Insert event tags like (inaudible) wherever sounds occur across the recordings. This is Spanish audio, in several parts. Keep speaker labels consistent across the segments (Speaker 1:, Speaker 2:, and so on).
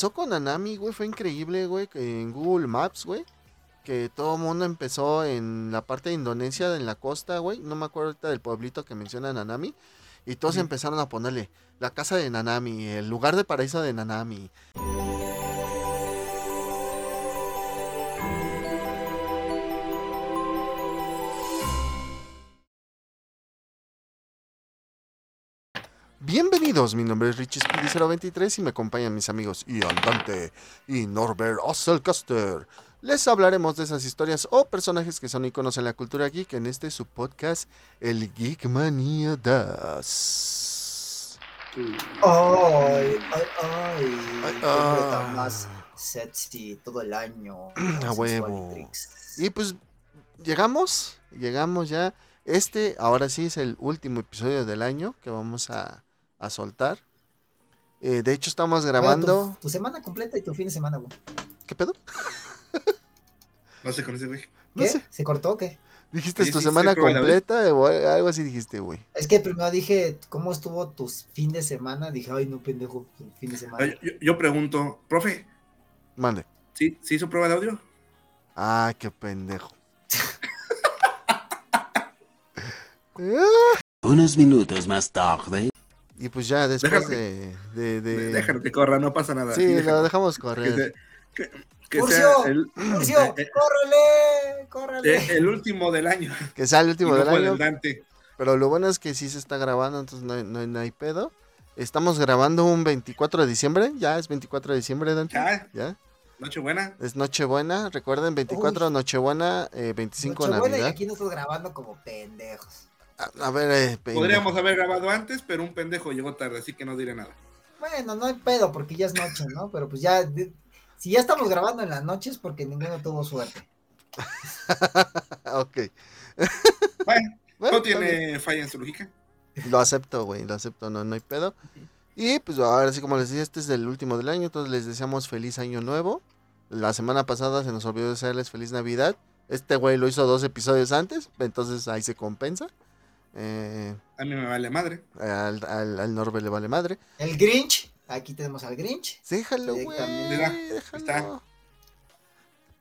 Speaker 1: pasó con Anami, güey, fue increíble, güey, en Google Maps, güey, que todo el mundo empezó en la parte de Indonesia, en la costa, güey, no me acuerdo ahorita del pueblito que menciona Nanami, y todos empezaron a ponerle la casa de Nanami, el lugar de paraíso de Nanami. Bienvenidos, mi nombre es Richie Speedy023 y me acompañan mis amigos Ian Dante y Norbert Osselcaster. Les hablaremos de esas historias o personajes que son iconos en la cultura geek en este su podcast, el Geek Mania Das.
Speaker 2: Ay, ay, ay. Ay, más sexy todo el año. (clears throat)
Speaker 1: A huevo. Y pues llegamos, llegamos ya. Este ahora sí es el último episodio del año que vamos a, a soltar. Eh, de hecho, estamos grabando.
Speaker 2: tu, semana completa y tu fin de semana, güey.
Speaker 1: ¿Qué pedo? (laughs)
Speaker 3: no sé con ese güey.
Speaker 2: ¿Qué? ¿Se cortó o qué?
Speaker 1: ¿Dijiste tu semana completa o algo así dijiste, güey?
Speaker 2: Es que primero dije, ¿cómo estuvo tu fin de semana? Dije, ay, no, pendejo, fin de semana.
Speaker 3: Yo, pregunto, profe.
Speaker 1: Mande.
Speaker 3: ¿Sí, ¿Sí hizo prueba de audio?
Speaker 1: Ah, qué pendejo. (laughs) (laughs)
Speaker 4: Unos minutos más tarde.
Speaker 1: Y pues ya después de, de,
Speaker 3: Déjalo que corra, no pasa nada.
Speaker 1: Sí, lo dejamos correr.
Speaker 2: Que, que, sea el, Murcio, eh, eh, córrele, córrele.
Speaker 3: Eh, el último del año.
Speaker 1: Que sea el último del año. Pero lo bueno es que sí se está grabando, entonces no hay, no, no hay pedo. Estamos grabando un 24 de diciembre, ya es 24 de diciembre, Dante.
Speaker 3: Ya. ¿Ya? Nochebuena.
Speaker 1: Es Nochebuena, recuerden, 24 Uy. Nochebuena, eh, 25
Speaker 2: Nochebuena
Speaker 1: Navidad.
Speaker 2: y aquí nosotros grabando como pendejos.
Speaker 1: A, ver, eh,
Speaker 3: Podríamos haber grabado antes, pero un pendejo llegó tarde, así que no diré nada.
Speaker 2: Bueno, no hay pedo, porque ya es noche, ¿no? Pero pues ya, si ya estamos grabando en las noches, porque ninguno tuvo suerte. (laughs)
Speaker 1: ok.
Speaker 3: Bueno, bueno no tiene falla en su lógica.
Speaker 1: Lo acepto, güey, lo acepto, no, no hay pedo. Y pues ahora sí, como les decía, este es el último del año, entonces les deseamos feliz año nuevo. La semana pasada se nos olvidó desearles feliz Navidad. Este güey lo hizo dos episodios antes, entonces ahí se compensa. Eh,
Speaker 3: a mí me vale madre.
Speaker 1: Al, al, al, Norbe le vale madre.
Speaker 2: El Grinch. Aquí tenemos al Grinch.
Speaker 1: Déjalo, güey. Déjalo.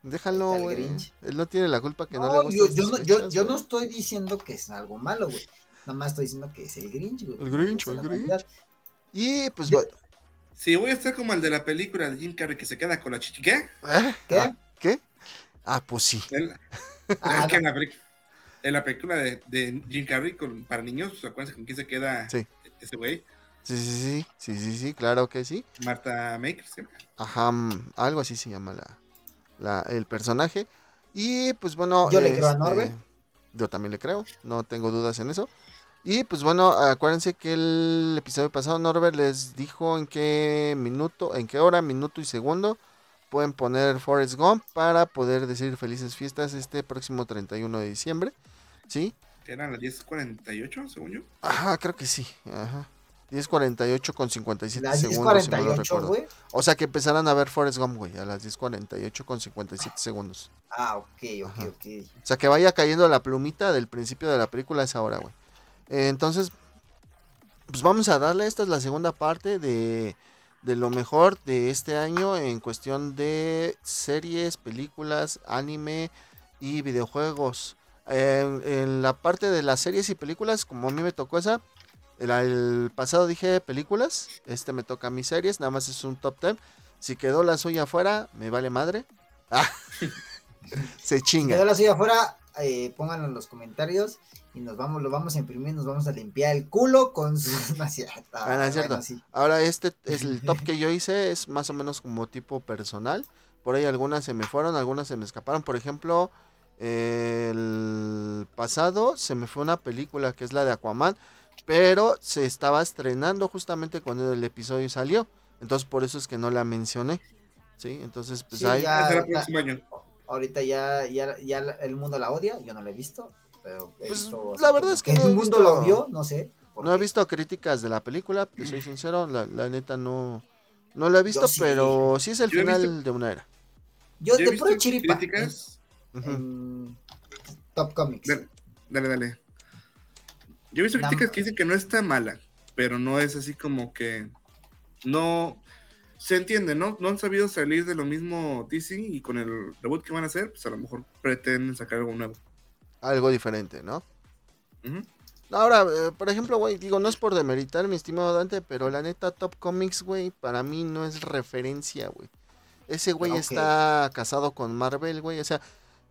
Speaker 1: Déjalo, güey. Él no tiene la culpa que no, no le.
Speaker 2: Yo, yo, no, yo, yo, no estoy diciendo que es algo malo, güey. Nada más estoy diciendo que es el Grinch, güey.
Speaker 1: El Grinch, el Grinch. Y pues, bueno.
Speaker 3: Sí, voy a estar como el de la película de Jim Carrey que se queda con la chichi. ¿Qué?
Speaker 1: ¿Eh? ¿Qué? ¿Ah, ¿Qué? Ah, pues sí.
Speaker 3: El, ah, es que en la película en la película de, de Jim Carrey con, para niños, ¿se acuerdan con quién se queda
Speaker 1: sí.
Speaker 3: ese güey?
Speaker 1: Sí, sí, sí, sí, sí, sí, claro que sí.
Speaker 3: Marta Maker, ¿sí?
Speaker 1: Ajá, algo así se llama la, la, el personaje. Y pues bueno.
Speaker 2: Yo le creo a Norbe.
Speaker 1: Este, yo también le creo, no tengo dudas en eso. Y pues bueno, acuérdense que el episodio pasado Norbert les dijo en qué minuto, en qué hora, minuto y segundo pueden poner Forrest Gump para poder decir felices fiestas este próximo 31 de diciembre. ¿Sí?
Speaker 3: ¿Eran las 10.48, según yo?
Speaker 1: Ajá, creo que sí. Ajá. 10.48 con 57
Speaker 2: las
Speaker 1: segundos,
Speaker 2: 10,
Speaker 1: si mal no recuerdo. Wey. O sea que empezarán a ver Forrest Gump, güey, a las 10.48 con 57 segundos.
Speaker 2: Ah, ok, ok, Ajá. ok.
Speaker 1: O sea que vaya cayendo la plumita del principio de la película a esa hora, güey. Eh, entonces, pues vamos a darle, esta es la segunda parte de, de lo mejor de este año en cuestión de series, películas, anime y videojuegos. En, en, la parte de las series y películas, como a mí me tocó esa, el, el, pasado dije películas, este me toca mis series, nada más es un top 10. Si quedó la suya afuera, me vale madre. Ah, (laughs) se chinga.
Speaker 2: Si quedó la suya afuera, eh, pónganlo en los comentarios y nos vamos, lo vamos a imprimir, nos vamos a limpiar el culo con su... (laughs) No,
Speaker 1: ah, no, es cierto. Bueno, sí. Ahora este es el top (laughs) que yo hice, es más o menos como tipo personal. Por ahí algunas se me fueron, algunas se me escaparon. Por ejemplo, el pasado se me fue una película que es la de Aquaman, pero se estaba estrenando justamente cuando el episodio salió. Entonces por eso es que no la mencioné. Sí, entonces pues
Speaker 2: sí,
Speaker 1: ahí...
Speaker 2: Ya, ahorita ya, ya, ya el mundo la odia, yo no la he visto. Pero he
Speaker 1: pues,
Speaker 2: visto
Speaker 1: la verdad es que,
Speaker 2: que
Speaker 1: no
Speaker 2: el mundo
Speaker 1: visto,
Speaker 2: lo vio, no sé.
Speaker 1: No he visto críticas de la película, te soy (clears throat) sincero, la, la neta no, no la he visto, sí. pero sí es el
Speaker 3: Yo
Speaker 1: final
Speaker 3: visto-
Speaker 1: de una era.
Speaker 2: Yo,
Speaker 3: Yo he
Speaker 2: de
Speaker 3: visto
Speaker 2: puro chiripa.
Speaker 3: críticas.
Speaker 2: En Top Comics.
Speaker 3: Dale, dale, dale. Yo he visto críticas que dicen que no está mala, pero no es así como que. No. se entiende, ¿no? No han sabido salir de lo mismo DC y con el reboot que van a hacer, pues a lo mejor pretenden sacar algo nuevo.
Speaker 1: Algo diferente, ¿no? Ahora, eh, por ejemplo, güey, digo, no es por demeritar, mi estimado Dante, pero la neta, Top Comics, güey, para mí no es referencia, güey. Ese güey está casado con Marvel, güey. O sea,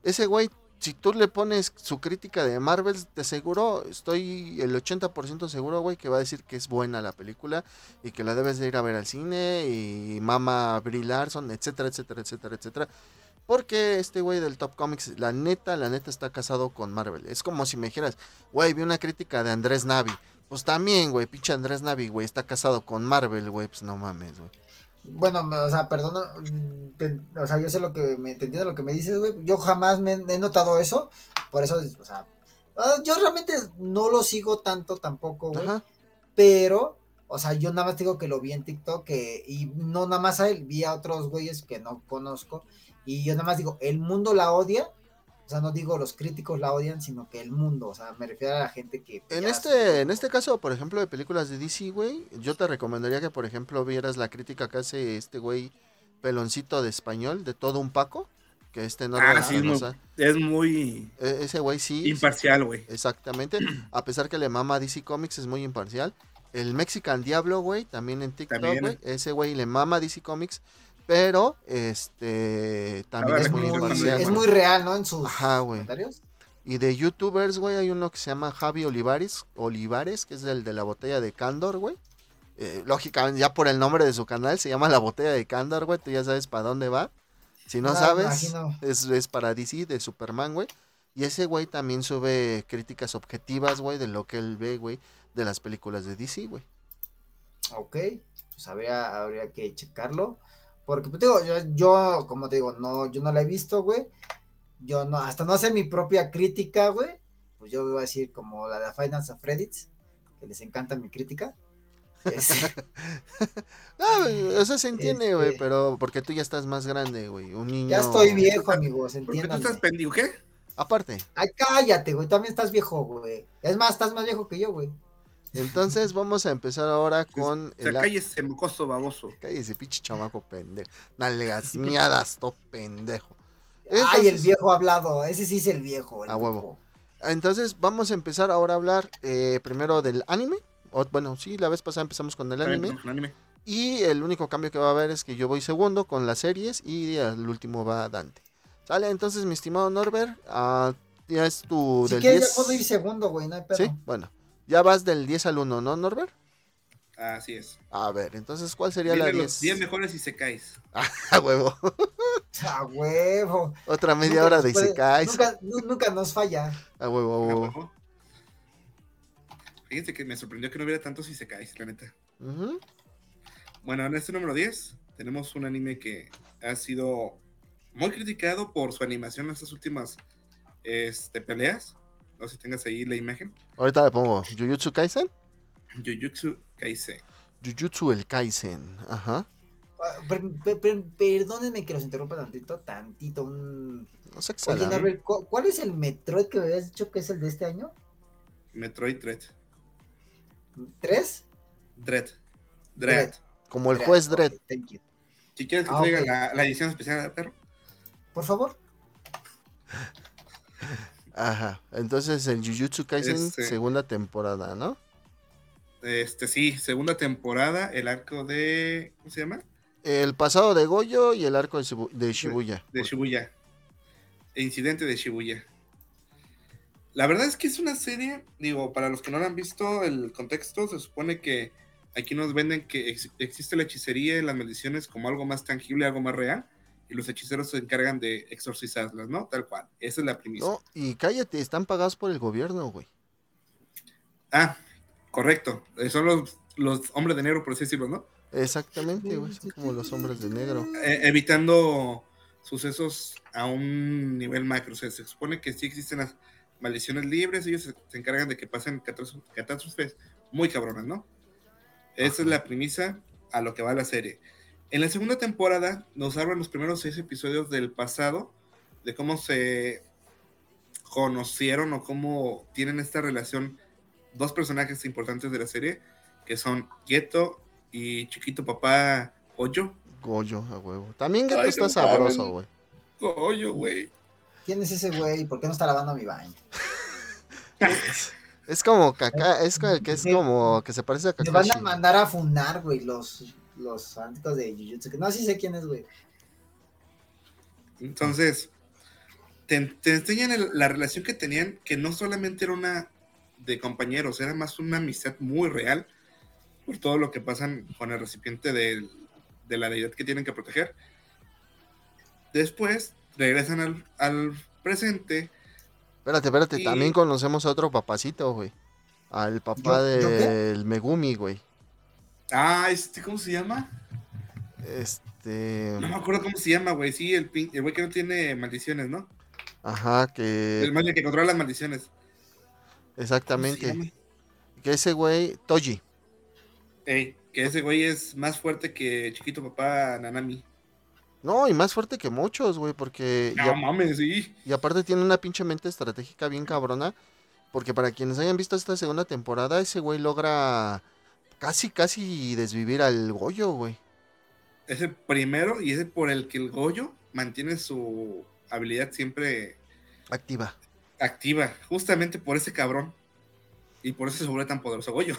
Speaker 1: ese güey, si tú le pones su crítica de Marvel, te seguro, estoy el 80% seguro, güey, que va a decir que es buena la película y que la debes de ir a ver al cine y mama Brie Larson, etcétera, etcétera, etcétera, etcétera. Porque este güey del Top Comics, la neta, la neta está casado con Marvel. Es como si me dijeras, güey, vi una crítica de Andrés Navi. Pues también, güey, pinche Andrés Navi, güey, está casado con Marvel, güey, pues no mames, güey.
Speaker 2: Bueno, o sea, perdona, mm, te- o sea, yo sé lo que me te entiendo lo que me dices, güey. Yo jamás me he notado eso, por eso, o sea, ah, yo realmente no lo sigo tanto tampoco, güey. Pero, o sea, yo nada más digo que lo vi en TikTok que, y no nada más a él, vi a otros güeyes que no conozco. Y yo nada más digo, el mundo la odia. O sea, no digo los críticos la odian, sino que el mundo, o sea, me refiero a la gente que...
Speaker 1: En este, en este caso, por ejemplo, de películas de DC, güey, yo te recomendaría que, por ejemplo, vieras la crítica que hace este güey peloncito de español, de todo un Paco, que este no
Speaker 3: Ah, sí, es muy, es muy
Speaker 1: E- ese güey sí.
Speaker 3: imparcial, güey.
Speaker 1: Exactamente. (clears throat) A pesar que le mama a DC Comics, es muy imparcial. El Mexican Diablo, güey, también en TikTok, güey. Ese güey le mama a DC Comics, pero este también es muy imparcial.
Speaker 2: es muy real, ¿no? En sus
Speaker 1: Ajá, güey.
Speaker 2: comentarios.
Speaker 1: Y de youtubers, güey, hay uno que se llama Javi Olivares, Olivares, que es el de la botella de Candor, güey. Eh, lógicamente, ya por el nombre de su canal, se llama La Botella de Candor, güey. Tú ya sabes para dónde va. Si no
Speaker 2: Ah,
Speaker 1: sabes, es, es para DC, de Superman, güey. Y ese güey también sube críticas objetivas, güey, de lo que él ve, güey, de las películas de DC, güey.
Speaker 2: Ok, pues habría, habría que checarlo. Porque, pues, digo, yo, yo, como te digo, no, yo no la he visto, güey. Yo no, hasta no hacer mi propia crítica, güey. Pues yo voy a decir como la de Finance of Reddits, que les encanta mi crítica. Es- (laughs)
Speaker 1: Ah, o sea, se entiende, güey,
Speaker 2: Este-
Speaker 1: pero porque tú ya estás más grande, güey. Un niño.
Speaker 2: ya estoy viejo, amigos,
Speaker 3: ¿Por qué tú
Speaker 2: entiendan.
Speaker 3: estás pendijo? ¿Qué?
Speaker 1: Aparte.
Speaker 2: Ay, cállate, güey, también estás viejo, güey. Es más, estás más viejo que yo, güey.
Speaker 1: Entonces vamos a empezar ahora con
Speaker 3: O sea,
Speaker 1: el. a-
Speaker 3: cállese, mocoso baboso.
Speaker 1: Cállese, pinche chamaco pendejo. (laughs) Nalgas miadas, to pendejo.
Speaker 2: Ay, el viejo hablado, ese sí es el viejo. el
Speaker 1: A huevo. Entonces vamos a empezar ahora a hablar eh, primero del anime. O, bueno, sí, la vez pasada empezamos con el anime.
Speaker 3: anime.
Speaker 1: Y el único cambio que va a haber es que yo voy segundo con las series y el último va Dante. Sale, entonces, mi estimado Norbert, ah, ya es tu
Speaker 2: Si
Speaker 1: del
Speaker 2: quieres,
Speaker 1: 10.
Speaker 2: ya puedo ir segundo, güey, no hay pedo.
Speaker 1: Sí, bueno. Ya vas del 10 al 1, ¿no, Norbert?
Speaker 3: Así es.
Speaker 1: A ver, entonces, ¿cuál sería la
Speaker 3: Vienen
Speaker 1: 10?
Speaker 3: los 10 mejores y se caes. (laughs)
Speaker 1: A huevo. (laughs)
Speaker 2: A huevo.
Speaker 1: Otra media
Speaker 2: Nunca
Speaker 1: hora de Isekais.
Speaker 2: Nunca, nu- nunca nos falla.
Speaker 1: A huevo, a huevo.
Speaker 3: Ojo. Fíjense que me sorprendió que no hubiera tantos y se caes, la neta. Bueno, en este número 10 tenemos un anime que ha sido muy criticado por su animación en estas últimas este, peleas. No sé si tengas ahí la imagen.
Speaker 1: Ahorita le pongo Jujutsu Kaisen.
Speaker 3: Jujutsu Kaisen.
Speaker 1: Jujutsu el Kaisen. Ajá.
Speaker 2: Ah, per- per- per- perdónenme que los interrumpa tantito, tantito. Un...
Speaker 1: No sé
Speaker 2: Oye, Norbert, ¿cu- ¿cuál es el Metroid que me habías dicho que es el de este año?
Speaker 3: Metroid Dread.
Speaker 2: ¿Tres?
Speaker 3: Dread. Dread.
Speaker 1: Como el juez
Speaker 2: Ok,
Speaker 1: Dredd.
Speaker 2: thank you.
Speaker 3: Si quieres que
Speaker 2: Ah,
Speaker 3: traiga la, la edición especial de perro.
Speaker 2: Por favor. (laughs)
Speaker 1: Ajá. Entonces el Jujutsu Kaisen,
Speaker 3: Este-
Speaker 1: segunda temporada, ¿no?
Speaker 3: Este, sí, segunda temporada, el arco de. ¿Cómo se llama?
Speaker 1: El pasado de Goyo y el arco de, Shibu- de Shibuya.
Speaker 3: De Shibuya. El incidente de Shibuya. La verdad es que es una serie, digo, para los que no la han visto, el contexto se supone que aquí nos venden que ex- existe la hechicería y las maldiciones como algo más tangible, algo más real, y los hechiceros se encargan de exorcizarlas, ¿no? Tal cual. Esa es la primicia.
Speaker 1: No, y cállate, están pagados por el gobierno, güey.
Speaker 3: Ah, correcto. Eh, son los, los hombres de negro, por así decirlo, ¿no?
Speaker 1: Exactamente, güey. Son como los hombres de negro.
Speaker 3: Eh, evitando sucesos a un nivel macro. O sea, se supone que sí existen las maldiciones libres, ellos se, se encargan de que pasen catás- catástrofes muy cabronas, ¿no? Esa es la premisa a lo que va la serie. En la segunda temporada nos hablan los primeros seis episodios del pasado, de cómo se conocieron o cómo tienen esta relación dos personajes importantes de la serie, que son Geto y Chiquito Papá Goyo.
Speaker 1: Goyo, a huevo. También Geto
Speaker 3: Ay,
Speaker 1: está
Speaker 3: no
Speaker 1: sabroso, güey.
Speaker 3: Goyo, güey.
Speaker 2: ¿Quién es ese güey? ¿Por qué no está lavando mi baño? (laughs)
Speaker 1: Es como caca, es que es como que se parece a
Speaker 2: Me van a mandar a funar, güey, los, los fanáticos de Jujutsu. que No, sí sé quién es, güey.
Speaker 3: Entonces, te, te enseñan el- la relación que tenían, que no solamente era una de compañeros, era más una amistad muy real por todo lo que pasan con el recipiente del- de la deidad que tienen que proteger. Después regresan al, al presente.
Speaker 1: Espérate, espérate,
Speaker 3: Y-
Speaker 1: también conocemos a otro papacito, güey. Al papá del Megumi, güey.
Speaker 3: Ah, este, ¿cómo se llama?
Speaker 1: Este.
Speaker 3: No me acuerdo cómo se llama, güey. Sí, el, pin- el güey que no tiene maldiciones, ¿no?
Speaker 1: Ajá,
Speaker 3: El
Speaker 1: que.
Speaker 3: más bien que controla las maldiciones. ¿Cómo se
Speaker 1: Exactamente.
Speaker 3: llama?
Speaker 1: Que ese güey, Toji.
Speaker 3: Ey, que ese güey es más fuerte que chiquito papá Nanami.
Speaker 1: No, y más fuerte que muchos, güey, porque. y
Speaker 3: No
Speaker 1: a-
Speaker 3: mames, sí.
Speaker 1: Y aparte tiene una pinche mente estratégica bien cabrona. Porque para quienes hayan visto esta segunda temporada, ese güey logra casi, casi desvivir al Goyo, güey.
Speaker 3: Es el primero y es por el que el Goyo mantiene su habilidad siempre
Speaker 1: Activa.
Speaker 3: activa. Justamente por ese cabrón. Y por eso se tan poderoso Goyo.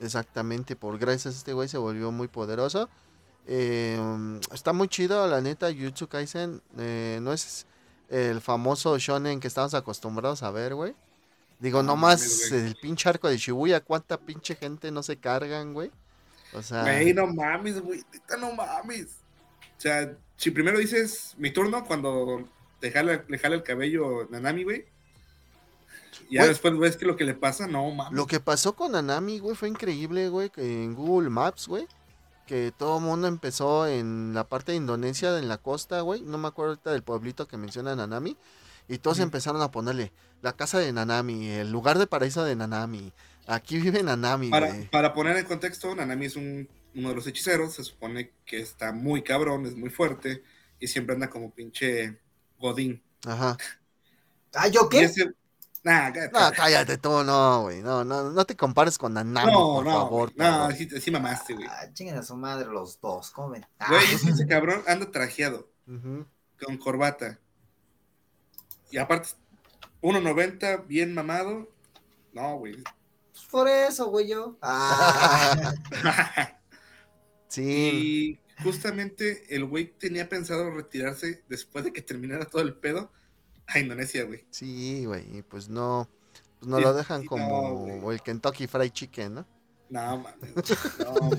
Speaker 1: Exactamente, por gracias a este güey se volvió muy poderoso. Eh, está muy chido, la neta, Jutsu Kaisen. eh, no es el famoso shonen que estamos acostumbrados a ver, güey. Digo,
Speaker 3: No
Speaker 1: nomás
Speaker 3: mames, güey.
Speaker 1: el pinche arco de Shibuya, cuánta pinche gente no se cargan, güey. O sea,
Speaker 3: Güey, no mames, güey. no mames. O sea, si primero dices mi turno cuando te jala, le jala el cabello Nanami, güey. Y ya
Speaker 1: Güey.
Speaker 3: después ves que lo que le pasa, no mames.
Speaker 1: Lo que pasó con Anami, güey, fue increíble, güey, en Google Maps, güey, que todo el mundo empezó en la parte de Indonesia, en la costa, güey, no me acuerdo ahorita del pueblito que menciona Nanami, y todos empezaron a ponerle la casa de Nanami, el lugar de paraíso de Nanami, aquí vive Nanami,
Speaker 3: Para, poner en contexto, Nanami es un, uno de los hechiceros. Se supone que está muy cabrón, es muy fuerte. Y siempre anda como pinche Godín.
Speaker 1: Ajá.
Speaker 2: ¿Ah, yo qué?
Speaker 3: ese- Nah, cállate.
Speaker 1: No, cállate tú, no, güey, no, no, no te compares con Nanami,
Speaker 3: no,
Speaker 1: por
Speaker 3: no,
Speaker 1: favor.
Speaker 3: no,
Speaker 1: cabrón.
Speaker 3: sí, sí mamaste, güey.
Speaker 2: Ah, chinguen a su madre los dos, comen. Ah,
Speaker 3: Güey, que ese cabrón anda trajeado, con corbata. Y aparte, 1.90, bien mamado. No, güey.
Speaker 2: pues por eso, güey, yo. Ah, (laughs)
Speaker 1: Sí,
Speaker 3: y justamente el güey tenía pensado retirarse después de que terminara todo el pedo a Indonesia, güey.
Speaker 1: sí, güey, y pues no, pues no
Speaker 3: Sí,
Speaker 1: lo dejan
Speaker 3: sí, no,
Speaker 1: como
Speaker 3: güey.
Speaker 1: el Kentucky Fried Chicken, ¿no?
Speaker 3: No, mames. No.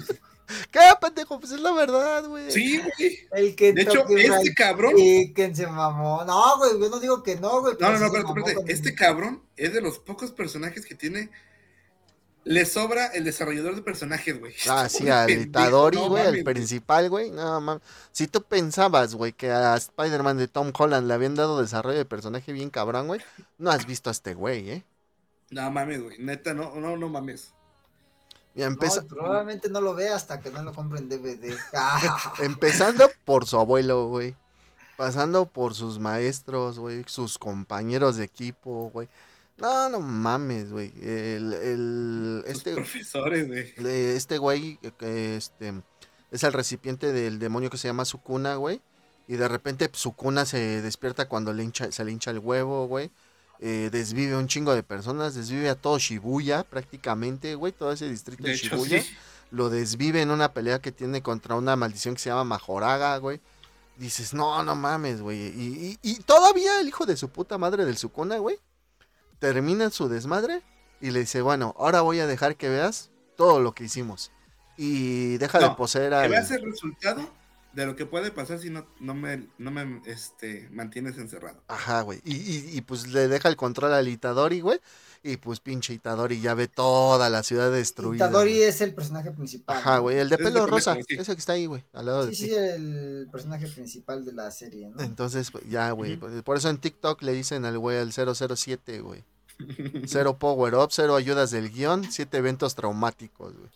Speaker 1: ¿Qué, pendejo? Pues es la verdad, güey.
Speaker 3: Sí, güey.
Speaker 2: el que
Speaker 3: De hecho, este cabrón.
Speaker 2: Chicken se mamó. No, güey, yo no digo que no, güey.
Speaker 3: No,
Speaker 2: pero
Speaker 3: no,
Speaker 2: sí
Speaker 3: no, espérate, espérate. Este cabrón es de los pocos personajes que tiene. Le sobra el desarrollador de personajes, güey.
Speaker 1: Ah, (laughs) sí, al Itadori, güey, al principal, güey. No, mames. Si tú pensabas, güey, que a Spider-Man de Tom Holland le habían dado desarrollo de personaje bien cabrón, güey, no has visto a este güey, ¿eh?
Speaker 3: No mames, güey. Neta, no, no, no mames.
Speaker 2: No, probablemente no lo vea hasta que no lo compre en DVD. (laughs) (laughs)
Speaker 1: Empezando por su abuelo, güey. Pasando por sus maestros, güey. Sus compañeros de equipo, güey. No, no mames, güey. El, el,
Speaker 3: Sus
Speaker 1: este,
Speaker 3: profesores, güey.
Speaker 1: este güey, eh, que este, es el recipiente del demonio que se llama Sukuna, güey. Y de repente Sukuna se despierta cuando le hincha, se le hincha el huevo, güey. Eh, desvive a un chingo de personas, desvive a todo Shibuya prácticamente, güey. Todo ese distrito de,
Speaker 3: De hecho,
Speaker 1: Shibuya.
Speaker 3: sí.
Speaker 1: Lo desvive en una pelea que tiene contra una maldición que se llama Majoraga, güey. Dices, no, no mames, güey. Y, y- y todavía el hijo de su puta madre del Sukuna, güey, termina su desmadre y le dice, bueno, ahora voy a dejar que veas todo lo que hicimos. Y deja de poseer al...
Speaker 3: veas el resultado de lo que puede pasar si no, no me, no me este, mantienes encerrado.
Speaker 1: Ajá, güey. Y, y- y, pues le deja el control al Itadori, güey. Y pues pinche Itadori ya ve toda la ciudad destruida.
Speaker 2: Itadori
Speaker 1: güey.
Speaker 2: es el personaje principal.
Speaker 1: Ajá, güey. El de
Speaker 3: de
Speaker 1: pelo
Speaker 3: pendejo,
Speaker 1: rosa. Ese que está ahí, güey. Al lado de
Speaker 2: Sí,
Speaker 1: ti.
Speaker 2: sí, el personaje principal de la serie, ¿no?
Speaker 1: Entonces, pues, ya, güey.
Speaker 3: Ujú.
Speaker 1: por- Por eso en TikTok le dicen al güey al 007, güey. Cero power up, cero ayudas del guion, siete eventos traumáticos, güey.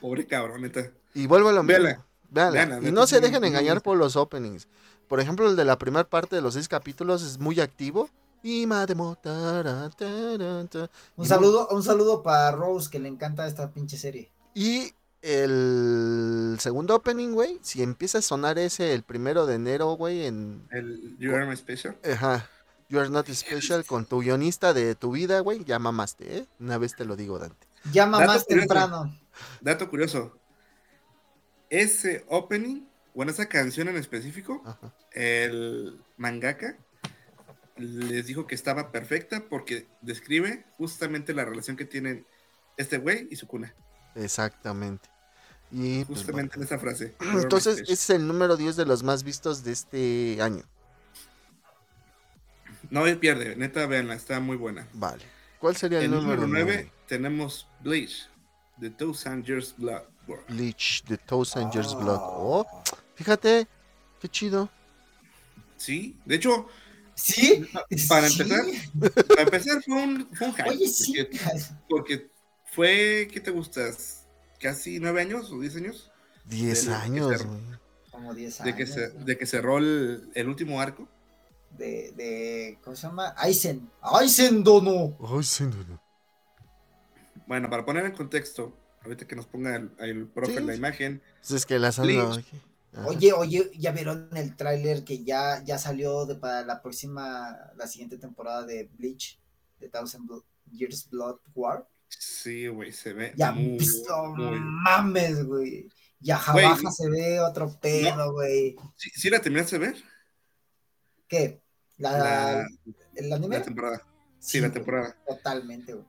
Speaker 3: Pobre cabrón, neta.
Speaker 1: Y vuelvo a lo mismo.
Speaker 3: Véala.
Speaker 1: Véala.
Speaker 3: Véala,
Speaker 1: Y no se dejen engañar por los openings. Por ejemplo, el de la primera parte de los seis capítulos es muy activo. Y mademo, tara, tara, ta.
Speaker 2: Un
Speaker 1: Y
Speaker 2: saludo, un saludo para Rose que le encanta esta pinche serie.
Speaker 1: Y el segundo opening, güey, si empieza a sonar ese el primero de enero, güey, en...
Speaker 3: El You Are My Special.
Speaker 1: Ajá. You are not special con tu guionista de tu vida, güey. Ya mamaste, ¿eh? Una vez te lo digo, Dante.
Speaker 2: Llama
Speaker 3: Dato
Speaker 2: más
Speaker 3: curioso.
Speaker 2: temprano.
Speaker 3: Dato curioso. Ese opening, bueno, esa canción en específico,
Speaker 1: Ajá.
Speaker 3: el mangaka les dijo que estaba perfecta porque describe justamente la relación que tienen este güey y su cuna.
Speaker 1: Exactamente. Y pues,
Speaker 3: Justamente en esa frase. (clears throat)
Speaker 1: Entonces, ese es el número 10 de los más vistos de este año.
Speaker 3: No pierde, neta, véanla, está muy buena.
Speaker 1: Vale. ¿Cuál sería el,
Speaker 3: El número 9
Speaker 1: 9?
Speaker 3: tenemos Bleach, The Thousand Years Blood.
Speaker 1: Bleach, The Thousand Years Blood. Oh, fíjate, qué chido.
Speaker 3: Sí, de hecho,
Speaker 2: ¿Sí?
Speaker 3: Para
Speaker 2: Sí.
Speaker 3: empezar, para empezar fue un, fue un hype,
Speaker 2: Oye, sí.
Speaker 3: porque, porque fue, ¿qué te gustas? ¿Casi nueve años o diez años?
Speaker 1: 10
Speaker 3: De lo que
Speaker 1: años.
Speaker 2: Como 10
Speaker 3: De
Speaker 2: años.
Speaker 3: que, se,
Speaker 2: güey.
Speaker 3: de que cerró el, el último arco.
Speaker 2: de, de, ¿cómo se llama? Aizen. Aizen Dono.
Speaker 1: Ay, sí, no, no.
Speaker 3: Bueno, para poner en contexto, ahorita que nos ponga el, el profe
Speaker 1: Sí.
Speaker 3: la imagen,
Speaker 1: Pues es que aquí. Ajá.
Speaker 2: Oye, oye, ya vieron el tráiler que ya, ya salió de, para la próxima, la siguiente temporada de Bleach, de Thousand Blo- Years Blood War.
Speaker 3: sí, güey, se ve
Speaker 2: Ya,
Speaker 3: muy, muy-
Speaker 2: mames, güey. Ya Jabaja se ve otro pedo, güey.
Speaker 3: ¿Sí, sí la terminaste de ver?
Speaker 2: ¿Qué? ¿La,
Speaker 3: La,
Speaker 2: ¿El anime?
Speaker 3: la temporada. Sí, la temporada.
Speaker 2: Totalmente, güey.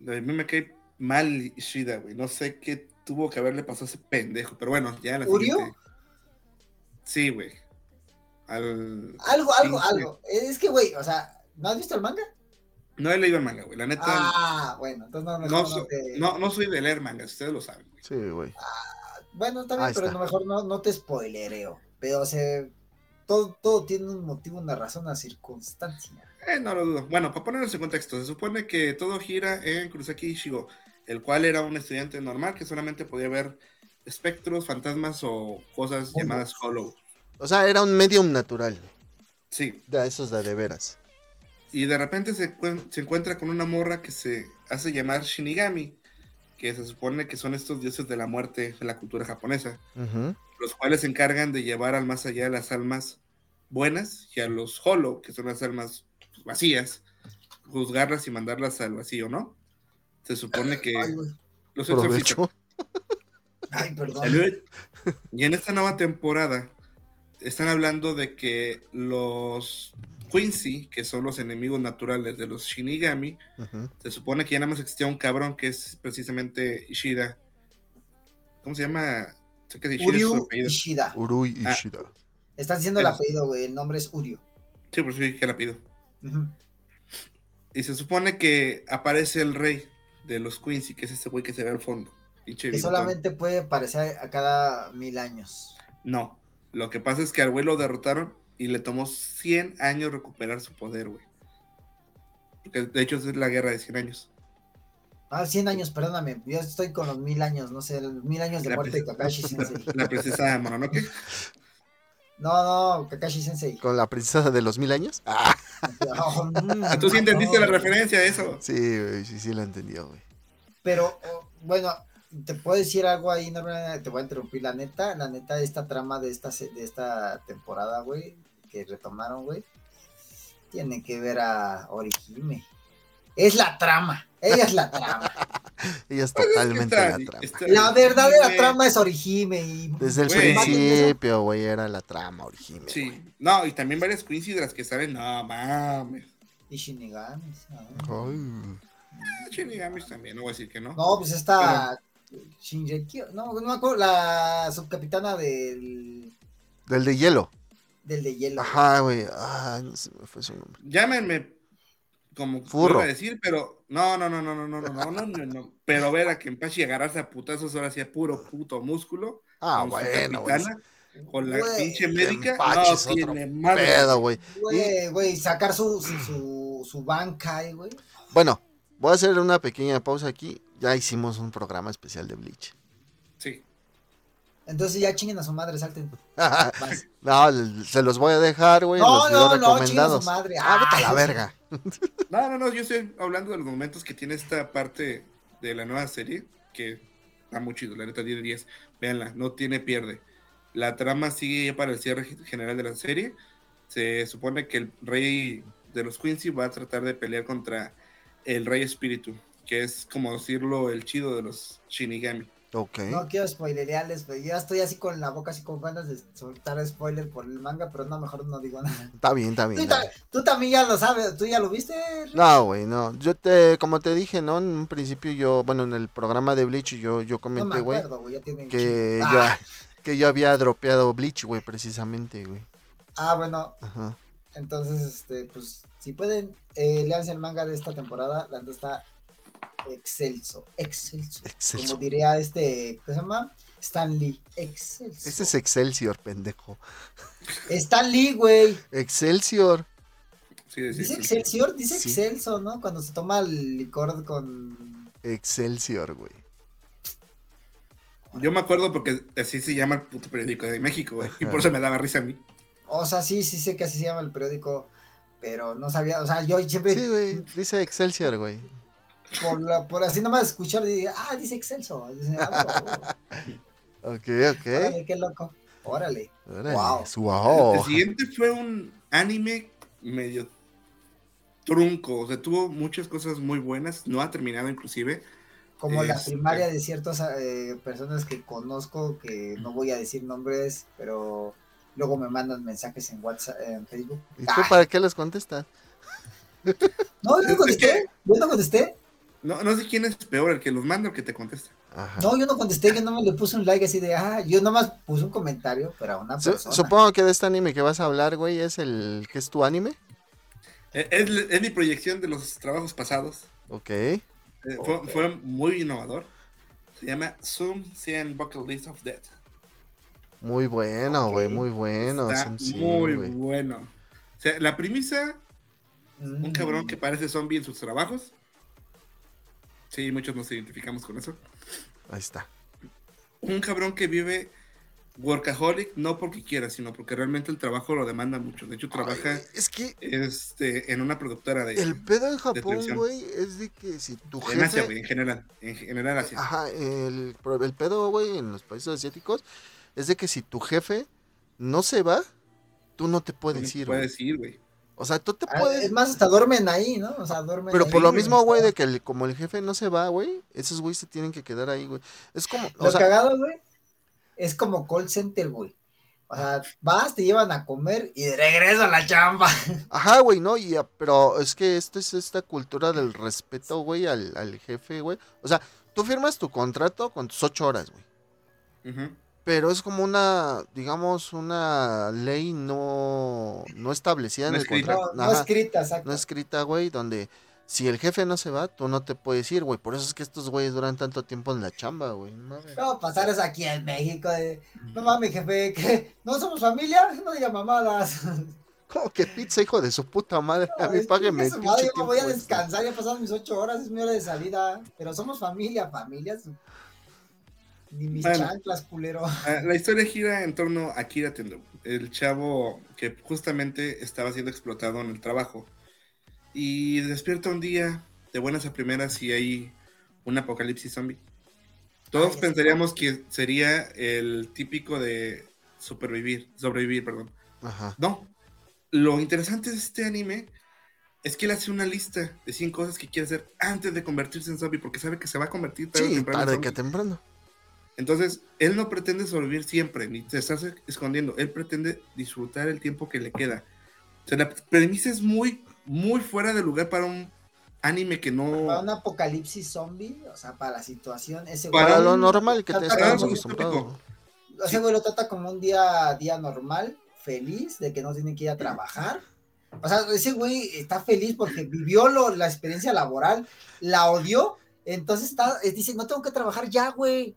Speaker 3: A mí me cae mal Ishida, güey. No sé qué tuvo que haberle pasado a ese pendejo, pero bueno, ya la
Speaker 2: ¿Urio?
Speaker 3: siguiente. Sí, güey. Al...
Speaker 2: Algo, algo, algo. Es que, güey, o sea, ¿no has visto el manga?
Speaker 3: No he leído el manga, güey. La neta,
Speaker 2: Ah, bueno, entonces no,
Speaker 3: no,
Speaker 2: no,
Speaker 3: so-
Speaker 2: te-
Speaker 3: no, no soy de leer mangas, ustedes lo saben, güey.
Speaker 1: Sí, güey.
Speaker 2: Bueno, está bien,
Speaker 1: Ahí
Speaker 2: pero
Speaker 1: está.
Speaker 2: no, mejor no, no te spoilereo. Pero, o sea, todo, todo tiene un motivo, una razón, una circunstancia.
Speaker 3: Eh, no lo dudo. Bueno, para ponernos en contexto, se supone que todo gira en Kurosaki Ishigo, el cual era un estudiante normal que solamente podía ver espectros, fantasmas o cosas llamadas hollow.
Speaker 1: O sea, era un medium natural.
Speaker 3: Sí,
Speaker 1: De esos de, de veras.
Speaker 3: y de repente se, cuen- se encuentra con una morra que se hace llamar Shinigami, que se supone que son estos dioses de la muerte de la cultura japonesa, los cuales se encargan de llevar al más allá las almas buenas y a los hollow, que son las almas vacías, juzgarlas y mandarlas al vacío, ¿no? Se supone que
Speaker 2: Ay, güey.
Speaker 3: los exorcistas.
Speaker 2: Ay, perdón.
Speaker 3: Salud. Y en esta nueva temporada están hablando de que los Quincy, que son los enemigos naturales de los Shinigami, se supone que ya nada más existía un cabrón que es precisamente Ishida. ¿Cómo se llama? Sé que Ishida
Speaker 2: Uryu
Speaker 3: apellido.
Speaker 2: Ishida.
Speaker 1: Urui
Speaker 3: Ah.
Speaker 1: Ishida.
Speaker 2: Están diciendo el apellido, güey. El nombre es Uryu.
Speaker 3: Sí, por eso dije que la Y se supone que aparece el rey de los Quincy, que es ese güey que se ve al fondo.
Speaker 2: Que solamente puede aparecer a cada mil años.
Speaker 3: No. Lo que pasa es que al güey lo derrotaron y le tomó 100 años recuperar su poder, güey. Porque de hecho es la guerra de 100 años.
Speaker 2: Ah, 100 años, perdóname. Yo estoy con los mil años, no sé, los mil años de
Speaker 3: La
Speaker 2: muerte de Kakashi Sensei. (laughs)
Speaker 3: La princesa Mononoke. (laughs)
Speaker 2: No, no, Kakashi Sensei.
Speaker 1: Con la princesa de los mil años. Ah,
Speaker 3: Ah, Tú sí entendiste
Speaker 2: no,
Speaker 3: la referencia a eso.
Speaker 1: sí, güey, sí, sí la entendió, güey.
Speaker 2: Pero, oh, bueno, te puedo decir algo ahí, no te voy a interrumpir. La neta, la neta, esta trama de esta, se- de esta temporada, güey, que retomaron, güey, tiene que ver a Orihime. Es la trama, ella es la trama. (laughs)
Speaker 1: Ella es totalmente la trama.
Speaker 2: La verdadera
Speaker 3: güey.
Speaker 2: trama es Orihime. Y
Speaker 1: Desde el
Speaker 3: Güey.
Speaker 1: principio, güey, era la trama original.
Speaker 3: Sí. No, y también varias Quincy de las que salen. No, mames.
Speaker 2: Y Shinigamis. ah.
Speaker 1: Ay.
Speaker 3: Ah, Shinigamis también, no voy a decir que no.
Speaker 2: No, pues esta Shinjeki, no, no me acuerdo, la subcapitana del,
Speaker 1: Del de hielo.
Speaker 2: del de hielo.
Speaker 1: Ajá, güey. Ah, no se me fue su nombre.
Speaker 3: Llámenme como
Speaker 1: Furro.
Speaker 3: iba a decir, pero no, no, no, no, no, no, no, no, no, no, no. Pero ver a Kenpachi agarrarse a putazos ahora sí puro puto músculo.
Speaker 1: Ah,
Speaker 3: con
Speaker 1: bueno,
Speaker 3: capitana, Con la
Speaker 2: Güey,
Speaker 3: pinche médica, no tiene madre.
Speaker 1: Pedo, güey.
Speaker 2: Güey, sacar su, su, su, su banca, eh, güey.
Speaker 1: Bueno, voy a hacer una pequeña pausa aquí. Ya hicimos un programa especial de Bleach.
Speaker 2: Entonces ya chinguen a su madre, salten. (laughs)
Speaker 1: No, se los voy a dejar, güey.
Speaker 2: No,
Speaker 1: los
Speaker 2: no, no, chinguen a su madre.
Speaker 1: Ah, vete a la verga. (laughs)
Speaker 3: No, no, no, yo estoy hablando de los momentos que tiene esta parte de la nueva serie, que está muy chido, la neta 10 de 10. Véanla, no tiene pierde. La trama sigue ya para el cierre general de la serie. Se supone que el rey de los Quincy va a tratar de pelear contra el rey espíritu, que es como decirlo el chido de los Shinigami.
Speaker 2: No quiero spoilerearles, pero ya estoy así con la boca así con ganas de soltar spoiler por el manga, pero no, mejor no digo nada.
Speaker 1: Está bien, está
Speaker 2: Tú,
Speaker 1: bien.
Speaker 2: tú también ya lo sabes, tú ya lo viste.
Speaker 1: No, güey, no. Yo te, como te dije, ¿no? En un principio yo, bueno, en el programa de Bleach yo, yo
Speaker 2: no me
Speaker 1: comenté, güey,
Speaker 2: tiene
Speaker 1: que yo,
Speaker 2: Ah,
Speaker 1: que yo había dropeado Bleach, güey, precisamente, güey.
Speaker 2: ah, bueno,
Speaker 1: Ajá.
Speaker 2: entonces, este, pues, si pueden, eh, leanse el manga de esta temporada, la está excelso, excelso.
Speaker 1: Excelso.
Speaker 2: Como diría este, ¿qué se llama? Stan Lee, excelso.
Speaker 1: Ese es Excelsior, pendejo.
Speaker 2: Stan Lee, güey.
Speaker 1: Excelsior.
Speaker 3: Sí, sí,
Speaker 2: Dice
Speaker 3: sí.
Speaker 2: Excelsior, dice excelso, ¿no? Cuando se toma el licor con...
Speaker 1: Excelsior, güey.
Speaker 3: Yo me acuerdo porque así se llama el puto periódico de México, güey, y por eso me daba risa a mí.
Speaker 2: O sea, sí, sí sé que así se llama el periódico, pero no sabía, o sea, yo siempre,
Speaker 1: Sí, güey. Dice Excelsior, güey.
Speaker 2: Por, la- por así nomás escuchar, dije, ah, dice excelso. Dice, ah, (laughs)
Speaker 1: Ok, ok.
Speaker 2: órale, qué loco, órale.
Speaker 1: Órale,
Speaker 2: Wow.
Speaker 1: wow.
Speaker 3: El siguiente fue un anime medio trunco, o sea, tuvo muchas cosas muy buenas, no ha terminado inclusive.
Speaker 2: Como la
Speaker 3: Este-
Speaker 2: primaria de ciertas eh, personas que conozco, que no voy a decir nombres, pero luego me mandan mensajes en WhatsApp, en Facebook.
Speaker 1: ¿Y tú
Speaker 2: Ah,
Speaker 1: para qué les contestas?
Speaker 2: no, yo no
Speaker 3: Es
Speaker 2: contesté, yo no contesté.
Speaker 3: No, no sé quién es peor, el que los manda o el que te contesta.
Speaker 1: Ajá.
Speaker 2: No, yo no contesté, yo nomás le puse un like así de, ah, yo nomás puse un comentario, pero a una
Speaker 1: Su-
Speaker 2: persona.
Speaker 1: supongo que de este anime que vas a hablar, güey, es el que es tu anime.
Speaker 3: Eh, Es, es mi proyección de los trabajos pasados.
Speaker 1: Ok.
Speaker 3: Eh, fue,
Speaker 2: Ok.
Speaker 3: fue muy innovador. Se llama Zoom 100 Bucket List of Death.
Speaker 1: Muy bueno, güey, muy bueno.
Speaker 3: Está muy
Speaker 1: güey.
Speaker 3: bueno. O sea, la premisa, un
Speaker 2: Mm.
Speaker 3: cabrón que parece zombie en sus trabajos. Sí, muchos nos identificamos con eso.
Speaker 1: Ahí está.
Speaker 3: Un cabrón que vive workaholic, no porque quiera, sino porque realmente el trabajo lo demanda mucho. De hecho, trabaja
Speaker 1: Ay, es que
Speaker 3: este, en una productora de...
Speaker 1: el pedo en Japón, güey, es de que si tu
Speaker 3: en Asia,
Speaker 1: jefe...
Speaker 3: güey, en general. En general Asia.
Speaker 1: Ajá, el, el pedo, güey, en los países asiáticos es de que si tu jefe no se va, tú no te puedes ir, güey.
Speaker 3: Puedes ir, güey.
Speaker 1: O sea, tú te
Speaker 2: Ah,
Speaker 1: puedes...
Speaker 2: Es más, hasta duermen ahí, ¿no? O sea, duermen
Speaker 1: Pero
Speaker 2: ahí,
Speaker 1: por lo mismo, güey, de que el- como el jefe no se va, güey, esos güey se tienen que quedar ahí, güey. Es como, o
Speaker 2: Lo
Speaker 1: sea,
Speaker 2: cagado, güey, es como call center, güey. O sea, vas, te llevan a comer y de regreso a la chamba. (laughs)
Speaker 1: ajá, güey, no, y, pero es que esto es esta cultura del respeto, güey, al, al jefe, güey. O sea, tú firmas tu contrato con tus ocho horas, güey.
Speaker 3: Ujú.
Speaker 1: Pero es como una, digamos, una ley no, no establecida
Speaker 3: No
Speaker 1: en el
Speaker 3: escrita.
Speaker 1: contrato.
Speaker 2: No, no escrita, exacto.
Speaker 1: no escrita, güey, donde si el jefe no se va, tú no te puedes ir, güey. Por eso es que estos güeyes duran tanto tiempo en la chamba, güey. No.
Speaker 2: No, pasar eso aquí en México. De, no mames, jefe, que no somos familia, no diga mamadas. (laughs)
Speaker 1: ¿Cómo que pizza, hijo de su puta madre? A mí págueme
Speaker 2: su madre, yo me voy a descansar, ya pasaron mis ocho horas, es mi hora de salida. Pero somos familia, familias. Ni mis
Speaker 3: Bueno.
Speaker 2: chanclas, culero.
Speaker 3: Ah, La historia gira en torno a Kira Tendo, el chavo que justamente estaba siendo explotado en el trabajo. Y despierta un día de buenas a primeras y hay un apocalipsis zombie. Todos
Speaker 2: Ay,
Speaker 3: pensaríamos que sería el típico de supervivir, sobrevivir, perdón.
Speaker 1: Ajá.
Speaker 3: No. Lo interesante de este anime es que él hace una lista de 100 cosas que quiere hacer antes de convertirse en zombie, porque sabe que se va a convertir tarde o
Speaker 1: Sí,
Speaker 3: temprano en
Speaker 1: tarde que temprano.
Speaker 3: Entonces, él no pretende sobrevivir siempre, ni te estás escondiendo. Él pretende disfrutar el tiempo que le queda. O sea, la premisa es muy, muy fuera de lugar para un anime que no.
Speaker 2: Para un apocalipsis zombie, o sea, para la situación, ese
Speaker 3: Para
Speaker 2: güey-
Speaker 1: lo normal que te
Speaker 2: Para
Speaker 1: estamos
Speaker 3: lo
Speaker 1: acostumbrados.
Speaker 3: típico.
Speaker 1: güey.
Speaker 2: Ese güey lo trata como un día, día normal, feliz, de que no tiene que ir a trabajar. O sea, ese güey está feliz porque vivió lo- la experiencia laboral, la odió, entonces está, dice, no tengo que trabajar ya, güey.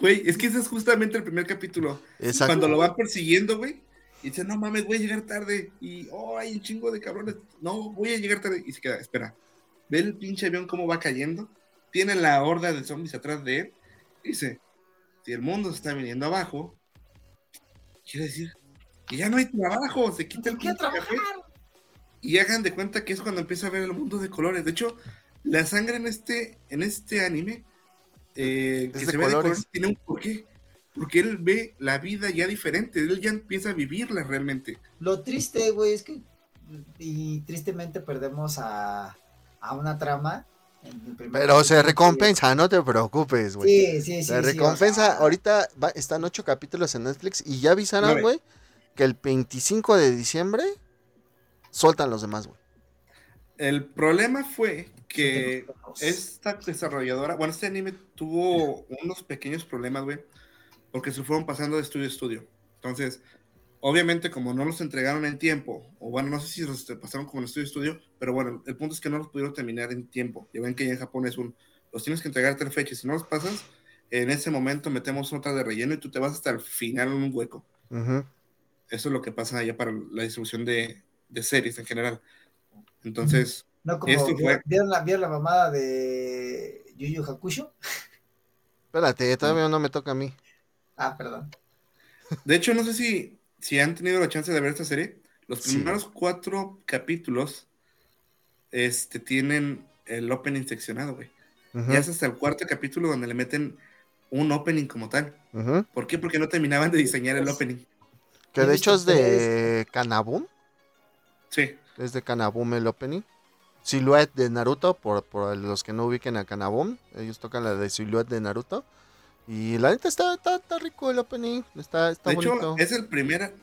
Speaker 3: Güey, es que ese es justamente el primer capítulo.
Speaker 1: Exacto.
Speaker 3: Cuando lo van persiguiendo, güey. Y dice, no mames, voy a llegar tarde. Y, oh, hay un chingo de cabrones. No, voy a llegar tarde. Y se queda, espera. Ve el pinche avión cómo va cayendo. Tiene la horda de zombies atrás de él. Y dice, si el mundo se está viniendo abajo, quiere decir que ya no hay trabajo. Se quita el
Speaker 2: ¿Por qué
Speaker 3: pinche café. Y hagan de cuenta que es cuando empieza a ver el mundo de colores. De hecho, la sangre en este, en este anime, eh, que
Speaker 1: de
Speaker 3: se ve de
Speaker 1: colores.
Speaker 3: color, tiene un porqué. Porque él ve la vida ya diferente, él ya empieza a vivirla realmente.
Speaker 2: Lo triste, güey, es que y tristemente perdemos a, a una trama.
Speaker 1: Pero se recompensa, no te preocupes, güey.
Speaker 2: Sí, sí, sí.
Speaker 1: Se
Speaker 2: sí, o
Speaker 1: recompensa.
Speaker 2: sea,
Speaker 1: Ahorita va- están ocho capítulos en Netflix y ya avisaron, güey, que el 25 de diciembre sueltan los demás, güey.
Speaker 3: El problema fue que esta desarrolladora, bueno, este anime tuvo unos pequeños problemas, güey, porque se fueron pasando de estudio a estudio. Entonces, obviamente, como no los entregaron en tiempo, o bueno, no sé si los pasaron como en estudio a estudio, pero bueno, el punto es que no los pudieron terminar en tiempo. Ya ven que ya en Japón es un, los tienes que entregar a tal fecha, y si no los pasas, en ese momento metemos otra de relleno y tú te vas hasta el final en un hueco.
Speaker 1: Ujú.
Speaker 3: Eso es lo que pasa allá para la distribución de, de series en general. Entonces,
Speaker 2: No, como
Speaker 3: esto fue-
Speaker 2: ¿vieron, la, ¿vieron la mamada de Yu Yu Hakusho?
Speaker 1: Espérate, (laughs) todavía no me toca a mí.
Speaker 2: Ah, perdón.
Speaker 3: De hecho, no sé si, si han tenido la chance de ver esta serie. Los
Speaker 1: Sí.
Speaker 3: primeros cuatro capítulos este, tienen el opening seccionado, güey.
Speaker 1: Ujú,
Speaker 3: Ya es hasta el cuarto capítulo donde le meten un opening como tal.
Speaker 1: ujú.
Speaker 3: ¿Por qué? Porque no terminaban de diseñar el opening.
Speaker 1: Que de hecho es de Kanabum.
Speaker 3: Sí.
Speaker 1: Es de Kanabum el opening. Silhouette de Naruto, por, por los que no ubiquen a Kanabum. Ellos tocan la de Silhouette de Naruto. Y la neta está, está, está rico el opening. Está, está
Speaker 3: de
Speaker 1: bonito.
Speaker 3: hecho, es el primer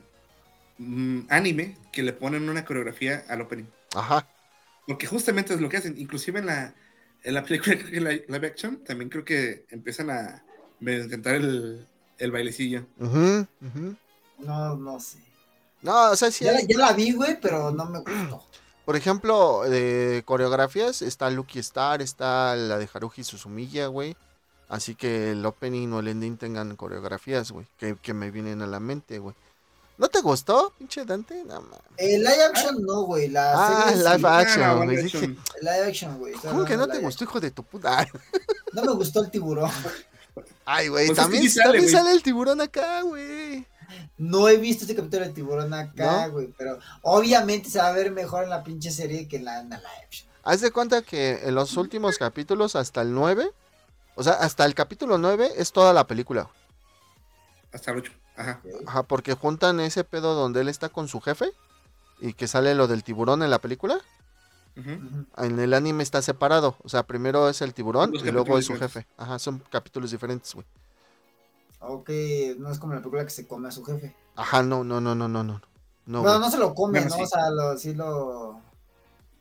Speaker 3: mm, anime que le ponen una coreografía al opening.
Speaker 1: Ajá.
Speaker 3: Porque justamente es lo que hacen. Inclusive en la, en la película (laughs) creo que la live action también creo que empiezan a intentar el, el bailecillo.
Speaker 1: Ujú, ujú.
Speaker 2: No, no sé.
Speaker 1: No, o sea, sí.
Speaker 2: Ya,
Speaker 1: hay-
Speaker 2: ya la vi, güey, pero no me gustó.
Speaker 1: Por ejemplo, de coreografías está Lucky Star, está la de Haruhi Suzumiya, güey. Así que el opening o el ending tengan coreografías, güey, que, que me vienen a la mente, güey. ¿No te gustó, pinche Dante? No, ma-
Speaker 2: Eh, live action no, güey. La
Speaker 1: Ah,
Speaker 2: serie sí.
Speaker 1: live action,
Speaker 3: Ah,
Speaker 1: güey.
Speaker 3: action.
Speaker 2: Live action, güey.
Speaker 1: ¿Cómo que no te gustó, hijo de tu puta?
Speaker 2: No me gustó el tiburón.
Speaker 1: Ay, güey,
Speaker 3: Pues es que
Speaker 1: también,
Speaker 3: sí sale,
Speaker 1: también sale el tiburón acá, güey.
Speaker 2: No he visto este capítulo del tiburón acá,
Speaker 1: ¿No?
Speaker 2: güey. Pero obviamente se va a ver mejor en la pinche serie que en la, en la live.
Speaker 1: Haz de cuenta que en los últimos capítulos, hasta el 9, o sea, hasta el capítulo 9 es toda la película.
Speaker 3: Hasta el 8. Ajá.
Speaker 1: Ajá, porque juntan ese pedo donde él está con su jefe y que sale lo del tiburón en la película.
Speaker 3: Ujú.
Speaker 1: En el anime está separado. O sea, primero es el tiburón y luego es su
Speaker 3: diferentes.
Speaker 1: jefe. Ajá, son capítulos diferentes, güey.
Speaker 2: Ok, no es como la película que se come a su jefe.
Speaker 1: Ajá, no, no, no, no, no, no. No,
Speaker 2: bueno,
Speaker 1: güey.
Speaker 2: no se lo come,
Speaker 3: Bueno,
Speaker 2: ¿no?
Speaker 3: sí.
Speaker 2: O sea, lo, sí lo.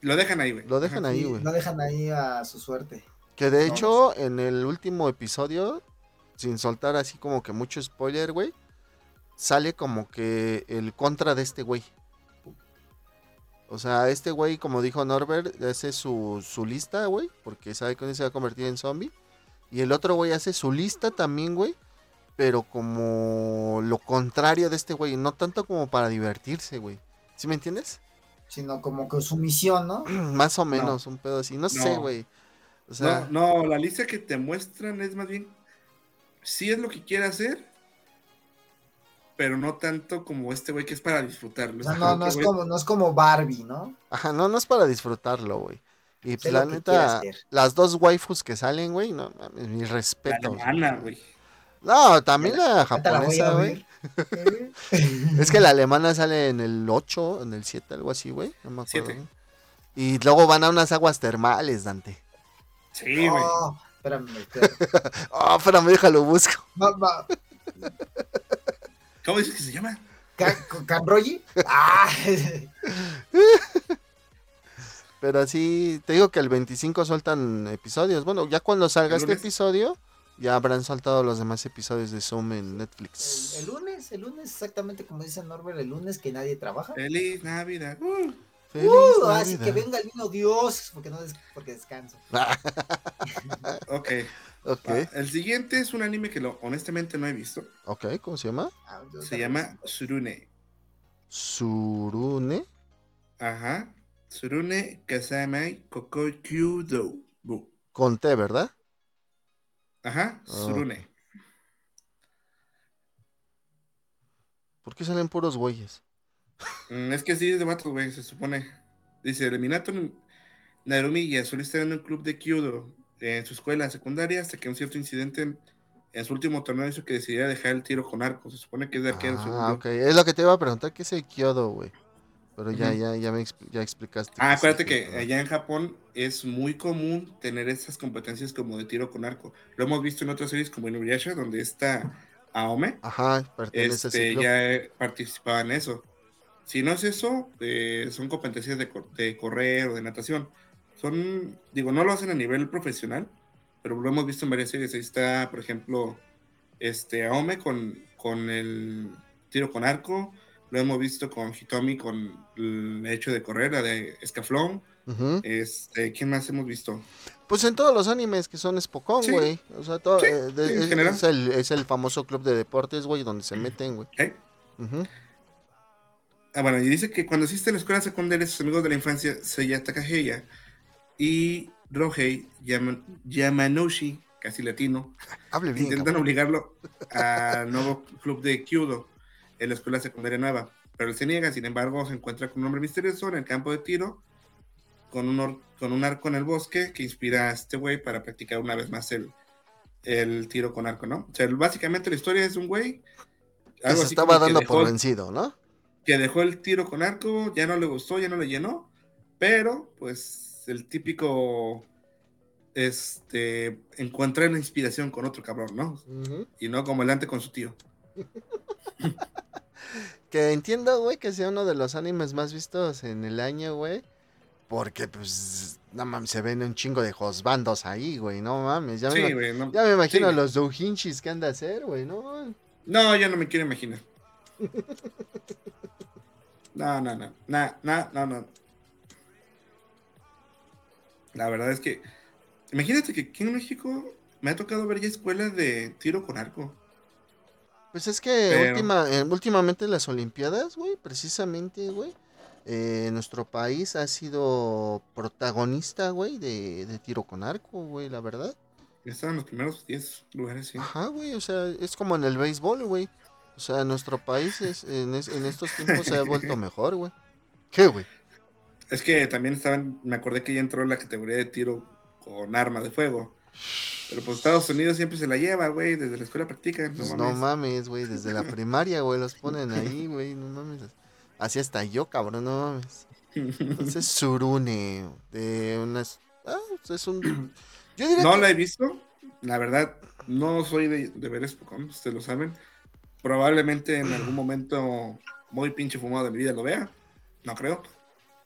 Speaker 3: Lo dejan ahí, güey.
Speaker 1: Lo dejan
Speaker 3: Ajá.
Speaker 1: ahí, güey.
Speaker 2: lo dejan ahí a su suerte.
Speaker 1: Que de
Speaker 2: no,
Speaker 1: hecho, en el último episodio, sin soltar así como que mucho spoiler, güey, sale como que el contra de este güey. O sea, este güey, como dijo Norbert, hace su, su lista, güey, porque sabe que se va a convertir en zombie. Y el otro güey hace su lista también, güey, pero como lo contrario de este güey, no tanto como para divertirse, güey. ¿Sí me entiendes?
Speaker 2: Sino como que su misión, ¿no? (clears throat)
Speaker 1: Más o menos, un pedo así. No, sé,
Speaker 3: No.
Speaker 1: güey. O sea,
Speaker 3: no, no, la lista que te muestran es más bien. Sí es lo que quiere hacer, pero no tanto como este güey que es para disfrutarlo.
Speaker 2: No, no
Speaker 3: que,
Speaker 2: es
Speaker 3: güey,
Speaker 2: como, no es como Barbie, ¿no?
Speaker 1: Ajá, no, no es para disfrutarlo, güey. Y pues la neta, las dos waifus que salen, güey, no mames, mis
Speaker 3: La alemana, güey.
Speaker 1: No, también la japonesa, güey. (laughs) Es que la alemana sale en el 8, en el 7, algo así, güey. No me acuerdo.
Speaker 3: Siete.
Speaker 1: Y luego van a unas aguas termales, Dante.
Speaker 3: Sí, güey.
Speaker 2: Oh, espérame, espérame.
Speaker 1: Oh, (laughs) espérame, déjalo busco.
Speaker 2: Va-
Speaker 3: ¿Cómo dices que se llama?
Speaker 2: Ca- con ¿Canroyi? Ah, (laughs)
Speaker 1: Pero sí, te digo que el 25 sueltan episodios. Bueno, ya cuando salga
Speaker 3: ¿El
Speaker 1: este episodio, ya habrán soltado los demás episodios de Zoom en Netflix.
Speaker 2: el lunes, el lunes, exactamente como dice Norbert, el lunes que nadie trabaja.
Speaker 3: Feliz Navidad. Uh,
Speaker 1: Feliz
Speaker 2: Uh, así que
Speaker 1: Navidad.
Speaker 2: venga el vino Dios, porque no des- porque descanso. (laughs)
Speaker 3: ok.
Speaker 1: ok,
Speaker 3: Va, El siguiente es un anime que lo, honestamente no he visto.
Speaker 1: ok, ¿cómo se llama?
Speaker 2: Ah,
Speaker 3: Se llama Surune.
Speaker 1: Surune.
Speaker 3: Ajá. Surune Kasamai Kokokyudo. Bu.
Speaker 1: Con T, ¿verdad?
Speaker 3: Ajá.
Speaker 1: Ah.
Speaker 3: Surune.
Speaker 1: ¿Por qué salen puros güeyes?
Speaker 3: Mm, es que sí es de vatos, güey, se supone. Dice, Eliminator Narumi y Azul estar en un club de Kyudo en su escuela secundaria hasta que un cierto incidente en, su último torneo hizo que decidiera dejar el tiro con arco. Se supone que es de arquero.
Speaker 1: Ah, ok. Es lo que te iba a preguntar, ¿qué es el Kyodo, güey? Pero ya, ya, ya me ya explicaste.
Speaker 3: Ah, acuérdate que allá en Japón es muy común tener estas competencias como de tiro con arco. Lo hemos visto en otras series como en Inuyasha, donde está Aome.
Speaker 1: Ajá, pertenece
Speaker 3: este, ya eh, participaba en eso. Si no es eso, eh, son competencias de, de correr o de natación. Son, digo, no lo hacen a nivel profesional, pero lo hemos visto en varias series. Ahí está, por ejemplo, este Aome con, con el tiro con arco. Lo hemos visto con Hitomi con el hecho de correr, la de escaflón.
Speaker 1: Ujú.
Speaker 3: Este, ¿Quién más hemos visto?
Speaker 1: Pues en todos los animes que son Spokon,
Speaker 3: Sí.
Speaker 1: güey. O sea, todo,
Speaker 3: Sí,
Speaker 1: eh, de-
Speaker 3: sí, en
Speaker 1: es,
Speaker 3: general.
Speaker 1: es el, es el famoso club de deportes, güey, donde se meten, güey.
Speaker 3: ¿Eh? Ah, bueno, y dice que cuando asiste a la escuela secundaria, sus amigos de la infancia, Seiya Takaheya y Rohei Yama- Yamanoshi, casi latino,
Speaker 1: Hable bien,
Speaker 3: intentan
Speaker 1: cabrón.
Speaker 3: obligarlo al nuevo club de Kyudo en la escuela secundaria nueva. Pero él se niega, sin embargo, se encuentra con un hombre misterioso en el campo de tiro, con un, con un arco en el bosque que inspira a este güey para practicar una vez más el, el tiro con arco, ¿no? O sea, básicamente la historia es un güey. Algo
Speaker 1: se
Speaker 3: así
Speaker 1: estaba dando
Speaker 3: dejó-
Speaker 1: por vencido, ¿no?
Speaker 3: que dejó el tiro con arco, ya no le gustó, ya no le llenó, pero pues el típico este encontrar la inspiración con otro cabrón, ¿no?
Speaker 1: Ujú.
Speaker 3: Y no como el ante con su tío. (laughs)
Speaker 1: Que entiendo, güey, que sea uno de los animes más vistos en el año, güey. Porque, pues, no mames, se ven un chingo de josbandos ahí, güey, no mames. Ya,
Speaker 3: Sí,
Speaker 1: me,
Speaker 3: güey, no,
Speaker 1: ya me imagino
Speaker 3: sí.
Speaker 1: los doujinshis que han de hacer, güey, ¿no?
Speaker 3: no, yo no me quiero imaginar. No, no, no, no, no, no, no. La verdad es que, imagínate que aquí en México me ha tocado ver ya escuelas de tiro con arco.
Speaker 1: Pues es que
Speaker 3: Pero-
Speaker 1: última, eh, últimamente las Olimpiadas, güey, precisamente, güey, eh, nuestro país ha sido protagonista, güey, de, de tiro con arco, güey, la verdad.
Speaker 3: Ya estaban los primeros 10 lugares, sí.
Speaker 1: Ajá, güey, o sea, es como en el béisbol, güey. O sea, nuestro país es, en, es- en estos tiempos se ha vuelto (laughs) mejor, güey. ¿Qué, güey?
Speaker 3: Es que también estaban, me acordé que ya entró en la categoría de tiro con arma de fuego. Pero pues Estados Unidos siempre se la lleva, güey, desde la escuela practican.
Speaker 1: Pues
Speaker 3: no mames.
Speaker 1: güey, desde la primaria, güey, los ponen ahí, (laughs) güey, no mames. Así hasta yo, cabrón, no mames. (laughs) Ese es Surune, de unas... Ah, es un... Yo diría
Speaker 3: no
Speaker 1: que...
Speaker 3: la he visto, la verdad, no soy de, de ver Spokon, ustedes lo saben. Probablemente en algún momento muy pinche fumado de mi vida lo vea, no creo.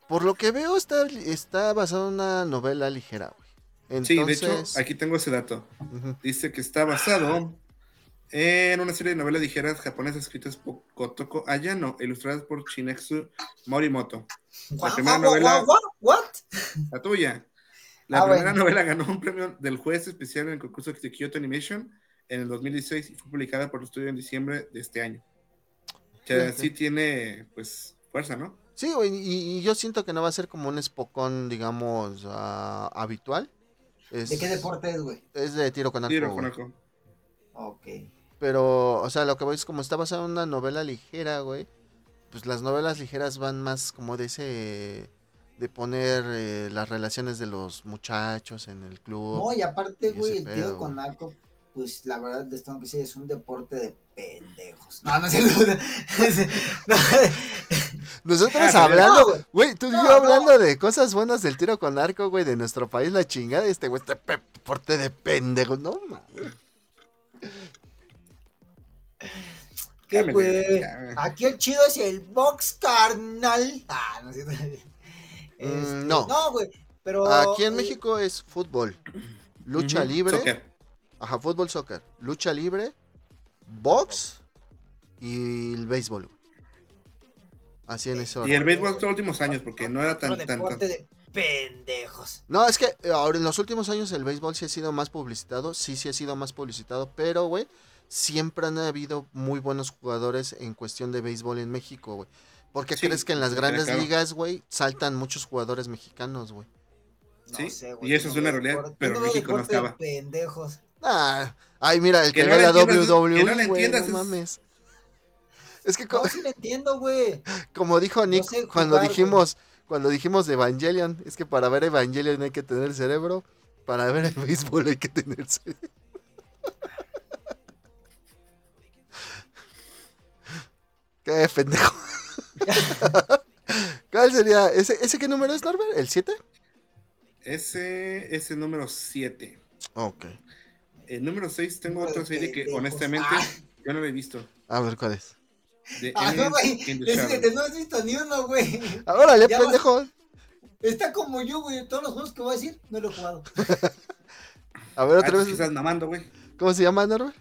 Speaker 1: Por lo que veo, está, está basado en una novela ligera, güey.
Speaker 3: Sí,
Speaker 1: Entonces...
Speaker 3: de hecho, aquí tengo ese dato.
Speaker 1: ujú.
Speaker 3: Dice que está basado en una serie de novelas ligeras japonesas escritas por Kotoko Ayano, ilustradas por Shinexu Morimoto. La primera novela,
Speaker 2: what,
Speaker 3: la tuya. La
Speaker 2: Ah,
Speaker 3: primera
Speaker 2: bueno.
Speaker 3: novela ganó un premio del juez especial en el concurso de Kyoto Animation en el 2016 y fue publicada por el estudio en diciembre de este año. O sea,
Speaker 1: Fíjate.
Speaker 3: sí tiene, pues, fuerza, ¿no?
Speaker 1: Sí, y, y yo siento que no va a ser como un Spokon, digamos, ah, habitual. Es,
Speaker 2: ¿De qué deporte es, güey?
Speaker 1: Es de tiro con arco,
Speaker 3: Tiro con arco.
Speaker 2: Ok.
Speaker 1: Pero, o sea, lo que voy es como está basado en una novela ligera, güey. Pues las novelas ligeras van más como de ese... De poner eh, las relaciones de los muchachos en el club.
Speaker 2: No, y aparte, güey, el
Speaker 1: pedo,
Speaker 2: tiro con arco, pues la verdad les tengo que decir, es un deporte de pendejos. No, no es cierto. (laughs) No,
Speaker 1: Nosotros
Speaker 3: Ah,
Speaker 1: hablando...
Speaker 2: güey.
Speaker 1: Güey, tú y yo
Speaker 2: no.
Speaker 1: hablando de cosas buenas del tiro con arco, güey, de nuestro país, la chingada. Este güey, este deporte de pendejos. No, mames.
Speaker 2: ¿Qué,
Speaker 3: me
Speaker 2: güey? Aquí el chido es el box carnal. Ah, no es cierto. Este,
Speaker 1: no.
Speaker 2: No, güey, pero...
Speaker 1: Aquí en
Speaker 2: eh,
Speaker 1: México es fútbol, lucha libre,
Speaker 3: soccer.
Speaker 1: ajá, fútbol, soccer, lucha libre, box y el béisbol. Güey. Así en ese
Speaker 3: Y el béisbol estos últimos años, porque no era tan,
Speaker 2: Otro
Speaker 3: tan,
Speaker 2: deporte
Speaker 3: tan-
Speaker 2: de pendejos.
Speaker 1: No, es que eh, ahora en los últimos años el béisbol sí ha sido más publicitado, sí, sí ha sido más publicitado, pero, güey, siempre han habido muy buenos jugadores en cuestión de béisbol en México, güey. ¿Por qué
Speaker 3: Sí,
Speaker 1: crees que en las grandes
Speaker 3: claro.
Speaker 1: ligas, güey, saltan muchos jugadores mexicanos, güey?
Speaker 2: No
Speaker 3: Sí,
Speaker 2: sé,
Speaker 3: y eso es
Speaker 2: no
Speaker 3: una realidad,
Speaker 2: deporte-
Speaker 3: pero México no estaba.
Speaker 2: pendejos.
Speaker 1: Ah, ay, mira, el que,
Speaker 3: Que no
Speaker 1: la
Speaker 3: es- que
Speaker 1: WWE,
Speaker 3: no le
Speaker 1: güey,
Speaker 3: entiendas
Speaker 1: no
Speaker 3: es-
Speaker 1: mames. Es que co-
Speaker 2: No, sí lo entiendo, güey. (laughs)
Speaker 1: como dijo Nick
Speaker 2: sé
Speaker 1: cuando dijimos cuando dijimos Evangelion, es que para ver Evangelion hay que tener cerebro, para ver el béisbol hay que tener (laughs) cerebro. Qué pendejo. (laughs) ¿Cuál sería? ¿Ese, ¿Ese qué número es, Norbert? ¿El 7?
Speaker 3: Ese es el número 7.
Speaker 1: Ok.
Speaker 3: El número 6 tengo otra serie que honestamente
Speaker 2: Ah.
Speaker 3: yo no la he visto.
Speaker 1: A ver, ¿cuál es?
Speaker 2: Ah, no, güey. Que no has visto ni uno, güey.
Speaker 1: Ahora,
Speaker 2: Ya vas-
Speaker 1: pendejo.
Speaker 2: Está como yo, güey. Todos los juegos que voy a decir, no lo he jugado. (laughs)
Speaker 1: A ver,
Speaker 3: Ah,
Speaker 1: otra
Speaker 3: tú
Speaker 1: vez.
Speaker 3: estás mamando, güey.
Speaker 1: ¿Cómo se llama, Norbert?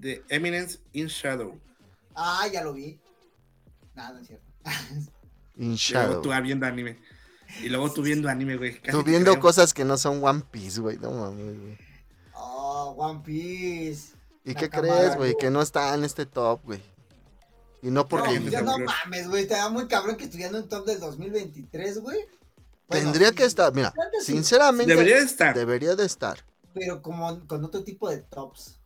Speaker 3: The Eminence in Shadow.
Speaker 2: Ah, ya lo vi. Nada, no es cierto.
Speaker 1: In
Speaker 3: Y luego
Speaker 1: Shadow.
Speaker 3: tú ah, viendo anime. Y luego tú viendo anime, güey.
Speaker 1: Tú viendo cosas que no son One Piece, güey. No mames, güey.
Speaker 2: Oh, One Piece.
Speaker 1: ¿Y
Speaker 2: La
Speaker 1: qué
Speaker 2: cámara,
Speaker 1: crees, güey. Que no está en este top, güey. Y no porque.
Speaker 2: No,
Speaker 3: te
Speaker 2: ya no mames, güey. Estaba muy cabrón que estudiando un top del 2023, güey. Bueno,
Speaker 1: Tendría que estar, mira, sinceramente.
Speaker 3: Debería de estar.
Speaker 1: debería de estar.
Speaker 2: Pero como con otro tipo de tops.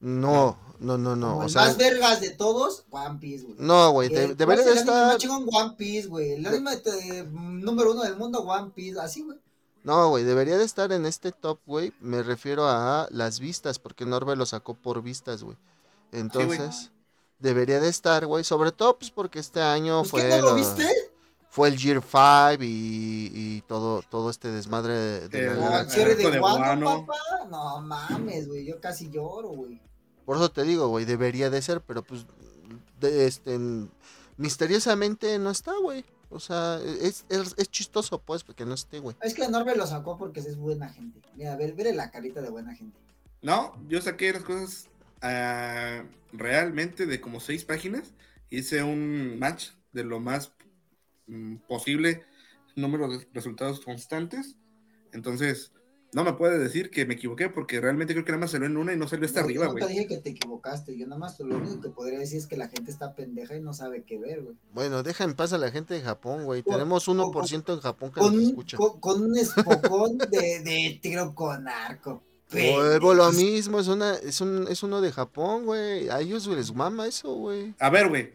Speaker 1: No, no, no, no.
Speaker 2: Como
Speaker 1: O
Speaker 2: el
Speaker 1: sea,
Speaker 2: más vergas de todos, One Piece, güey.
Speaker 1: no, güey. De-
Speaker 2: el-
Speaker 1: debería
Speaker 2: ¿cuál
Speaker 1: de
Speaker 2: es el
Speaker 1: estar.
Speaker 2: chingón? One Piece, güey. El anime de- número uno del mundo, One Piece. Así, güey.
Speaker 1: No, güey. Debería de estar en este top, güey. Me refiero a las vistas, porque Norbe lo sacó por vistas, güey. Entonces, debería de estar, güey. Sobre todo, pues porque este año
Speaker 2: Pues,
Speaker 1: fue.
Speaker 2: ¿Qué no lo
Speaker 1: la-
Speaker 2: viste?
Speaker 1: Fue el Year 5 y, y todo, todo este desmadre de, de
Speaker 3: Eh,
Speaker 1: la-
Speaker 2: No,
Speaker 3: la-
Speaker 2: el cierre de
Speaker 3: de
Speaker 2: papá. No mames, güey. Yo casi lloro, güey.
Speaker 1: Por eso te digo, güey, debería de ser, pero pues de, este en- misteriosamente no está, güey. O sea, es, es, es chistoso, pues, porque no esté, güey.
Speaker 2: Es que Norbe lo sacó porque es buena gente. Mira, ver, ver la carita de buena gente.
Speaker 3: No, yo saqué las cosas ah, realmente de como seis páginas. Hice un match de lo más mm, posible, número de resultados constantes. Entonces, no me puede decir que me equivoqué porque realmente creo que nada más salió en una y no salió hasta
Speaker 2: No,
Speaker 3: arriba,
Speaker 2: yo nunca
Speaker 3: güey.
Speaker 2: dije que te equivocaste. Yo nada más lo único que podría decir es que la gente está pendeja y no sabe qué ver, güey.
Speaker 1: Bueno, deja en paz a la gente de Japón, güey.
Speaker 2: Con-
Speaker 1: Tenemos
Speaker 2: con-
Speaker 1: 1% en Japón que
Speaker 2: Con,
Speaker 1: nos escucha.
Speaker 2: con, con un espocón de, de tiro con arco.
Speaker 1: Vuelvo lo mismo, es, una, es, un, es uno de Japón, güey. A ellos les mama eso, güey.
Speaker 3: A ver, güey.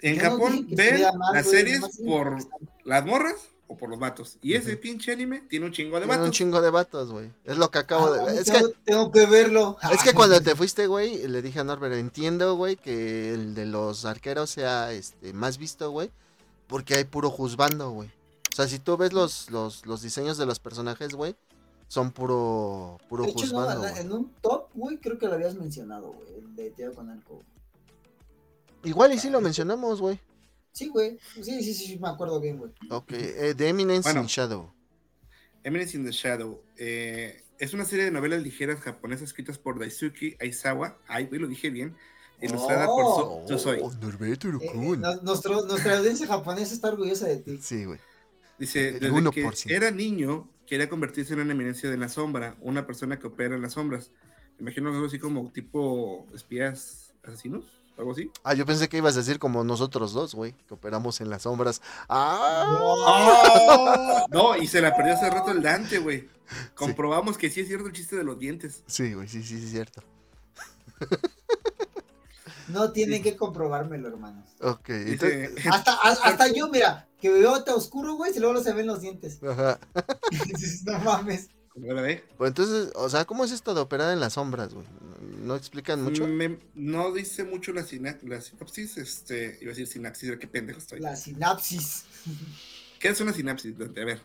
Speaker 3: En
Speaker 2: Yo no
Speaker 3: Japón
Speaker 2: que
Speaker 3: ven
Speaker 2: mal,
Speaker 3: las
Speaker 2: güey,
Speaker 3: series por las morras o por los vatos. Y ese pinche anime tiene un chingo de
Speaker 1: Tiene un
Speaker 3: vatos.
Speaker 1: chingo de vatos, güey. Es lo que acabo
Speaker 2: Ah,
Speaker 1: de... Es que
Speaker 2: tengo, tengo que verlo.
Speaker 1: Es que cuando te fuiste, güey, le dije a Norbert, entiendo, güey, que el de los arqueros sea este más visto, güey, porque hay puro juzgando, güey. O sea, si tú ves los, los, los diseños de los personajes, güey, son puro, puro
Speaker 2: De hecho, no,
Speaker 1: juzgando,
Speaker 2: en- un top, güey, creo que lo habías mencionado, güey. El de tiro con arco.
Speaker 1: Igual y sí lo mencionamos, güey.
Speaker 2: Sí, güey. Sí, sí, sí, sí, me acuerdo bien, güey.
Speaker 1: Ok, eh, The Eminence
Speaker 3: Bueno.
Speaker 1: in Shadow.
Speaker 3: Eminence in the Shadow. eh, es una serie de novelas ligeras japonesas escritas por Daisuke Aizawa. Ay, güey, lo dije bien. Ilustrada
Speaker 2: Oh.
Speaker 3: por So Soy.
Speaker 1: Norberto
Speaker 2: Eh, eh, nuestra audiencia japonesa está orgullosa de ti.
Speaker 1: Sí, güey.
Speaker 3: Dice, desde
Speaker 1: 1%.
Speaker 3: que era niño, quería convertirse en una eminencia de la sombra, una persona que opera en las sombras. Me imagino algo así como tipo espías asesinos, algo así.
Speaker 1: Ah, yo pensé que ibas a decir como nosotros dos, güey, que operamos en las sombras. ¡Ah!
Speaker 3: ¡Oh! No, y se la perdió hace rato el Dante, güey. Comprobamos que sí es cierto el chiste de los dientes.
Speaker 1: Sí, güey, sí, sí, sí, es cierto. (laughs)
Speaker 2: No tienen que comprobármelo, hermanos.
Speaker 1: Ok, entonces...
Speaker 2: Hasta, a- hasta yo, mira, que veo te oscuro, güey, si luego no se ven los dientes. (laughs)
Speaker 1: Ajá.
Speaker 2: No mames.
Speaker 3: ¿cómo la ve?
Speaker 1: Pues entonces, o sea, ¿cómo es esto de operar en las sombras, güey? ¿No explican mucho?
Speaker 3: Me- no dice mucho la, sina- la sinopsis, este, iba a decir sinapsis, qué pendejo estoy.
Speaker 2: La sinapsis.
Speaker 3: ¿Qué es una sinapsis, Dante? A ver.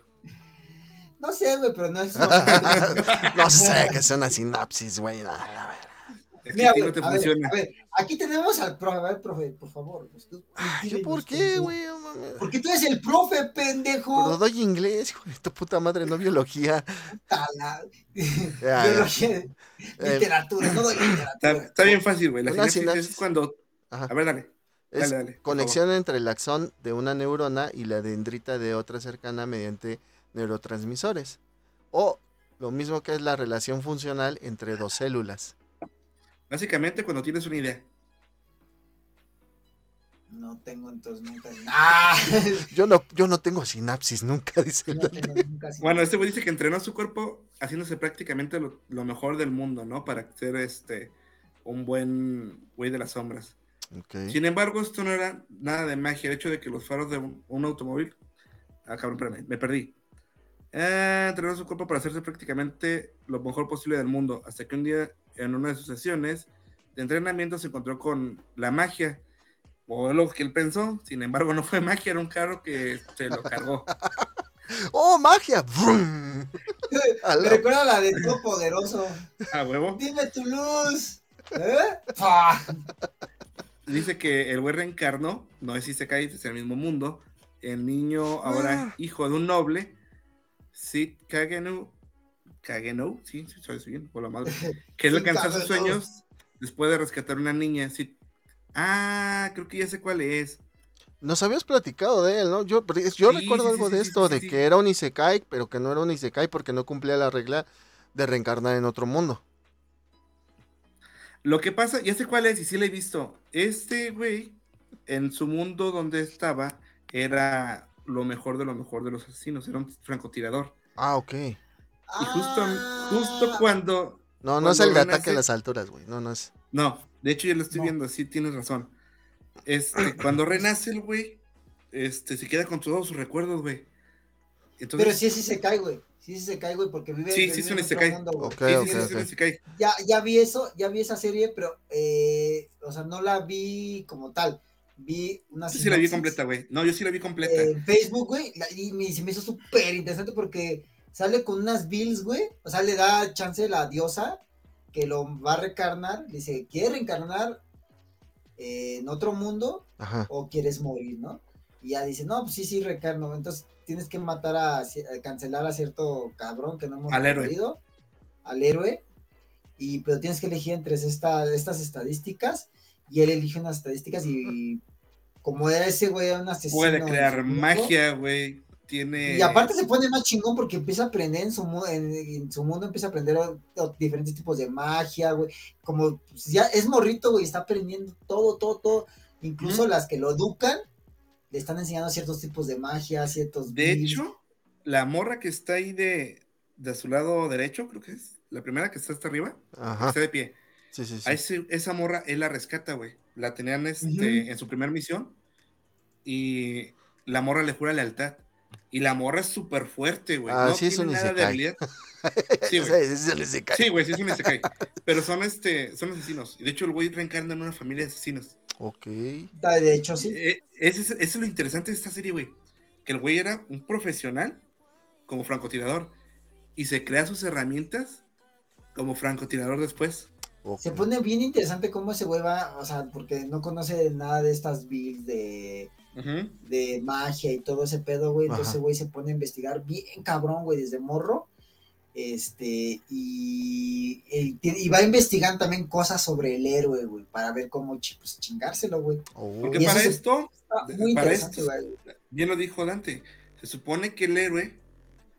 Speaker 2: No sé, güey, pero no es. (laughs)
Speaker 1: No sé, que es una sinapsis, güey. A la verga.
Speaker 3: Es que
Speaker 2: Mira,
Speaker 3: a ti
Speaker 2: güey,
Speaker 3: no te
Speaker 2: a ver,
Speaker 3: funciona.
Speaker 2: a ver, aquí tenemos al profe. A ver, profe, por favor. pues, tú-
Speaker 1: Ay, ¿Yo
Speaker 2: dime
Speaker 1: por qué, güey?
Speaker 2: Porque tú eres el profe,
Speaker 1: Pero
Speaker 2: pendejo.
Speaker 1: doy inglés, hijo de tu puta madre, no biología. (laughs) (laughs) Ya.
Speaker 2: Biología,
Speaker 1: Eh,
Speaker 2: literatura, no doy literatura.
Speaker 3: está bien fácil, güey. La sinapsis,
Speaker 1: sinapsis.
Speaker 3: es cuando.
Speaker 1: Ajá.
Speaker 3: A ver, dale.
Speaker 1: Es
Speaker 3: Dale, dale,
Speaker 1: conexión entre el axón de una neurona y la dendrita de otra cercana mediante neurotransmisores. O lo mismo que es la relación funcional entre dos células.
Speaker 3: Básicamente cuando tienes una idea.
Speaker 2: No tengo entonces nunca. ¡Ah! (laughs)
Speaker 1: Yo no, yo no tengo sinapsis nunca, (laughs) dice el
Speaker 2: No tengo nunca.
Speaker 3: Bueno, este güey dice que entrenó su cuerpo haciéndose prácticamente lo, lo mejor del mundo, ¿no? Para ser este un buen güey de las sombras. Sin embargo, esto no era nada de magia. El hecho de que los faros de un, un automóvil Ah, cabrón, espérame, me perdí. Eh, entrenó su cuerpo para hacerse prácticamente lo mejor posible del mundo, hasta que un día, en una de sus sesiones de entrenamiento, se encontró con la magia, o lo que él pensó. Sin embargo, no fue magia, era un carro que se lo cargó. (laughs)
Speaker 1: ¡Oh, magia!
Speaker 2: Me (laughs)
Speaker 1: la-
Speaker 2: recuerda la de Todopoderoso.
Speaker 3: A huevo.
Speaker 2: Dime tu luz. ¿Eh? ¡Fua! (laughs)
Speaker 3: Dice que el güey reencarnó, no es si se cae, es el mismo mundo. El niño, ahora hijo de un noble, Sid Kagenu, Kagenu, sí, sí, soy bien, por la madre, (laughs) que él
Speaker 2: Sid
Speaker 3: alcanzó sus sueños después de rescatar una niña. Sid- Ah, creo que ya sé cuál es.
Speaker 1: Nos habías platicado de él, ¿no? Yo,
Speaker 3: Sí,
Speaker 1: recuerdo
Speaker 3: sí,
Speaker 1: algo
Speaker 3: sí,
Speaker 1: de
Speaker 3: sí,
Speaker 1: esto,
Speaker 3: sí,
Speaker 1: de
Speaker 3: sí.
Speaker 1: que era un Isekai, pero que no era un Isekai porque no cumplía la regla de reencarnar en otro mundo.
Speaker 3: Lo que pasa, ya sé cuál es y sí lo he visto. Este güey, en su mundo donde estaba, era lo mejor de lo mejor de los asesinos, era un francotirador.
Speaker 1: Ah, ok.
Speaker 3: Y justo,
Speaker 2: Ah.
Speaker 3: justo cuando
Speaker 1: No, no es el de
Speaker 3: renace-
Speaker 1: ataque a las alturas, güey. No, no es.
Speaker 3: No, de hecho ya lo estoy
Speaker 2: No.
Speaker 3: viendo, sí tienes razón. Este, (clears throat) cuando renace el güey, este, se queda con todos sus recuerdos, güey. Entonces,
Speaker 2: Pero sí, sí se cae, güey. Sí, sí se cae, güey, porque vive,
Speaker 3: Sí, sí
Speaker 2: en otro
Speaker 3: isekai.
Speaker 2: mundo, güey.
Speaker 3: Sí, sí, sí, sí, sí, se cae.
Speaker 2: Ya, ya vi eso, ya vi esa serie, pero, eh, o sea, no la vi como tal. Vi una
Speaker 3: Yo sí la vi completa, güey. No, yo sí la vi completa.
Speaker 2: eh, En Facebook, güey, y me, se me hizo súper interesante porque sale con unas bills, güey. O sea, le da chance la diosa que lo va a reencarnar. Le dice, ¿quieres reencarnar eh, en otro mundo
Speaker 1: Ajá.
Speaker 2: o quieres morir, no? Y ya dice, no, pues sí, sí, reencarno. Entonces tienes que matar a, a cancelar a cierto cabrón que no hemos
Speaker 3: Al héroe.
Speaker 2: perdido, al héroe. Y pero tienes que elegir entre esta, estas estadísticas. Y él elige unas estadísticas y como era ese güey un asesino.
Speaker 3: Puede crear magia, güey. Tiene.
Speaker 2: Y aparte se pone más chingón porque empieza a aprender en su, mu- en, en su mundo, empieza a aprender o- o diferentes tipos de magia, güey. Como pues, ya es morrito, güey, está aprendiendo todo, todo, todo. Incluso las que lo educan, le están enseñando ciertos tipos de magia, ciertos...
Speaker 3: De hecho, la morra que está ahí de, de su lado derecho, creo que es. La primera que está hasta arriba,
Speaker 1: Ajá.
Speaker 3: está de pie.
Speaker 1: Sí, sí, sí.
Speaker 3: A ese- esa morra, él la rescata, güey. La tenían este, en su primera misión. Y la morra le jura lealtad. Y la morra es súper fuerte, güey.
Speaker 1: Ah,
Speaker 3: no
Speaker 1: sí,
Speaker 3: tiene nada de habilidad. (laughs) Sí, güey.
Speaker 1: Isekai.
Speaker 3: Sí, güey, sí un isekai. Pero son este, son asesinos. Y de hecho el güey reencarna en una familia de asesinos.
Speaker 1: Ok.
Speaker 2: De hecho, sí.
Speaker 3: Eh, es- eso es lo interesante de esta serie, güey. Que el güey era un profesional como francotirador. Y se crea sus herramientas como francotirador después.
Speaker 2: Se pone bien interesante cómo ese güey va, o sea, porque no conoce nada de estas builds de, De magia y todo ese pedo, güey. Entonces, güey, se pone a investigar bien cabrón, güey, desde morro. Este, y, y, ti- y va investigando también cosas sobre el héroe, güey, para ver cómo pues, chingárselo, güey.
Speaker 1: Oh.
Speaker 3: Porque
Speaker 2: Y
Speaker 3: para esto,
Speaker 2: muy
Speaker 3: para
Speaker 2: interesante,
Speaker 3: esto-
Speaker 2: güey.
Speaker 3: bien lo dijo Dante, se supone que el héroe,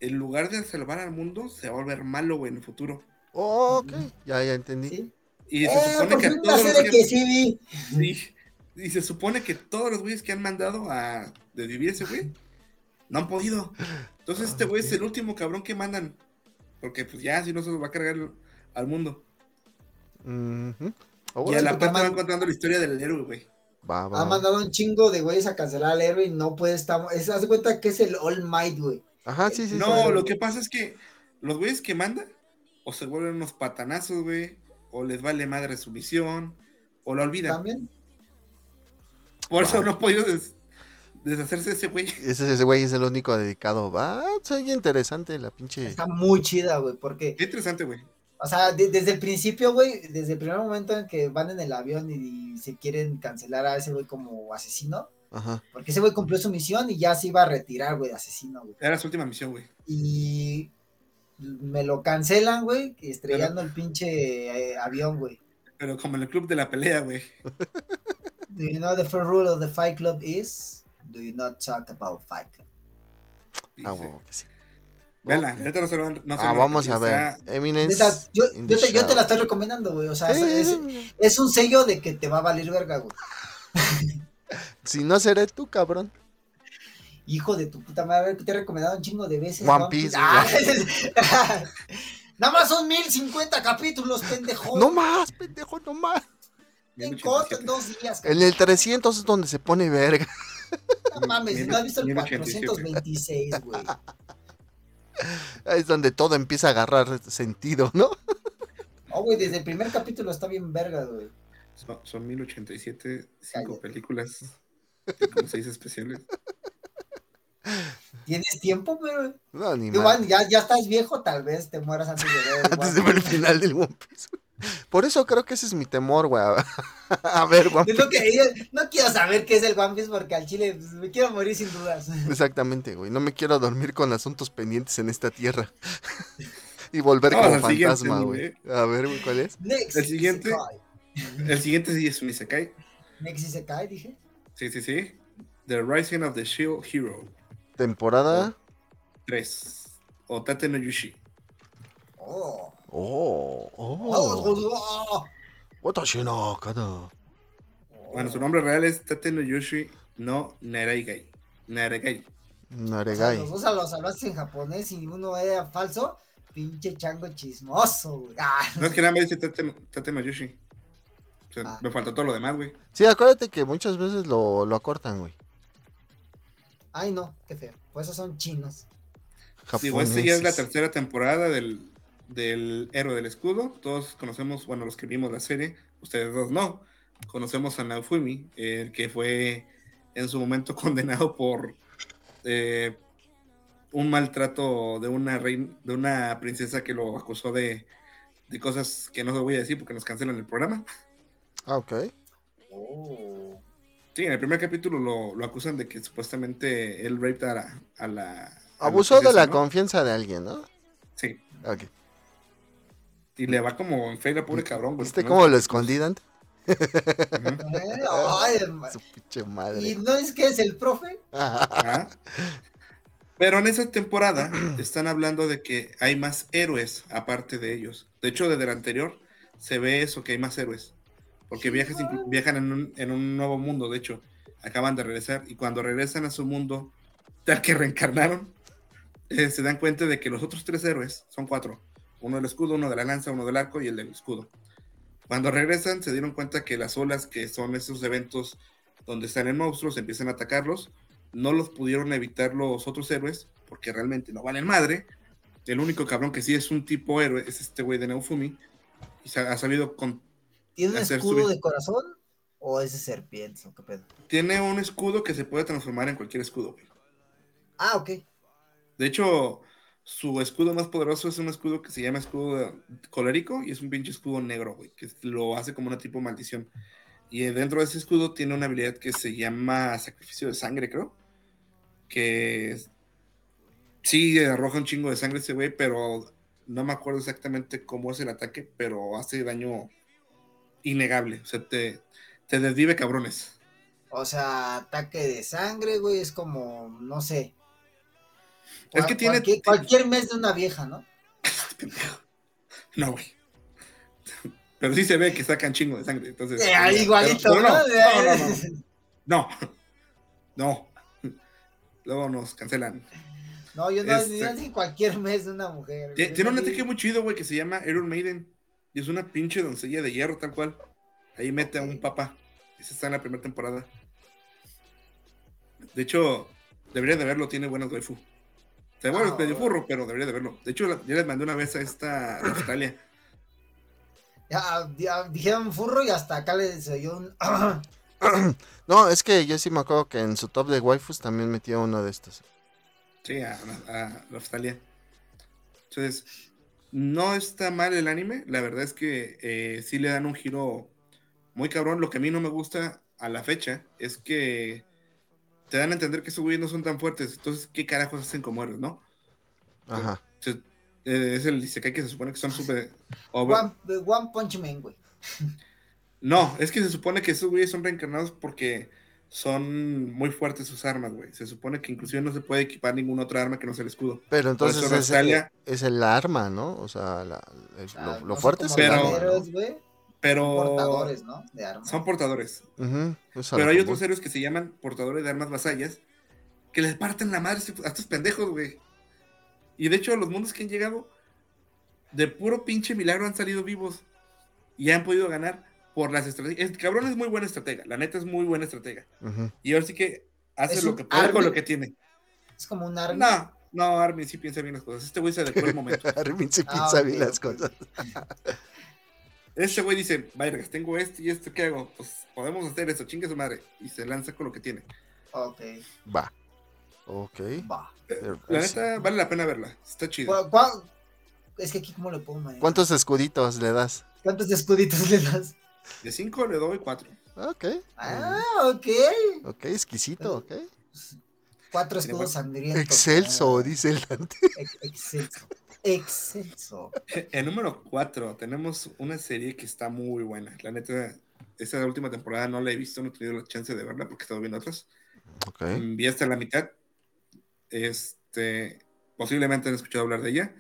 Speaker 3: en lugar de salvar al mundo, se va a volver malo, güey, en el futuro.
Speaker 1: Oh, ok. Ya, ya entendí.
Speaker 2: ¿Sí?
Speaker 3: Y se
Speaker 2: Eh,
Speaker 3: supone que a todos los
Speaker 2: que sí vi.
Speaker 3: sí, y se supone que todos los güeyes que han mandado a desvivir ese güey no han podido. Entonces este güey es el último cabrón que mandan. Porque pues ya, si no se los va a cargar al mundo.
Speaker 1: Ujú.
Speaker 3: Y a la parte van contando la historia del héroe, güey.
Speaker 1: Va, va,
Speaker 2: Ha mandado un chingo de güeyes a cancelar al héroe y no puede estar. Es, haz cuenta que es el All Might, güey.
Speaker 1: Ajá, sí, sí.
Speaker 3: No,
Speaker 1: sí.
Speaker 3: lo que pasa es que los güeyes que mandan, o se vuelven unos patanazos, güey, o les vale madre su misión, o lo olvidan.
Speaker 2: También.
Speaker 3: Por eso no ha podido des- deshacerse de ese güey. (laughs)
Speaker 1: Ese, ese güey es el único dedicado. Va, se oye interesante la pinche.
Speaker 2: Está muy chida, güey, porque,
Speaker 3: Qué interesante, güey.
Speaker 2: o sea, de- desde el principio, güey, desde el primer momento en que van en el avión y, se quieren cancelar a ese güey como asesino,
Speaker 1: Ajá.
Speaker 2: porque ese güey cumplió su misión y ya se iba a retirar, güey, de asesino, güey.
Speaker 3: Era su última misión, güey.
Speaker 2: Y me lo cancelan, güey, estrellando el pinche eh, avión, güey.
Speaker 3: Pero como en el club de la pelea, güey. (laughs)
Speaker 2: Do you know the first rule of the Fight Club is? Do you not talk about Fight Club?
Speaker 3: Dice.
Speaker 1: Ah, que sí.
Speaker 3: Vela, no se lo no se
Speaker 1: Ah,
Speaker 3: lo
Speaker 1: vamos a ver. Eminence.
Speaker 2: Neta, yo, te, yo te la estoy recomendando, güey. O sea, es, un sello de que te va a valer verga, güey. (laughs)
Speaker 1: Si no seré tú, cabrón.
Speaker 2: Hijo de tu puta madre, que te he recomendado un chingo de veces.
Speaker 1: One Piece,
Speaker 2: Ah, (laughs) Nada más son 1050 capítulos, pendejo.
Speaker 1: No más, pendejo, no más.
Speaker 2: En
Speaker 3: 1087.
Speaker 2: corto, en dos días.
Speaker 1: En el 300 es donde se pone verga.
Speaker 2: No mames, no has visto el
Speaker 3: 1087.
Speaker 2: 426, güey.
Speaker 1: Es donde todo empieza a agarrar sentido, ¿no?
Speaker 2: Oh, güey, desde el primer capítulo está bien verga, güey.
Speaker 3: Son, son 1087, cinco
Speaker 2: Cállate.
Speaker 3: películas, y como seis especiales.
Speaker 2: ¿Tienes tiempo, güey?
Speaker 1: No, ni
Speaker 2: ya, ya estás viejo, tal vez te mueras antes de ver. (laughs)
Speaker 1: Antes de ver el final del One Piece. Por eso creo que ese es mi temor, güey. A ver, (laughs) One
Speaker 2: Es lo que yo- no quiero saber qué es el One Piece porque al chile pues, me quiero morir sin dudas. (laughs)
Speaker 1: Exactamente, güey. No me quiero dormir con asuntos pendientes en esta tierra. y volver
Speaker 3: Vamos
Speaker 1: como fantasma, güey. A ver, güey, ¿cuál es?
Speaker 2: Next.
Speaker 3: El siguiente.
Speaker 2: Isekai.
Speaker 3: El siguiente sí es un Isekai.
Speaker 2: Next Isekai, dije.
Speaker 3: Sí, sí, sí. The Rising of the Shield Hero
Speaker 1: Temporada.
Speaker 3: 3. O Tate no Yushi.
Speaker 2: Oh.
Speaker 1: Oh,
Speaker 2: Oh,
Speaker 1: oh.
Speaker 2: oh,
Speaker 1: Watashi no kana.
Speaker 2: oh.
Speaker 3: Bueno, su nombre real es Tate no Yushi no Naraigai. Naraigai.
Speaker 2: O sea,
Speaker 1: Naregai.
Speaker 2: los dos los hablaste en japonés y uno era falso. Pinche chango chismoso, güey. Ah,
Speaker 3: No es que nada me dice Tate, Tate no Yushi. O sea,
Speaker 2: Ah.
Speaker 3: me faltó todo lo demás, güey.
Speaker 1: Sí, acuérdate que muchas veces lo, lo acortan, güey.
Speaker 2: Ay, no, qué feo. Pues esos son chinos.
Speaker 3: Digo, esta ya es la tercera temporada del, del Héroe del Escudo. Todos conocemos, bueno, los que vimos la serie, ustedes dos no. Conocemos a Naofumi, el que fue en su momento (laughs) condenado por eh, un maltrato de una reina, de una princesa que lo acusó de, de cosas que no se voy a decir porque nos cancelan el programa.
Speaker 1: Ah, ok.
Speaker 2: Oh.
Speaker 3: Sí, en el primer capítulo lo, lo acusan de que supuestamente él raped a la... a la- a la
Speaker 1: Abusó de la
Speaker 3: ¿no?
Speaker 1: confianza de alguien, ¿no?
Speaker 3: Sí,
Speaker 1: Ok.
Speaker 3: y le va como en feria, pobre cabrón. güey,
Speaker 1: ¿Viste
Speaker 3: ¿no?
Speaker 1: cómo lo escondí, Dante?
Speaker 3: Ujú.
Speaker 2: Eh, ay, (laughs) hermano.
Speaker 1: Su pinche
Speaker 2: ¿Y
Speaker 1: madre.
Speaker 2: no es que es el profe?
Speaker 3: Ajá. Pero en esa temporada (clears throat) están hablando de que hay más héroes aparte de ellos. De hecho, desde la anterior se ve eso, que hay más héroes. Porque inclu- viajan en un, en un nuevo mundo, de hecho. Acaban de regresar y cuando regresan a su mundo, tal que (laughs) reencarnaron, eh, se dan cuenta de que los otros tres héroes son cuatro. Uno del escudo, uno de la lanza, uno del arco y el del escudo. Cuando regresan se dieron cuenta que las olas, que son esos eventos donde están en monstruos, empiezan a atacarlos. No los pudieron evitar los otros héroes porque realmente no valen madre. El único cabrón que sí es un tipo héroe es este güey de Neufumi. Y ha sabido con...
Speaker 2: ¿Tiene un escudo de corazón? ¿O es de serpiente? ¿O qué pedo?
Speaker 3: Tiene un escudo que se puede transformar en cualquier escudo. güey.
Speaker 2: Ah, ok.
Speaker 3: De hecho, su escudo más poderoso es un escudo que se llama escudo colérico y es un pinche escudo negro, güey, que lo hace como una tipo maldición. Y dentro de ese escudo tiene una habilidad que se llama sacrificio de sangre, creo. Que sí arroja un chingo de sangre ese güey, pero no me acuerdo exactamente cómo es el ataque, pero hace daño innegable. O sea, te, te desvive cabrones.
Speaker 2: O sea, ataque de sangre, güey, es como, no sé.
Speaker 3: Es que tiene-
Speaker 2: Cualquier, cualquier mes de una vieja, ¿no? (laughs)
Speaker 3: No, güey. Pero sí se ve que sacan chingo de sangre. Entonces,
Speaker 2: Eh, igualito,
Speaker 3: pero
Speaker 2: ¿no? (laughs)
Speaker 3: no, no. Luego nos cancelan.
Speaker 2: No, yo no,
Speaker 3: Este-
Speaker 2: cualquier mes de una mujer.
Speaker 3: Tiene un ataque muy chido, güey, que se llama Iron Maiden. Y es una pinche doncella de hierro, tal cual. Ahí mete a un papá. Esa está en la primera temporada. De hecho, debería de verlo, tiene buenas waifu. Se bueno,
Speaker 2: Ah,
Speaker 3: es medio
Speaker 2: bueno.
Speaker 3: furro, pero debería de verlo. De hecho, la- ya les mandé una vez a esta de Australia.
Speaker 2: Ya, ya dijeron furro y hasta acá les oyó un. (coughs)
Speaker 1: No, es que yo sí me acuerdo que en su top de waifus también metió uno de estos.
Speaker 3: Sí, a, a, a Australia. Entonces, no está mal el anime. La verdad es que eh, sí le dan un giro muy cabrón. Lo que a mí no me gusta a la fecha es que te dan a entender que esos güeyes no son tan fuertes. Entonces, ¿qué carajos hacen como héroes, no?
Speaker 1: Ajá.
Speaker 3: Eh, es el Isekai que se supone que son súper...
Speaker 2: One, One Punch Man, güey.
Speaker 3: No, es que se supone que esos güeyes son reencarnados porque son muy fuertes sus armas, güey. Se supone que inclusive no se puede equipar ninguna otra arma que no sea el escudo.
Speaker 1: Pero entonces es,
Speaker 3: Rosalia-
Speaker 1: es el arma, ¿no? O sea, la- es
Speaker 2: Ah,
Speaker 1: lo,
Speaker 2: son
Speaker 1: fuerte es el
Speaker 3: Pero-
Speaker 1: arma.
Speaker 3: Pero...
Speaker 2: Portadores, ¿no? De armas.
Speaker 3: Son portadores. Pero hay otros héroes que se llaman portadores de armas vasallas que les parten la madre a estos pendejos, güey. Y de hecho, los mundos que han llegado, de puro pinche milagro han salido vivos y han podido ganar por las estrategias. El cabrón es muy buena estratega, la neta es muy buena estratega. Y ahora sí que Hace lo que puede con
Speaker 2: Armin.
Speaker 3: lo que tiene.
Speaker 2: Es como un arma.
Speaker 3: No, no, Armin sí piensa bien las cosas. Este güey se adecuó el momento. (laughs)
Speaker 1: Armin se
Speaker 2: Ah,
Speaker 1: piensa bien las cosas.
Speaker 3: Este güey dice, vaya, tengo esto y esto, ¿qué hago? Pues podemos hacer eso, chingue su madre. Y se lanza con lo que tiene.
Speaker 2: Ok,
Speaker 1: Va. Ok.
Speaker 2: va.
Speaker 1: Pero,
Speaker 3: La neta, vale la pena verla. Está chido.
Speaker 2: ¿Cuál- cuál- Es que aquí, ¿cómo le pongo, man?
Speaker 1: ¿Cuántos escuditos le das?
Speaker 2: ¿Cuántos escuditos (laughs) le das?
Speaker 3: De 5 le doy 4.
Speaker 1: Ok.
Speaker 2: Ah, ok.
Speaker 1: Ok, exquisito, ok.
Speaker 2: Cuatro
Speaker 3: Tiene
Speaker 2: escudos sangrientos.
Speaker 1: Excelso,
Speaker 2: Ah,
Speaker 1: dice el Dante.
Speaker 2: ex- Excelso. Excelso. (laughs)
Speaker 3: En número 4 tenemos una serie que está muy buena. La neta, esta última temporada no la he visto, no he tenido la chance de verla porque he estado viendo otras.
Speaker 1: Ok.
Speaker 3: Mm, Vi hasta la mitad. Este, posiblemente han escuchado hablar de ella.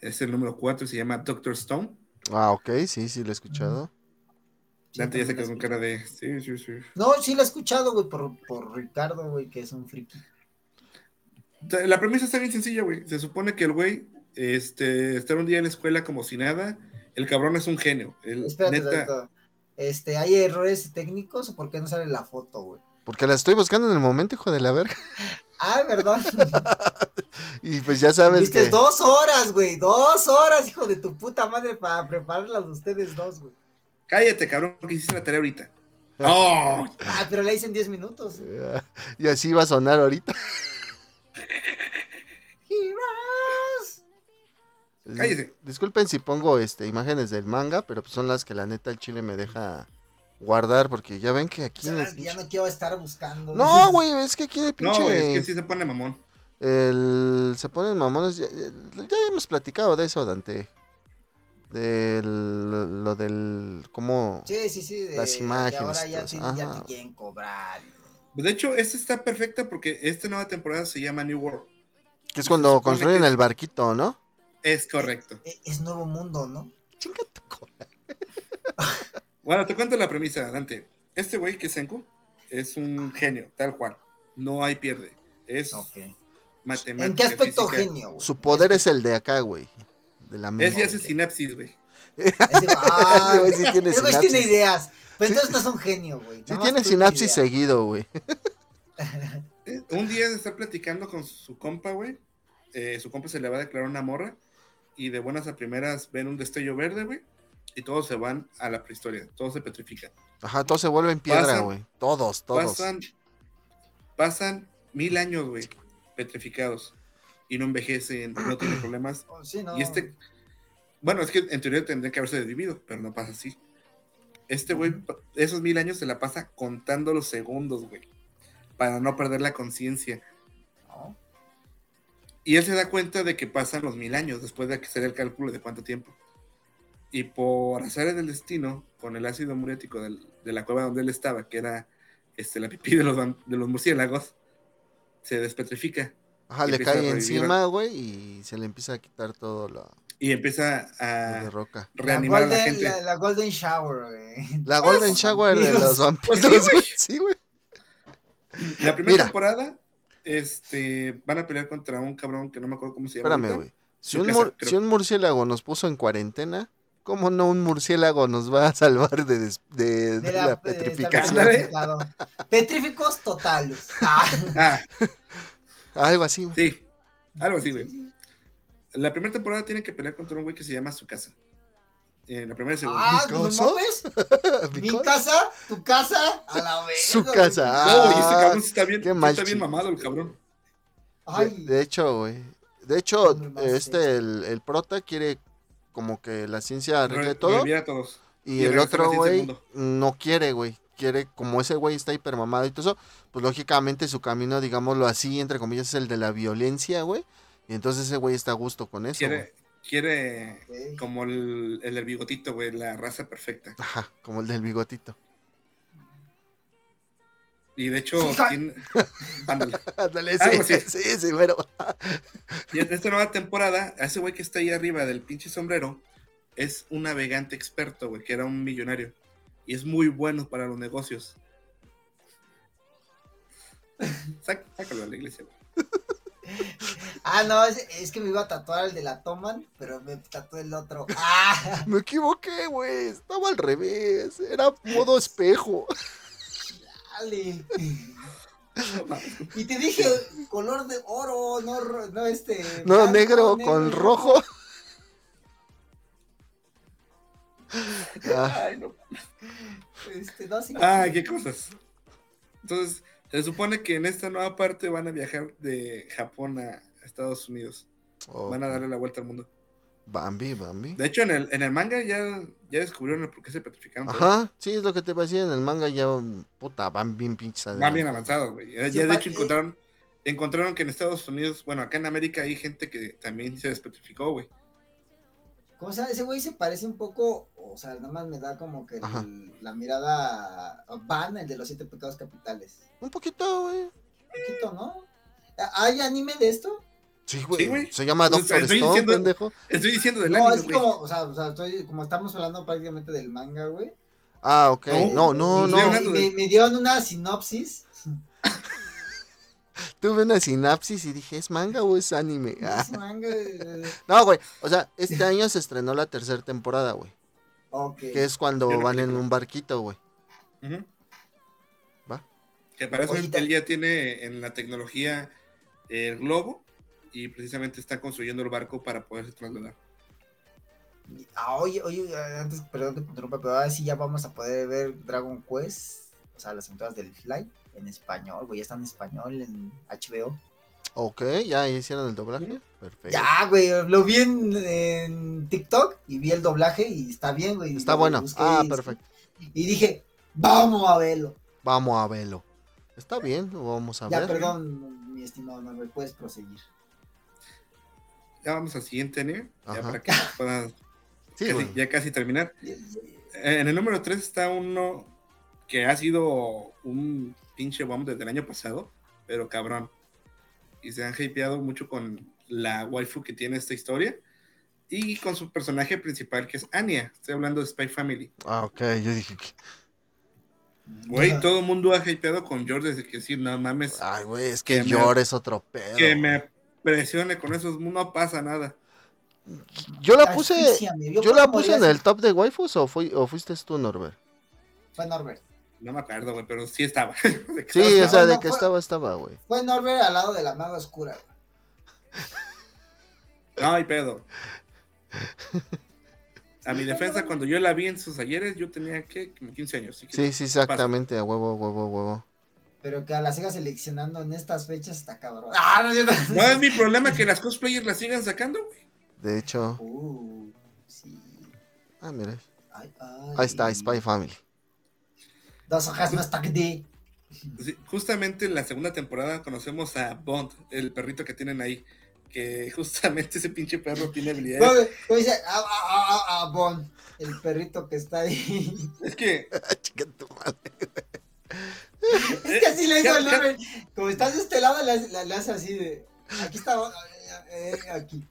Speaker 3: Es el número 4 y se llama Doctor Stone.
Speaker 1: Ah, ok, sí, sí, lo he escuchado.
Speaker 3: Dante ya se quedó
Speaker 2: la
Speaker 3: con cara de. Sí, sí, sí.
Speaker 2: No, sí lo he escuchado, güey, por, por Ricardo, güey, que es un friki.
Speaker 3: La premisa está bien sencilla, güey. Se supone que el güey este, está un día en la escuela como si nada. El cabrón es un genio. El,
Speaker 2: Espérate,
Speaker 3: neta.
Speaker 2: Este, ¿hay errores técnicos o por qué no sale la foto, güey?
Speaker 1: Porque la estoy buscando en el momento, hijo de la verga. (laughs)
Speaker 2: Ah, ¿verdad? (laughs)
Speaker 1: Y pues ya sabes
Speaker 2: Viste,
Speaker 1: que.
Speaker 2: dos horas, güey, dos horas, hijo de tu puta madre, para prepararlas de ustedes dos, güey.
Speaker 3: Cállate, cabrón, que hiciste la tarea ahorita. ¡Oh!
Speaker 2: Ah, pero la hice en 10 minutos.
Speaker 1: Y así va a sonar ahorita.
Speaker 2: Heroes.
Speaker 3: Cállese.
Speaker 1: Disculpen si pongo este imágenes del manga, pero pues son las que la neta el chile me deja guardar, porque ya ven que aquí.
Speaker 2: que Ya
Speaker 1: pinche-
Speaker 2: no quiero estar buscando.
Speaker 1: No, (laughs) güey, es que aquí de pinche.
Speaker 3: No, es que sí se pone mamón.
Speaker 1: El, se ponen mamones. Ya hemos platicado de eso, Dante. Del, lo del. ¿Cómo?
Speaker 2: Sí, sí, sí. de-
Speaker 1: Las imágenes,
Speaker 2: ahora ya, te, ya te quieren cobrar.
Speaker 3: De hecho, esta está perfecta porque esta nueva temporada se llama New World.
Speaker 1: Que es cuando construyen
Speaker 3: que-
Speaker 1: el barquito, ¿no?
Speaker 3: Es correcto.
Speaker 2: E- Es nuevo mundo, ¿no?
Speaker 1: Chinga tu cola. (laughs)
Speaker 3: Bueno, te cuento la premisa, Dante. Este güey que es Senku es un genio, tal cual. No hay pierde. Es
Speaker 2: Ok.
Speaker 3: matemática.
Speaker 2: ¿En qué aspecto
Speaker 3: física.
Speaker 2: genio?
Speaker 1: Su poder es el de acá, güey. De la
Speaker 3: Es
Speaker 1: mente.
Speaker 3: y hace sinapsis, güey. (laughs)
Speaker 2: Ese güey, ah,
Speaker 1: Ese güey sí tiene
Speaker 2: ese güey
Speaker 1: sinapsis.
Speaker 2: tiene ideas. Pero entonces no es un genio, güey.
Speaker 1: Sí, tiene sinapsis seguido, güey. (laughs)
Speaker 3: Eh, Un día de estar platicando con su compa, güey. eh, su compa se le va a declarar una morra. Y de buenas a primeras ven un destello verde, güey. Y todos se van a la prehistoria. Todos se petrifican.
Speaker 1: Ajá, todos se vuelven piedra, güey. Todos, todos.
Speaker 3: Pasan, pasan mil años, güey. Petrificados. Y no envejecen, no tienen problemas. (clears throat)
Speaker 2: Oh, sí, no.
Speaker 3: Y este, bueno, es que en teoría tendría que haberse vivido, pero no pasa así. Este güey, esos mil años se la pasa contando los segundos, güey, para no perder la conciencia.
Speaker 2: No.
Speaker 3: Y él se da cuenta de que pasan los mil años después de hacer el cálculo de cuánto tiempo. Y por azares del destino, con el ácido muriático del- de la cueva donde él estaba, que era este, la pipí de los, de los murciélagos, se despetrifica
Speaker 1: Ajá, le cae encima, güey, y se le empieza a quitar todo lo,
Speaker 3: y empieza a
Speaker 1: roca.
Speaker 2: La
Speaker 3: reanimar a la
Speaker 2: golden,
Speaker 3: gente.
Speaker 2: la, la golden Shower, güey.
Speaker 1: La Golden Shower de los vampiros,
Speaker 3: Pues sí, güey.
Speaker 1: Sí, güey.
Speaker 3: La primera
Speaker 1: Mira.
Speaker 3: temporada, este, van a pelear contra un cabrón que no me acuerdo cómo se llama.
Speaker 1: Espérame, güey. Si un,
Speaker 3: casa,
Speaker 1: mur-
Speaker 3: creo.
Speaker 1: si un murciélago nos puso en cuarentena, ¿cómo no un murciélago nos va a salvar de, des- de- de
Speaker 2: De
Speaker 1: la, petrificación?
Speaker 2: Petríficos totales. Ah.
Speaker 3: Ah,
Speaker 1: Algo así, güey.
Speaker 3: sí, algo así, güey. La primera temporada tiene que pelear contra un güey que se llama su casa. En la primera y segunda.
Speaker 2: Ah,
Speaker 1: ¿Mi
Speaker 2: ¿no
Speaker 1: casa?
Speaker 2: mames? (laughs) Mi casa, tu casa, a la vez.
Speaker 1: Su casa,
Speaker 3: no, y
Speaker 1: ah,
Speaker 3: ese cabrón sí está bien,
Speaker 1: mal
Speaker 3: está bien mamado el cabrón.
Speaker 1: De,
Speaker 2: Ay,
Speaker 1: de hecho, güey. De hecho, este, el, el prota quiere como que la ciencia arregle
Speaker 3: Re-
Speaker 1: todo.
Speaker 3: revivir a todos.
Speaker 1: Y,
Speaker 3: y
Speaker 1: el otro güey no quiere, güey. Quiere, como ese güey está hipermamado y todo eso, pues lógicamente su camino, digámoslo así, entre comillas, es el de la violencia, güey. Y entonces ese güey está a gusto con eso. güey.
Speaker 3: Quiere, quiere como el, el del bigotito, güey, la raza perfecta.
Speaker 1: Ajá, como el del bigotito.
Speaker 3: Y de hecho, tiene- (laughs) ándale.
Speaker 1: Ándale,
Speaker 3: Algo
Speaker 1: sí, sí, sí, pero. (laughs)
Speaker 3: Y en esta nueva temporada, a ese güey que está ahí arriba del pinche sombrero es un navegante experto, güey, que era un millonario. Y es muy bueno para los negocios. (laughs) Sac- sácalo a la iglesia, güey. (laughs)
Speaker 2: Ah, no, es, es que me iba a tatuar el de la Toman, pero me tatué el otro. (laughs) Ah,
Speaker 1: Me equivoqué, güey. Estaba al revés. Era modo espejo.
Speaker 2: dale. Y te dije color de oro, no, no este.
Speaker 1: No,
Speaker 2: blanco,
Speaker 1: negro
Speaker 2: negro
Speaker 1: con rojo. Ah,
Speaker 3: Ay, no.
Speaker 2: Este, no, sí.
Speaker 3: Ay, qué cosas. Entonces, se supone que en esta nueva parte van a viajar de Japón a Estados Unidos.
Speaker 1: oh,
Speaker 3: Van a darle la vuelta al mundo.
Speaker 1: Bambi, Bambi.
Speaker 3: De hecho, en el, en el manga ya, ya descubrieron el por qué se petrificaron.
Speaker 1: Ajá, sí, es lo que te decir en el manga ya, puta, van bien pinches
Speaker 3: Van bien avanzados, güey. Ya,
Speaker 2: Sí,
Speaker 3: ya de hecho encontraron, encontraron que en Estados Unidos, bueno, acá en América hay gente que también se despetrificó, güey.
Speaker 2: ¿Cómo se llama? Ese güey se parece un poco, o sea, nada más me da como que el- la mirada Van, el de los siete pecados capitales.
Speaker 1: Un poquito, güey.
Speaker 2: Un poquito, ¿no? ¿Hay anime de esto?
Speaker 1: Sí, güey.
Speaker 3: Sí.
Speaker 1: Se llama Doctor
Speaker 3: estoy
Speaker 1: Stone,
Speaker 3: diciendo-
Speaker 1: pendejo.
Speaker 3: Estoy diciendo del
Speaker 2: No,
Speaker 3: anime,
Speaker 2: es como, o sea, o sea, estoy, como estamos hablando prácticamente del manga, güey.
Speaker 1: Ah, ok. No,
Speaker 3: No,
Speaker 1: no,
Speaker 2: me dieron una sinopsis. (laughs)
Speaker 1: Tuve una sinapsis y dije, ¿es manga o es anime? (laughs) Ah.
Speaker 2: Es manga. eh,
Speaker 1: No, güey. O sea, este año se estrenó la tercera temporada, güey.
Speaker 2: Ok.
Speaker 1: Que es cuando
Speaker 3: no
Speaker 1: van en un barquito, güey.
Speaker 3: Ujú.
Speaker 1: Va.
Speaker 3: Que para eso él, ya tiene en la tecnología el globo y precisamente está construyendo el barco para poderse trasladar.
Speaker 2: Ah, oye, oye, antes, perdón que te interrumpa, pero ahora sí ya vamos a poder ver Dragon Quest, o sea, las aventuras del Fly en español, güey, ya está en español en HBO.
Speaker 1: Ok, ya hicieron el doblaje. Perfecto.
Speaker 2: Ya, güey, lo vi en, en TikTok y vi el doblaje y está bien, güey.
Speaker 1: Está bueno. Ah, perfecto.
Speaker 2: Y dije, vamos a verlo.
Speaker 1: Vamos a verlo. Está bien, lo vamos a
Speaker 2: ya,
Speaker 1: ver.
Speaker 2: perdón, mi estimado Manuel, puedes proseguir.
Speaker 3: Ya vamos al siguiente anime, ya
Speaker 1: Ajá.
Speaker 3: para que pueda (laughs)
Speaker 1: Sí,
Speaker 3: casi- ya casi terminar. Eh, En el número 3 está uno que ha sido un pinche bomb desde el año pasado, pero cabrón. Y se han hypeado mucho con la waifu que tiene esta historia y con su personaje principal que es Anya. Estoy hablando de Spy Family.
Speaker 1: Ah, ok, yo dije que...
Speaker 3: Güey,
Speaker 2: Ajá.
Speaker 3: todo el mundo ha hypeado con George desde que sí, no mames,
Speaker 1: Ay, güey, es que
Speaker 3: Que me-
Speaker 1: Yor es otro pedo.
Speaker 3: que me presione con esos, no pasa nada.
Speaker 1: Yo la puse... ¿Yo la puse en el top de waifus o, fui, o fuiste tú, Norbert?
Speaker 2: Fue Norbert.
Speaker 3: No me acuerdo, güey, pero sí estaba. (laughs)
Speaker 1: Sí,
Speaker 3: estaba,
Speaker 1: o sea,
Speaker 2: no,
Speaker 1: de que
Speaker 2: fue-
Speaker 1: estaba, estaba, güey.
Speaker 2: Fue Norbert al lado de la maga oscura. güey.
Speaker 3: No hay pedo. (laughs) A mi defensa, cuando yo la vi en sus ayeres, yo tenía que como 15 años. así que-
Speaker 1: Sí, sí, exactamente, a huevo, huevo, huevo.
Speaker 2: Pero que a la siga seleccionando en estas fechas está cabrón. Ah, no, es (laughs) cierto.
Speaker 3: No es mi problema que las cosplayers la sigan sacando, güey.
Speaker 1: De hecho,
Speaker 2: Uh, sí.
Speaker 1: ah, mira,
Speaker 2: Ay, ay.
Speaker 1: ahí está, Spy Family.
Speaker 2: Dos hojas más taqui.
Speaker 3: Sí, justamente en la segunda temporada conocemos a Bond, el perrito que tienen ahí. Que justamente ese pinche perro tiene habilidades.
Speaker 2: Dice, a, a, a, a Bon, el perrito que está ahí.
Speaker 3: Es que (laughs)
Speaker 1: Chica tu madre.
Speaker 2: Es que así le
Speaker 3: Ya,
Speaker 2: al
Speaker 3: ya.
Speaker 2: Norbert. Como estás de este lado, le, hace- le- le hace así de. Aquí está. Eh, eh, aquí.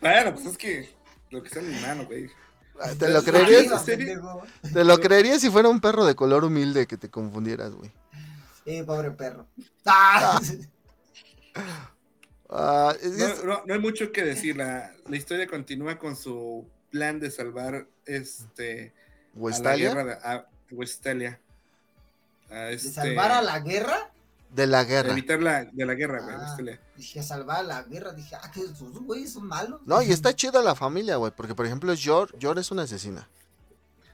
Speaker 3: Bueno, pues es que lo que está en mi mano, güey.
Speaker 1: Ah, ¿Te lo creerías? Te lo creerías si fuera un perro de color humilde que te confundieras, güey.
Speaker 2: Eh, pobre perro. Ah,
Speaker 1: Ah, (laughs) es-
Speaker 3: No,
Speaker 1: es-
Speaker 3: no- no hay mucho que decir. La, la historia continúa con su plan de salvar este a la
Speaker 1: ¿Westalia?
Speaker 3: guerra de a Westalia. A
Speaker 2: ¿De
Speaker 3: este,
Speaker 2: salvar a la guerra?
Speaker 1: De la
Speaker 3: de
Speaker 1: guerra.
Speaker 3: evitar la de la guerra, güey,
Speaker 2: Ah. Dije, salvar la guerra. Dije, ah, que esos güeyes son malos.
Speaker 1: No, y está chida la familia, güey. Porque, por ejemplo, Yor, Yor es una asesina.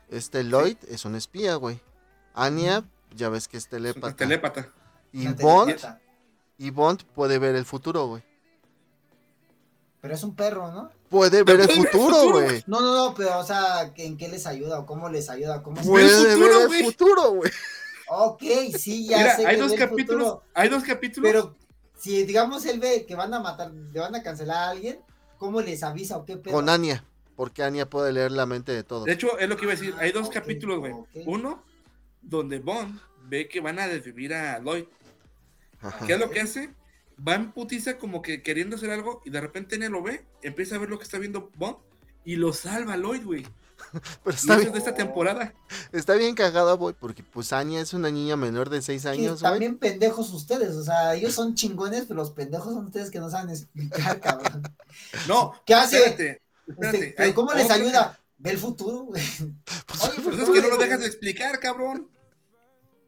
Speaker 1: Este Lloyd es un espía, güey. Anya, ya ves que es
Speaker 3: Es una
Speaker 1: telépata.
Speaker 3: telépata.
Speaker 1: Y
Speaker 2: Una
Speaker 1: Bond, y Bond puede ver el futuro, güey.
Speaker 2: Pero es un perro, ¿no?
Speaker 1: Puede ver el
Speaker 3: el
Speaker 1: futuro, güey.
Speaker 2: No, no, no, pero, o sea, ¿en qué les ayuda o cómo les ayuda? ¿Cómo se-
Speaker 1: Puede
Speaker 3: futuro,
Speaker 1: ver el futuro, güey.
Speaker 2: Ok, sí, ya
Speaker 3: Mira,
Speaker 2: sé
Speaker 3: hay
Speaker 2: que
Speaker 3: dos capítulos,
Speaker 2: futuro,
Speaker 3: hay dos capítulos.
Speaker 2: pero si, digamos, él ve que van a matar, le van a cancelar a alguien, ¿cómo les avisa o qué pedo?
Speaker 1: Con Anya. Porque Anya puede leer la mente de todos.
Speaker 3: De hecho, es lo que iba a decir. Hay dos capítulos, güey. Uno, donde Bond ve que van a desvivir a Lloyd.
Speaker 1: Ajá.
Speaker 3: ¿Qué es lo que hace? Va en putiza como que queriendo hacer algo y de repente Anya lo ve, empieza a ver lo que está viendo Bond y lo salva a Lloyd, güey. (laughs)
Speaker 1: Pero
Speaker 3: Y
Speaker 1: está bien,
Speaker 3: de esta temporada.
Speaker 1: está bien cagado, güey. Porque pues Anya es una niña menor de 6
Speaker 2: Que
Speaker 1: años, güey.
Speaker 2: también pendejos ustedes, o sea, ellos son chingones, pero los pendejos son ustedes que no saben explicar, (laughs) cabrón.
Speaker 3: No,
Speaker 2: ¿Qué hace?
Speaker 3: espérate,
Speaker 2: Este,
Speaker 3: espérate.
Speaker 2: pero ¿cómo les ayuda? Ve el futuro, güey. (laughs) Oye,
Speaker 3: Pues es que no lo dejas de explicar, cabrón.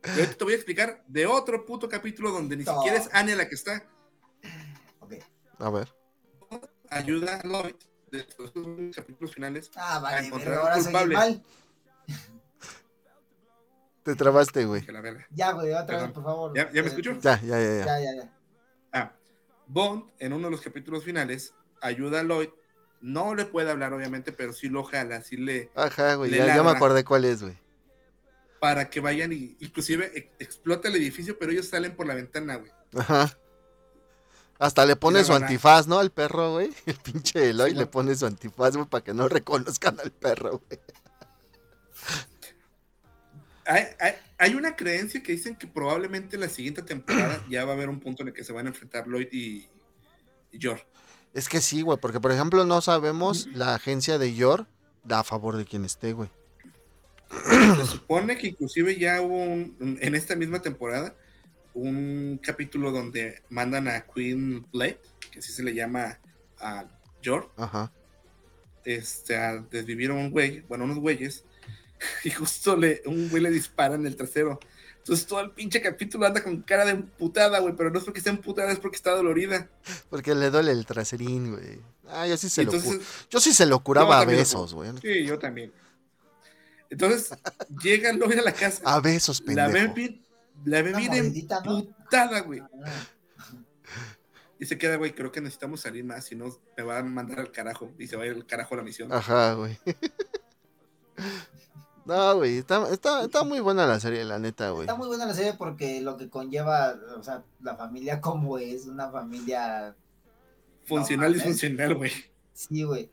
Speaker 3: Y te voy a explicar de otro puto capítulo donde ni
Speaker 2: No.
Speaker 3: siquiera es Anya la que está.
Speaker 2: Ok.
Speaker 1: A ver.
Speaker 3: Ayuda a Lloyd de los capítulos finales.
Speaker 2: Ah,
Speaker 3: A
Speaker 2: vale,
Speaker 3: encontrar un
Speaker 2: ahora seguí
Speaker 3: culpable.
Speaker 2: mal.
Speaker 1: Te trabaste, güey.
Speaker 2: Ya, güey, otra
Speaker 3: Perdón.
Speaker 2: vez, por favor.
Speaker 3: ¿Ya- ya me
Speaker 2: Eh,
Speaker 3: escucho?
Speaker 1: Ya, ya, ya, ya.
Speaker 2: Ya, ya, ya.
Speaker 3: Ah, Bond, en uno de los capítulos finales, ayuda a Lloyd. No le puede hablar, obviamente, pero sí lo jala, sí le.
Speaker 1: Ajá, güey.
Speaker 3: Le
Speaker 1: Ya, ya me acordé cuál es, güey.
Speaker 3: Para que vayan y, inclusive, e- explota el edificio, pero ellos salen por la ventana, güey.
Speaker 1: Ajá. Hasta le pone su antifaz, ¿no? Al perro, güey. (laughs) El pinche Eloy
Speaker 3: Sí,
Speaker 1: le pone su antifaz, güey, para que no reconozcan al perro, güey.
Speaker 3: Hay, hay- hay una creencia que dicen que probablemente la siguiente temporada (clears throat) ya va a haber un punto en el que se van a enfrentar Lloyd y, y Yor.
Speaker 1: Es que sí, güey, porque por ejemplo no sabemos la agencia de Yor da a favor de quien esté, güey.
Speaker 3: Se supone que inclusive ya hubo un- en esta misma temporada un capítulo donde mandan a Queen Blade, que así se le llama a
Speaker 1: Ajá.
Speaker 3: este, a desvivir a un güey, bueno, unos güeyes, (laughs) y justo le, un güey le dispara en el trasero. Entonces todo el pinche capítulo anda con cara de emputada, güey, pero no es porque esté emputada, es porque está dolorida.
Speaker 1: Porque le duele el traserín, güey. Ah, yo sí se lo
Speaker 3: Entonces,
Speaker 1: cu- Yo sí se lo curaba a
Speaker 3: lo
Speaker 1: besos, güey.
Speaker 3: sí, yo también. Entonces llega Lloyd a la casa,
Speaker 1: A besos,
Speaker 3: la ve
Speaker 1: pendejo.
Speaker 3: bien, la ve bien emputada, güey.
Speaker 2: Ah,
Speaker 3: Y se queda, güey, creo que necesitamos salir más, si no me va a mandar al carajo. Y se va a ir al carajo a la misión.
Speaker 1: Ajá, güey. (laughs) No, güey, está, está, está muy buena la serie, la neta, güey.
Speaker 2: Está muy buena la serie porque lo que conlleva, o sea, la familia como es, una familia,
Speaker 3: Funcional y
Speaker 2: mames.
Speaker 3: funcional, güey.
Speaker 2: sí, güey.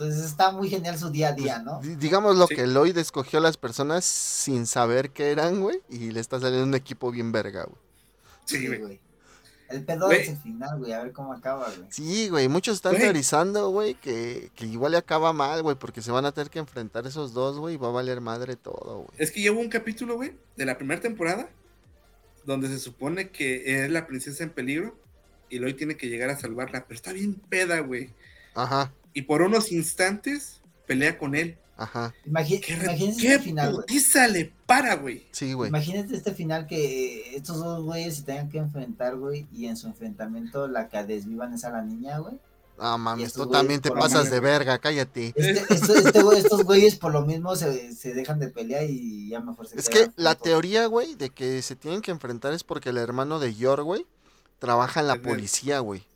Speaker 2: Entonces está muy genial su día a día, ¿no?
Speaker 1: Di- Digamos lo
Speaker 3: Sí.
Speaker 1: que Lloyd escogió a las personas sin saber qué eran, güey, y le está saliendo un equipo bien verga, güey.
Speaker 3: Sí, güey.
Speaker 2: El pedo es el final, güey, a ver cómo acaba, güey.
Speaker 1: Sí, güey, muchos están
Speaker 3: Güey.
Speaker 1: teorizando, güey, que, que igual le acaba mal, güey, porque se van a tener que enfrentar esos dos, güey, y va a valer madre todo, güey.
Speaker 3: Es que llevo un capítulo, güey, de la primera temporada, donde se supone que es la princesa en peligro y Lloyd tiene que llegar a salvarla, pero está bien peda, güey.
Speaker 1: Ajá,
Speaker 3: Y por unos instantes pelea con él.
Speaker 1: ajá,
Speaker 2: Imagi-
Speaker 3: ¿Qué,
Speaker 2: este final, güey.
Speaker 3: putiza le para, güey?
Speaker 1: sí, güey.
Speaker 2: Imagínate este final que estos dos güeyes se tengan que enfrentar, güey, y en su enfrentamiento la que desvivan es a la niña, güey.
Speaker 1: Ah, mames, tú también te pasas de verga, cállate.
Speaker 2: Este, este güey- estos güeyes por lo mismo se, se dejan de pelear y ya mejor se
Speaker 1: Es que la teoría, güey, de que se tienen que enfrentar es porque el hermano de Yor, güey, trabaja en la policía, güey.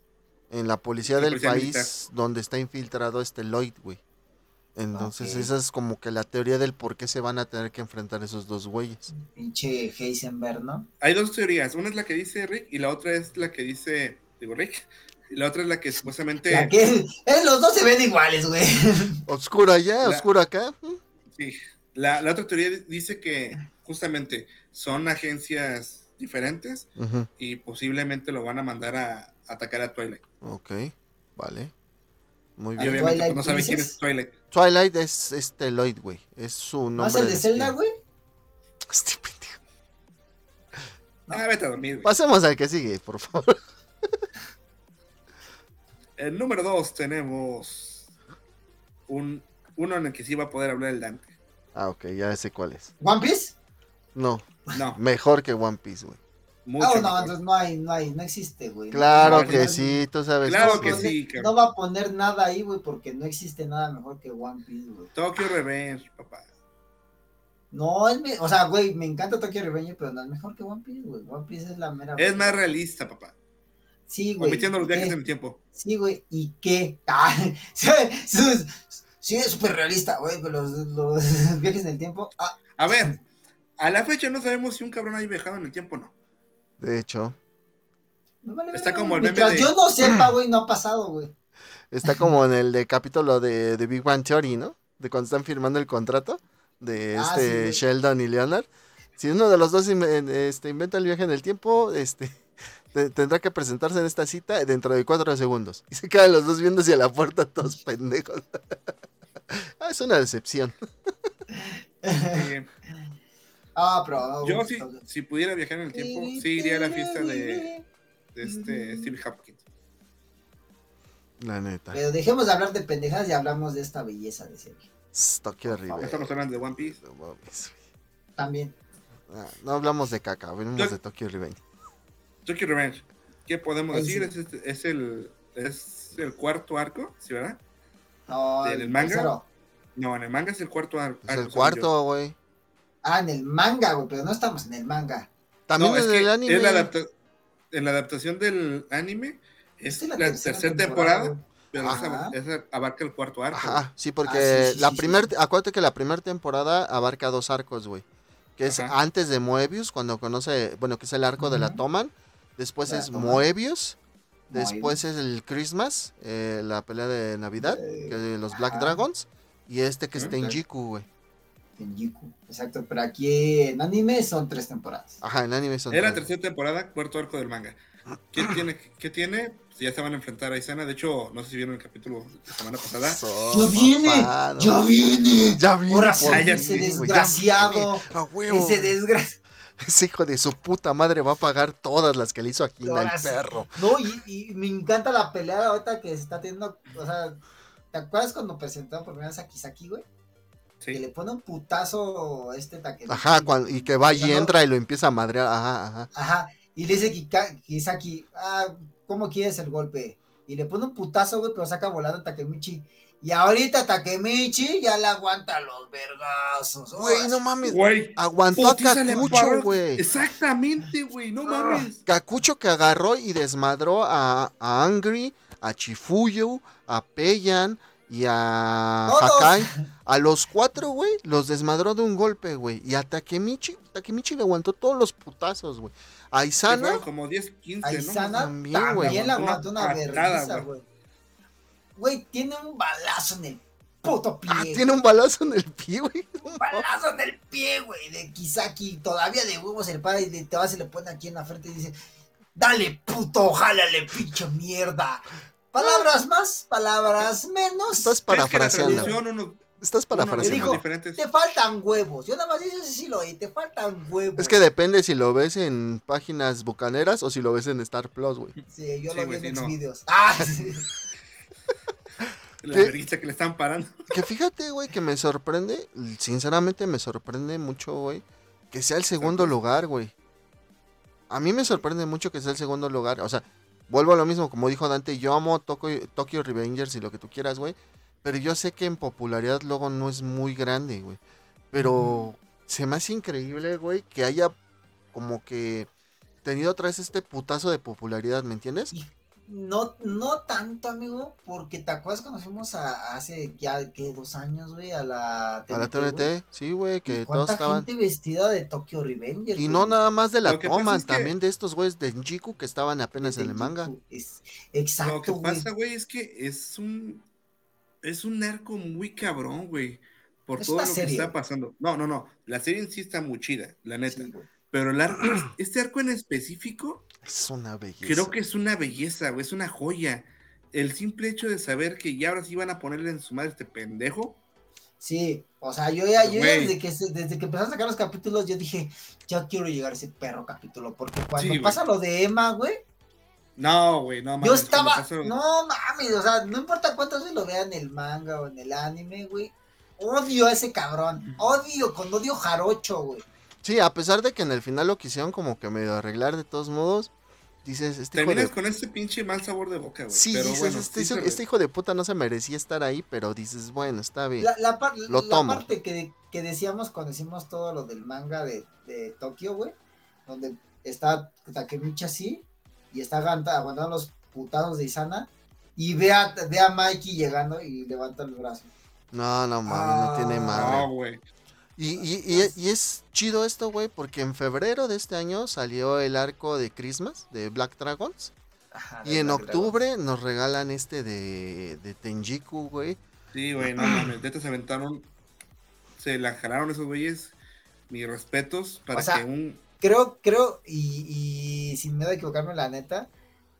Speaker 1: En la policía
Speaker 3: la
Speaker 1: del
Speaker 3: policía
Speaker 1: país
Speaker 3: militar.
Speaker 1: donde está infiltrado este Lloyd, güey. Entonces esa es como que la teoría del por qué se van a tener que enfrentar esos dos güeyes.
Speaker 2: Pinche Heisenberg, ¿no?
Speaker 3: Hay dos teorías. Una es la que dice Rick y la otra es la que dice, digo Rick, y la otra es la que supuestamente...
Speaker 2: La que, eh, los dos se ven iguales, güey. (laughs)
Speaker 1: Oscuro allá,
Speaker 3: La-
Speaker 1: oscuro acá.
Speaker 3: Sí, la, la otra teoría dice que justamente son agencias diferentes y posiblemente lo van a mandar a atacar a Twilight.
Speaker 1: Ok, vale. Muy
Speaker 3: Y
Speaker 2: ¿A
Speaker 1: bien.
Speaker 3: obviamente
Speaker 2: Twilight
Speaker 3: pues, no sabe quién es Twilight.
Speaker 1: Twilight es este Lloyd, güey. Es su nombre.
Speaker 2: ¿No es el de. Zelda, güey? (laughs)
Speaker 1: Este pendejo.
Speaker 3: Ah, vete a dormir. güey.
Speaker 1: Pasemos al que sigue, por favor. (laughs)
Speaker 3: El número dos tenemos un, uno en el que sí va a poder hablar el Dante.
Speaker 1: Ah, ok, ya sé cuál es.
Speaker 2: ¿One Piece?
Speaker 1: No,
Speaker 3: No,
Speaker 1: mejor que One Piece, güey.
Speaker 3: Mucho.
Speaker 2: Ah, no,
Speaker 3: mejor.
Speaker 2: entonces no hay, no hay, no existe, güey.
Speaker 1: Claro
Speaker 2: No,
Speaker 1: que
Speaker 2: no,
Speaker 1: sí, tú sabes.
Speaker 3: Claro
Speaker 2: no,
Speaker 3: que sí,
Speaker 2: No va a poner nada ahí, güey, porque no existe nada mejor que One Piece, güey.
Speaker 3: Tokyo Revenge, papá.
Speaker 2: No, es me- o sea, güey, me encanta Tokyo Revenge, pero no es mejor que One Piece, güey. One Piece es la mera.
Speaker 3: Es más realista, papá.
Speaker 2: Sí, güey.
Speaker 3: Omitiendo los
Speaker 2: ¿y
Speaker 3: viajes
Speaker 2: qué?
Speaker 3: en el tiempo.
Speaker 2: Sí, güey, ¿y qué? (laughs) Ah, sí, es súper realista, güey, pero los, los (laughs) viajes en el tiempo. Ah,
Speaker 3: A ver, a la fecha no sabemos si un cabrón haya viajado en el tiempo o no.
Speaker 1: De hecho,
Speaker 2: vale
Speaker 3: Está como el meme
Speaker 2: Mientras
Speaker 3: de-
Speaker 2: yo no sepa, güey, no ha pasado, güey.
Speaker 1: está como en el de capítulo de, de Big Bang Theory, ¿no? De cuando están firmando el contrato de
Speaker 2: Ah,
Speaker 1: este
Speaker 2: sí.
Speaker 1: Sheldon y Leonard. Si uno de los dos este, inventa el viaje en el tiempo, este (laughs) te- tendrá que presentarse en esta cita dentro de cuatro segundos. Y se quedan los dos viendo hacia la puerta todos pendejos. (laughs) Ah, es una decepción.
Speaker 2: Ah, pero.
Speaker 3: yo si, si pudiera viajar en el tiempo, sí iría a la fiesta de, de este Steve Hopkins.
Speaker 1: La neta.
Speaker 2: Pero dejemos de hablar de pendejadas y hablamos de esta belleza de serie.
Speaker 3: Ya
Speaker 1: Revenge.
Speaker 3: estamos hablando de One Piece.
Speaker 1: No mames,
Speaker 2: También.
Speaker 1: Ah, no hablamos de caca, hablamos
Speaker 3: Yo-
Speaker 1: de Tokyo Revenge.
Speaker 3: Tokyo Revenge. ¿Qué podemos decir?
Speaker 2: sí.
Speaker 3: Es, este- es el, es el cuarto arco, ¿sí, verdad?
Speaker 2: No,
Speaker 3: ¿Del
Speaker 2: el
Speaker 3: manga?
Speaker 2: tercero.
Speaker 3: No, en el manga es el cuarto ar- arco.
Speaker 1: Es el cuarto, güey.
Speaker 2: Ah, en el manga, güey, pero no estamos en el manga.
Speaker 1: También
Speaker 3: No,
Speaker 1: en
Speaker 3: es que
Speaker 1: el anime.
Speaker 3: es la adapta- en la adaptación del anime es
Speaker 2: Esta es
Speaker 3: la,
Speaker 2: la
Speaker 3: tercera
Speaker 2: tercera
Speaker 3: temporada,
Speaker 2: temporada,
Speaker 3: pero esa, esa abarca el cuarto arco.
Speaker 1: Ajá, sí, porque
Speaker 2: Ah, sí, sí,
Speaker 1: la
Speaker 2: sí,
Speaker 1: primer,
Speaker 2: sí.
Speaker 1: acuérdate que la primera temporada abarca dos arcos, güey. Que es
Speaker 3: Ajá.
Speaker 1: antes de Moebius, cuando conoce, bueno, que es el arco de la. Toman. Después
Speaker 2: De la
Speaker 1: es
Speaker 2: Toman.
Speaker 1: Moebius.
Speaker 2: Moebius.
Speaker 1: Después es el Christmas, eh, la pelea de Navidad,
Speaker 2: Eh,
Speaker 1: que los Black
Speaker 2: ajá.
Speaker 1: Dragons. Y este que es
Speaker 3: Ujú.
Speaker 1: Tenjiku, güey.
Speaker 2: En Yiku. Exacto, pero aquí en anime son tres temporadas.
Speaker 1: Ajá, en anime son
Speaker 3: Es la
Speaker 1: tres.
Speaker 3: tercera temporada, cuarto arco del manga. ¿Qué (clears throat) tiene? ¿Qué tiene? Pues ya se van a enfrentar a Isana. De hecho, no sé si vieron el capítulo de la semana pasada.
Speaker 2: ¡Ya viene!
Speaker 1: papá, no.
Speaker 2: ¡Ya viene!
Speaker 1: Ya viene,
Speaker 2: Ahora
Speaker 1: por
Speaker 2: sí,
Speaker 3: ya
Speaker 2: ese
Speaker 3: viene,
Speaker 1: güey, ya
Speaker 2: desgraciado.
Speaker 1: viene. A huevo.
Speaker 2: Ese desgraciado.
Speaker 1: Ese hijo de su puta madre va a pagar todas las que le hizo a Kina el
Speaker 2: Ahora sí.
Speaker 1: perro.
Speaker 2: No, y, y me encanta la pelea ahorita que se está teniendo. O sea, ¿te acuerdas cuando presentó por primera vez a Kisaki, güey? Que
Speaker 3: Sí.
Speaker 2: le pone un putazo a este taque.
Speaker 1: Ajá, cuando- y que va y entra y lo empieza a madrear. Ajá, ajá.
Speaker 2: Ajá. Y le dice Kika- Kisaki, ah, ¿cómo quieres el golpe? Y le pone un putazo, güey, pero saca volando a Takemichi. Y ahorita Takemichi ya le aguanta los vergazos.
Speaker 1: Güey, no mames.
Speaker 3: Güey.
Speaker 1: Aguantó a
Speaker 3: paró.
Speaker 1: güey.
Speaker 3: Exactamente, güey. No mames.
Speaker 1: Cacucho que agarró y desmadró a, a Angry, a Chifuyu, a Peyan y a. Hakai. A los cuatro, güey, los desmadró de un golpe, güey. Y a Takemichi, Takemichi le aguantó todos los putazos, güey. A Isana,
Speaker 3: como 10, 15,
Speaker 2: A
Speaker 3: ¿no?
Speaker 2: Isana
Speaker 1: También,
Speaker 2: también,
Speaker 1: güey.
Speaker 2: le aguantó una, vergüenza,
Speaker 3: güey.
Speaker 2: güey. Tiene un balazo en el puto pie.
Speaker 1: ah, tiene un balazo en el pie, güey. (laughs)
Speaker 2: un balazo en el pie, güey, de Kisaki. Todavía de huevos el para y de, te va se le pone aquí en la frente y dice, dale puto, jálale, pinche mierda. Palabras más, palabras menos.
Speaker 1: Estás
Speaker 3: Es que la
Speaker 1: parafraseando.
Speaker 3: uno,
Speaker 1: Estás parafraseando.
Speaker 3: diferentes.
Speaker 2: Te faltan huevos. Yo nada más dices sí lo oí, te faltan huevos.
Speaker 1: Es que depende si lo ves en páginas bucaneras o si lo ves en Star Plus, güey.
Speaker 2: Sí, yo
Speaker 3: Sí,
Speaker 2: lo vi en los
Speaker 3: no.
Speaker 2: videos. (laughs) Ah, sí.
Speaker 3: La vergüenza que le están parando.
Speaker 1: Que fíjate, güey, que me sorprende, sinceramente me sorprende mucho, güey, que sea el segundo lugar, güey. A mí me sorprende mucho que sea el segundo lugar. O sea, vuelvo a lo mismo, como dijo Dante, yo amo Tokyo, Tokyo Revengers y lo que tú quieras, güey. Pero yo sé que en popularidad luego no es muy grande, güey. Pero se me hace increíble, güey, que haya como que tenido otra vez este putazo de popularidad, ¿me entiendes?
Speaker 2: No, no tanto, amigo, porque te acuerdas cuando fuimos a, hace ya, ¿qué? Dos años, güey, a la
Speaker 1: A la
Speaker 2: güey?
Speaker 1: TNT, sí, güey,
Speaker 2: ¿Y
Speaker 1: que todos
Speaker 2: ¿Cuánta
Speaker 1: estaban...
Speaker 2: gente vestida de Tokyo Revengers?
Speaker 1: Y
Speaker 2: güey?
Speaker 1: no nada más de la
Speaker 3: que
Speaker 1: toma,
Speaker 3: es que-
Speaker 1: también de estos güeyes de Njiku que estaban apenas en el manga.
Speaker 2: Es-
Speaker 3: Lo que
Speaker 2: exacto, güey.
Speaker 3: pasa, güey, es que es un es un arco muy cabrón, güey, por
Speaker 2: Es
Speaker 3: todo lo
Speaker 2: serie,
Speaker 3: que está pasando. No, no, no, la serie en sí está muy chida, la neta,
Speaker 2: Sí,
Speaker 3: pero el arco, (clears throat) este arco en específico,
Speaker 1: Es una belleza.
Speaker 3: creo que es una belleza, güey, es una joya. El simple hecho de saber que ya ahora sí van a ponerle en su madre este pendejo,
Speaker 2: Sí, o sea, yo ya, yo ya desde que, desde que empezaron a sacar los capítulos, yo dije, ya quiero llegar a ese perro capítulo, porque cuando
Speaker 3: Sí,
Speaker 2: pasa lo de Emma, güey,
Speaker 3: no, güey, no mames.
Speaker 2: yo estaba,
Speaker 3: pasó-
Speaker 2: no mames, o sea, no importa cuántas veces lo vea en el manga o en el anime, güey, odio a ese cabrón, odio, con odio jarocho, güey.
Speaker 1: Sí, a pesar de que en el final lo quisieron como que medio arreglar de todos modos, dices, este hijo
Speaker 3: Terminas
Speaker 1: de...
Speaker 3: con este pinche mal sabor de boca, güey.
Speaker 1: Sí,
Speaker 3: pero
Speaker 1: dices,
Speaker 3: bueno,
Speaker 1: este,
Speaker 3: sí
Speaker 1: este hijo de puta no se merecía estar ahí, pero dices, bueno, está bien.
Speaker 2: La, la, par-
Speaker 1: Lo
Speaker 2: la
Speaker 1: tomo.
Speaker 2: parte que, que decíamos cuando hicimos todo lo del manga de, de Tokio, güey, donde está Takemichi así y está aguanta- aguantando los putados de Isana y ve a, ve a Mikey llegando y levanta el brazo.
Speaker 1: No, no mames, no tiene
Speaker 2: Ah.
Speaker 1: madre.
Speaker 3: No, güey.
Speaker 1: Y, y, y- y es chido esto, güey, porque en febrero de este año salió el arco de Christmas de Black Dragons.
Speaker 2: Ajá,
Speaker 1: Y en
Speaker 2: Black
Speaker 1: octubre nos regalan este de, de Tenjiku, güey.
Speaker 3: Sí, güey, no mames. Neta se aventaron. Se la jalaron esos güeyes. Mis respetos para
Speaker 2: O sea,
Speaker 3: que un.
Speaker 2: Creo, creo, y, y sin miedo a equivocarme, la neta,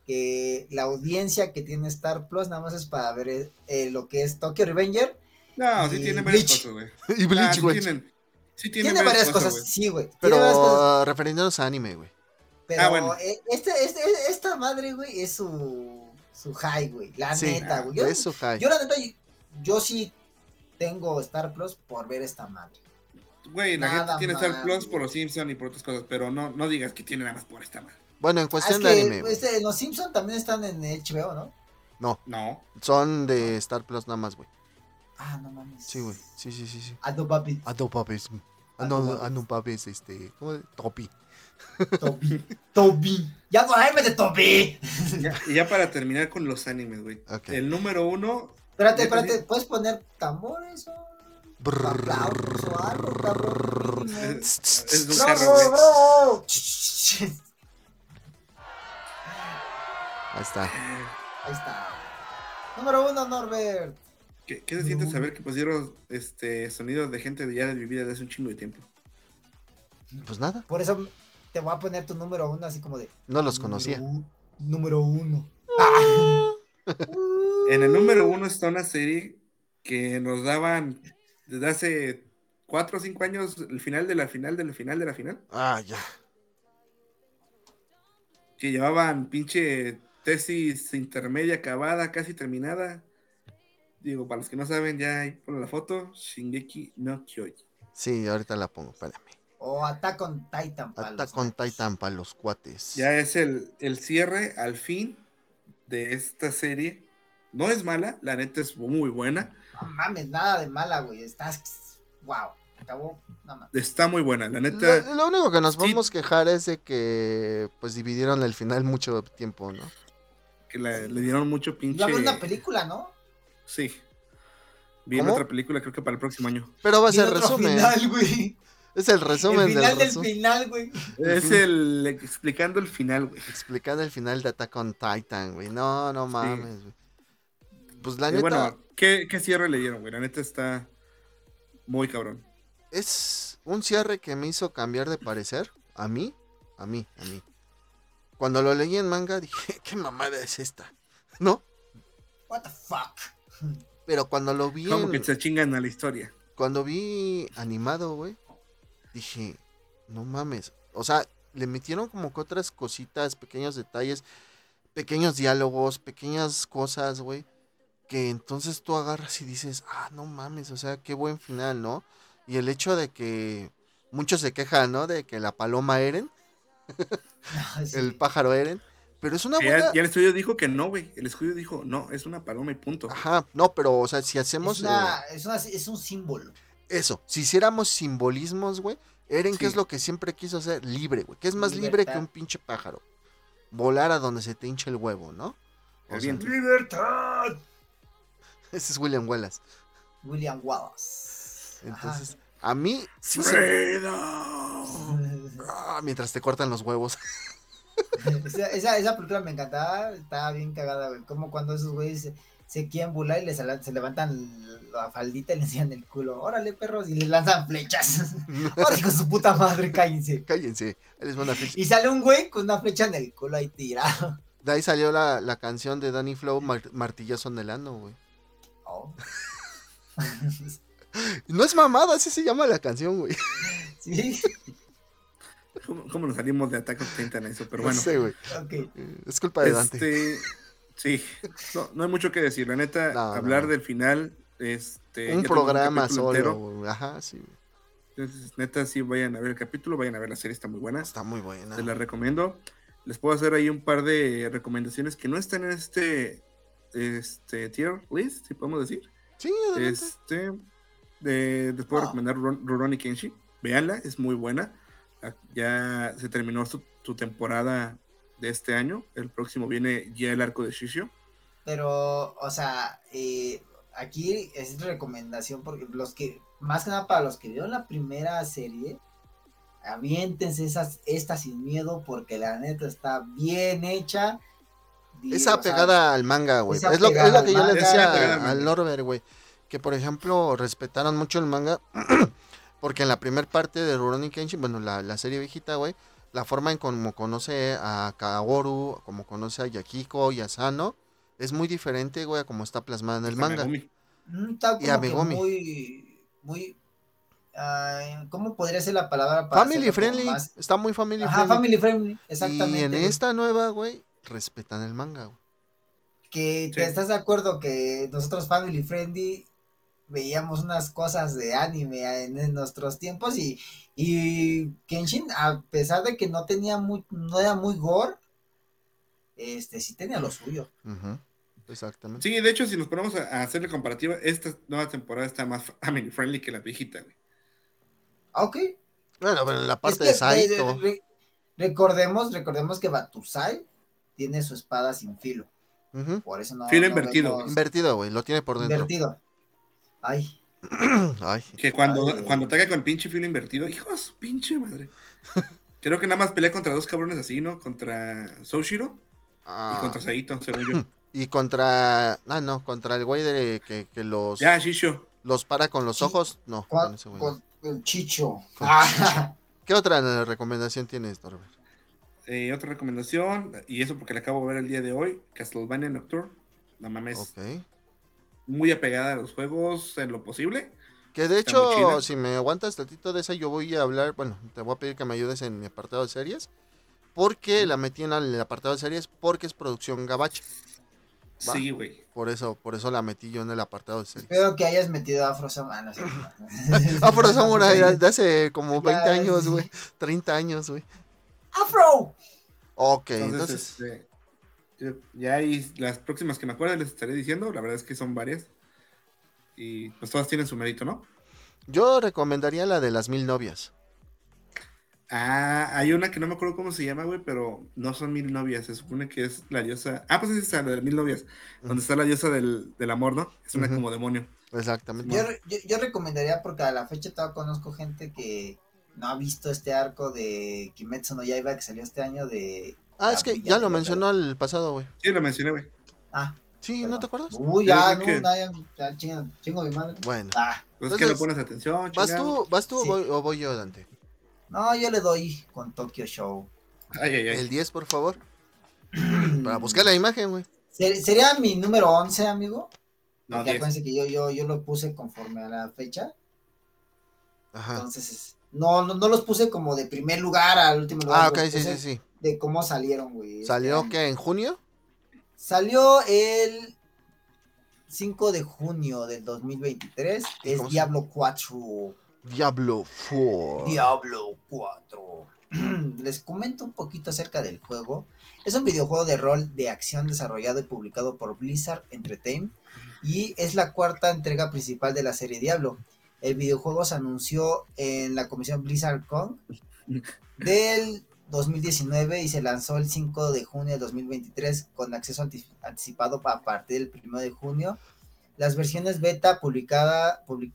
Speaker 2: que la audiencia que tiene Star Plus nada más es para ver eh, lo que es Tokyo Revenger.
Speaker 3: No, sí tiene varias
Speaker 2: Bleach.
Speaker 3: cosas, güey. (laughs)
Speaker 1: y
Speaker 3: Ah,
Speaker 1: Bleach,
Speaker 3: sí
Speaker 1: güey.
Speaker 3: tienen, sí tienen
Speaker 2: Tiene varias cosas,
Speaker 3: güey.
Speaker 2: sí, güey. tiene
Speaker 1: Pero
Speaker 2: varias cosas.
Speaker 1: uh, refiriéndonos a anime, güey.
Speaker 2: Pero
Speaker 3: Ah, bueno.
Speaker 2: eh, este, este, esta madre, güey, es su, su high, güey. La
Speaker 1: Sí,
Speaker 2: neta, güey. Yo,
Speaker 1: Es su high.
Speaker 2: yo, la neta, yo, yo sí tengo Star Plus por ver esta madre.
Speaker 3: Güey, la
Speaker 2: Nada
Speaker 3: gente tiene Star
Speaker 2: más,
Speaker 3: Plus
Speaker 2: güey.
Speaker 3: por los Simpsons y por otras cosas, pero no, no digas que tiene nada más por esta madre.
Speaker 1: Bueno, en
Speaker 2: Ah, es
Speaker 1: cuestión
Speaker 2: que
Speaker 1: de anime, güey.
Speaker 2: este, los Simpsons también están en HBO, ¿no?
Speaker 3: No.
Speaker 1: son de Star Plus nada más, güey.
Speaker 2: Ah, no mames.
Speaker 1: Sí, güey. Sí, sí, sí, sí.
Speaker 2: Ado papi.
Speaker 1: No, papes. Ah, no, ah, no, papes, este. ¿Cómo? Topi.
Speaker 2: Toby. Toby. Ya no hay de Toby.
Speaker 3: Ya- y ya para terminar con los animes, güey. El número uno.
Speaker 2: Espérate, espérate. ¿Puedes poner tambores o.
Speaker 3: Es, un carro.
Speaker 1: Ahí está.
Speaker 2: Ahí está. Número uno, Norbert.
Speaker 3: ¿Qué, qué se siente saber que pusieron este sonidos de gente de ya de vivir desde hace un chingo de tiempo?
Speaker 1: Pues nada,
Speaker 2: Por eso te voy a poner tu número uno así como de.
Speaker 1: no los conocía.
Speaker 2: Número uno. (laughs)
Speaker 3: En el número uno está una serie que nos daban desde hace cuatro o cinco años el final de la final de la final de la final.
Speaker 1: Ah, ya.
Speaker 3: Que llevaban pinche tesis intermedia acabada, casi terminada. Digo, para los que no saben, ya ahí ponen la foto. Shingeki no Kyojin.
Speaker 1: Sí, ahorita la pongo, espérame.
Speaker 2: O Attack on Titan. pa'
Speaker 1: Ata
Speaker 2: los.
Speaker 1: Titan para los cuates.
Speaker 3: Ya es el, el cierre al fin de esta serie. No es mala, la neta es muy buena.
Speaker 2: No mames, nada de mala, güey. Estás. Wow. Acabó. Nada más.
Speaker 3: Está muy buena, la neta.
Speaker 1: Lo, lo único que nos
Speaker 3: Sí.
Speaker 1: podemos quejar es de que pues dividieron el final mucho tiempo, ¿no?
Speaker 3: Que la- le dieron mucho pinche.
Speaker 2: A haber una película, ¿no?
Speaker 3: Sí. Viene
Speaker 1: ¿Cómo?
Speaker 3: otra película, creo que para el próximo año.
Speaker 1: Pero va a ser resumen.
Speaker 2: final, güey.
Speaker 1: Es el resumen
Speaker 2: El final
Speaker 1: del
Speaker 2: final, güey.
Speaker 3: Es el explicando el final, güey.
Speaker 1: Explicando el final de Attack on Titan, güey. No, no mames, güey. Pues la
Speaker 3: Y
Speaker 1: neta
Speaker 3: bueno, ¿qué, ¿qué cierre le dieron, güey? La neta está muy cabrón.
Speaker 1: es un cierre que me hizo cambiar de parecer. A mí, a mí, a mí. Cuando lo leí en manga dije, (laughs) ¿qué mamada es esta? ¿No?
Speaker 2: What the fuck.
Speaker 1: Pero cuando lo vi
Speaker 3: Como
Speaker 1: en-
Speaker 3: que se chingan a la historia.
Speaker 1: cuando vi animado, güey, dije, no mames. O sea, le metieron como que otras cositas, pequeños detalles, pequeños diálogos, pequeñas cosas, güey. Que entonces tú agarras y dices, ah, no mames, o sea, qué buen final, ¿no? Y el hecho de que muchos se quejan, ¿no? De que la paloma Eren, (laughs)
Speaker 2: Sí.
Speaker 1: el pájaro Eren, pero es una
Speaker 3: Que
Speaker 1: buena...
Speaker 3: ya, ya el estudio dijo que no, güey. El estudio dijo, no, es una paloma y punto.
Speaker 1: Ajá, no, pero, o sea, si
Speaker 2: Es,
Speaker 1: hacemos...
Speaker 2: una-
Speaker 1: eh,
Speaker 2: es, una- es un símbolo.
Speaker 1: Eso, si hiciéramos simbolismos, güey, Eren, ¿qué
Speaker 3: Sí.
Speaker 1: es lo que siempre quiso hacer? Libre, güey. Que es más libre que un pinche pájaro. Volar a donde se te hinche el huevo, ¿no? O sea.
Speaker 2: ¡Libertad! (laughs)
Speaker 1: ese es William Wallace.
Speaker 2: William Wallace. Ajá.
Speaker 1: Entonces, a mí sí. Ah, mientras te cortan los huevos. (laughs) (laughs)
Speaker 2: esa, esa, esa película me encantaba, estaba bien cagada, güey. Como cuando esos güeyes se, se quieren burlar y les se levantan la faldita y le enseñan el culo. Órale, perros, y les lanzan flechas. (laughs) Órale, con su puta madre, cállense.
Speaker 1: Cállense. Les una flecha.
Speaker 2: Y sale un güey con una flecha en el culo ahí tirado.
Speaker 1: De ahí salió la, la canción de Danny Flow, Mar- Martillazo en el ano, güey.
Speaker 2: Oh. (laughs)
Speaker 1: No es mamada, así se llama la canción, güey.
Speaker 2: sí,
Speaker 3: ¿Cómo, cómo nos salimos de Attack on Titan eso? Pero
Speaker 1: No
Speaker 3: bueno.
Speaker 1: sé, güey.
Speaker 2: ok.
Speaker 1: Eh, Es culpa de Dante.
Speaker 3: Este, sí, no, no hay mucho que decir. La neta,
Speaker 1: No,
Speaker 3: hablar
Speaker 1: no.
Speaker 3: del final, este.
Speaker 1: un programa
Speaker 3: capítulo
Speaker 1: solo. Ajá, sí.
Speaker 3: Entonces, neta, sí, vayan a ver el capítulo, vayan a ver la serie, está muy buena.
Speaker 1: Está muy buena.
Speaker 3: Se la recomiendo. Les puedo hacer ahí un par de recomendaciones que no están en este, este tier list, si podemos decir.
Speaker 1: Sí, adelante.
Speaker 3: Este, de- les puedo
Speaker 2: Ah.
Speaker 3: recomendar Ron- Rurouni Kenshi. Véanla, es muy buena. Ya se terminó su, su temporada de este año. El próximo viene ya el arco de Shishio.
Speaker 2: Pero, o sea, eh, aquí es recomendación porque los que, más que nada para los que vieron la primera serie, aviéntense esas, esta sin miedo porque la neta está bien hecha. Y,
Speaker 1: Esa
Speaker 2: sea,
Speaker 1: pegada al manga, güey. Es lo, es
Speaker 2: pegada
Speaker 1: lo que
Speaker 2: al
Speaker 1: yo le decía
Speaker 3: al
Speaker 1: Norbert, güey. Que por ejemplo respetaron mucho el manga. (clears throat) porque en la primera parte de Rurouni Kenshin, bueno, la, la serie viejita, güey. La forma en cómo conoce a Kaoru, como conoce a Yakiko y a Sano, es muy diferente, güey, a como está plasmada en el manga.
Speaker 2: Mm,
Speaker 1: Y a
Speaker 2: como
Speaker 1: Megumi.
Speaker 2: muy, muy, ah, ¿cómo podría ser la palabra para
Speaker 1: Family
Speaker 2: como
Speaker 1: friendly,
Speaker 2: más-
Speaker 1: está muy family
Speaker 2: Ajá,
Speaker 1: friendly.
Speaker 2: family friendly, exactamente.
Speaker 1: y en
Speaker 2: güey.
Speaker 1: esta nueva, güey, respetan el manga, güey.
Speaker 2: que
Speaker 3: Sí.
Speaker 2: te estás de acuerdo que nosotros family friendly veíamos unas cosas de anime en, en nuestros tiempos y, y Kenshin, a pesar de que no tenía muy, no era muy gore, este sí tenía lo suyo.
Speaker 1: Exactamente.
Speaker 3: Sí, de hecho, si nos ponemos a, a hacerle comparativa, esta nueva temporada está más family friendly que la viejita, güey.
Speaker 2: Ah, ok.
Speaker 1: Bueno, pero en la
Speaker 2: Es
Speaker 1: parte
Speaker 2: que,
Speaker 1: de Saito.
Speaker 2: re- recordemos, recordemos que Batusai tiene su espada sin filo. Por eso no.
Speaker 3: Filo
Speaker 2: no
Speaker 3: invertido.
Speaker 2: vemos-
Speaker 1: Invertido, güey. Lo tiene por dentro.
Speaker 2: Invertido. Ay. (clears throat)
Speaker 1: Ay.
Speaker 3: Que cuando,
Speaker 2: Ay.
Speaker 3: cuando ataca con el pinche filo invertido, hijo de su pinche madre. (laughs) Creo que nada más pelea contra dos cabrones así, ¿no? Contra Soushiro
Speaker 1: Ah,
Speaker 3: y contra Saito, según yo. (clears throat)
Speaker 1: y contra. Ah, no, contra el güey de que, que los,
Speaker 3: Ya, Shisho.
Speaker 1: los para con los ojos. No,
Speaker 2: Con,
Speaker 1: ese güey.
Speaker 2: con el chicho.
Speaker 1: Con (laughs)
Speaker 2: Ah,
Speaker 1: ¿Qué otra recomendación tienes, Norbert?
Speaker 3: Eh, otra recomendación, y eso porque la acabo de ver el día de hoy, Castlevania Nocturne. No mames,
Speaker 1: Ok.
Speaker 3: Muy apegada a los juegos en lo posible.
Speaker 1: Que de hecho, si me aguantas tantito de esa, yo voy a hablar. Bueno, te voy a pedir que me ayudes en mi apartado de series. Porque la metí en el apartado de series porque es producción gabacha. Va.
Speaker 3: Sí, güey.
Speaker 1: Por eso, por eso la metí yo en el apartado de series.
Speaker 2: Espero que hayas metido Afro Samurai. (laughs)
Speaker 1: Afro Samurai de hace como 20
Speaker 2: Ya,
Speaker 1: años,
Speaker 2: sí.
Speaker 1: güey. 30 años, güey.
Speaker 2: ¡Afro!
Speaker 1: Ok,
Speaker 3: Entonces,
Speaker 1: entonces.
Speaker 3: este, ya hay las próximas que me acuerdo les estaré diciendo. La verdad es que son varias. Y pues todas tienen su mérito, ¿no?
Speaker 1: Yo recomendaría la de las mil novias.
Speaker 3: Ah, hay una que no me acuerdo cómo se llama, güey, pero no son mil novias. Se supone que es la diosa. Ah, pues es esa, la de mil novias. Donde está la diosa del, del amor, ¿no? Es una como demonio.
Speaker 1: Exactamente.
Speaker 2: Yo, yo, yo recomendaría, porque a la fecha todavía conozco gente que no ha visto este arco de Kimetsu no Yaiba que salió este año de...
Speaker 1: Ah, es que ya lo mencionó el pasado, güey.
Speaker 3: Sí, lo mencioné, güey.
Speaker 2: Ah,
Speaker 1: Sí, ¿no te acuerdas?
Speaker 2: Uy, ya,
Speaker 3: creo
Speaker 2: no,
Speaker 3: que-
Speaker 2: ya, ya chingo, chingo mi madre.
Speaker 1: Bueno.
Speaker 2: Ah,
Speaker 3: Pues es que no
Speaker 1: Entonces,
Speaker 3: pones atención,
Speaker 1: ¿Vas
Speaker 3: chingado.
Speaker 1: tú, vas tú
Speaker 2: Sí.
Speaker 1: o, voy, o voy yo, Dante?
Speaker 2: no, yo le doy con Tokyo Show.
Speaker 3: Ay, ay, ay.
Speaker 1: El 10, por favor. (clears throat) Para buscar la imagen, güey.
Speaker 2: Ser- Sería mi número 11, amigo.
Speaker 3: No,
Speaker 2: ya
Speaker 3: 10.
Speaker 2: acuérdense que yo, yo, yo lo puse conforme a la fecha.
Speaker 1: Ajá.
Speaker 2: Entonces, es- no, no, no los puse como de primer lugar al último lugar.
Speaker 1: Ah, ok, sí, sí, sí.
Speaker 2: De cómo salieron, güey. este
Speaker 1: ¿Salió qué? ¿En junio?
Speaker 2: Salió el 5 de junio del 2023. Es
Speaker 1: ¿Cómo se-
Speaker 2: Diablo 4.
Speaker 1: Diablo 4.
Speaker 2: Diablo 4. (clears throat) Les comento un poquito acerca del juego. Es un videojuego de rol de acción desarrollado y publicado por Blizzard Entertainment y es la cuarta entrega principal de la serie Diablo. El videojuego se anunció en la comisión Blizzard Con (laughs) del 2019 y se lanzó el 5 de junio de 2023 con acceso anti- anticipado a partir del 1 de junio. Las versiones beta publicada, publi-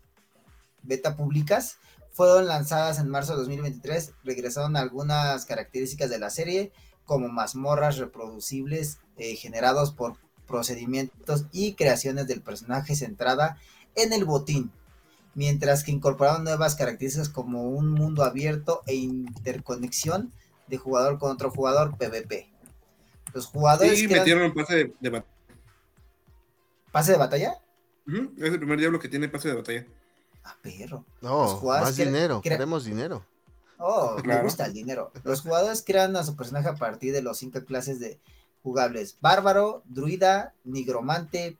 Speaker 2: beta públicas fueron lanzadas en marzo de 2023. Regresaron algunas características de la serie, como mazmorras reproducibles eh, generados por procedimientos y creaciones del personaje centrada en el botín, mientras que incorporaron nuevas características como un mundo abierto e interconexión de jugador con otro jugador PvP. Los jugadores
Speaker 3: Sí,
Speaker 2: que eran-
Speaker 3: metieron el pase de, de batalla.
Speaker 2: pase de batalla.
Speaker 3: Es el primer diablo que tiene pase de batalla.
Speaker 2: Ah, perro.
Speaker 1: No, más
Speaker 2: que-
Speaker 1: dinero.
Speaker 2: que
Speaker 1: Queremos dinero.
Speaker 2: Oh, me gusta el dinero. Los jugadores crean a su personaje a partir de los cinco clases de jugables: bárbaro, druida, nigromante,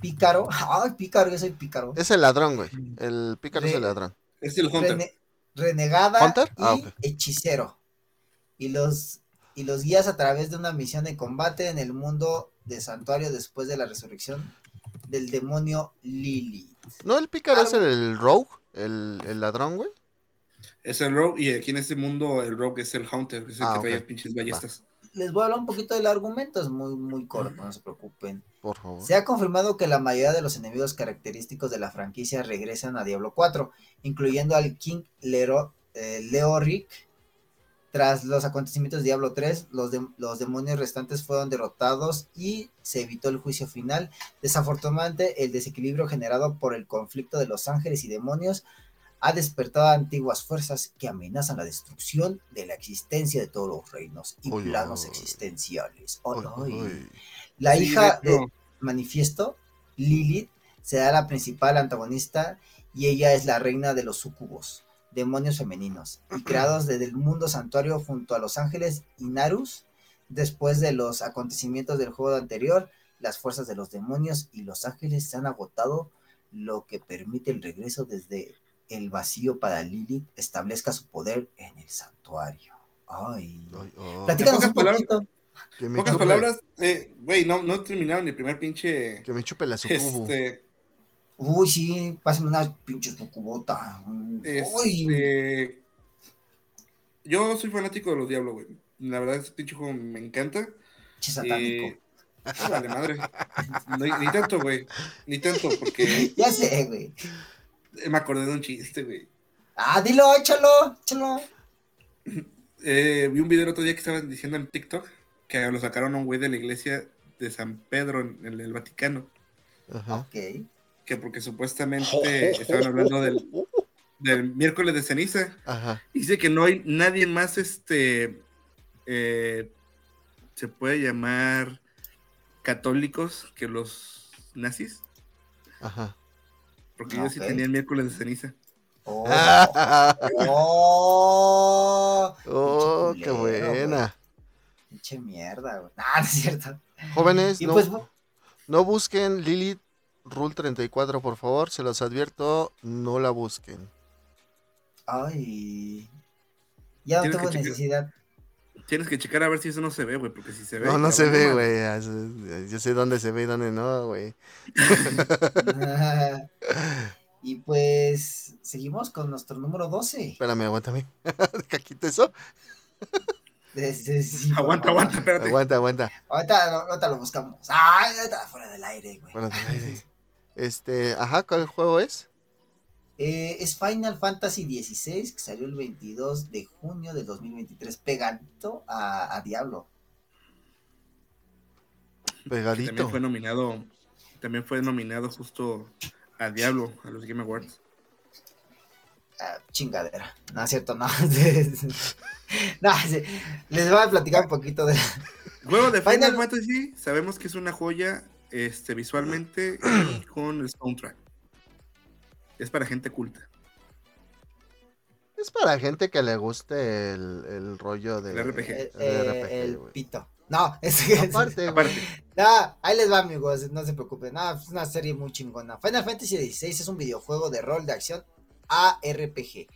Speaker 2: pícaro. (laughs) Ay, pícaro, yo soy pícaro.
Speaker 1: Es el ladrón, güey. El pícaro es el ladrón.
Speaker 3: Es el Hunter.
Speaker 2: Rene- renegada
Speaker 1: ¿Hunter?
Speaker 2: y
Speaker 1: Ah, ok.
Speaker 2: hechicero. Y los, y los guías a través de una misión de combate en el mundo de santuario después de la resurrección del demonio Lili.
Speaker 1: ¿No el pícaro es
Speaker 2: Algo-
Speaker 1: el rogue? El, el ladrón, güey.
Speaker 3: Es el Rogue. Y aquí en este mundo, el Rogue es el Hunter. que Es el
Speaker 1: Ah,
Speaker 3: que
Speaker 1: ok.
Speaker 3: trae pinches ballestas.
Speaker 2: Les voy a hablar un poquito del argumento, es muy, muy corto, no se preocupen.
Speaker 1: Por favor.
Speaker 2: Se ha confirmado que la mayoría de los enemigos característicos de la franquicia regresan a Diablo 4, incluyendo al King Lero, eh, Leoric. Tras los acontecimientos de Diablo 3, los, de- los demonios restantes fueron derrotados y se evitó el juicio final. Desafortunadamente, el desequilibrio generado por el conflicto de los ángeles y demonios ha despertado a antiguas fuerzas que amenazan la destrucción de la existencia de todos los reinos y planos existenciales. La
Speaker 3: Sí,
Speaker 2: hija
Speaker 3: de
Speaker 2: manifiesto, Lilith, será la principal antagonista y ella es la reina de los sucubos, demonios femeninos, y creados desde el mundo santuario junto a los ángeles Inarus. Después de los acontecimientos del juego anterior, las fuerzas de los demonios y los ángeles se han agotado lo que permite el regreso desde el vacío para Lilith establezca su poder en el santuario. Ay.
Speaker 1: Ay, oh,
Speaker 2: Platícanos
Speaker 3: En
Speaker 2: un
Speaker 3: pocas palabras-
Speaker 2: poquito.
Speaker 1: que, me
Speaker 3: Pocas
Speaker 1: chupe-
Speaker 3: palabras, eh, güey, no, no terminaron el primer pinche.
Speaker 1: que me chupe la sucubo.
Speaker 3: Este,
Speaker 2: Uy, sí, pásenme una pinche cucubota. Uy,
Speaker 3: este, yo soy fanático de los Diablos, güey. La verdad, ese pinche juego me encanta.
Speaker 2: pinche satánico.
Speaker 3: Eh, vale, madre. No, ni tanto, güey. Ni tanto, porque (laughs)
Speaker 2: Ya sé, güey.
Speaker 3: me acordé de un chiste, güey.
Speaker 2: Ah, dilo, échalo, échalo.
Speaker 3: Eh, vi un video el otro día que estaban diciendo en TikTok que lo sacaron a un güey de la iglesia de San Pedro en, en el Vaticano.
Speaker 1: Ajá.
Speaker 2: Ok.
Speaker 3: Que porque supuestamente (laughs) estaban hablando del, del miércoles de ceniza.
Speaker 1: Ajá.
Speaker 3: Dice que no hay nadie más, este, eh, se puede llamar católicos que los nazis.
Speaker 1: Ajá.
Speaker 3: Porque ellos sí
Speaker 2: Ok.
Speaker 3: tenían miércoles de ceniza.
Speaker 2: Oh,
Speaker 1: Ah, (laughs)
Speaker 2: oh,
Speaker 1: oh, qué buena.
Speaker 2: pinche mierda, güey. (laughs) Ah, no es cierto.
Speaker 1: Jóvenes, no,
Speaker 2: pues,
Speaker 1: no busquen Lilith Rule 34, por favor. Se los advierto, no la busquen.
Speaker 2: ay. Ya no tengo necesidad.
Speaker 3: Tienes que checar a ver si eso no se ve, güey, porque si se ve.
Speaker 1: No, no se ve, güey. Yo sé dónde se ve y dónde no, güey. (laughs)
Speaker 2: y pues seguimos con nuestro número 12.
Speaker 1: Espérame, aguántame. (laughs) Deja quito eso.
Speaker 2: De- sí,
Speaker 3: Aguanta,
Speaker 2: favor.
Speaker 3: aguanta, espérate.
Speaker 1: Aguanta, aguanta.
Speaker 2: Ahorita, ahorita lo buscamos. Ay, ahorita fuera del aire, güey.
Speaker 1: Bueno, del aire. Este, ajá, ¿cuál juego es?
Speaker 2: Eh, es Final Fantasy XVI, que salió el 22 de junio del 2023, pegadito a, a Diablo.
Speaker 1: Pegadito.
Speaker 3: También fue nominado, también fue nominado justo a Diablo, a los Game Awards.
Speaker 2: Ah, chingadera. No es cierto, no. (laughs) no, sí. Les voy a platicar un poquito de.
Speaker 3: Juego de
Speaker 2: Final-
Speaker 3: Final Fantasy, sabemos que es una joya este, visualmente (clears throat) y con el soundtrack. Es para gente culta.
Speaker 1: Es para gente que le guste el, el rollo de...
Speaker 3: El RPG.
Speaker 2: eh,
Speaker 1: El
Speaker 2: eh,
Speaker 1: RPG,
Speaker 2: el
Speaker 1: güey.
Speaker 2: pito. No, (laughs) es que.
Speaker 1: Aparte, güey.
Speaker 3: Aparte,
Speaker 2: No, ahí les va, amigos, no se preocupen. No, es una serie muy chingona. Final Fantasy XVI es un videojuego de rol de acción ARPG,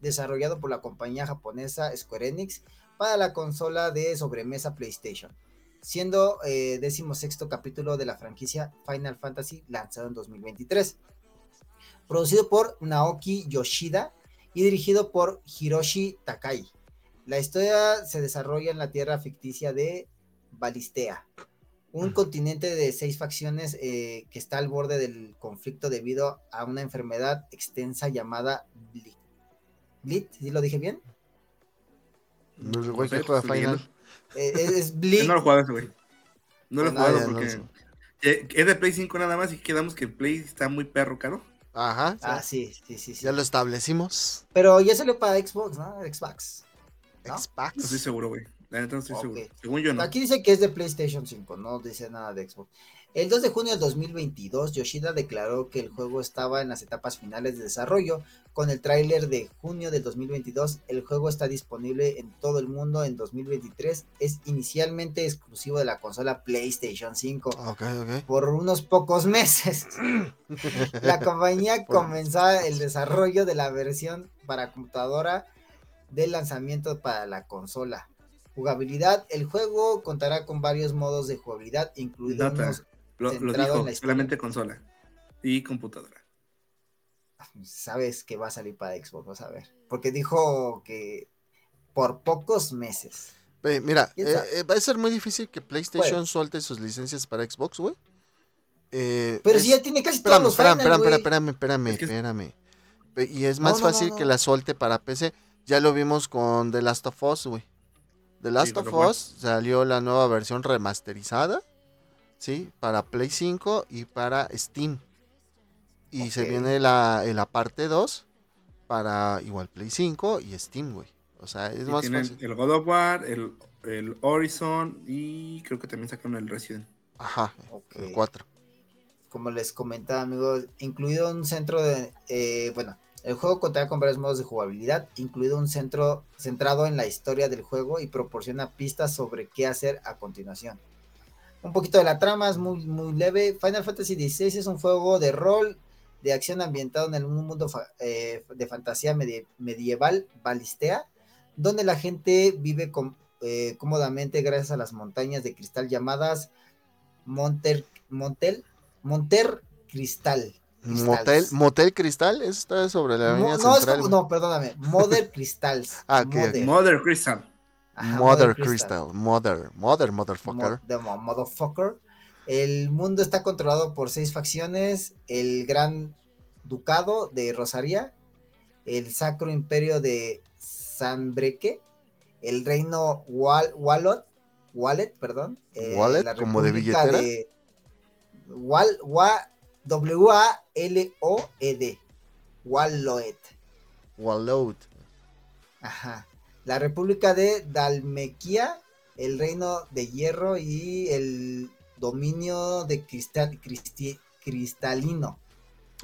Speaker 2: desarrollado por la compañía japonesa Square Enix para la consola de sobremesa PlayStation, siendo eh, decimosexto capítulo de la franquicia Final Fantasy lanzado en 2023. Producido por Naoki Yoshida y dirigido por Hiroshi Takai. La historia se desarrolla en la tierra ficticia de Balistea, un continente de seis facciones eh, que está al borde del conflicto debido a una enfermedad extensa llamada Blit. ¿Blit? ¿Sí lo dije bien?
Speaker 1: No, el Final.
Speaker 2: Eh, es, es (laughs)
Speaker 3: Yo no lo he jugado ese, güey. No lo he jugado
Speaker 1: ah, ya, no
Speaker 3: porque
Speaker 1: sé.
Speaker 3: eh, es de Play 5 nada más y quedamos que el Play está muy perro caro.
Speaker 1: Ajá.
Speaker 2: Ah, sí, sí, sí, sí.
Speaker 1: Ya lo establecimos.
Speaker 2: Pero ya salió para Xbox, ¿no? Xbox. ¿No?
Speaker 1: Xbox.
Speaker 3: No estoy seguro, güey. La neta no estoy
Speaker 2: Ok.
Speaker 3: seguro. Según yo no.
Speaker 2: Aquí dice que es de PlayStation 5, no dice nada de Xbox. El 2 de junio del 2022, Yoshida declaró que el juego estaba en las etapas finales de desarrollo. Con el tráiler de junio del 2022, el juego está disponible en todo el mundo en 2023. Es inicialmente exclusivo de la consola PlayStation 5
Speaker 1: Ok, ok.
Speaker 2: por unos pocos meses. (laughs) La compañía comenzó el desarrollo de la versión para computadora del lanzamiento para la consola. Jugabilidad, el juego contará con varios modos de jugabilidad, incluidos
Speaker 3: Lo, lo
Speaker 2: centrado en
Speaker 3: dijo, solamente consola y computadora.
Speaker 2: sabes que va a salir para Xbox, vas a ver. Porque dijo que por pocos meses.
Speaker 1: Mira,
Speaker 2: ¿Quién
Speaker 1: eh, eh, va a ser muy difícil que PlayStation suelte sus licencias para Xbox, güey. Eh,
Speaker 2: Pero
Speaker 1: es-
Speaker 2: si ya tiene casi todos
Speaker 1: Espérame,
Speaker 2: los
Speaker 1: espérame,
Speaker 2: Final,
Speaker 1: espérame, espérame, Y es
Speaker 2: No,
Speaker 1: más
Speaker 2: no, no,
Speaker 1: fácil
Speaker 2: no.
Speaker 1: que la suelte para PC. Ya lo vimos con The Last of Us, güey. The Last of. Us salió la nueva versión remasterizada, ¿sí? Para Play 5 y para Steam. Y se viene la, la parte 2 para igual Play 5 y Steam, güey. O sea, es
Speaker 3: Y
Speaker 1: más
Speaker 3: tienen
Speaker 1: fácil.
Speaker 3: el God of War, el, el Horizon y creo que también sacaron el Resident.
Speaker 1: Ajá,
Speaker 2: Ok.
Speaker 1: el 4.
Speaker 2: como les comentaba amigos, incluido un centro de, eh, bueno, el juego contará con varios modos de jugabilidad, incluido un centro centrado en la historia del juego y proporciona pistas sobre qué hacer a continuación. Un poquito de la trama es muy, muy leve. Final Fantasy XVI es un juego de rol de acción ambientado en el mundo fa- eh, de fantasía medie- medieval Balistea, donde la gente vive eh, cómodamente gracias a las montañas de cristal llamadas Monter, Montel, Monter Cristal.
Speaker 1: Motel,
Speaker 2: Cristals.
Speaker 1: Motel Cristal, eso está sobre la
Speaker 2: Mo-
Speaker 1: avenida
Speaker 2: no, es como- no, perdóname, Mother Crystals. (laughs)
Speaker 1: Ah.
Speaker 2: Mother.
Speaker 3: Mother Crystal.
Speaker 2: Ajá,
Speaker 1: Mother
Speaker 2: Crystal.
Speaker 1: Crystal, Mother, Mother, Motherfucker.
Speaker 2: Mo- the mo- motherfucker. El mundo está controlado por seis facciones: el Gran Ducado de Rosaria, el Sacro Imperio de Sanbreque, el Reino Wal Wallet, Wallet, perdón. eh,
Speaker 1: Wallet,
Speaker 2: la
Speaker 1: como de billetera.
Speaker 2: de Wal, Wa- W-A-L-O-E-D. Walloet.
Speaker 1: Wallout.
Speaker 2: Ajá. La República de Dalmequía, el Reino de Hierro y el dominio de cristal, cristi- cristalino.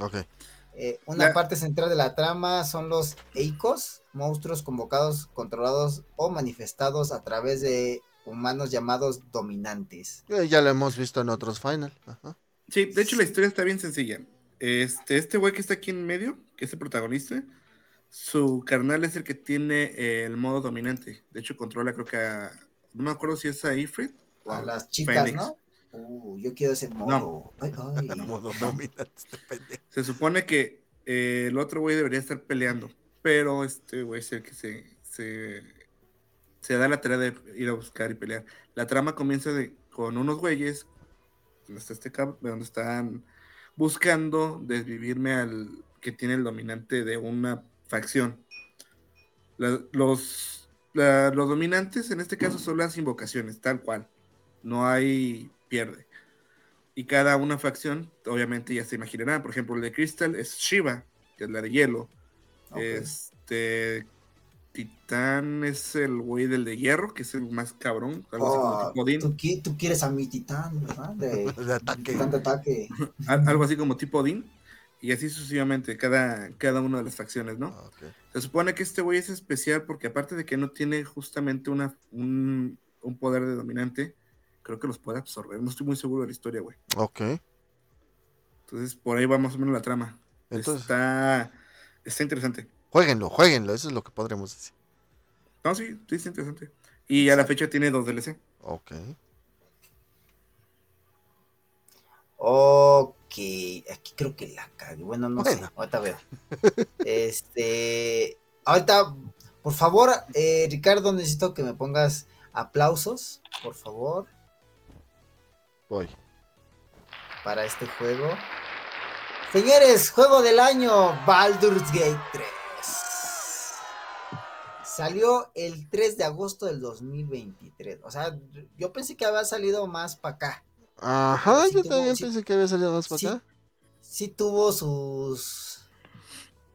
Speaker 1: Ok.
Speaker 2: Eh, una parte central de la trama son los Eikos, monstruos convocados, controlados o manifestados a través de humanos llamados dominantes.
Speaker 1: Eh, Ya lo hemos visto en otros Final. Ajá.
Speaker 3: Sí, de hecho la historia está bien sencilla. Este, este güey que está aquí en medio, que es el protagonista, su carnal es el que tiene eh, el modo dominante. De hecho, controla, creo que a. No me acuerdo si es a Ifrit o
Speaker 2: A
Speaker 3: a
Speaker 2: las chicas,
Speaker 3: Fénix.
Speaker 2: ¿no? Uh, yo quiero ese modo. Ay, ay.
Speaker 1: Modo dominante, este.
Speaker 3: Se supone que eh, el otro güey debería estar peleando, pero este güey es el que se, se, se da la tarea de ir a buscar y pelear. La trama comienza de, con unos güeyes, donde, está este donde están buscando desvivirme al que tiene el dominante de una facción. La- los, la- los dominantes en este caso son las invocaciones, tal cual. No hay pierde. Y cada una facción, obviamente ya se imaginarán. Por ejemplo, el de Crystal es Shiva, que es la de hielo. Este. Titán es el güey del de hierro, que es el más cabrón. Algo así como
Speaker 2: Oh,
Speaker 3: tipo Odín.
Speaker 2: tú, tú quieres a mi titán, ¿verdad? De, (laughs)
Speaker 1: De ataque.
Speaker 2: titán de ataque. (laughs)
Speaker 3: Al- algo así como tipo Odín. Y así sucesivamente, cada, cada una de las facciones, ¿no?
Speaker 1: Ok.
Speaker 3: Se supone que este güey es especial porque aparte de que no tiene justamente una, un, un poder de dominante, creo que los puede absorber. No estoy muy seguro de la historia, güey.
Speaker 1: Ok.
Speaker 3: Entonces, por ahí va más o menos la trama.
Speaker 1: Entonces,
Speaker 3: Está, está interesante.
Speaker 1: jueguenlo, jueguenlo. Eso es lo que podremos decir.
Speaker 3: No, sí, sí, está interesante. Y a la fecha tiene dos DLC.
Speaker 1: Ok.
Speaker 2: Ok, aquí creo que la cagué. Bueno, no sé, ahorita veo. Este, ahorita, por favor, eh, Ricardo, necesito que me pongas aplausos, por favor,
Speaker 1: Voy.
Speaker 2: para este juego. Señores, juego del año, Baldur's Gate 3. Salió el 3 de agosto del 2023. O sea, yo pensé que había salido más para acá.
Speaker 1: Ajá,
Speaker 2: Sí
Speaker 1: yo
Speaker 2: tuvo-
Speaker 1: también
Speaker 2: sí-
Speaker 1: pensé que había salido más para
Speaker 2: sí,
Speaker 1: acá.
Speaker 2: sí tuvo sus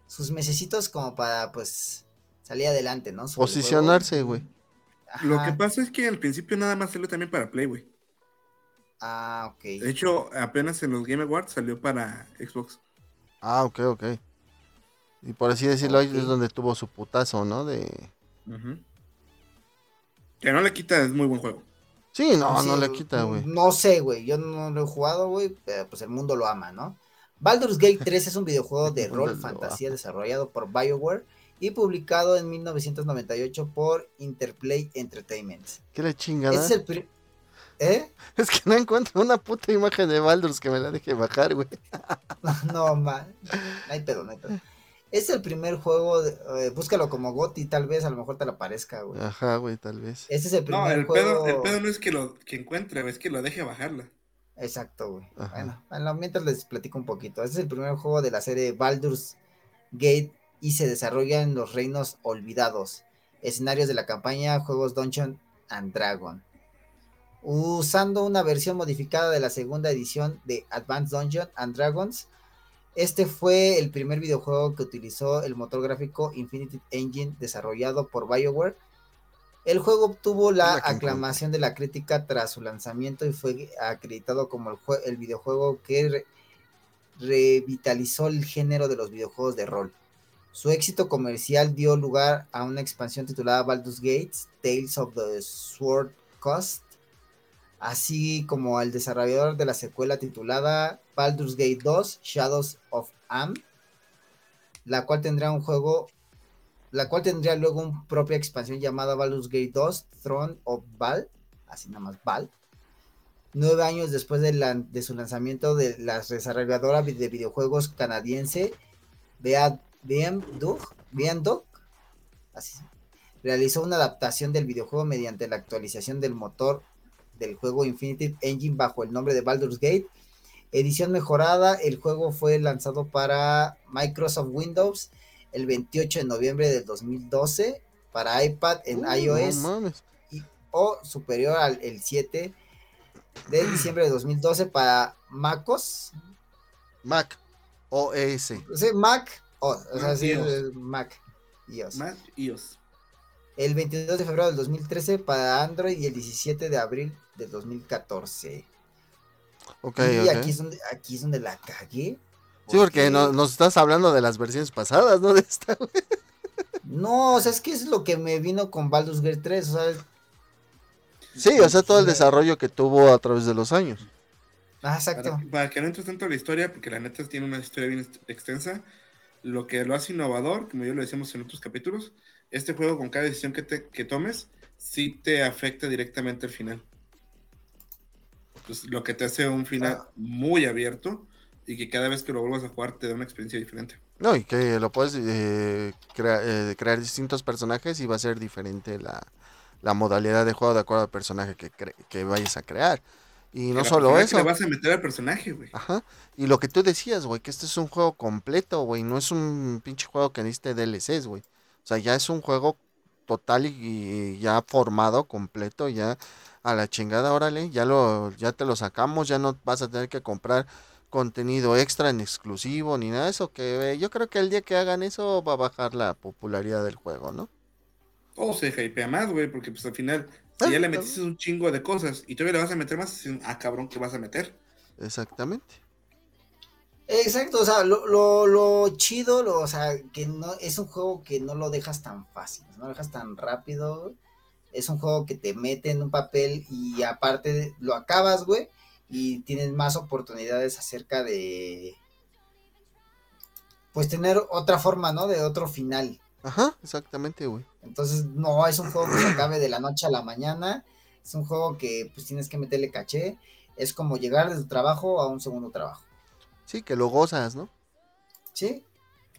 Speaker 2: sus mesecitos como para pues salir adelante, ¿no? Su
Speaker 1: Posicionarse, güey.
Speaker 3: Lo que pasa es que al principio nada más salió también para Play, güey.
Speaker 2: Ah, ok.
Speaker 3: De hecho, apenas en los Game Awards salió para Xbox.
Speaker 1: Ah, ok, ok. Y por así decirlo, ahí es donde tuvo su putazo, ¿no? De...
Speaker 3: Que no le quita, es muy buen juego.
Speaker 1: Sí, no, no le quita, güey.
Speaker 2: No sé, güey. Yo no lo he jugado, güey, pero pues el mundo lo ama, ¿no? Baldur's Gate 3 es un videojuego de (laughs) rol fantasía desarrollado por BioWare y publicado en 1998 por Interplay Entertainment.
Speaker 1: ¿Qué le chingada?
Speaker 2: Es el ¿Eh? (laughs)
Speaker 1: Es que no encuentro una puta imagen de Baldur's que me la deje bajar, güey. (laughs)
Speaker 2: No, man. No hay pedo, no hay pedo. Es el primer juego, de- eh, búscalo como GOTY, tal vez a lo mejor te la parezca, güey.
Speaker 1: Ajá, güey, tal vez.
Speaker 2: Este es el primer
Speaker 3: No, el
Speaker 2: juego.
Speaker 3: pedo, el pedo no es que lo que encuentre, es que lo deje bajarla.
Speaker 2: Exacto, güey.
Speaker 1: Ajá.
Speaker 2: Bueno, bueno, mientras les platico un poquito. Este es el primer juego de la serie Baldur's Gate y se desarrolla en los reinos olvidados. Escenarios de la campaña, juegos Dungeon and Dragon. Usando una versión modificada de la segunda edición de Advanced Dungeon and Dragons. Este fue el primer videojuego que utilizó el motor gráfico Infinity Engine desarrollado por BioWare. El juego obtuvo la aclamación de la crítica tras su lanzamiento y fue acreditado como el, jue- el videojuego que re- revitalizó el género de los videojuegos de rol. Su éxito comercial dio lugar a una expansión titulada Baldur's Gates Tales of the Sword Coast, así como al desarrollador de la secuela titulada Baldur's Gate 2 Shadows of Am, la cual tendrá un juego, la cual tendría luego una propia expansión llamada Baldur's Gate 2 Throne of Val, así nada más Val. Nueve años después de, la- de su lanzamiento de la desarrolladora de videojuegos canadiense así se- realizó una adaptación del videojuego mediante la actualización del motor del juego Infinity Engine bajo el nombre de Baldur's Gate. Edición mejorada, el juego fue lanzado para Microsoft Windows el 28 de noviembre del 2012, para iPad en
Speaker 1: Uh,
Speaker 2: iOS
Speaker 1: No mames.
Speaker 2: o superior al el 7 de diciembre de 2012 para MacOS,
Speaker 1: Mac. OS.
Speaker 2: Mac, o, o sea,
Speaker 3: Mac
Speaker 2: sí,
Speaker 3: iOS.
Speaker 2: Mac iOS. El 22 de febrero del 2013 para Android y el 17 de abril del 2014.
Speaker 1: Ok,
Speaker 2: y
Speaker 1: ok.
Speaker 2: aquí es donde aquí es donde la cagué.
Speaker 1: Sí, porque no- nos estás hablando de las versiones pasadas, ¿no? (laughs) De esta, güey.
Speaker 2: No, o sea, es que es lo que me vino con Baldur's Gate 3, o sea,
Speaker 1: Sí, o sea, todo el desarrollo que tuvo a través de los años.
Speaker 2: ah, exacto.
Speaker 3: Para, para que no entres tanto a la historia, porque la neta tiene una historia bien ex- extensa, lo que lo hace innovador, como ya lo decíamos en otros capítulos, este juego con cada decisión que, te, que tomes, sí te afecta directamente al final. Pues, lo que te hace un final
Speaker 2: Ah.
Speaker 3: muy abierto y que cada vez que lo vuelvas a jugar te da una experiencia diferente.
Speaker 1: No, y que lo puedes eh, crea- eh, crear distintos personajes y va a ser diferente la, la modalidad de juego de acuerdo al personaje que, que vayas a crear. Y no solo
Speaker 3: personalidad que
Speaker 1: eso.
Speaker 3: Le vas a meter al personaje, güey.
Speaker 1: Ajá. Y lo que tú decías, güey, que este es un juego completo, güey. No es un pinche juego que necesite DLCs, güey. O sea, ya es un juego total y, y ya formado, completo, ya a la chingada, órale, ya lo, ya te lo sacamos, ya no vas a tener que comprar contenido extra en exclusivo ni nada de eso, que eh, yo creo que el día que hagan eso va a bajar la popularidad del juego, ¿no?
Speaker 3: Todo se hypea más, güey, porque pues al final,
Speaker 1: Ah,
Speaker 3: si ya le metiste un chingo de cosas y todavía le vas a meter más, ah, cabrón, ¿qué vas a meter?
Speaker 1: Exactamente.
Speaker 2: Exacto, o sea, lo, lo, lo chido, lo, o sea, que no es un juego que no lo dejas tan fácil, no lo dejas tan rápido. Es un juego que te mete en un papel y aparte lo acabas, güey, y tienes más oportunidades acerca de, pues tener otra forma, ¿no? De otro final.
Speaker 1: Ajá, exactamente, güey.
Speaker 2: Entonces, no es un juego que se acabe de la noche a la mañana. Es un juego que pues tienes que meterle caché. Es como llegar de tu trabajo a un segundo trabajo.
Speaker 1: Sí, que lo gozas, ¿no?
Speaker 2: ¿Sí?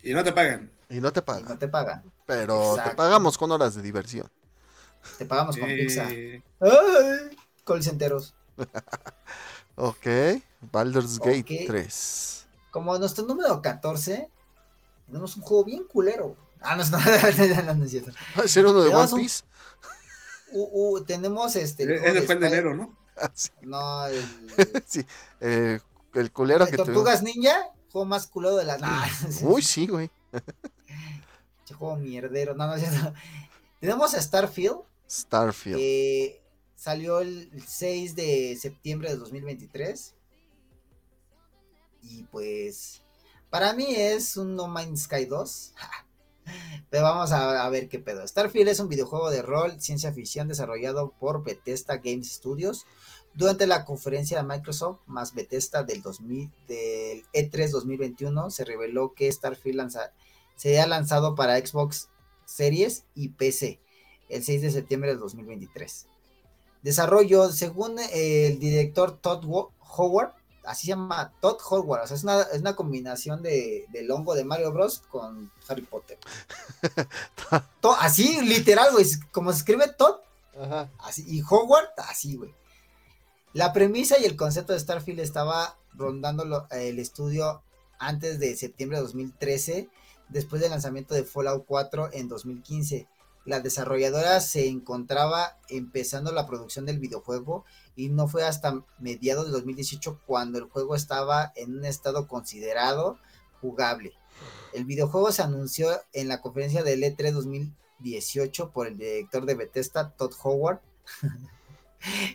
Speaker 3: Y no te pagan.
Speaker 1: Y no te
Speaker 2: Y no
Speaker 1: pagan.
Speaker 2: te pagan.
Speaker 1: Pero te pagamos con horas de diversión.
Speaker 2: Te pagamos con pizza. ¡Ay! Call centeros. (laughs)
Speaker 1: Ok, Baldur's Gate
Speaker 2: Ok.
Speaker 1: 3.
Speaker 2: Como nuestro número 14, tenemos un juego bien culero. Ah, (laughs) no, no, no, no, no es cierto.
Speaker 1: Va a ser uno de One Piece.
Speaker 2: Uh, uh, tenemos este. el
Speaker 3: de enero, ¿no?
Speaker 1: Ah, sí,
Speaker 2: No, el. (laughs)
Speaker 1: sí, eh, el culero que tuvimos.
Speaker 2: Tortugas Ninja, juego más culero de la. Nah, (laughs)
Speaker 1: Uy, sí, güey.
Speaker 2: Juego mierdero. No, no es cierto. Tenemos a Starfield.
Speaker 1: Starfield.
Speaker 2: que salió el 6 de septiembre de 2023. Y pues, para mí es un No Man's Sky 2. (laughs) Pero vamos a, a ver qué pedo. Starfield es un videojuego de rol, ciencia ficción desarrollado por Bethesda Games Studios. Durante la conferencia de Microsoft más Bethesda del, 2000, del E3 2021 se reveló que Starfield lanza, sería lanzado para Xbox Series y PC el 6 de septiembre del 2023. Desarrollo, según el director Todd Howard, así se llama Todd Howard, o sea, es una, es una combinación de, del hongo de Mario Bros. con Harry Potter. (laughs) To- así, literal, güey, como se escribe Todd,
Speaker 1: Ajá.
Speaker 2: así, y Howard, así, güey. La premisa y el concepto de Starfield estaba rondando el estudio antes de septiembre de 2013, después del lanzamiento de Fallout 4 en 2015. La desarrolladora se encontraba empezando la producción del videojuego y no fue hasta mediados de 2018 cuando el juego estaba en un estado considerado jugable. El videojuego se anunció en la conferencia del E E3 2018 por el director de Bethesda, Todd Howard. (laughs)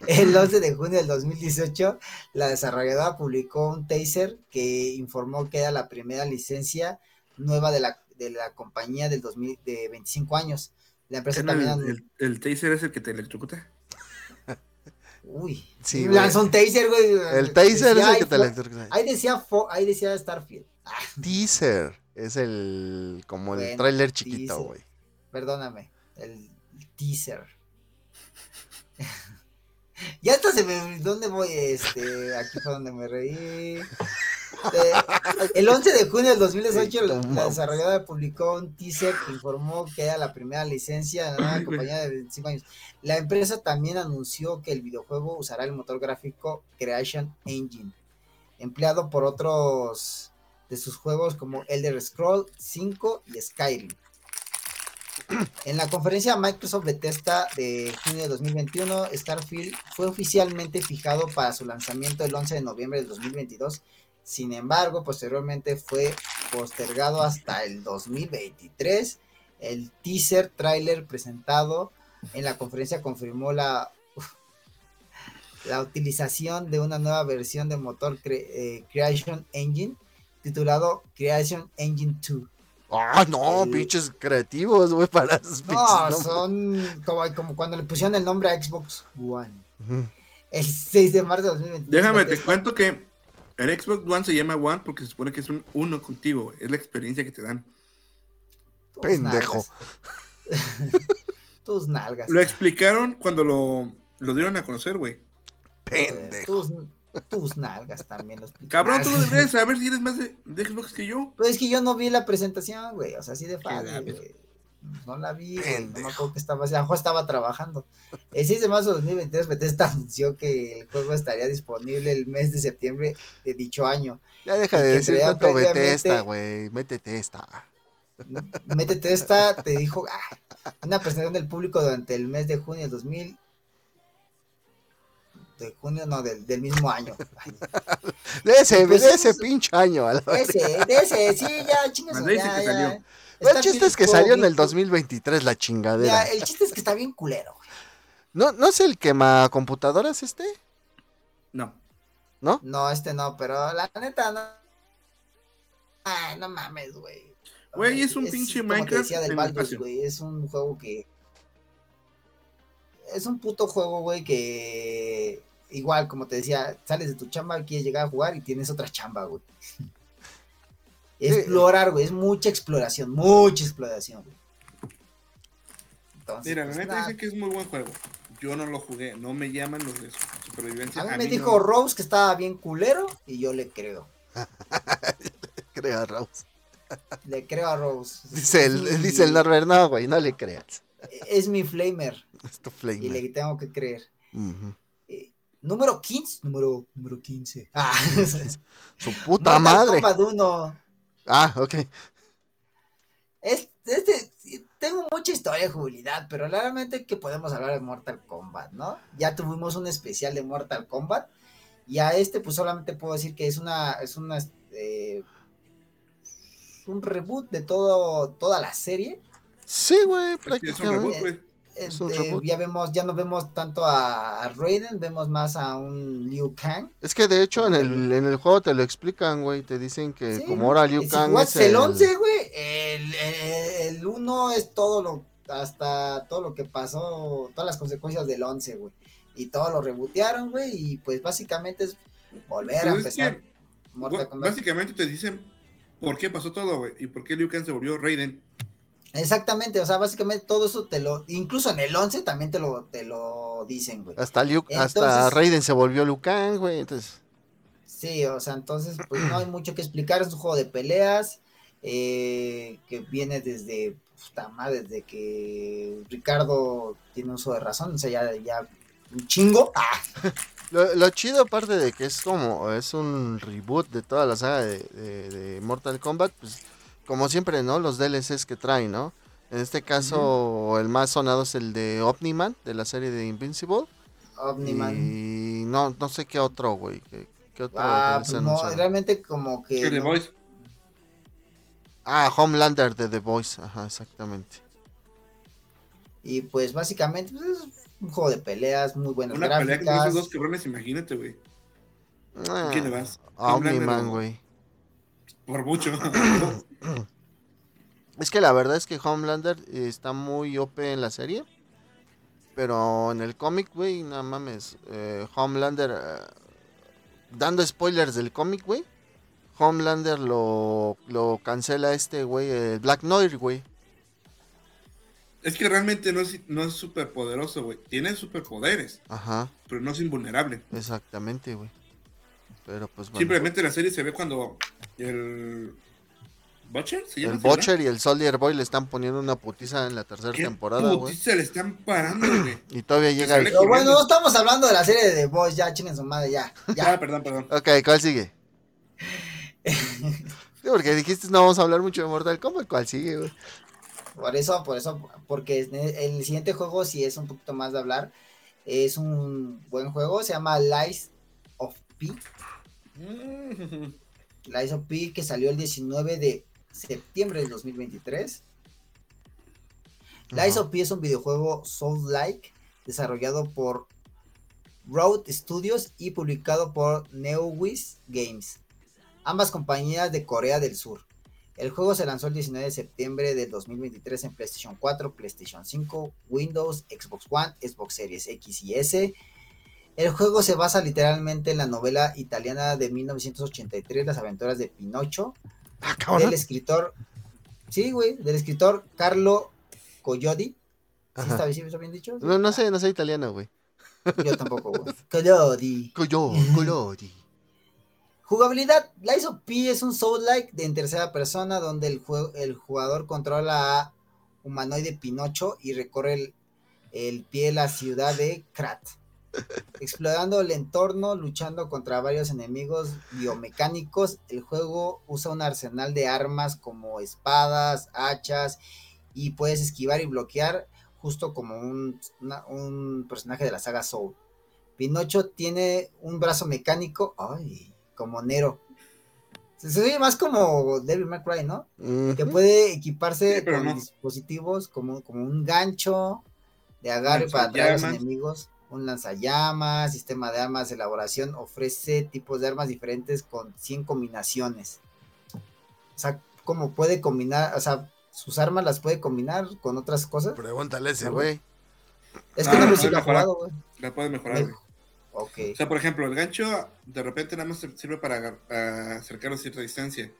Speaker 2: El 11 de junio del 2018, la desarrolladora publicó un taser que informó que era la primera licencia nueva de la, de la compañía del 2000, de 25 años. La empresa
Speaker 3: ¿El,
Speaker 2: también
Speaker 3: el, el taser es el que te electrocuta? (laughs)
Speaker 2: Uy.
Speaker 1: Sí,
Speaker 2: Lanzó un taser, güey.
Speaker 1: El taser es el que te electrocuta.
Speaker 2: Ahí decía, fo- ahí decía Starfield. (laughs) Ah,
Speaker 1: Teaser. Es el. Como el
Speaker 2: Bueno,
Speaker 1: tráiler chiquito, güey.
Speaker 2: perdóname. El teaser. Ya hasta se me. ¿Dónde voy? Este. Aquí fue donde me reí. Eh, el 11 de junio del 2018, la, la desarrolladora publicó un teaser que informó que era la primera licencia de la nueva
Speaker 3: Ay, güey.
Speaker 2: compañía de 25 años. La empresa también anunció que el videojuego usará el motor gráfico Creation Engine, empleado por otros de sus juegos como Elder Scroll 5 y Skyrim. En la conferencia Microsoft Bethesda de junio de 2021, Starfield fue oficialmente fijado para su lanzamiento el 11 de noviembre del 2022. Sin embargo, posteriormente fue postergado hasta el 2023. El teaser trailer presentado en la conferencia confirmó la, la utilización de una nueva versión de motor eh, Creation Engine titulado Creation Engine 2.
Speaker 1: Ah, no, pinches creativos, güey, para esos pinches
Speaker 2: No, son como, como cuando le pusieron el nombre a Xbox One. El 6 de marzo de 2023.
Speaker 3: Déjame, te cuento que el Xbox One se llama One porque se supone que es un uno contigo, es la experiencia que te dan.
Speaker 2: Tus
Speaker 1: Pendejo.
Speaker 2: nalgas. (laughs) Tus nalgas.
Speaker 3: Lo explicaron cuando lo, lo dieron a conocer, güey.
Speaker 1: Pendejo.
Speaker 2: Tus, tus nalgas también. Los
Speaker 3: Cabrón, tú
Speaker 2: Ah,
Speaker 3: deberías saber si eres más de, de Xbox que yo.
Speaker 2: Pero es que yo no vi la presentación, güey. O sea, así de fácil, güey. No la vi, güey. No me acuerdo que estaba haciendo. A lo mejor estaba trabajando. El 6 de marzo de 2023, Bethesda anunció que el juego estaría disponible el mes de septiembre de dicho año.
Speaker 1: Ya deja de decir tanto Bethesda, güey. Métete esta.
Speaker 2: Métete esta, te dijo ah, una presentación del público durante el mes de junio del 2000. De junio, no, del, del mismo año. (laughs)
Speaker 1: De ese,
Speaker 2: Pues
Speaker 1: de
Speaker 2: es-
Speaker 1: ese pinche año. a la verga.
Speaker 2: ese, de ese, sí, ya, (laughs) chingas.
Speaker 3: De
Speaker 2: ya,
Speaker 3: que
Speaker 2: ya.
Speaker 3: salió.
Speaker 1: El chiste es que salió en el
Speaker 2: bien,
Speaker 1: 2023 la chingadera.
Speaker 2: el chiste es que está bien culero, güey.
Speaker 1: ¿No, ¿No es el quema computadoras este?
Speaker 3: No.
Speaker 1: ¿No?
Speaker 2: No, este no, pero la neta no. Ay, no mames, güey.
Speaker 3: Güey, es un pinche
Speaker 2: como te
Speaker 3: Minecraft
Speaker 2: del güey, es un juego que es un puto juego, güey, que igual, como te decía, sales de tu chamba, quieres llegar a jugar y tienes otra chamba, güey. (laughs) Explorar, güey, es mucha exploración, mucha exploración, güey. Entonces,
Speaker 3: Mira, la
Speaker 2: pues,
Speaker 3: neta
Speaker 2: nada.
Speaker 3: dice que es muy buen juego. Yo no lo jugué, no me llaman los de supervivencia.
Speaker 2: a mí
Speaker 3: a
Speaker 2: me dijo
Speaker 3: no.
Speaker 2: Rose que estaba bien culero y yo le creo. (laughs)
Speaker 1: Crea, Raúl.
Speaker 2: Le creo a Rose.
Speaker 1: Dice el, dice el Norbert, no, güey, no le creas.
Speaker 2: Es mi flamer
Speaker 1: Es tu
Speaker 2: y
Speaker 1: flame.
Speaker 2: le tengo que creer. Eh, número 15. Número, número 15. (laughs) Ah,
Speaker 1: Su puta
Speaker 2: Mortal
Speaker 1: madre.
Speaker 2: Kombat 1.
Speaker 1: Ah, ok.
Speaker 2: Es- Este, tengo mucha historia de jubilidad, pero realmente que podemos hablar de Mortal Kombat, ¿no? Ya tuvimos un especial de Mortal Kombat y a este pues solamente puedo decir que es una es una eh, un reboot de todo toda la serie.
Speaker 1: Sí, güey,
Speaker 3: Es que es un
Speaker 1: prácticamente.
Speaker 3: reboot, güey.
Speaker 2: Eh,
Speaker 1: Es un
Speaker 2: eh,
Speaker 1: reboot.
Speaker 2: ya vemos ya no vemos tanto a, Raiden, vemos más a un Liu Kang.
Speaker 1: Es que de hecho en el, en el juego te lo explican, güey. Te dicen que
Speaker 2: Sí,
Speaker 1: como ahora Liu
Speaker 2: Si
Speaker 1: Kang es
Speaker 2: el
Speaker 1: el...
Speaker 2: 11, güey, el, el, el 1 es todo lo, hasta todo lo que pasó, todas las consecuencias del 11, güey. Y todo lo rebotearon, güey, y pues básicamente es volver a
Speaker 3: es
Speaker 2: empezar.
Speaker 3: que. Básicamente te dicen por qué pasó todo, güey. Y por qué Liu Kang se volvió Raiden.
Speaker 2: Exactamente, o sea, básicamente todo eso te lo, incluso en el 11 también te lo, te lo dicen, güey.
Speaker 1: Hasta, hasta Raiden se volvió Liu Kang, güey. Entonces,
Speaker 2: Sí, o sea, entonces pues no hay mucho que explicar, es un juego de peleas eh, que viene desde, puta madre, desde que Ricardo tiene uso de razón, o sea, ya, ya un chingo. (laughs) Ah,
Speaker 1: lo, lo chido aparte de que es como, es un reboot de toda la saga de, de- de Mortal Kombat, pues como siempre, ¿no? Los DLCs que trae, ¿no? En este caso, el más sonado es el de Omniman, de la serie de Invincible.
Speaker 2: Omniman.
Speaker 1: Y no, no sé qué otro, güey. ¿Qué, qué otro
Speaker 2: Ah, pues no, realmente como que...
Speaker 3: The
Speaker 2: no-
Speaker 3: Voice.
Speaker 1: Ah, Homelander de The Voice. Ajá, exactamente.
Speaker 2: Y pues básicamente pues, es un juego de peleas, muy buenas
Speaker 3: Una pelea con esos
Speaker 2: gráficas.
Speaker 3: dos cabrones, imagínate, güey.
Speaker 1: Ah,
Speaker 3: quién le vas?
Speaker 1: A Omniman, güey.
Speaker 3: Por mucho. (clears throat) (laughs) (clears throat)
Speaker 1: Es que la verdad es que Homelander eh, está muy OP en la serie. Pero en el cómic, güey, no mames. eh, Homelander. eh, dando spoilers del cómic, güey. Homelander lo, lo cancela este, güey, el Black Noir, güey.
Speaker 3: Es que realmente no es, no es súper poderoso, güey. Tiene superpoderes,
Speaker 1: Ajá,
Speaker 3: pero no es invulnerable.
Speaker 1: exactamente, güey. Pero pues bueno.
Speaker 3: Simplemente la serie se ve cuando el Butcher se llama
Speaker 1: El. Butcher y el Soldier Boy le están poniendo una putiza en la tercera
Speaker 3: ¿Qué
Speaker 1: temporada, güey.
Speaker 3: le están parando, güey. (clears throat)
Speaker 1: Y todavía llega el...
Speaker 2: Pero bueno, no estamos hablando de la serie de The Boys, ya chinguen su madre, ya.
Speaker 3: Ya,
Speaker 2: Ya.
Speaker 3: perdón, perdón.
Speaker 1: Ok, ¿cuál sigue? (laughs) Sí, porque dijiste no vamos a hablar mucho de Mortal Kombat, ¿cuál sigue, güey?
Speaker 2: Por eso, por eso, porque el siguiente juego, si es un poquito más de hablar, es un buen juego, se llama Lies of P.
Speaker 3: Mm.
Speaker 2: Lies of P que salió el 19 de septiembre del 2023. Lies
Speaker 1: Ajá.
Speaker 2: of P es un videojuego Souls-like desarrollado por Road Studios y publicado por NeoWiz Games, ambas compañías de Corea del Sur. El juego se lanzó el 19 de septiembre del 2023 en PlayStation 4, PlayStation 5, Windows, Xbox One, Xbox Series X y S. El juego se basa literalmente en la novela italiana de 1983, Las aventuras de Pinocho,
Speaker 1: Ah,
Speaker 2: del escritor, sí, güey, del escritor Carlo Collodi. ¿Sí está sí está bien dicho?
Speaker 1: No, no sé, no sé italiano, güey.
Speaker 2: Yo tampoco, güey. (laughs) Collodi.
Speaker 1: Coyo, colori.
Speaker 2: Jugabilidad. Lies of P es un Soul-like de en tercera persona donde el, el jugador controla a humanoide Pinocho y recorre el, el pie de la ciudad de Krat. Explorando el entorno, luchando contra varios enemigos biomecánicos, el juego usa un arsenal de armas como espadas, hachas y puedes esquivar y bloquear justo como un, una- un personaje de la saga Soul. Pinocho tiene un brazo mecánico, ay, como Nero. Se oye más como Devil May Cry, ¿no? Que puede equiparse
Speaker 3: Sí,
Speaker 2: con
Speaker 3: no.
Speaker 2: dispositivos como, como un gancho de agarre para atraer a los enemigos, un lanzallamas, sistema de armas, elaboración, ofrece tipos de armas diferentes con 100 combinaciones. O sea, como puede combinar, o sea, sus armas las puede combinar con otras cosas.
Speaker 1: Pregúntale ese,
Speaker 2: No,
Speaker 1: güey.
Speaker 2: Es que
Speaker 3: Ah,
Speaker 2: no lo
Speaker 3: puede
Speaker 2: sigo jugado, güey.
Speaker 3: La puedes mejorar,
Speaker 2: Me-
Speaker 3: güey.
Speaker 2: Ok.
Speaker 3: O sea, por ejemplo, el gancho de repente nada más sirve para agar- a acercarlo a cierta distancia.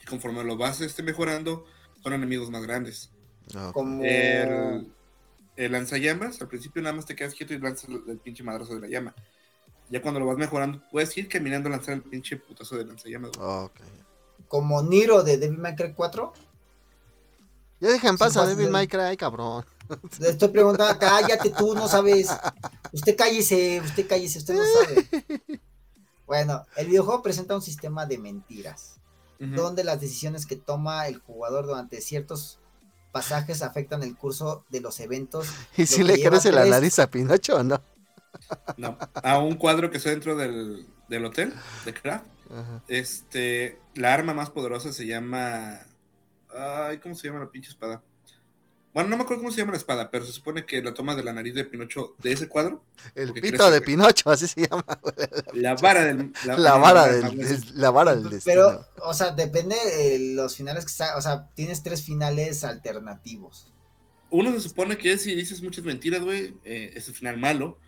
Speaker 3: Y conforme lo vas este, mejorando, son enemigos más grandes.
Speaker 2: Como...
Speaker 3: El, el lanzallamas, al principio nada más te quedas quieto y lanzas el, el pinche madrazo de la llama. Ya cuando lo vas mejorando, puedes ir caminando a lanzar el pinche putazo de lanzallamas. güey.
Speaker 1: Ok.
Speaker 2: como Niro de Devil May Cry 4.
Speaker 1: Ya dejen
Speaker 2: Sí,
Speaker 1: pasar a Devil
Speaker 2: de-
Speaker 1: May Cry, cabrón.
Speaker 2: Le estoy preguntando, cállate tú, no sabes. Usted cállese, usted cállese, usted no sabe. Bueno, el videojuego presenta un sistema de mentiras, donde las decisiones que toma el jugador durante ciertos pasajes afectan el curso de los eventos. (laughs)
Speaker 1: ¿Y
Speaker 2: Lo
Speaker 1: si le crece la nariz a Pinocho o no? (laughs)
Speaker 3: No, a un cuadro que está dentro del, del hotel de Kraft.
Speaker 1: Ajá.
Speaker 3: Este, la arma más poderosa se llama. Ay, ¿cómo se llama la pinche espada? Bueno, no me acuerdo cómo se llama la espada, pero se supone que la toma de la nariz de Pinocho de ese cuadro.
Speaker 1: El pito de. Pinocho, así se llama, güey.
Speaker 3: La vara del.
Speaker 1: La vara del, des- la vara del destino.
Speaker 2: Pero, o sea, depende de los finales que sa- o sea, tienes tres finales alternativos.
Speaker 3: Uno se supone que es si dices muchas mentiras, güey, eh, es el final malo.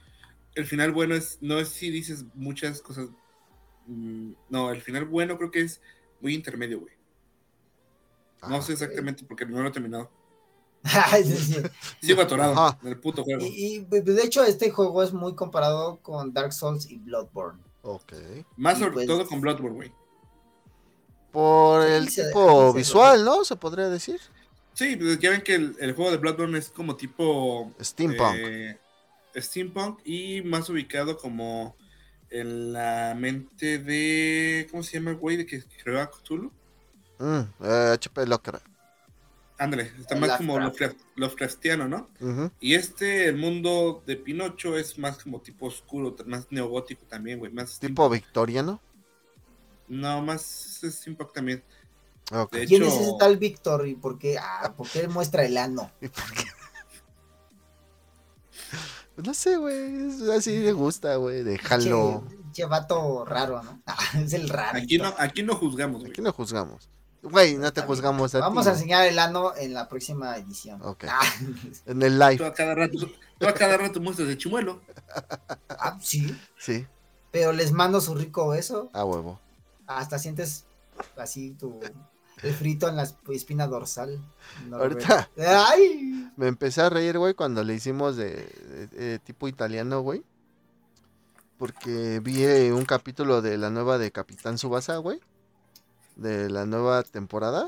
Speaker 3: El final bueno es no es si dices muchas cosas. mm, no, el final bueno creo que es muy intermedio, güey. No
Speaker 1: Ah,
Speaker 3: sé exactamente porque no lo he terminado.
Speaker 2: Sí, sí. (laughs)
Speaker 3: Sigo atorado
Speaker 1: Ajá.
Speaker 3: en el puto juego.
Speaker 2: Y, y, pues, de hecho este juego es muy comparado con Dark Souls y Bloodborne.
Speaker 1: Ok.
Speaker 3: Más
Speaker 2: y
Speaker 3: sobre
Speaker 2: pues-
Speaker 3: todo con Bloodborne, güey.
Speaker 1: Por el tipo
Speaker 2: se
Speaker 1: visual, ¿no? Se podría decir.
Speaker 3: Sí, pues ya ven que el, el juego de Bloodborne es como tipo
Speaker 1: Steampunk.
Speaker 3: eh, steampunk y más ubicado como en la mente de ¿cómo se llama el güey de que creó a Cthulhu?
Speaker 1: Mm, eh, HP Locker.
Speaker 3: Ándale, está más como
Speaker 2: Lovecraft.
Speaker 3: Lovecraft- Lovecraftiano, ¿no? Y este, el mundo de Pinocho es más como tipo oscuro, más neogótico también, güey, más
Speaker 1: Tipo victoriano.
Speaker 3: no, más steampunk también.
Speaker 2: ¿Quién
Speaker 3: hecho-
Speaker 2: es ese tal Víctor? ¿Y por qué? Ah, ¿por qué muestra el ano? (laughs)
Speaker 1: ¿Y por qué? Pues no sé, güey. Así le gusta, güey. Déjalo.
Speaker 2: Che, che vato raro, ¿no? Ah, (laughs) es el raro.
Speaker 3: Aquí no, aquí no juzgamos, güey.
Speaker 1: Aquí no juzgamos. Güey, no te juzgamos a
Speaker 2: Vamos
Speaker 1: ti.
Speaker 2: a enseñar el ano en la próxima edición.
Speaker 1: Ok.
Speaker 2: Ah, (laughs)
Speaker 1: En el
Speaker 3: Tú
Speaker 1: live,
Speaker 3: a cada rato, tú a cada rato muestras de chimuelo.
Speaker 2: ah, sí,
Speaker 1: sí,
Speaker 2: pero les mando su rico beso.
Speaker 1: a huevo.
Speaker 2: Hasta sientes así tu el frito en la esp- espina dorsal. No,
Speaker 1: Ahorita.
Speaker 2: ¡Ay!
Speaker 1: Me empecé a reír, güey, cuando le hicimos de, de- de tipo italiano, güey. Porque vi eh, un capítulo de la nueva de Capitán Subasa, güey. De la nueva temporada.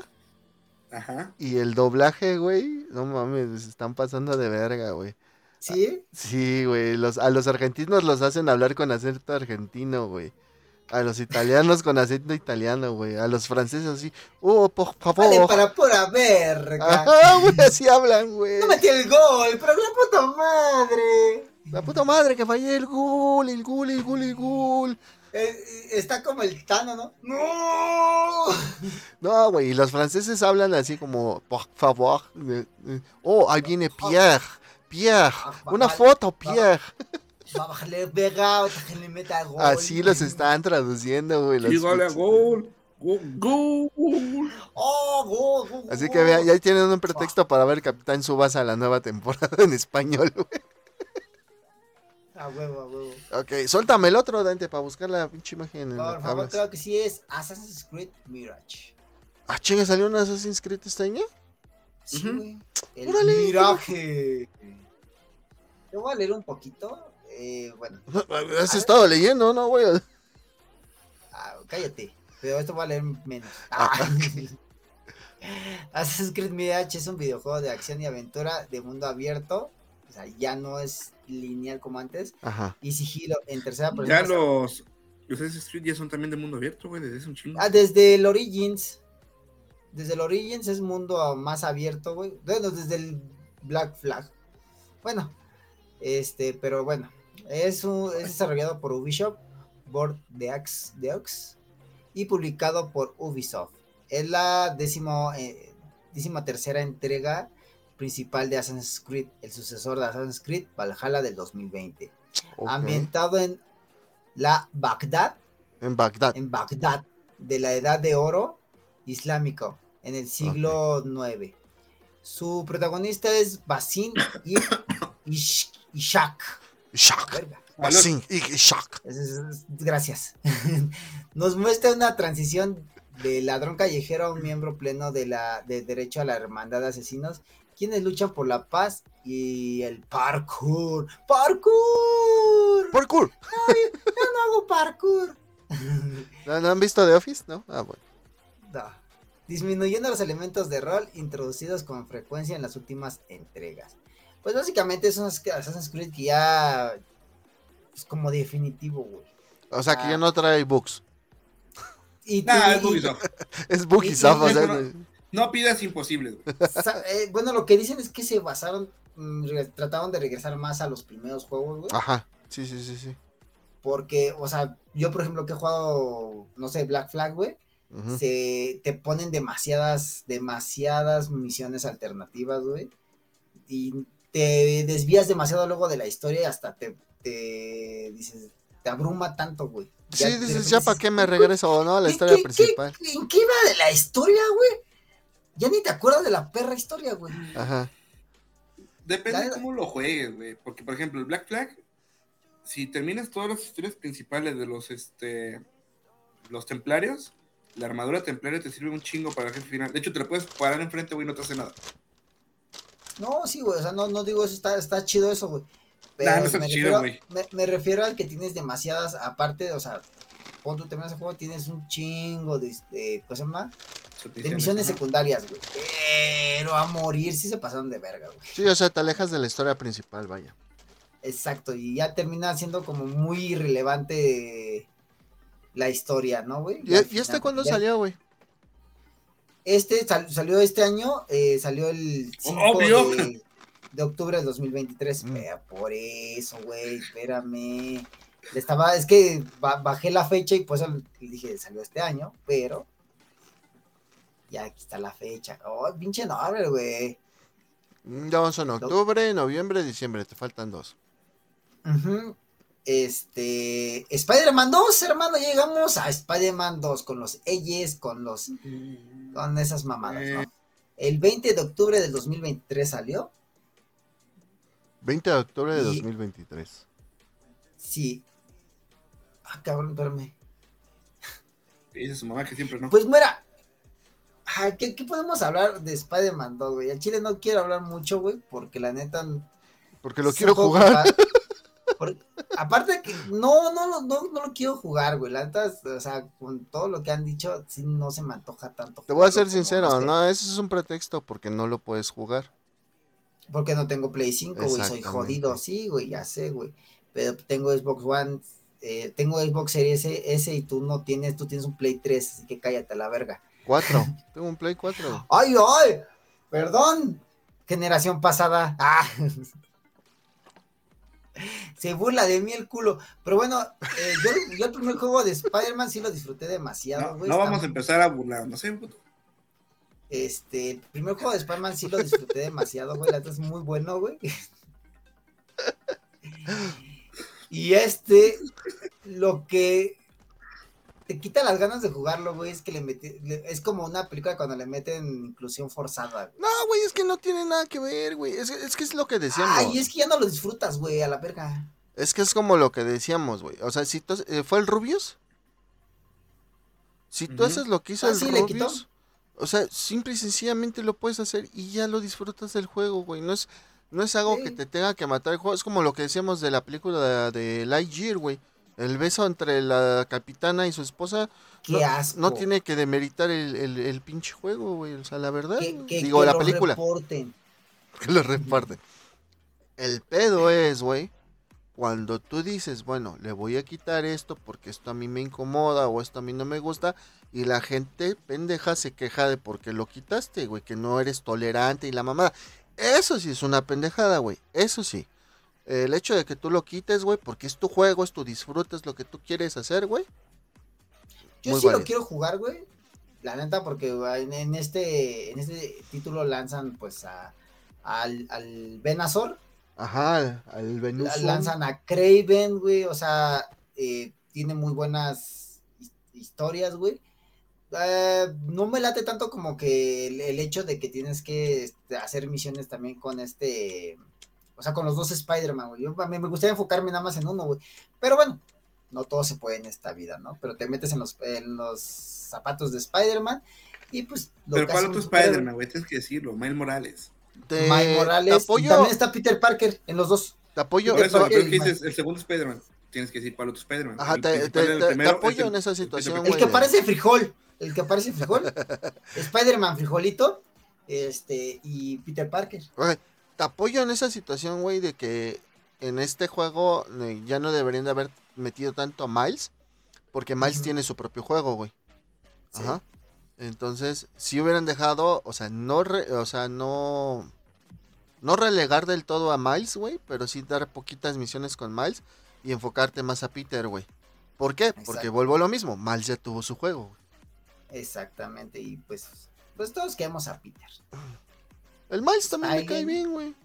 Speaker 3: Ajá.
Speaker 1: Y el doblaje, güey. No mames, se están pasando de verga, güey.
Speaker 2: ¿Sí?
Speaker 1: Sí, güey. Los, a los argentinos los hacen hablar con acento argentino, güey. A los italianos con acento italiano, güey. A los franceses así. Oh, por favor.
Speaker 2: Vale, para pura verga.
Speaker 1: Ajá, güey, (laughs) así hablan, güey.
Speaker 2: No metí el gol, pero la puta madre.
Speaker 1: La puta madre que fallé el gol, el gol, el gol, el gol.
Speaker 2: Eh, está como el Tano, ¿no? ¡No!
Speaker 1: No, güey, y los franceses hablan así como, por favor. eh, eh, Oh, ahí viene Pierre. Pierre. Una foto, Pierre. Así los están traduciendo, güey.
Speaker 3: Y gol a gol. Gol.
Speaker 2: ¡Oh,
Speaker 1: Así que vean, ya tienen un pretexto para ver Capitán Subasa la nueva temporada en español, güey.
Speaker 2: A huevo, a huevo.
Speaker 1: Ok, suéltame el otro, Dante, para buscar la pinche imagen.
Speaker 2: Por favor, creo que sí es Assassin's Creed Mirage.
Speaker 1: Ah, chinga, ¿salió un Assassin's Creed este año?
Speaker 2: Sí, güey. El
Speaker 1: Órale,
Speaker 2: Mirage. Te voy a leer un poquito. Eh, bueno, (laughs)
Speaker 1: Has estado leyendo, ¿no, güey?
Speaker 2: ah, cállate. Pero esto voy a leer menos.
Speaker 1: Ah,
Speaker 2: Ah. (laughs) Assassin's Creed Mirage es un videojuego de acción y aventura de mundo abierto. O sea, ya no es lineal como antes.
Speaker 1: Ajá.
Speaker 2: Y sigilo en tercera persona.
Speaker 3: Ya los. Los Creed ya son también de mundo abierto, güey, desde hace un chingo.
Speaker 2: Ah, desde el Origins. Desde el Origins es mundo más abierto, güey. Bueno, desde el Black Flag. Bueno, este, pero bueno. Es, un- es desarrollado por Ubisoft, Board de Axe, de Ox, y publicado por Ubisoft. Es la décimo, eh, décima tercera entrega principal de Assassin's Creed, el sucesor de Assassin's Creed, Valhalla del 2020.
Speaker 1: ok.
Speaker 2: Ambientado en la Bagdad,
Speaker 1: En Bagdad.
Speaker 2: en Bagdad de la Edad de Oro islámico en el siglo IX. Su protagonista es Basin (coughs) Ishak. Es- es- es- Gracias. (laughs) Nos muestra una transición de ladrón callejero a un miembro pleno de la de derecho a la hermandad de asesinos, quienes luchan por la paz y el parkour. ¡Parkour!
Speaker 1: Por cool.
Speaker 2: Yo no hago parkour. (laughs)
Speaker 1: ¿No, no han visto The Office? ¿No? Ah, bueno.
Speaker 2: No. Disminuyendo los elementos de rol introducidos con frecuencia en las últimas entregas. Pues básicamente es un Assassin's Creed que ya es como definitivo, güey.
Speaker 1: O sea que
Speaker 2: Ah.
Speaker 1: ya no trae books.
Speaker 2: Y,
Speaker 3: Nah,
Speaker 2: y- (laughs)
Speaker 3: es Ubisoft.
Speaker 1: Es Bookiesoft,
Speaker 2: y-
Speaker 1: o sea.
Speaker 3: no- No pidas
Speaker 2: sa- eh, bueno, lo que dicen es que se basaron, mm, trataron de regresar más a los primeros juegos, güey.
Speaker 1: Ajá. Sí, sí, sí, sí.
Speaker 2: Porque, o sea, yo por ejemplo que he jugado, no sé, Black Flag, güey. Se te ponen demasiadas, demasiadas misiones alternativas, güey. Y te desvías demasiado luego de la historia y hasta te, te dices, te abruma tanto, güey.
Speaker 1: Sí,
Speaker 2: de
Speaker 1: dices, ya para qué me regreso, ¿no? A la
Speaker 2: ¿qué-
Speaker 1: historia
Speaker 2: qué-
Speaker 1: principal.
Speaker 2: qué- ¿En qué iba de la historia, güey? Ya ni te acuerdas de la perra historia, güey.
Speaker 1: Ajá.
Speaker 3: Depende de cómo lo juegues, güey. Porque, por ejemplo, el Black Flag, si terminas todas las historias principales de los, este, los templarios, la armadura templaria te sirve un chingo para el jefe final. De hecho, te la puedes parar enfrente, güey, no te hace nada.
Speaker 2: No, sí, güey, o sea, no, no digo eso, está, está chido eso, güey. Pero
Speaker 3: Nah, no está
Speaker 2: me,
Speaker 3: chido,
Speaker 2: refiero,
Speaker 3: güey.
Speaker 2: me, me refiero al que tienes demasiadas, aparte, o sea, cuando tú terminas el juego tienes un chingo de, de ¿cómo se llama? De misiones secundarias, güey. Pero a morir sí se pasaron de verga, güey.
Speaker 1: Sí, o sea, te alejas de la historia principal, vaya.
Speaker 2: Exacto, y ya termina siendo como muy irrelevante la historia, ¿no, güey?
Speaker 1: ¿Y, y este cuándo
Speaker 2: ya-
Speaker 1: salió, güey?
Speaker 2: Este sal- salió este año, eh, salió el 5
Speaker 3: Obvio.
Speaker 2: de, de octubre del 2023.
Speaker 1: Mm.
Speaker 2: Vea, por eso, güey, espérame. Le Estaba, es que ba- bajé la fecha y pues dije, salió este año, pero ya aquí está la fecha. Oh, pinche nombre, güey.
Speaker 1: Mm, Ya vamos en octubre, noviembre, diciembre, te faltan dos.
Speaker 2: Este, Spider-Man 2, hermano, llegamos a Spider-Man 2 con los Eyes, con los, con esas mamadas, ¿no? El 20 de octubre del 2023 salió.
Speaker 1: 20 de octubre de
Speaker 2: Y-
Speaker 1: 2023.
Speaker 2: Sí. Ah, cabrón, espérame.
Speaker 3: Dice su mamá que siempre no.
Speaker 2: Pues mira, ¿qué, qué podemos hablar de Spider-Man 2, güey? Al chile no quiero hablar mucho, güey, porque la neta...
Speaker 1: Porque lo quiero jugar. (laughs)
Speaker 2: por- aparte que no, no, no, no, lo quiero jugar, güey. La neta, o sea, con todo lo que han dicho, sí no se me antoja tanto.
Speaker 1: Te voy a ser sincero,
Speaker 2: sé,
Speaker 1: no, ese es un pretexto porque no lo puedes jugar.
Speaker 2: Porque no tengo Play 5, güey, soy jodido, sí, güey, ya sé, güey. Pero tengo Xbox One, eh, tengo Xbox Series S, S y tú no tienes, tú tienes un Play 3, así que cállate a la verga.
Speaker 1: 4. (laughs) Tengo un Play 4.
Speaker 2: ¡Ay, ay! Perdón, generación pasada. Ah. (laughs) Se burla de mí el culo. Pero bueno, eh, yo, yo el primer juego de Spider-Man sí lo disfruté demasiado,
Speaker 3: No,
Speaker 2: güey.
Speaker 3: no vamos a empezar a burlar, no sé, puto.
Speaker 2: Este, el primer juego de Spider-Man sí lo disfruté demasiado, güey. La es muy bueno, güey. (laughs) Y este, lo que te quita las ganas de jugarlo, güey, es que le metí, le- es como una película cuando le meten inclusión forzada, güey.
Speaker 1: No, güey, es que no tiene nada que ver, güey. Es, es que es lo que decíamos.
Speaker 2: Ay, es que ya no lo disfrutas, güey, a la verga.
Speaker 1: Es que es como lo que decíamos, güey. O sea, si tú, eh, ¿fue el Rubius? Si tú
Speaker 3: Ujú.
Speaker 1: haces lo que hizo
Speaker 2: Ah,
Speaker 1: el
Speaker 2: sí, le quitó.
Speaker 1: Rubius, o sea, simple y sencillamente lo puedes hacer y ya lo disfrutas del juego, güey. No es, no es algo que te tenga que matar el juego. Es como lo que decíamos de la película de, Lightyear, güey. El beso entre la capitana y su esposa
Speaker 2: Qué
Speaker 1: no,
Speaker 2: asco.
Speaker 1: no tiene que demeritar el, el, el pinche juego, güey. O sea, la verdad.
Speaker 2: que, que-
Speaker 1: digo,
Speaker 2: que
Speaker 1: la
Speaker 2: lo
Speaker 1: película.
Speaker 2: reporten. (laughs)
Speaker 1: que lo reparten. El pedo es, güey, cuando tú dices, bueno, le voy a quitar esto porque esto a mí me incomoda o esto a mí no me gusta, y la gente pendeja se queja de porque lo quitaste, güey, que no eres tolerante y la mamada. Eso sí es una pendejada, güey, eso sí. El hecho de que tú lo quites, güey, porque es tu juego, es tu disfrute, es lo que tú quieres hacer, güey.
Speaker 2: Yo
Speaker 1: Muy
Speaker 2: sí lo quiero jugar, güey. La neta, porque en, en este, en este título lanzan pues a, al, al Venazor,
Speaker 1: Ajá, al-
Speaker 2: la- lanzan a Craven, güey, o sea, eh, tiene muy buenas his- historias, güey. Eh, no me late tanto como que el, el hecho de que tienes que este, hacer misiones también con este, o sea, con los dos Spider-Man, güey. Yo, a mí me gustaría enfocarme nada más en uno, güey. Pero bueno, no todo se puede en esta vida, ¿no? Pero te metes en los, en los zapatos de Spider-Man y pues... lo
Speaker 3: Pero
Speaker 2: que
Speaker 3: ¿cuál otro Spider-Man, güey? Tienes que decirlo, Miles Morales.
Speaker 1: Te,
Speaker 2: Miles
Speaker 1: te
Speaker 2: Morales, y
Speaker 1: apoyo,
Speaker 2: también está Peter Parker en los dos.
Speaker 1: te apoyo,
Speaker 3: Por eso, que dices el segundo Spider-Man. Tienes que decir cuál otro Spider-Man.
Speaker 1: Ajá,
Speaker 3: El
Speaker 1: te-
Speaker 3: primero
Speaker 1: apoyo
Speaker 3: el-
Speaker 1: en esa
Speaker 3: el
Speaker 1: situación,
Speaker 3: Parker.
Speaker 2: El que parece frijol, el que parece frijol, (laughs) Spider-Man frijolito, este, y Peter Parker.
Speaker 1: Te apoyo en esa situación, güey, de que en este juego eh, ya no deberían de haber metido tanto a Miles, porque Miles tiene su propio juego, güey.
Speaker 2: Sí.
Speaker 1: Ajá. Entonces, si hubieran dejado, o sea, no, re- o sea, no, no relegar del todo a Miles, güey, pero sí dar poquitas misiones con Miles y enfocarte más a Peter, güey. ¿Por qué? Porque vuelvo a lo mismo, Miles ya tuvo su juego. güey.
Speaker 2: Exactamente, y pues, pues todos queremos a Peter.
Speaker 1: El Miles también me cae bien, güey.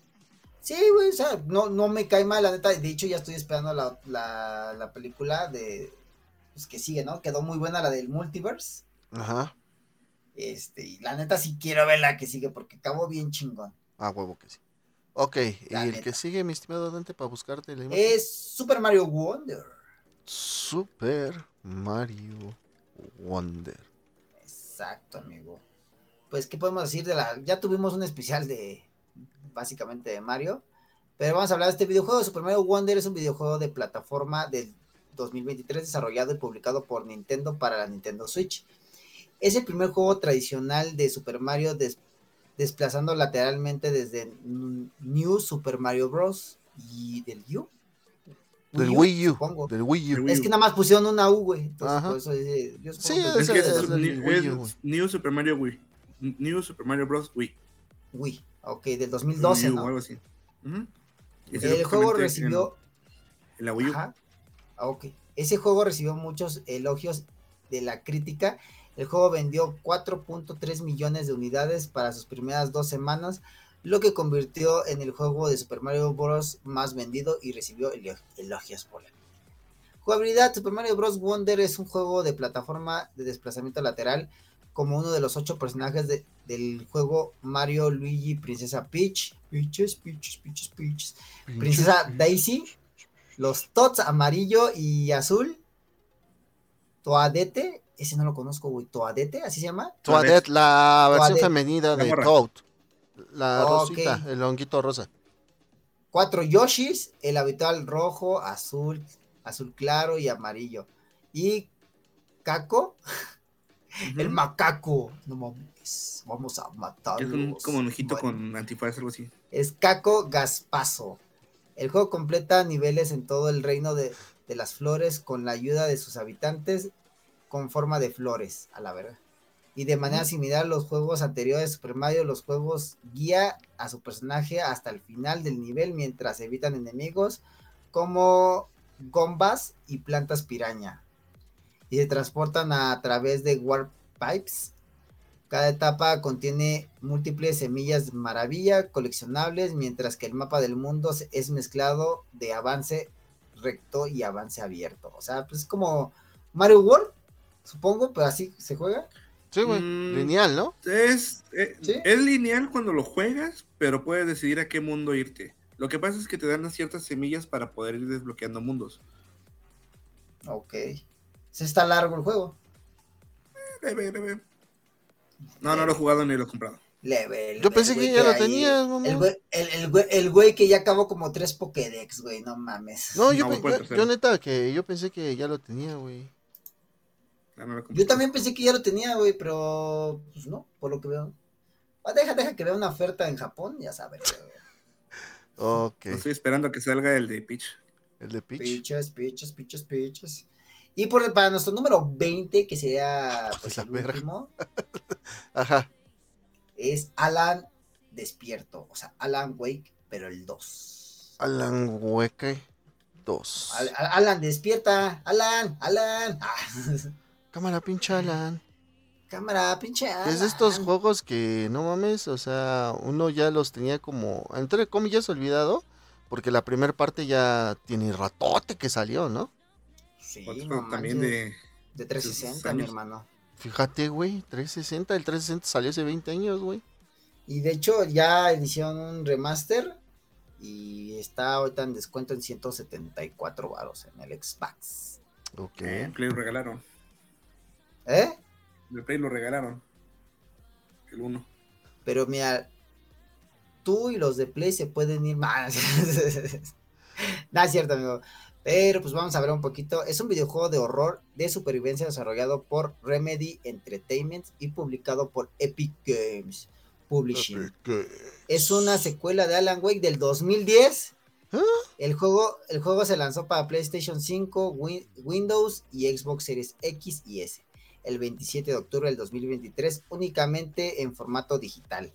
Speaker 2: Sí, güey, o sea, no, no me cae mal, la neta, de hecho ya estoy esperando la, la, la película de, pues que sigue, ¿no? Quedó muy buena la del multiverse,
Speaker 1: Ajá.
Speaker 2: este, y la neta sí quiero ver la que sigue porque acabó bien chingón.
Speaker 1: Ah, huevo que sí. Ok, y el que sigue, mi estimado Dante, para buscarte la imagen.
Speaker 2: Es Super Mario Wonder.
Speaker 1: Super Mario Wonder.
Speaker 2: Exacto, amigo. Pues, ¿qué podemos decir de la...? Ya tuvimos un especial de, básicamente, de Mario. Pero vamos a hablar de este videojuego. Super Mario Wonder es un videojuego de plataforma del 2023 desarrollado y publicado por Nintendo para la Nintendo Switch. Es el primer juego tradicional de Super Mario des- desplazando lateralmente desde New Super Mario Bros. y del U.
Speaker 1: Del Wii U.
Speaker 2: supongo.
Speaker 1: Del Wii U.
Speaker 2: Es que nada más pusieron una U, güey. Entonces,
Speaker 1: Ajá.
Speaker 2: por eso dice, yo
Speaker 1: Sí,
Speaker 2: que-
Speaker 3: Es que
Speaker 1: Ese
Speaker 3: es,
Speaker 1: es del
Speaker 3: New-
Speaker 1: Wii
Speaker 3: es
Speaker 1: U, güey.
Speaker 3: New Super Mario Wii. New Super Mario Bros. Wii.
Speaker 2: Wii, ok, del 2012,
Speaker 3: Wii U,
Speaker 2: ¿no?
Speaker 3: algo así. Ujú. Y salió
Speaker 2: El juego recibió.
Speaker 3: En, en la Wii U.
Speaker 2: Ajá. Ah, ok. Ese juego recibió muchos elogios de la crítica. El juego vendió 4.3 millones de unidades para sus primeras dos semanas, lo que convirtió en el juego de Super Mario Bros. más vendido y recibió elo- elogios por la. Jugabilidad, Super Mario Bros. Wonder es un juego de plataforma de desplazamiento lateral como uno de los ocho personajes de- del juego Mario, Luigi, Princesa Peach, Peaches, Peaches, Peaches, Peaches, Princesa Daisy, los Tots amarillo y azul, Toadete, ese no lo conozco, güey, Toadete, así se llama.
Speaker 1: Toadette, la versión
Speaker 2: Toadette.
Speaker 1: femenina de. Toad. La rosita, el honguito rosa.
Speaker 2: Cuatro Yoshis, el habitual rojo, azul, azul claro y amarillo. Y Caco, (laughs) el macaco. No mames, vamos a
Speaker 3: Es
Speaker 2: matarlos.
Speaker 3: un, como un ojito
Speaker 2: Bueno,
Speaker 3: con antifaz, algo así.
Speaker 2: Es Caco Gaspazo. El juego completa niveles en todo el reino de, de las flores con la ayuda de sus habitantes con forma de flores, a la verga. Y de manera similar a los juegos anteriores de Super Mario, los juegos guía a su personaje hasta el final del nivel mientras evitan enemigos como gombas y plantas piraña. Y se transportan a través de warp pipes. Cada etapa contiene múltiples semillas maravilla coleccionables, mientras que el mapa del mundo es mezclado de avance recto y avance abierto. O sea, pues es como Mario World, supongo, pero así se juega.
Speaker 1: Sí, güey.
Speaker 3: Mm.
Speaker 1: Lineal, ¿no?
Speaker 3: Es, eh,
Speaker 2: ¿Sí?
Speaker 3: es lineal cuando lo juegas, pero puedes decidir a qué mundo irte. Lo que pasa es que te dan ciertas semillas para poder ir desbloqueando mundos.
Speaker 2: Ok. Se está largo el juego.
Speaker 3: Leve, leve. No, no lo he jugado ni lo he comprado.
Speaker 2: Leve.
Speaker 1: Yo pensé que ya lo tenías,
Speaker 2: El güey, el, el güey- el güey que ya acabó como tres Pokédex, güey, no mames.
Speaker 1: No, yo,
Speaker 3: No,
Speaker 1: yo- yo neta que yo pensé que ya lo tenía, güey.
Speaker 3: No,
Speaker 2: Yo también pensé que ya lo tenía, güey, pero pues no, por lo que veo. Ah, deja, deja que vea una oferta en Japón, ya sabes. (laughs)
Speaker 1: Ok.
Speaker 3: Estoy esperando a que salga el de Peach.
Speaker 1: El de Peach.
Speaker 2: Piches, piches, piches, piches. Y por, para nuestro número 20, que sería (laughs) pues, el último, (laughs)
Speaker 1: Ajá.
Speaker 2: es Alan Despierto. O sea, Alan Wake, pero el 2.
Speaker 1: Alan Wake 2.
Speaker 2: Al- Al- Alan, despierta. Alan, Alan. Ah,
Speaker 1: Cámara, pinche Alan.
Speaker 2: cámara, pinche Alan.
Speaker 1: Es de estos juegos que no mames, o sea, uno ya los tenía como, entre comillas, olvidado. Porque la primera parte ya tiene ratote que salió, ¿no?
Speaker 2: Sí, no
Speaker 3: también de.
Speaker 2: de 360,
Speaker 3: sus
Speaker 2: mi hermano.
Speaker 1: Fíjate, güey, 360, el 360 salió hace 20 años, güey.
Speaker 2: Y de hecho ya hicieron un remaster y está ahorita en descuento en 174 varos en el Xbox.
Speaker 1: Ok.
Speaker 3: Eh, en Play lo regalaron.
Speaker 2: ¿Eh?
Speaker 3: El Play lo regalaron. El 1.
Speaker 2: Pero mira, tú y los de Play se pueden ir más. (laughs) Nada es cierto, amigo. Pero pues vamos a ver un poquito. Es un videojuego de horror de supervivencia desarrollado por Remedy Entertainment y publicado por Epic Games Publishing. Es una secuela de Alan Wake del 2010.
Speaker 1: ¿Ah?
Speaker 2: El juego, el juego se lanzó para PlayStation 5, Win- Windows y Xbox Series X y S el 27 de octubre del 2023 únicamente en formato digital.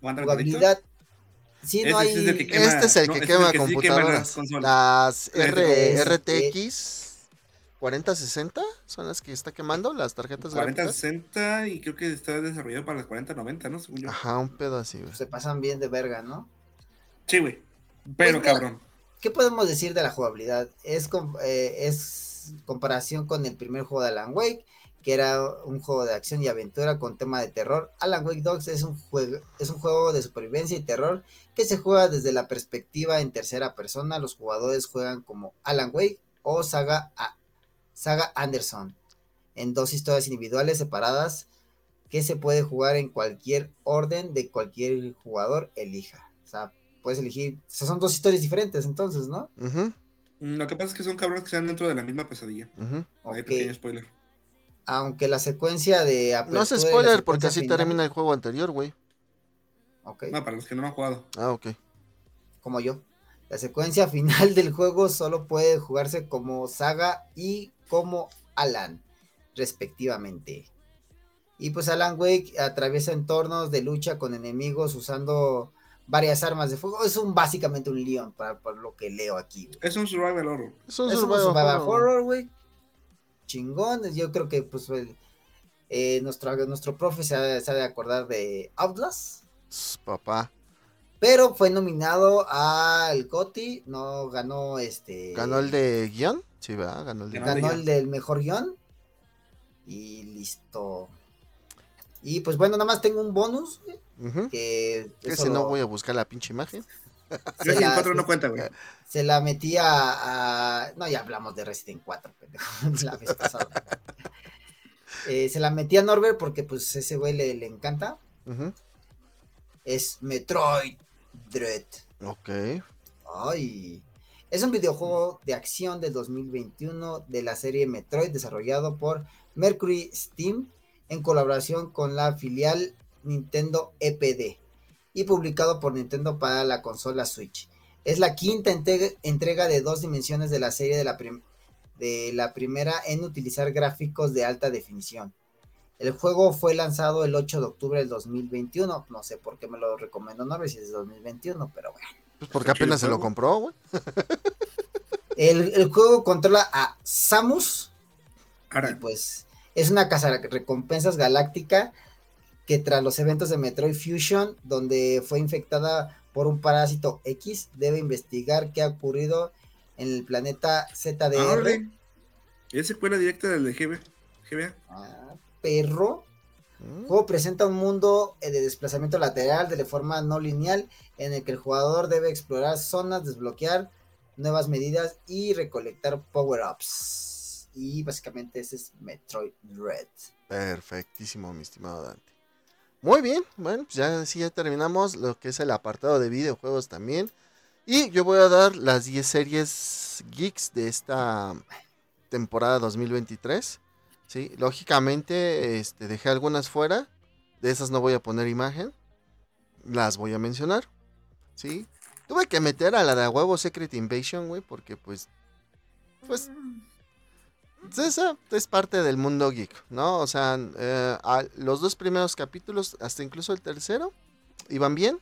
Speaker 2: Jugabilidad. Sí, no
Speaker 3: es
Speaker 2: hay.
Speaker 3: que quema-
Speaker 1: Este es el
Speaker 3: no,
Speaker 1: que
Speaker 3: es
Speaker 1: quema
Speaker 3: el que sí quema
Speaker 1: computadoras.
Speaker 3: las
Speaker 1: R- RTX 4060 son las que está quemando, las tarjetas gráficas.
Speaker 3: 4060 y creo que está desarrollado para las 4090, ¿no? Según yo.
Speaker 1: Ajá, un pedo así, güey.
Speaker 2: Se pasan bien de verga, ¿no?
Speaker 3: Sí, güey. Pero
Speaker 2: Pues,
Speaker 3: cabrón.
Speaker 2: ¿Qué podemos decir de la jugabilidad? Es, com- eh, es comparación con el primer juego de Alan Wake, que era un juego de acción y aventura con tema de terror. Alan Wake Dogs es un juego, es un juego de supervivencia y terror que se juega desde la perspectiva en tercera persona. Los jugadores juegan como Alan Wake o Saga, A- Saga Anderson en dos historias individuales separadas que se puede jugar en cualquier orden de cualquier jugador elija. O sea, puedes elegir, o sea, son dos historias diferentes entonces, ¿no?
Speaker 3: Mm, Lo que pasa es que son cabrones que están dentro de la misma pesadilla. Ahí
Speaker 2: Ok.
Speaker 3: pequeño spoiler.
Speaker 2: Aunque la secuencia de
Speaker 1: No
Speaker 2: apertura la
Speaker 1: spoiler porque así
Speaker 2: final-
Speaker 1: termina el juego anterior, güey.
Speaker 2: Ok,
Speaker 3: No, para los que no han jugado.
Speaker 1: Ah, ok.
Speaker 2: como yo. La secuencia (laughs) final del juego solo puede jugarse como Saga y como Alan, respectivamente. Y pues Alan Wake atraviesa entornos de lucha con enemigos usando varias armas de fuego. Es un básicamente un Leon, para, por lo que leo aquí. güey.
Speaker 3: Es un survival horror.
Speaker 1: Es un
Speaker 2: Es un
Speaker 1: survival
Speaker 2: survival
Speaker 1: horror.
Speaker 2: horror, güey. Chingón. Yo creo que pues el- eh, nuestro, nuestro profe se ha, se ha de acordar de Outlast.
Speaker 1: Papá.
Speaker 2: pero fue nominado al GOTY, no ganó este.
Speaker 1: ¿Ganó el de guion? Sí, ¿verdad? Ganó el de
Speaker 3: Ganó
Speaker 2: el del mejor guion. Y listo. Y pues bueno, nada más tengo un bonus, güey,
Speaker 1: Ujú.
Speaker 2: que
Speaker 1: si no
Speaker 2: lo-
Speaker 1: voy a buscar la pinche imagen.
Speaker 2: Se
Speaker 3: Resident
Speaker 2: la-
Speaker 3: 4 no cuenta, güey.
Speaker 2: se la metí a, No, ya hablamos de Resident 4, pendejo, (laughs) la vez pasada. Eh, se la metí a Norbert porque pues ese güey le, le encanta. Es Metroid Dread.
Speaker 1: Ok.
Speaker 2: Ay. Es un videojuego de acción del 2021 de la serie Metroid desarrollado por Mercury Steam en colaboración con la filial Nintendo EPD y publicado por Nintendo para la consola Switch. Es la quinta entrega, de dos dimensiones de la serie de la, de la primera en utilizar gráficos de alta definición. El juego fue lanzado el 8 de octubre del 2021. No sé por qué me lo recomendó, no sé si es 2021, pero bueno.
Speaker 1: Pues porque apenas se lo compró, güey.
Speaker 2: El, el juego controla a Samus y pues es una casa recompensas galáctica que tras los eventos de Metroid Fusion, donde fue infectada por un parásito X, debe investigar qué ha ocurrido en el planeta ZDR.
Speaker 3: ahora, es secuela directa del de GB, GBA.
Speaker 2: Ah, perro. El juego presenta un mundo eh, de desplazamiento lateral de forma no lineal en el que el jugador debe explorar zonas, desbloquear nuevas medidas y recolectar power-ups. Y básicamente ese es Metroid Red.
Speaker 1: Perfectísimo, mi estimado Dante. Muy bien, bueno, pues ya sí ya terminamos lo que es el apartado de videojuegos también. Y yo voy a dar las 10 series geeks de esta temporada 2023. Sí, lógicamente este, dejé algunas fuera. De esas no voy a poner imagen. Las voy a mencionar. Sí. Tuve que meter a la de huevo Secret Invasion, güey, porque pues pues esa es parte del mundo geek, ¿no? O sea, eh, a- los dos primeros capítulos, hasta incluso el tercero, iban bien.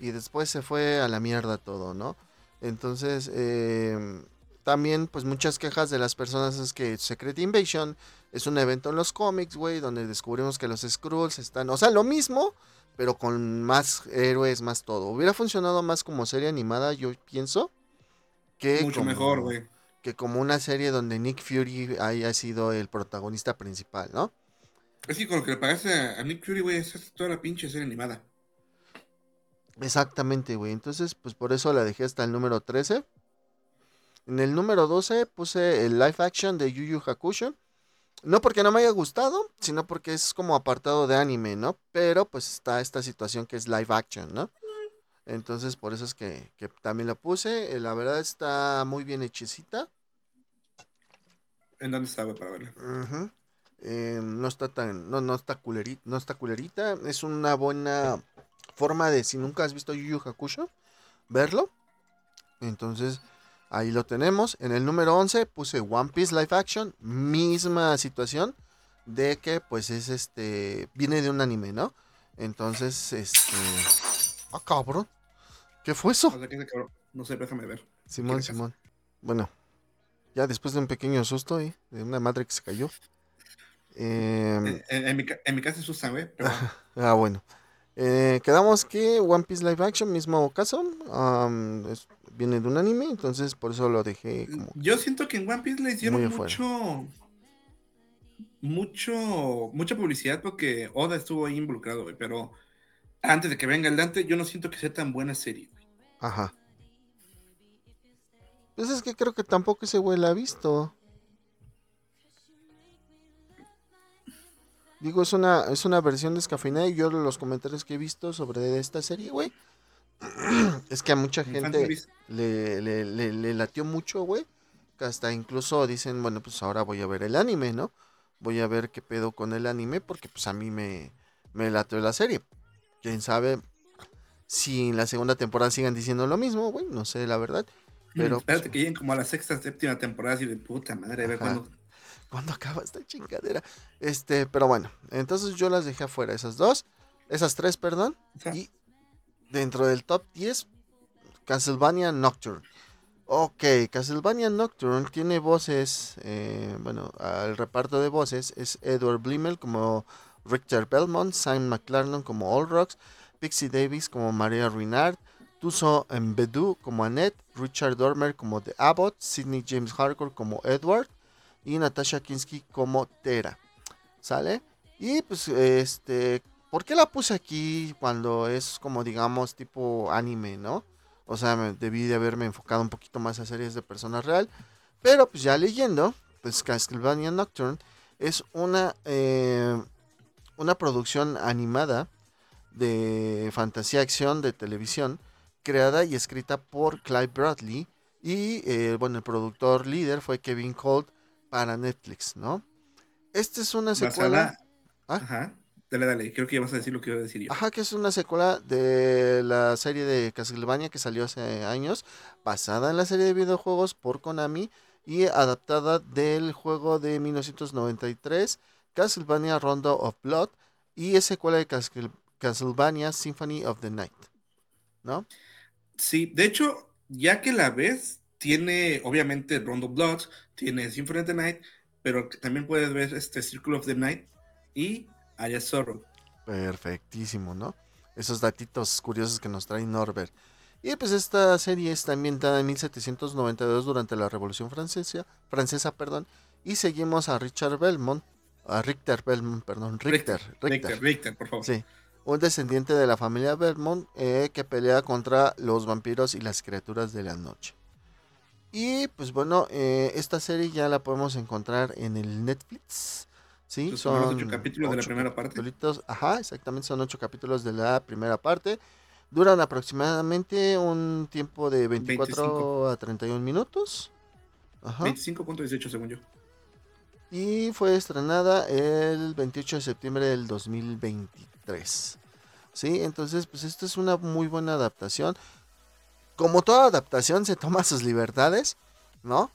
Speaker 1: Y después se fue a la mierda todo, ¿no? Entonces, eh, también, pues muchas quejas de las personas es que Secret Invasion es un evento en los cómics, güey, donde descubrimos que los Skrulls están, o sea, lo mismo, pero con más héroes, más todo. Hubiera funcionado más como serie animada, yo pienso. Que
Speaker 3: Mucho
Speaker 1: como-
Speaker 3: mejor, güey.
Speaker 1: Que como una serie donde Nick Fury haya sido el protagonista principal, ¿no?
Speaker 3: Es que con lo que le pagaste a a Nick Fury, güey, es toda la pinche serie animada.
Speaker 1: Exactamente, güey. Entonces, pues por eso la dejé hasta el número 13. En el número 12 puse el live action de Yu Yu Hakusho. No porque no me haya gustado, sino porque es como apartado de anime, ¿no? Pero pues está esta situación que es live action, ¿no? Entonces por eso es que, que también la puse. Eh, La verdad está muy bien hechicita.
Speaker 3: ¿En dónde está, güey, para verla?
Speaker 1: Ujú. Eh, no está tan, no, no está culerita, no está culerita. Es una buena forma de, si nunca has visto Yu Yu Hakusho, verlo. Entonces, ahí lo tenemos. En el número 11 puse One Piece Live Action, misma situación de que pues es este, viene de un anime, ¿no? Entonces, este... Ah, cabrón. ¿Qué fue eso?
Speaker 3: No sé, déjame ver.
Speaker 1: Simón. Simón. Bueno, ya después de un pequeño susto ahí, de una madre que se cayó. Em,
Speaker 3: En, mi, ca- en mi casa se asustan, güey. Pero (laughs)
Speaker 1: ah, bueno. Eh, quedamos que One Piece Live Action, mismo caso, es- viene de un anime, entonces por eso lo dejé como...
Speaker 3: yo siento que en One Piece le hicieron mucho. Mucho. Mucha publicidad porque Oda estuvo ahí involucrado, güey. Pero antes de que venga el Dante, yo no siento que sea tan buena serie, güey.
Speaker 1: Ajá. Pues es que creo que tampoco ese güey la ha visto. Digo, es una, es una versión descafeinada y yo los comentarios que he visto sobre esta serie, güey. (clears throat) Es que a mucha gente
Speaker 3: fanservice.
Speaker 1: le, le, le, le latió mucho, güey. Que hasta incluso dicen, bueno, pues ahora voy a ver el anime, ¿no? Voy a ver qué pedo con el anime porque pues a mí me, me latió la serie. Quién sabe si en la segunda temporada sigan diciendo lo mismo, güey. No sé, la verdad. Pero,
Speaker 3: Espérate
Speaker 1: pues,
Speaker 3: que lleguen como a la sexta, séptima temporada así de puta madre, a ver cuándo.
Speaker 1: ¿Cuándo acaba esta chingadera? Este, pero bueno, entonces yo las dejé afuera, esas dos, esas tres, perdón. Y dentro del top 10, Castlevania Nocturne. Ok, Castlevania Nocturne tiene voces, eh, bueno, al reparto de voces es Edward Blimmel como Richter Belmont, Sam McLaren como All Rocks, Pixie Davis como Maria Ruinard, Tuso Mbedu como Annette, Richard Dormer como The Abbott, Sidney James Harcourt como Edward y Natasha Kinsky como Tera. ¿Sale? Y pues este, ¿por qué la puse aquí cuando es como digamos tipo anime, no? O sea, me- debí de haberme enfocado un poquito más a series de persona real. Pero pues ya leyendo, pues Castlevania Nocturne es una, eh, una producción animada de fantasía acción de televisión creada y escrita por Clive Bradley y eh, bueno el productor líder fue Kevin Colt para Netflix, ¿no? Esta es una secuela. ¿Ah?
Speaker 3: Ajá. Dale, dale. Creo que ya vas a decir lo que iba a decir yo.
Speaker 1: ajá, que es una secuela de la serie de Castlevania que salió hace años, basada en la serie de videojuegos por Konami y adaptada del juego de 1993 Castlevania Rondo of Blood y es secuela de Castle- Castlevania Symphony of the Night, ¿no?
Speaker 3: Sí, de hecho, ya que la ves, tiene obviamente Rondo Blood, tiene Symphony of the Night, pero también puedes ver este Circle of the Night y Aya Sorrow.
Speaker 1: Perfectísimo, ¿no? Esos datitos curiosos que nos trae Norbert. Y pues esta serie está ambientada en 1792 durante la Revolución Francesa, francesa, perdón, y seguimos a Richard Belmont, a Richter Belmont, perdón, Richter, Richter,
Speaker 3: Richter, Richter, por favor.
Speaker 1: sí, un descendiente de la familia Belmont eh, que pelea contra los vampiros y las criaturas de la noche. Y pues bueno, eh, esta serie ya la podemos encontrar en el Netflix. Sí,
Speaker 3: primeros ocho
Speaker 1: son
Speaker 3: capítulos de la primera parte.
Speaker 1: Ajá, exactamente, son ocho capítulos de la primera parte. Duran aproximadamente un tiempo de 24
Speaker 3: 25.
Speaker 1: a 31 minutos. Ajá.
Speaker 3: 25.18 según yo.
Speaker 1: Y fue estrenada el 28 de septiembre del 2023. Sí, entonces pues esta es una muy buena adaptación. Como toda adaptación se toma sus libertades, ¿no?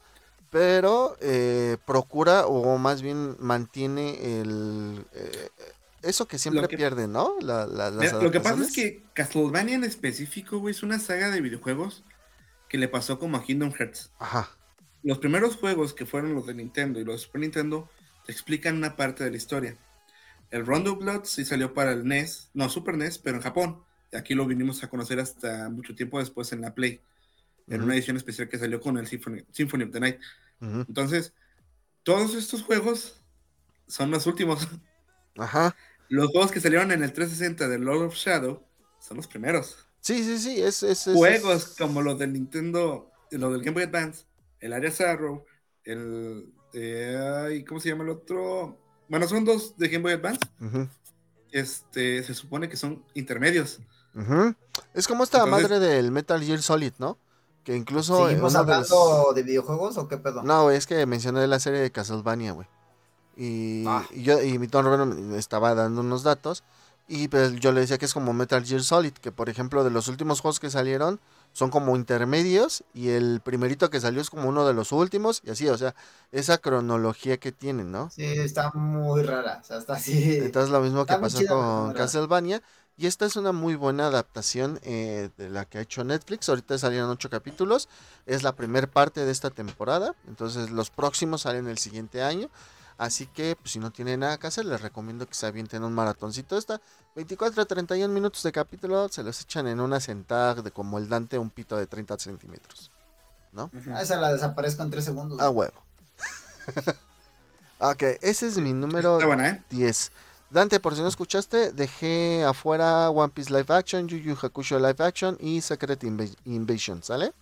Speaker 1: Pero eh, procura o más bien mantiene el... eh, eso que siempre
Speaker 3: que-
Speaker 1: pierde, ¿no? La- la- las
Speaker 3: Mira, lo que pasa es que Castlevania en específico, güey, es una saga de videojuegos que le pasó como a Kingdom Hearts.
Speaker 1: Ajá.
Speaker 3: Los primeros juegos que fueron los de Nintendo y los de Super Nintendo te explican una parte de la historia. El Rondo Blood sí salió para el NES, no Super NES, pero en Japón. Y aquí lo vinimos a conocer hasta mucho tiempo después en la Play, en una edición especial que salió con el Symphony, Symphony of the Night. Entonces, todos estos juegos son los últimos.
Speaker 1: Ajá.
Speaker 3: Los juegos que salieron en el 360 de Lord of Shadow son los primeros.
Speaker 1: Sí, sí, sí. Es,
Speaker 3: Juegos
Speaker 1: es-
Speaker 3: como los del Nintendo, los del Game Boy Advance, el Area Arrow, el. eh, ¿Cómo se llama el otro? Bueno, son dos de Game Boy Advance. Este, se supone que son intermedios.
Speaker 1: Es como esta
Speaker 3: Entonces-
Speaker 1: madre del Metal Gear Solid, ¿no? Que incluso...
Speaker 2: ¿Seguimos
Speaker 1: uno de los-
Speaker 2: hablando de videojuegos o qué pedo?
Speaker 1: No, güey, es que mencioné la serie de Castlevania, güey. Y,
Speaker 2: Ah.
Speaker 1: y yo y mi Tom Roberto me estaba dando unos datos y pues yo le decía que es como Metal Gear Solid, que por ejemplo de los últimos juegos que salieron son como intermedios y el primerito que salió es como uno de los últimos y así, o sea, esa cronología que tienen, ¿no?
Speaker 2: Sí, está muy rara. O sea, está así.
Speaker 1: Entonces lo mismo que pasó con. Castlevania. Y esta es una muy buena adaptación eh, de la que ha hecho Netflix. Ahorita salieron ocho capítulos. Es la primera parte de esta temporada. Entonces los próximos salen el siguiente año. Así que pues, si no tienen nada que hacer, les recomiendo que se avienten un maratoncito. Esta 24 a 31 minutos de capítulo se los echan en una sentada de como el Dante, un pito de 30 centímetros.
Speaker 3: Ujú.
Speaker 2: Ah, esa la desaparezco en tres segundos.
Speaker 1: A huevo. (laughs) ok, ese es mi número
Speaker 3: Está buena, ¿eh?
Speaker 1: 10. Dante, por si no escuchaste, dejé afuera One Piece Live Action, Yu Yu Hakusho Live Action y Secret Inva- Invasion, ¿sale?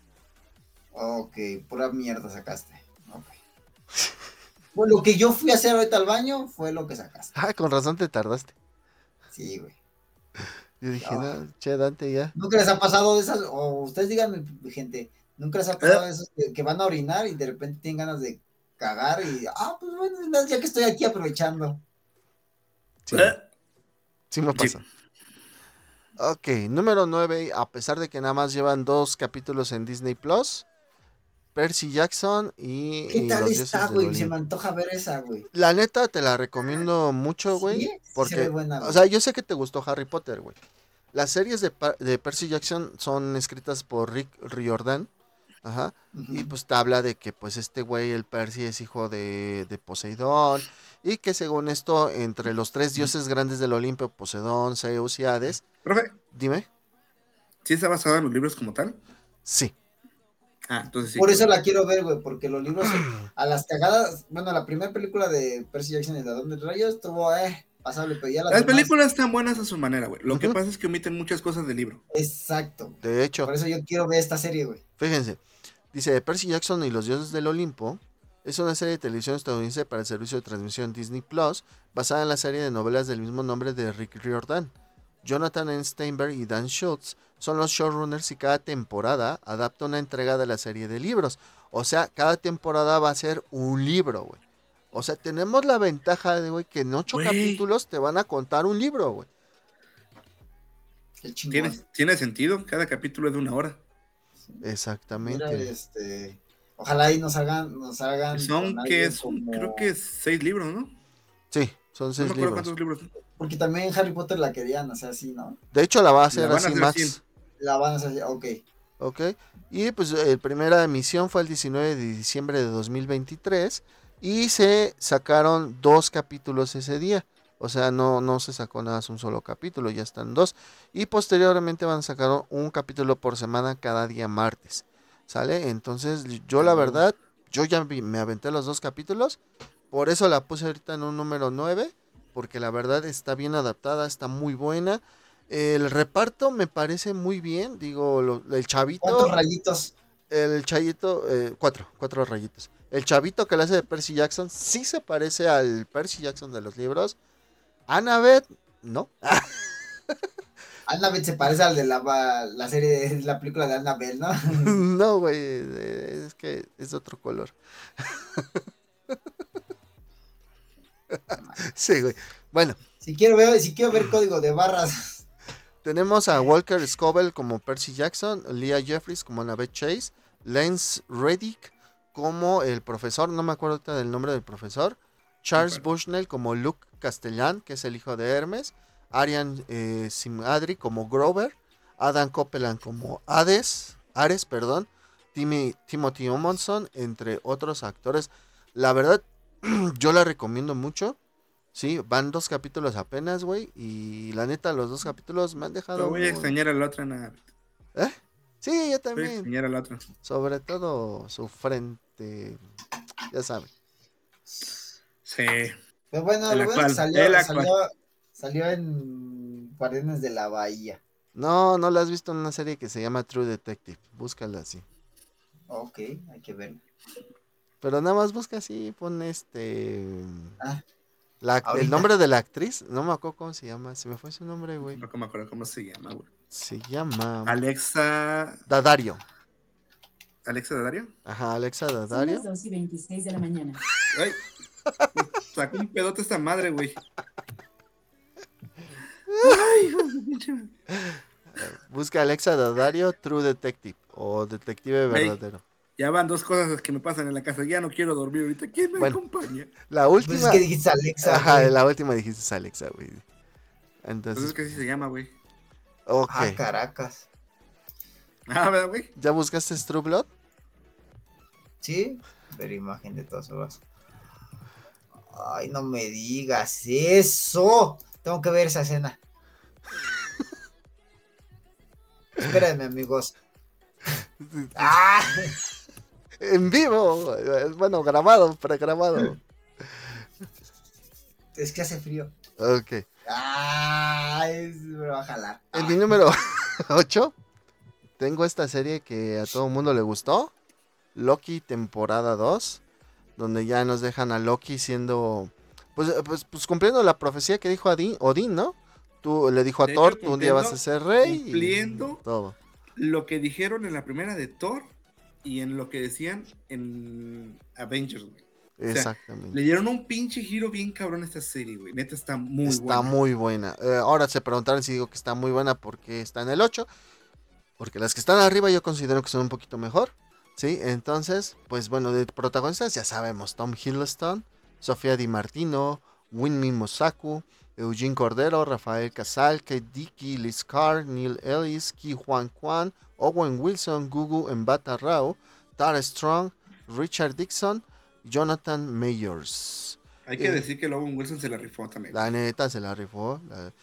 Speaker 2: Ok, pura mierda sacaste. Ok. (laughs) Bueno, lo que yo fui a hacer ahorita al baño fue lo que sacaste.
Speaker 1: Ah, con razón te tardaste.
Speaker 2: Sí, güey.
Speaker 1: Yo dije, no, che, Dante, ya.
Speaker 2: ¿Nunca les ha pasado de esas? O ustedes díganme, gente, ¿nunca les ha pasado de esos que, que van a orinar y de repente tienen ganas de cagar y, ah, pues bueno, ya que estoy aquí aprovechando.
Speaker 1: Sí,
Speaker 3: Eh,
Speaker 1: sí me pasa. Ok, número 9, a pesar de que nada más llevan dos capítulos en Disney Plus, Percy Jackson y,
Speaker 2: ¿Qué
Speaker 1: y
Speaker 2: tal
Speaker 1: los dioses
Speaker 2: está,
Speaker 1: del
Speaker 2: güey? Se
Speaker 1: Olimpo.
Speaker 2: me antoja ver esa, güey.
Speaker 1: La neta te la recomiendo mucho, güey.
Speaker 2: ¿Sí? Sí se
Speaker 1: porque,
Speaker 2: ve buena,
Speaker 1: o sea, yo sé que te gustó Harry Potter, güey. Las series de, de Percy Jackson son escritas por Rick Riordan. Ajá. Y pues te habla de que pues este güey, el Percy, es hijo de, de Poseidón. Y que según esto, entre los tres dioses grandes del Olimpo, Poseidón, Zeus y Hades,
Speaker 3: Profe,
Speaker 1: dime,
Speaker 3: ¿sí está basado en los libros como tal?
Speaker 1: sí.
Speaker 3: Ah, entonces sí.
Speaker 2: Por eso la quiero ver, güey, porque los libros (clears throat) a las cagadas, bueno, la primera película de Percy Jackson y el Ladrón de Rayos estuvo, eh, pasable, pero ya las,
Speaker 3: Las
Speaker 2: demás-
Speaker 3: películas están buenas a su manera, güey. Lo que pasa es que omiten muchas cosas del libro.
Speaker 2: Exacto.
Speaker 1: De hecho,
Speaker 2: Por eso yo quiero ver esta serie, güey.
Speaker 1: Fíjense, dice Percy Jackson y los dioses del Olimpo es una serie de televisión estadounidense para el servicio de transmisión Disney Plus, basada en la serie de novelas del mismo nombre de Rick Riordan. Jonathan N. Steinberg y Dan Schultz son los showrunners y cada temporada adapta una entrega de la serie de libros. O sea, cada temporada va a ser un libro, güey. O sea, tenemos la ventaja de, güey, que en ocho capítulos te van a contar un libro, güey.
Speaker 2: El chingón.
Speaker 3: ¿Tiene, tiene sentido, cada capítulo es de una hora.
Speaker 1: Exactamente.
Speaker 2: Mira, este, ojalá ahí nos hagan, nos hagan.
Speaker 3: Son que es,
Speaker 2: como-
Speaker 3: creo que es seis libros, ¿no?
Speaker 1: Sí, son
Speaker 3: No
Speaker 1: seis
Speaker 3: me acuerdo
Speaker 1: libros.
Speaker 3: cuántos libros.
Speaker 2: Porque también Harry Potter la querían, o sea, así, ¿no?
Speaker 1: De hecho, la va a hacer así Max.
Speaker 2: La van a hacer, ok.
Speaker 1: Ok. Y pues la primera emisión fue el 19 de diciembre de 2023 y se sacaron dos capítulos ese día. O sea, no, no se sacó nada más un solo capítulo, ya están dos. Y posteriormente van a sacar un capítulo por semana cada día martes. ¿Sale? Entonces yo la verdad, yo ya me aventé los dos capítulos. Por eso la puse ahorita en un número 9. Porque la verdad está bien adaptada, está muy buena. El reparto me parece muy bien. Digo, lo- el chavito.
Speaker 2: ¿Cuántos rayitos?
Speaker 1: El chayito, eh, cuatro, cuatro rayitos. El chavito que le hace de Percy Jackson sí se parece al Percy Jackson de los libros. Annabeth, no. (laughs)
Speaker 2: Annabelle se parece al de la, la serie, (laughs) la película de Annabelle, ¿no? (laughs)
Speaker 1: no, güey. Es que es de otro color. sí, güey. Bueno,
Speaker 2: Si quiero ver, si quiero ver código de barras.
Speaker 1: Tenemos a Walker Scoville como Percy Jackson, Leah Jeffries como Annabeth Chase, Lance Reddick como el profesor, no me acuerdo ahorita del nombre del profesor, Charles
Speaker 3: acuerdo.
Speaker 1: Bushnell como Luke Castellan, que es el hijo de Hermes, Arian eh, Simadri como Grover, Adam Copeland como Hades, Ares, perdón, Timmy- Timothy Omonson, entre otros actores. La verdad, (clears throat) yo la recomiendo mucho. Sí, van dos capítulos apenas, güey. Y la neta, los dos capítulos me han dejado.
Speaker 3: Pero voy a extrañar a la otra, nada.
Speaker 1: Sí, yo
Speaker 3: Voy a
Speaker 1: también.
Speaker 3: extrañar a la otra.
Speaker 1: Sobre todo su frente. Ya saben.
Speaker 3: Sí.
Speaker 2: Pero bueno,
Speaker 3: actual,
Speaker 2: salió, salió, salió en Guardianes de la Bahía.
Speaker 1: No, no la has visto en una serie que se llama True Detective. Búscala así.
Speaker 2: Ok, hay que verlo.
Speaker 1: Pero nada más busca así, pon este.
Speaker 2: Ah,
Speaker 1: la- el nombre de la actriz, no me acuerdo cómo se llama. Se me fue su nombre, güey.
Speaker 3: No me acuerdo cómo se llama, güey.
Speaker 1: Se llama.
Speaker 3: Alexa.
Speaker 1: Dadario.
Speaker 3: ¿Alexa Dario?
Speaker 1: Ajá, Alexa
Speaker 5: Son las
Speaker 1: Dadario.
Speaker 5: 2 y 26 de la mañana.
Speaker 3: Ay. Sacó un pedote esta madre, güey.
Speaker 1: Busca Alexa Dadario, True Detective. O Detective. Verdadero.
Speaker 3: Ya van dos cosas que me pasan en la casa. Ya no quiero dormir ahorita. ¿Quién me
Speaker 1: Bueno.
Speaker 3: acompaña?
Speaker 1: La
Speaker 2: pues
Speaker 1: última.
Speaker 2: es que dijiste Alexa.
Speaker 1: Ajá,
Speaker 2: güey.
Speaker 1: la última dijiste es Alexa, güey.
Speaker 3: Pues
Speaker 1: Entonces,
Speaker 3: es que así se llama, güey.
Speaker 1: ok.
Speaker 2: Ah, Caracas. (laughs)
Speaker 3: Ah, ¿verdad, güey?
Speaker 1: ¿Ya buscaste True Blood?
Speaker 2: ¿Sí? Ver imagen de todas horas. Ay, no me digas eso. Tengo que ver esa escena. (laughs) Espérenme, amigos. ¡Ah!
Speaker 1: En vivo. Bueno, grabado, pregrabado.
Speaker 2: Es que hace frío.
Speaker 1: Ok.
Speaker 2: ¡Ay! Me va a jalar.
Speaker 1: En mi número (laughs) 8 tengo esta serie que a todo el mundo le gustó. Loki temporada 2. Donde ya nos dejan a Loki siendo... Pues, pues, pues cumpliendo la profecía que dijo Adin- Odín, ¿no? Tú le dijo a
Speaker 3: De
Speaker 1: Thor,
Speaker 3: hecho,
Speaker 1: tú un día vas a ser rey. y
Speaker 3: cumpliendo.
Speaker 1: todo.
Speaker 3: Lo que dijeron en la primera de Thor y en lo que decían en Avengers, güey. sea,
Speaker 1: Exactamente.
Speaker 3: Le dieron un pinche giro bien cabrón a esta serie, güey. Neta está muy
Speaker 1: está
Speaker 3: buena.
Speaker 1: muy buena. Eh, ahora se preguntaron si digo que está muy buena porque está en el 8. Porque las que están arriba yo considero que son un poquito mejor. ¿Sí? Entonces, pues bueno, de protagonistas ya sabemos. Tom Hiddleston, Sofía Di Martino, Winmi Mosaku, Eugene Cordero, Rafael Casal, Kate Dickey, Liz Carr, Neil Ellis, Ki Juan Kwan, Owen Wilson, Gugu Mbata Rao, Tara Strong, Richard Dixon, Jonathan Mayers.
Speaker 3: Hay que
Speaker 1: Eh.
Speaker 3: decir que Logan Wilson se la rifó también.
Speaker 1: La neta se la rifó. la-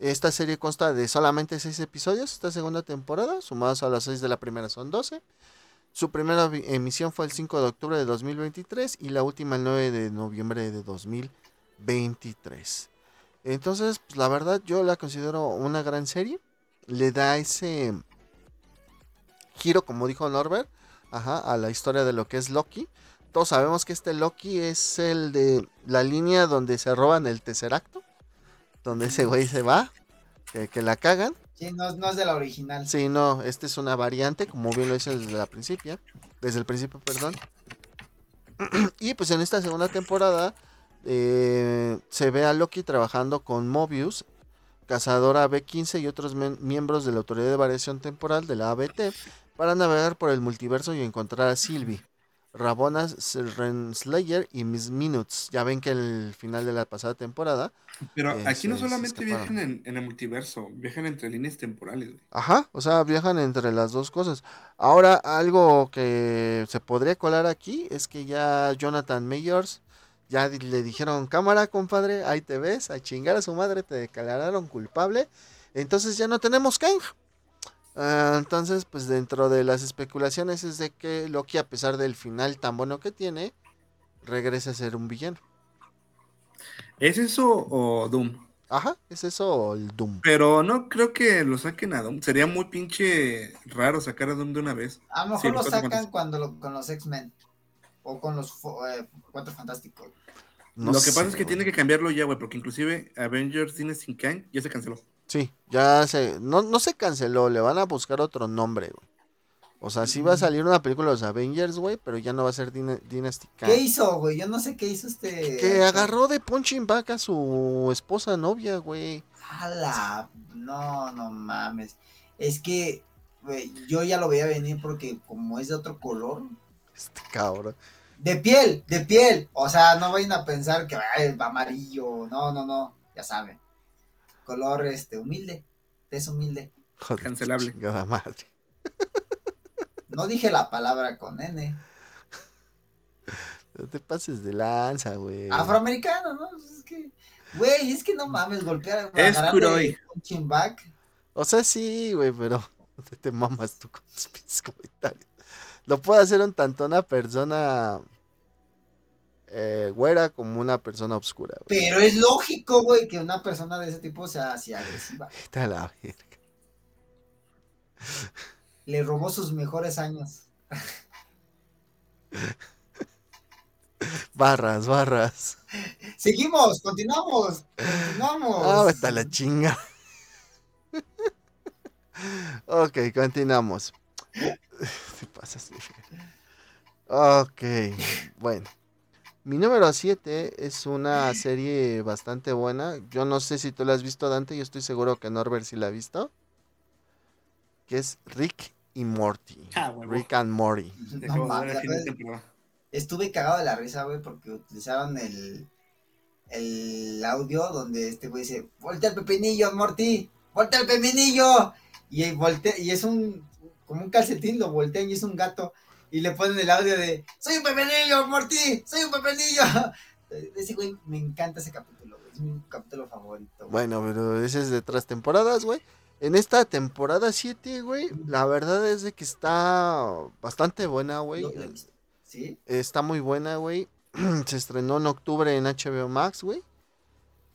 Speaker 1: Esta serie consta de solamente seis episodios, esta segunda temporada, sumados a las seis de la primera son 12. Su primera emisión fue el 5 de octubre de 2023 y la última el 9 de noviembre de 2023. Entonces, pues, la verdad yo la considero una gran serie. Le da ese giro, como dijo Norbert, ajá, a la historia de lo que es Loki. Todos sabemos que este Loki es el de la línea donde se roban el Tesseracto. Donde ese güey se va, que, que la cagan.
Speaker 2: Sí, no, no es de la original.
Speaker 1: Sí, no, esta es una variante, como bien lo hice desde la principio, desde el principio, perdón. (clears throat) y pues en esta segunda temporada eh, se ve a Loki trabajando con Mobius, cazadora B15 y otros miembros de la Autoridad de Variación Temporal de la ABT para navegar por el multiverso y encontrar a Sylvie, Rabona Renslayer y Miss Minutes. Ya ven que el final de la pasada temporada
Speaker 3: Pero
Speaker 1: Eh,
Speaker 3: aquí no solamente viajan en, en el multiverso, viajan entre líneas temporales. güey.
Speaker 1: Ajá, o sea, viajan entre las dos cosas. Ahora, algo que se podría colar aquí es que ya Jonathan Mayors ya le dijeron, cámara, compadre, ahí te ves, a chingar a su madre, te declararon culpable. Entonces ya no tenemos Kang. Ah, entonces, pues dentro de las especulaciones es de que Loki, a pesar del final tan bueno que tiene, regresa a ser un villano.
Speaker 3: ¿Es eso o Doom?
Speaker 1: Ajá, es eso o el Doom.
Speaker 3: Pero no creo que lo saquen a Doom. Sería muy pinche raro sacar a Doom de una vez.
Speaker 2: A lo mejor
Speaker 3: Sí,
Speaker 2: lo sacan cuando lo- con los X-Men. O con los eh, Cuatro Fantásticos.
Speaker 1: No
Speaker 3: lo que pasa es que tiene que cambiarlo ya, güey, porque inclusive Avengers Dynasty Kang ya se canceló.
Speaker 1: Sí, ya se. No, no se canceló, le van a buscar otro nombre, güey. O sea, sí va a salir una película de los Avengers, güey, pero ya no va a ser Dyna- Dynasty Kang.
Speaker 2: ¿Qué hizo, güey? Yo no sé qué hizo este.
Speaker 1: Que agarró de punching back a su esposa novia, güey.
Speaker 2: ¡Hala! No, no mames. Es que, güey, yo ya lo veía venir porque como es de otro color.
Speaker 1: Este cabrón.
Speaker 2: De piel, de piel. O sea, no vayan a pensar que ay, va amarillo. No, no, no. Ya saben. Color este humilde. Es humilde.
Speaker 1: Joder,
Speaker 3: Cancelable.
Speaker 1: chingada madre.
Speaker 2: No dije la palabra con N.
Speaker 1: No te pases de lanza, güey.
Speaker 2: Afroamericano, ¿no? Es que, güey, es que no mames, golpear.
Speaker 3: Es
Speaker 2: back.
Speaker 1: O sea, sí, güey, pero te, te mamas tú con tus pinches comentarios. Lo puede hacer un tanto una persona eh, güera como una persona oscura, güey.
Speaker 2: Pero es lógico, güey, que una persona de ese tipo sea así agresiva.
Speaker 1: A la verga.
Speaker 2: Le robó sus mejores años.
Speaker 1: Barras, barras.
Speaker 2: Seguimos, continuamos, continuamos.
Speaker 1: Ah, a la chinga. (laughs) ok, continuamos. (laughs) Te pasas. Ok, bueno. Mi número 7 es una serie bastante buena. Yo no sé si tú la has visto, Dante. Yo estoy seguro que Norbert sí la ha visto. Que es Rick y Morty.
Speaker 3: Ah.
Speaker 1: Rick and Morty.
Speaker 2: No. Estuve cagado de la risa, güey, porque utilizaron el, el audio donde este güey dice, voltea el pepinillo, Morty, voltea el pepinillo. Y, voltea, y es un, como un calcetín, lo voltean y es un gato. Y le ponen el audio de, soy un pepinillo, Morty, soy un pepinillo. (laughs) Ese güey, me encanta ese capítulo, güey, es mi capítulo favorito. güey.
Speaker 1: Bueno, pero ese es de otras temporadas, güey. En esta temporada 7, güey, la verdad es de que está bastante buena, güey.
Speaker 2: ¿Sí?
Speaker 1: Está muy buena, güey. (clears throat) Se estrenó en octubre en HBO Max, güey.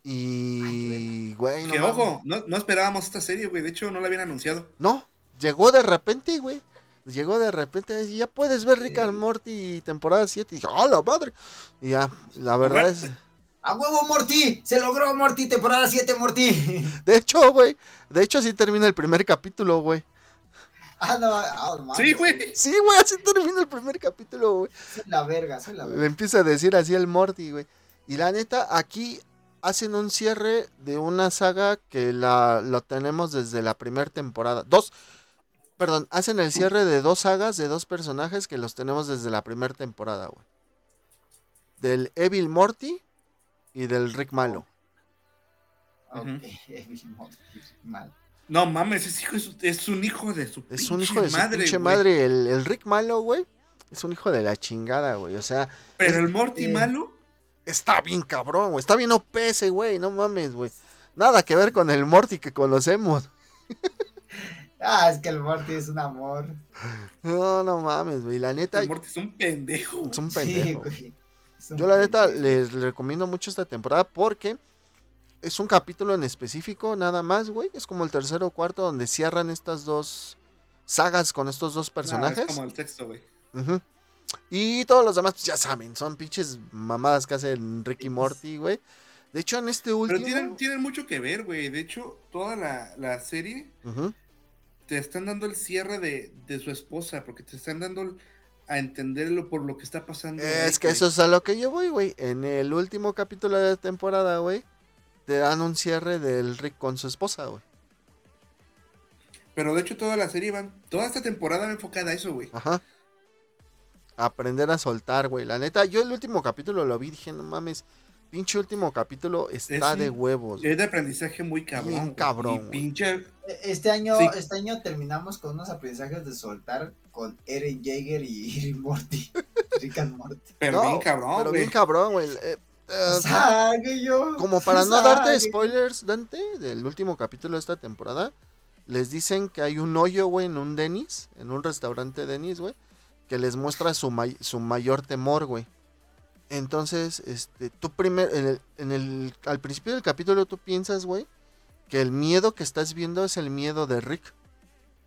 Speaker 1: Y, güey, no
Speaker 3: que ojo, no, no esperábamos esta serie, güey. De hecho, no la habían anunciado.
Speaker 1: No, llegó de repente, güey. Llegó de repente y ya puedes ver Rick and Morty temporada 7. Y dije, ¡oh, la madre! Y ya, la verdad es.
Speaker 2: ¡A huevo, Morty! ¡Se logró, Morty! Temporada 7, Morty. (laughs)
Speaker 1: De hecho, güey. De hecho, así termina el primer capítulo, güey.
Speaker 2: ah, no, ah, mames,
Speaker 3: Sí, güey.
Speaker 1: Sí, güey, así termina el primer capítulo, güey.
Speaker 2: Soy la verga, soy la
Speaker 1: Le
Speaker 2: verga.
Speaker 1: empieza a decir así el Morty, güey. Y la neta, aquí hacen un cierre de una saga que la, lo tenemos desde la primera temporada. Dos, perdón, hacen el cierre de dos sagas de dos personajes que los tenemos desde la primera temporada, güey. Del Evil Morty y del Rick Malo.
Speaker 2: Ok,
Speaker 3: Ujú. (laughs)
Speaker 2: mal.
Speaker 3: No mames, ese hijo es, es un hijo de su
Speaker 1: Es un hijo de su
Speaker 3: madre,
Speaker 1: pinche
Speaker 3: güey.
Speaker 1: madre. El, el Rick Malo, güey. Es un hijo de la chingada, güey. O sea,
Speaker 3: Pero el Morty
Speaker 2: eh,
Speaker 3: malo,
Speaker 1: está bien cabrón, güey. Está bien OP ese, güey. No mames, güey. Nada que ver con el Morty que conocemos. (laughs)
Speaker 2: Ah, es que el Morty es un amor.
Speaker 1: No, no mames, güey. La neta,
Speaker 3: el Morty es un pendejo.
Speaker 1: es un
Speaker 2: Sí,
Speaker 1: pendejo.
Speaker 2: güey. Es un
Speaker 1: Yo la neta les recomiendo mucho esta temporada porque es un capítulo en específico nada más, güey. Es como el tercero o cuarto donde cierran estas dos sagas con estos dos personajes.
Speaker 3: es como el texto, güey.
Speaker 1: Y todos los demás, pues ya saben, son pinches mamadas que hacen Ricky y Morty, güey. De hecho, en este último...
Speaker 3: Pero tienen, tienen mucho que ver, güey. De hecho, toda la, la serie
Speaker 1: Ujú.
Speaker 3: Te están dando el cierre de, de su esposa, porque te están dando a entenderlo por lo que está pasando.
Speaker 1: Es que
Speaker 3: güey.
Speaker 1: eso es a lo que yo voy, güey. En el último capítulo de la temporada, güey, te dan un cierre del Rick con su esposa, güey.
Speaker 3: Pero de hecho, toda la serie va. Toda esta temporada va enfocada a eso, güey.
Speaker 1: Ajá. Aprender a soltar, güey. La neta, yo el último capítulo lo vi y dije, no mames, pinche último capítulo está
Speaker 3: Es
Speaker 1: de huevos.
Speaker 3: Es de aprendizaje muy cabrón.
Speaker 1: Bien cabrón,
Speaker 3: Y pinche.
Speaker 2: Este año,
Speaker 3: Sí.
Speaker 2: este año terminamos con unos aprendizajes de soltar con Eren Jaeger y (laughs) Rick Morty. Rick and Morty.
Speaker 3: Pero
Speaker 1: No,
Speaker 3: bien cabrón,
Speaker 1: Pero
Speaker 3: güey.
Speaker 1: bien cabrón, güey. Eh, eh,
Speaker 2: yo-
Speaker 1: como para no darte (laughs) spoilers, Dante, del último capítulo de esta temporada, les dicen que hay un hoyo, güey, en un Denis, en un restaurante Denis, güey, que les muestra su, may- su mayor temor, güey. Entonces, este, tú primero, en el, en el, al principio del capítulo tú piensas, güey, que el miedo que estás viendo es el miedo de Rick.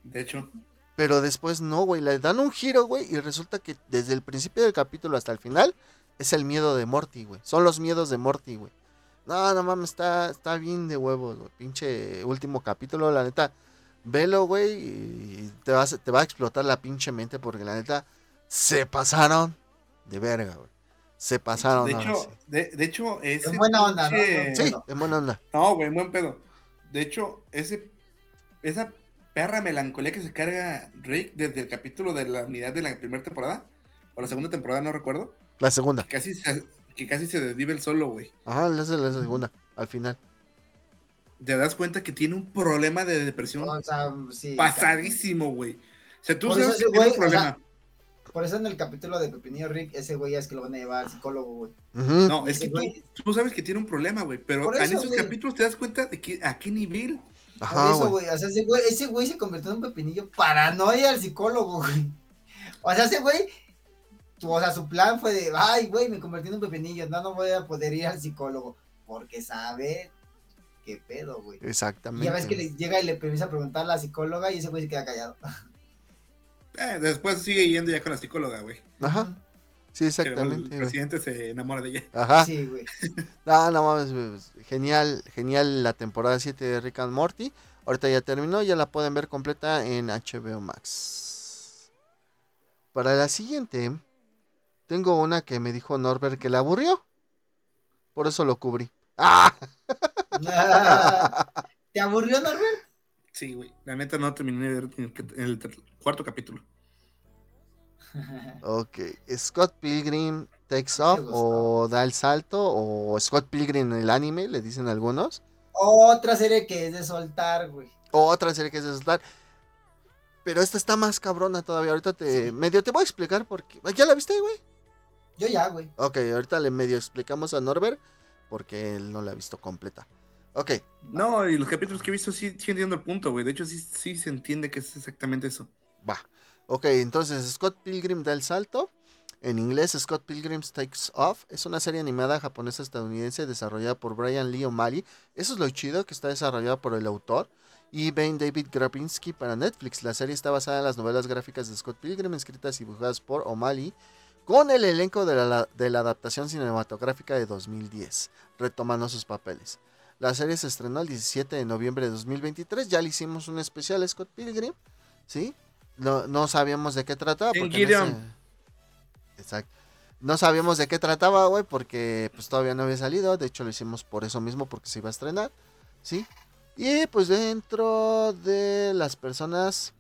Speaker 3: De hecho,
Speaker 1: Pero después no, güey, le dan un giro, güey, y resulta que desde el principio del capítulo hasta el final es el miedo de Morty, güey. Son los miedos de Morty, güey. No, no mames, está, está bien de huevos, güey. Pinche último capítulo, la neta. Velo, güey, y te, vas, te va a explotar la pinche mente porque la neta se pasaron de verga, güey. Se pasaron.
Speaker 3: de hecho, de, de hecho, ese.
Speaker 2: En buena onda, ¿no?
Speaker 1: Sí,
Speaker 2: bueno.
Speaker 1: en buena onda.
Speaker 3: No, güey, buen pedo. De hecho, ese, esa perra melancolía que se carga Rick desde el capítulo de la unidad de la primera temporada, o la segunda temporada, no recuerdo,
Speaker 1: La segunda.
Speaker 3: que casi se, que casi se desvive el solo, güey.
Speaker 1: Ajá, esa es la segunda, al final.
Speaker 3: Te das cuenta que tiene un problema de depresión
Speaker 2: O sea, sí.
Speaker 3: pasadísimo, güey. O sea, tú
Speaker 2: Por eso
Speaker 3: sabes que
Speaker 2: ese
Speaker 3: tiene un
Speaker 2: güey, o sea,
Speaker 3: problema.
Speaker 2: Por eso en el capítulo de Pepinillo Rick, ese güey ya es que lo van a llevar al psicólogo, güey.
Speaker 3: No, es
Speaker 2: ese
Speaker 3: que tú,
Speaker 2: güey-
Speaker 3: tú sabes que tiene un problema, güey. Pero
Speaker 2: Por
Speaker 3: en
Speaker 2: eso,
Speaker 3: esos
Speaker 2: güey.
Speaker 3: capítulos te das cuenta de que a qué nivel.
Speaker 2: Por
Speaker 1: Ajá,
Speaker 2: eso,
Speaker 1: güey.
Speaker 2: O sea, ese güey, ese güey se convirtió en un pepinillo paranoia al psicólogo, güey. O sea, ese güey, o sea, su plan fue de, ay, güey, me convertí en un pepinillo, no, no voy a poder ir al psicólogo. Porque sabe qué pedo, güey. Y
Speaker 1: Exactamente.
Speaker 2: ya ves que le llega y le empieza a preguntar a la psicóloga y ese güey se queda callado. (laughs)
Speaker 3: Eh, después sigue yendo ya con la psicóloga, güey.
Speaker 1: Ajá, sí, exactamente.
Speaker 3: El
Speaker 1: güey.
Speaker 3: presidente se enamora de ella.
Speaker 1: Ajá.
Speaker 2: Sí, güey. (laughs)
Speaker 1: No, no mames, güey, genial, genial la temporada 7 de Rick and Morty. Ahorita ya terminó, ya la pueden ver completa en HBO Max. Para la siguiente, tengo una que me dijo Norbert que la aburrió. Por eso lo cubrí. ¡Ah! (laughs)
Speaker 2: ¿Te aburrió, Norbert?
Speaker 3: Sí, güey. La neta no terminé de ver en el, cuarto capítulo. (laughs)
Speaker 1: Ok, Scott Pilgrim takes off o da el salto o Scott Pilgrim en el anime, le dicen algunos.
Speaker 2: Otra serie que es de soltar, güey.
Speaker 1: O otra serie que es de soltar. Pero esta está más cabrona todavía. Ahorita te medio te voy a explicar porque ¿Ya la viste, güey?
Speaker 2: Yo ya, güey.
Speaker 1: Ok, ahorita le medio explicamos a Norbert porque él no la ha visto completa. Ok,
Speaker 3: No, y los capítulos que he visto sí, sí entiendo el punto, güey. De hecho, sí, sí se entiende que es exactamente eso.
Speaker 1: va. Ok, entonces Scott Pilgrim da el salto. En inglés, Scott Pilgrim Takes Off. Es una serie animada japonesa estadounidense desarrollada por Brian Lee O'Malley. Eso es lo chido, que está desarrollada por el autor. Y Ben David Grabinski para Netflix. La serie está basada en las novelas gráficas de Scott Pilgrim, escritas y dibujadas por O'Malley, con el elenco de la, de la adaptación cinematográfica de 2010, retomando sus papeles. La serie se estrenó el 17 de noviembre de 2023. Ya le hicimos un especial a Scott Pilgrim, ¿sí? No, no sabíamos de qué trataba.
Speaker 3: En Gideon.
Speaker 1: ese- Exacto. No sabíamos de qué trataba, güey, porque pues todavía no había salido. De hecho, lo hicimos por eso mismo, porque se iba a estrenar, ¿sí? Y pues dentro de las personas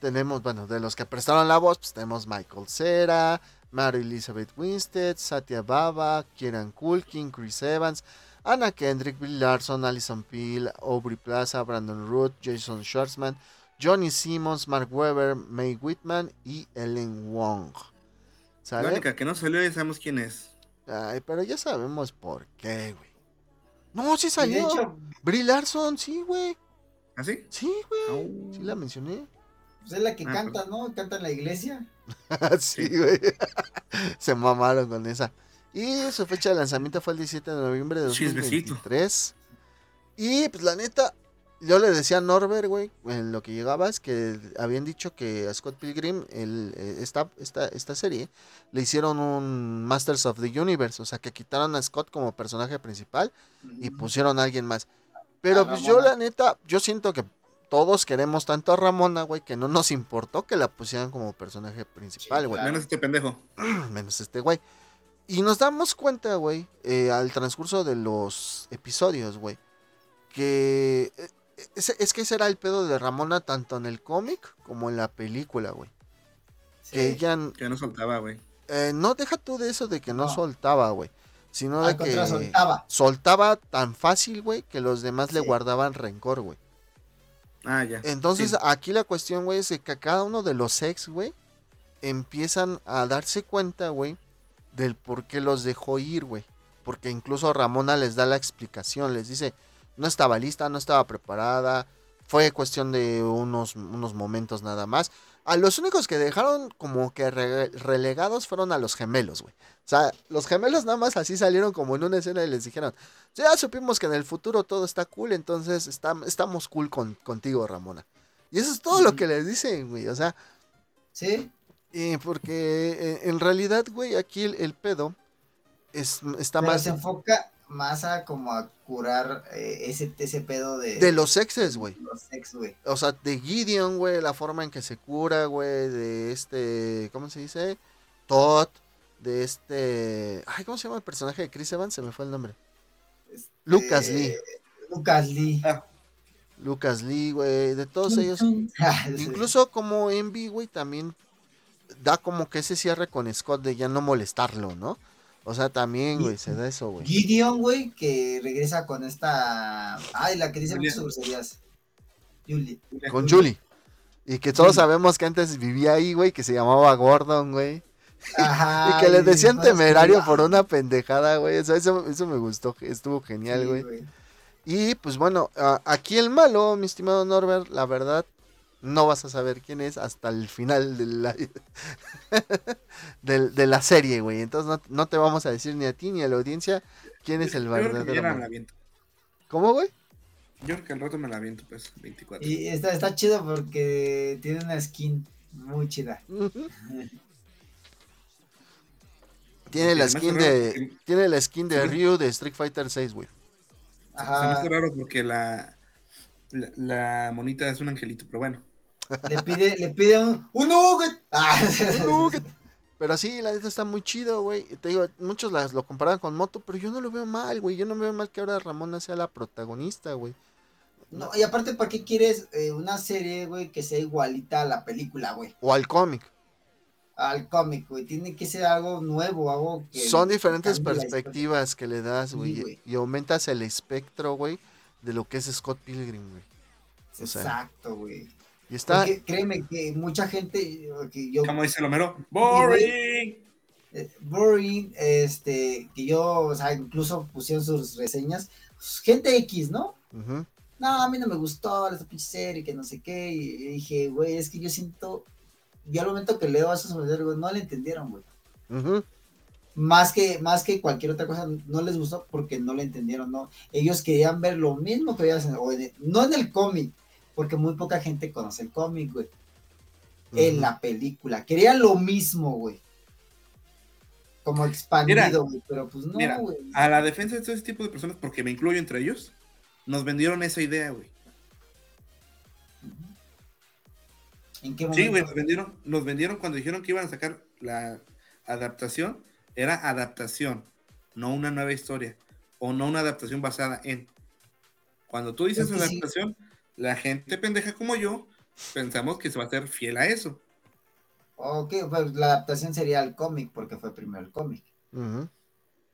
Speaker 1: tenemos, bueno, de los que prestaron la voz, pues tenemos Michael Cera, Mary Elizabeth Winstead, Satya Baba, Kieran Culkin, Chris Evans, Anna Kendrick, Bill Larson, Alison Peel, Aubrey Plaza, Brandon Root, Jason Schwartzman, Johnny Simmons, Mark Webber, May Whitman y Ellen Wong.
Speaker 3: La
Speaker 1: ¿Sale?
Speaker 3: única que no salió ya sabemos quién es.
Speaker 1: Ay, pero ya sabemos por qué, güey. No, sí salió.
Speaker 2: hecho,
Speaker 1: Brie Larson, sí, güey.
Speaker 3: ¿Así?
Speaker 1: Sí, güey.
Speaker 3: Au.
Speaker 1: Sí la mencioné.
Speaker 2: pues es la que
Speaker 3: Ah,
Speaker 2: canta, ¿no? Canta en la iglesia. (laughs)
Speaker 1: sí, güey. (laughs) Se mamaron con esa. Y su fecha de lanzamiento fue el 17 de noviembre de
Speaker 3: Chismecito.
Speaker 1: 2023. Y pues la neta, yo le decía a Norbert, güey, en lo que llegabas, que habían dicho que a Scott Pilgrim, el, eh, esta, esta, esta serie, le hicieron un Masters of the Universe. O sea, que quitaron a Scott como personaje principal y pusieron a alguien más. Pero
Speaker 2: A
Speaker 1: pues yo la neta, yo siento que todos queremos tanto a Ramona, güey, que no nos importó que la pusieran como personaje principal,
Speaker 2: Sí,
Speaker 1: güey.
Speaker 2: claro.
Speaker 3: Menos este pendejo. (clears throat)
Speaker 1: Menos este güey. Y nos damos cuenta, güey, eh, al transcurso de los episodios, güey, que eh, es, es que ese era el pedo de Ramona tanto en el cómic como en la película, güey. Que ella
Speaker 3: Que no soltaba, güey.
Speaker 1: eh, no deja tú de eso de que no,
Speaker 2: No.
Speaker 1: soltaba, güey, sino de
Speaker 2: Al
Speaker 1: que
Speaker 2: contrario, soltaba.
Speaker 1: soltaba tan fácil, güey, que los demás le guardaban rencor, güey.
Speaker 3: Ah, ya.
Speaker 1: Entonces,
Speaker 3: Sí.
Speaker 1: aquí la cuestión, güey, es de que cada uno de los ex, güey, empiezan a darse cuenta, güey, del por qué los dejó ir, güey. Porque incluso Ramona les da la explicación, les dice, no estaba lista, no estaba preparada, fue cuestión de unos, unos momentos nada más. A los únicos que dejaron como que re- relegados fueron a los gemelos, güey. O sea, los gemelos nada más así salieron como en una escena y les dijeron, ya supimos que en el futuro todo está cool, entonces está- estamos cool con, contigo, Ramona. Y eso es todo lo que les dicen, güey. O sea,
Speaker 2: Sí.
Speaker 1: Eh, porque eh, en realidad, güey, aquí el, el pedo es, está
Speaker 2: Pero
Speaker 1: más
Speaker 2: se enfoca más a como a curar eh, ese, ese pedo de,
Speaker 1: de los exes, güey.
Speaker 2: los ex, güey.
Speaker 1: O sea, de Gideon, güey, la forma en que se cura, güey, de este, ¿cómo se dice? Todd, de este, ay, ¿cómo se llama el personaje de Chris Evans? Se me fue el nombre.
Speaker 2: Este,
Speaker 1: Lucas Lee.
Speaker 2: Lucas Lee.
Speaker 1: Lucas Lee, güey, de todos ellos. (laughs) Incluso como Envy, güey, también da como que ese cierre con Scott de ya no molestarlo, ¿no? O sea, también, güey, se da eso, güey.
Speaker 2: Gideon, güey, que regresa con esta. Ay, la que dice muchas groserías. Julie.
Speaker 1: Con Julie. Y que todos sabemos que antes vivía ahí, güey, que se llamaba Gordon, güey.
Speaker 2: Ajá. (laughs)
Speaker 1: y que le decían temerario por una pendejada, güey. Eso, eso, eso me gustó, estuvo genial,
Speaker 2: Sí,
Speaker 1: güey. Y pues bueno, aquí el malo, mi estimado Norbert, la verdad, no vas a saber quién es hasta el final de la, (laughs) de la serie, güey. Entonces no, no te vamos a decir ni a ti ni a la audiencia quién es el
Speaker 3: Yo creo que
Speaker 1: verdadero. ¿Cómo, güey?
Speaker 3: Yo creo que al rato me la aviento, pues, 24.
Speaker 2: Y está, está chido porque tiene una skin muy chida. (laughs)
Speaker 1: Tiene la skin de. Tiene la skin de. Ryu de Street Fighter 6, güey.
Speaker 3: Se me hace raro porque la, la, la monita es un angelito, pero bueno. (laughs)
Speaker 2: Le pide, le pide un, un nugget. (laughs) Ah,
Speaker 1: Pero sí, la neta está muy chido, güey. Te digo, muchos las, lo comparan con Moto, pero yo no lo veo mal, güey. Yo no veo mal que ahora Ramona sea la protagonista, güey.
Speaker 2: No, y aparte, ¿para qué quieres eh, una serie, güey, que sea igualita a la película, güey?
Speaker 1: O al cómic.
Speaker 2: Al cómic, güey. Tiene que ser algo nuevo, algo que.
Speaker 1: Son diferentes perspectivas que le das, güey. y aumentas el espectro, güey, de lo que es Scott Pilgrim, güey.
Speaker 2: Exacto, güey.
Speaker 1: Y está.
Speaker 2: Porque créeme que mucha gente, que yo
Speaker 3: Como dice Lomero, ¡Boring!
Speaker 2: eh, boring, este, que yo, o sea, incluso pusieron sus reseñas, pues, gente X, ¿no? No, a mí no me gustó esa pinche serie, que no sé qué, y, y dije, güey, es que yo siento, yo al momento que leo a esos comentarios, güey, no le entendieron, güey. Más que, más que cualquier otra cosa, no les gustó porque no le entendieron, ¿no? Ellos querían ver lo mismo que el- no en el cómic, porque muy poca gente conoce el cómic, güey. En la película. Querían lo mismo, güey. Como expandido, güey, pero pues no,
Speaker 3: mira,
Speaker 2: güey.
Speaker 3: A la defensa de todo ese tipo de personas, porque me incluyo entre ellos, nos vendieron esa idea, güey.
Speaker 2: ¿En qué
Speaker 3: Sí,
Speaker 2: momento?
Speaker 3: güey, nos vendieron, nos vendieron cuando dijeron que iban a sacar la adaptación, era adaptación, no una nueva historia, o no una adaptación basada en. Cuando tú dices
Speaker 2: Es que sí.
Speaker 3: adaptación, la gente pendeja como yo, pensamos que se va a hacer fiel a eso.
Speaker 2: Ok, pues la adaptación sería al cómic, porque fue primero el cómic.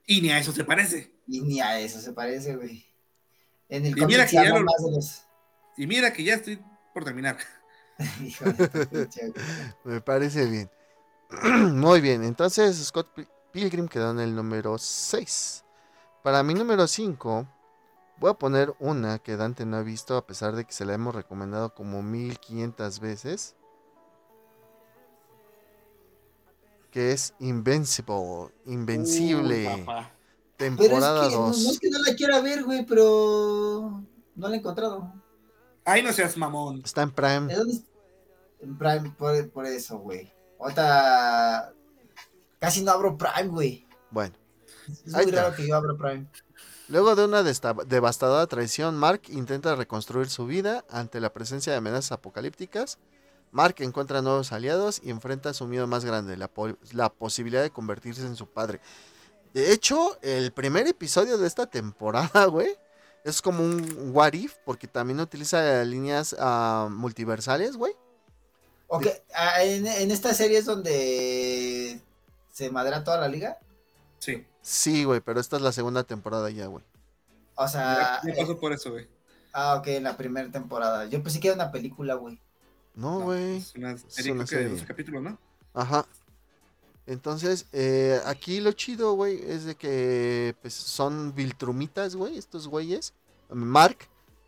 Speaker 3: Y ni a eso se parece.
Speaker 2: Y ni a eso se parece, güey. En el
Speaker 3: Y mira
Speaker 2: cómic
Speaker 3: que
Speaker 2: se
Speaker 3: ya lo-
Speaker 2: más de los.
Speaker 3: Y mira que ya estoy por terminar. (laughs)
Speaker 1: Me parece bien. (clears throat) Muy bien, entonces Scott Pil- Pilgrim quedó en el número 6. Para mi número 5, voy a poner una que Dante no ha visto, a pesar de que se la hemos recomendado como 1500 veces. Que es Invincible, Invencible,
Speaker 3: papá.
Speaker 2: Pero es
Speaker 1: temporada
Speaker 2: que no, no
Speaker 1: 2.
Speaker 2: es que no la quiera ver, güey, pero no la he encontrado.
Speaker 3: Ay, no seas mamón.
Speaker 1: Está en Prime.
Speaker 2: ¿De dónde es? En Prime, por, por eso, güey. Ahorita casi no abro Prime, güey.
Speaker 1: Bueno.
Speaker 2: Es
Speaker 1: Ahí
Speaker 2: muy
Speaker 1: está.
Speaker 2: raro que yo abra Prime.
Speaker 1: Luego de una devastadora traición, Mark intenta reconstruir su vida ante la presencia de amenazas apocalípticas. Mark encuentra nuevos aliados y enfrenta su miedo más grande, la, po- la posibilidad de convertirse en su padre. De hecho, el primer episodio de esta temporada, (laughs) güey, es como un what if, porque también utiliza líneas ah, multiversales, güey.
Speaker 2: Ok, ah, en, en esta serie es donde se madera toda la liga.
Speaker 3: Sí.
Speaker 1: Sí, güey, pero esta es la segunda temporada ya, güey.
Speaker 2: O sea,
Speaker 3: Ya, ya
Speaker 2: eh,
Speaker 3: pasó por eso, güey.
Speaker 2: ah, ok, en la primera temporada. Yo pensé que era una película, güey.
Speaker 1: No,
Speaker 3: No,
Speaker 1: güey.
Speaker 3: Es una serie,
Speaker 1: una
Speaker 3: de. 12 capítulos, ¿no?
Speaker 1: Ajá. Entonces, eh, aquí lo chido, güey, es de que pues, son Viltrumitas, güey, estos güeyes. Mark,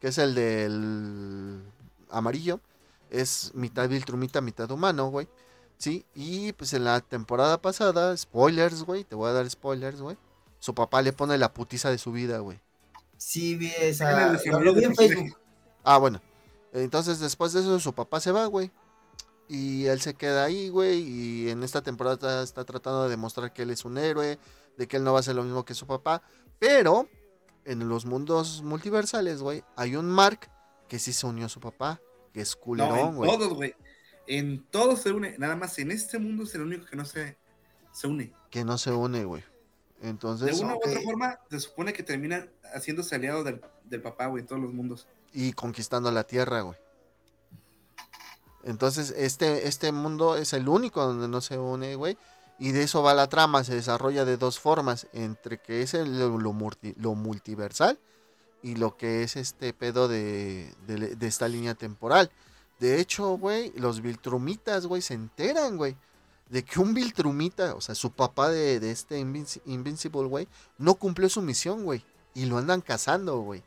Speaker 1: que es el del amarillo, es mitad Viltrumita, mitad humano, güey. Sí, y pues en la temporada pasada, spoilers, güey, te voy a dar spoilers, güey. Su papá le pone la putiza de su vida, güey.
Speaker 2: Sí, vi esa. Lo, lo vi en. Facebook.
Speaker 1: Ah, bueno. Entonces, después de eso, su papá se va, güey. Y él se queda ahí, güey. Y en esta temporada está tratando de demostrar que él es un héroe. De que él no va a ser lo mismo que su papá. Pero en los mundos multiversales, güey, hay un Mark que sí se unió a su papá. Que es
Speaker 3: No,
Speaker 1: culerón, güey.
Speaker 3: todos, güey. En todos se une. Nada más en este mundo es el único que no se, se une.
Speaker 1: que no se une, güey.
Speaker 3: De
Speaker 1: Entonces,
Speaker 3: una
Speaker 2: ok.
Speaker 3: u otra forma, se supone que termina haciéndose aliado del, del papá, güey, en todos los mundos.
Speaker 1: y conquistando la tierra, güey. Entonces, este, este mundo es el único donde no se une, güey. Y de eso va la trama, se desarrolla de dos formas, entre que es el- lo, lo multi- lo multiversal y lo que es este pedo de, de- de esta línea temporal. De hecho, güey, los Viltrumitas, güey, se enteran, güey, de que un Viltrumita, o sea, su papá de, de este Invinci- Invincible, güey, no cumplió su misión, güey. Y lo andan cazando, güey.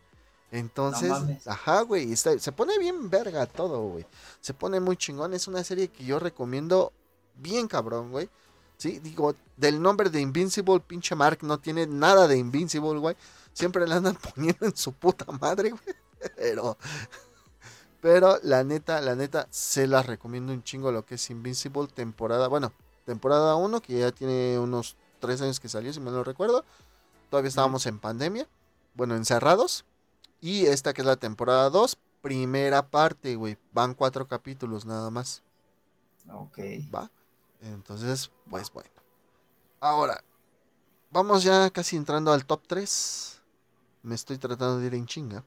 Speaker 1: Entonces, ajá, güey, se pone bien verga todo, güey. Se pone muy chingón. Es una serie que yo recomiendo bien cabrón, güey. Sí, digo, del nombre de Invincible, pinche Mark no tiene nada de Invincible, güey. Siempre le andan (laughs) poniendo en su puta madre, güey. Pero, pero la neta, la neta, se las recomiendo un chingo lo que es Invincible temporada, bueno, temporada 1, que ya tiene unos 3 años que salió, si me lo recuerdo. Todavía estábamos en pandemia, bueno, encerrados. Y esta que es la temporada 2, primera parte, güey. Van cuatro capítulos nada más.
Speaker 2: Ok.
Speaker 1: ¿Va? Entonces, pues bueno. Ahora, vamos ya casi entrando al top 3. Me estoy tratando de ir en chinga.